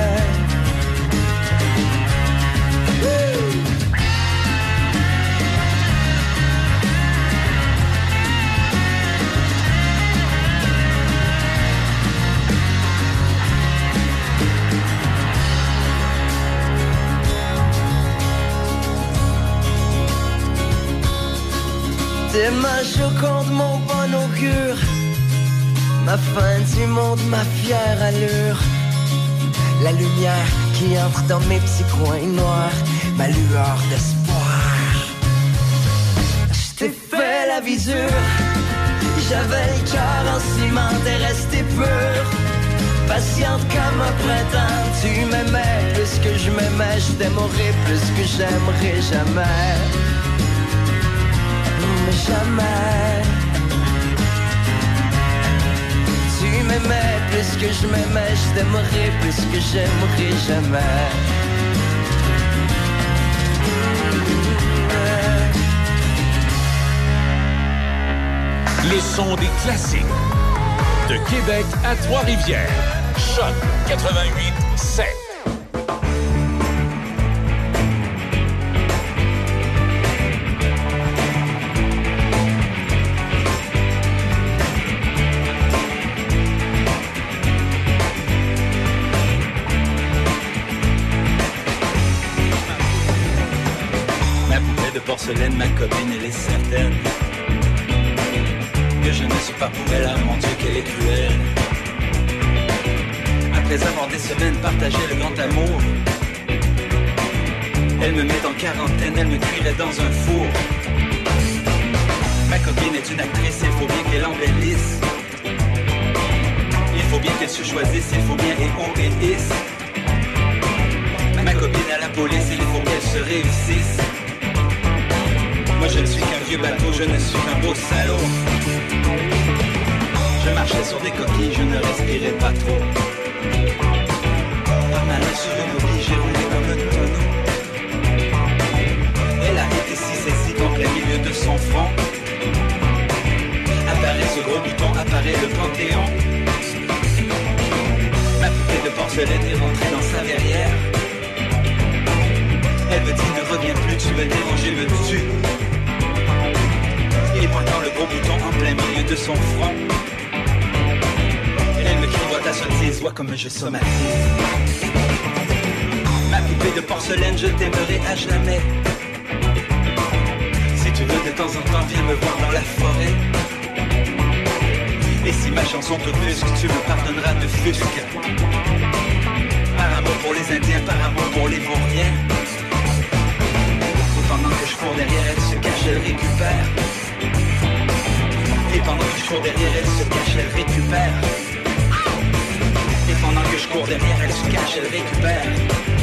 Tes mains choquantes, mon bon augure. Ma fin du monde, ma fière allure. La lumière qui entre dans mes petits coins noirs. Ma lueur d'espoir. Je t'ai fait la visure. J'avais le cœur en ciment, t'es resté pur. Patiente comme un printemps, tu m'aimais plus que je m'aimais, je t'aimerais plus que j'aimerais jamais mais jamais. M'aimais plus que je m'aimais, je t'aimerais plus que j'aimerais jamais. Le son des classiques. De Québec à Trois-Rivières. Choc 88 7. Ma copine, elle est certaine que je ne suis pas pour elle, ah mon Dieu, qu'elle est cruelle. Après avoir des semaines partagé le grand amour, elle me met en quarantaine, elle me cuirait dans un four. Ma copine est une actrice, il faut bien qu'elle embellisse. Il faut bien qu'elle se choisisse, il faut bien et obéisse. Ma copine à la police, il faut qu'elle se réussisse. Je ne suis qu'un vieux bateau, je ne suis qu'un beau salaud. Je marchais sur des coquilles, je ne respirais pas trop. Par ma main sur une oubli, j'ai roulé comme un tonneau. Elle a été si sexy qu'en plein milieu de son front apparaît ce gros bouton, apparaît le panthéon. Ma poupée de porcelaine est rentrée dans sa verrière. Elle me dit ne reviens plus, tu me déranges et me tues. Et pointant le gros bouton en plein milieu de son front. Elle me crie, vois ta sottise, vois comme je somatise. Ma poupée de porcelaine, je t'aimerai à jamais. Si tu veux de temps en temps, viens me voir dans la forêt. Et si ma chanson te brusque, tu me pardonneras de fusque. Par amour pour les Indiens, par amour pour les vauriens. Pendant que je cours derrière, elle se cache, elle récupère. Et pendant que je cours derrière, elle se cache, elle récupère. Et pendant que je cours derrière, elle se cache, elle récupère.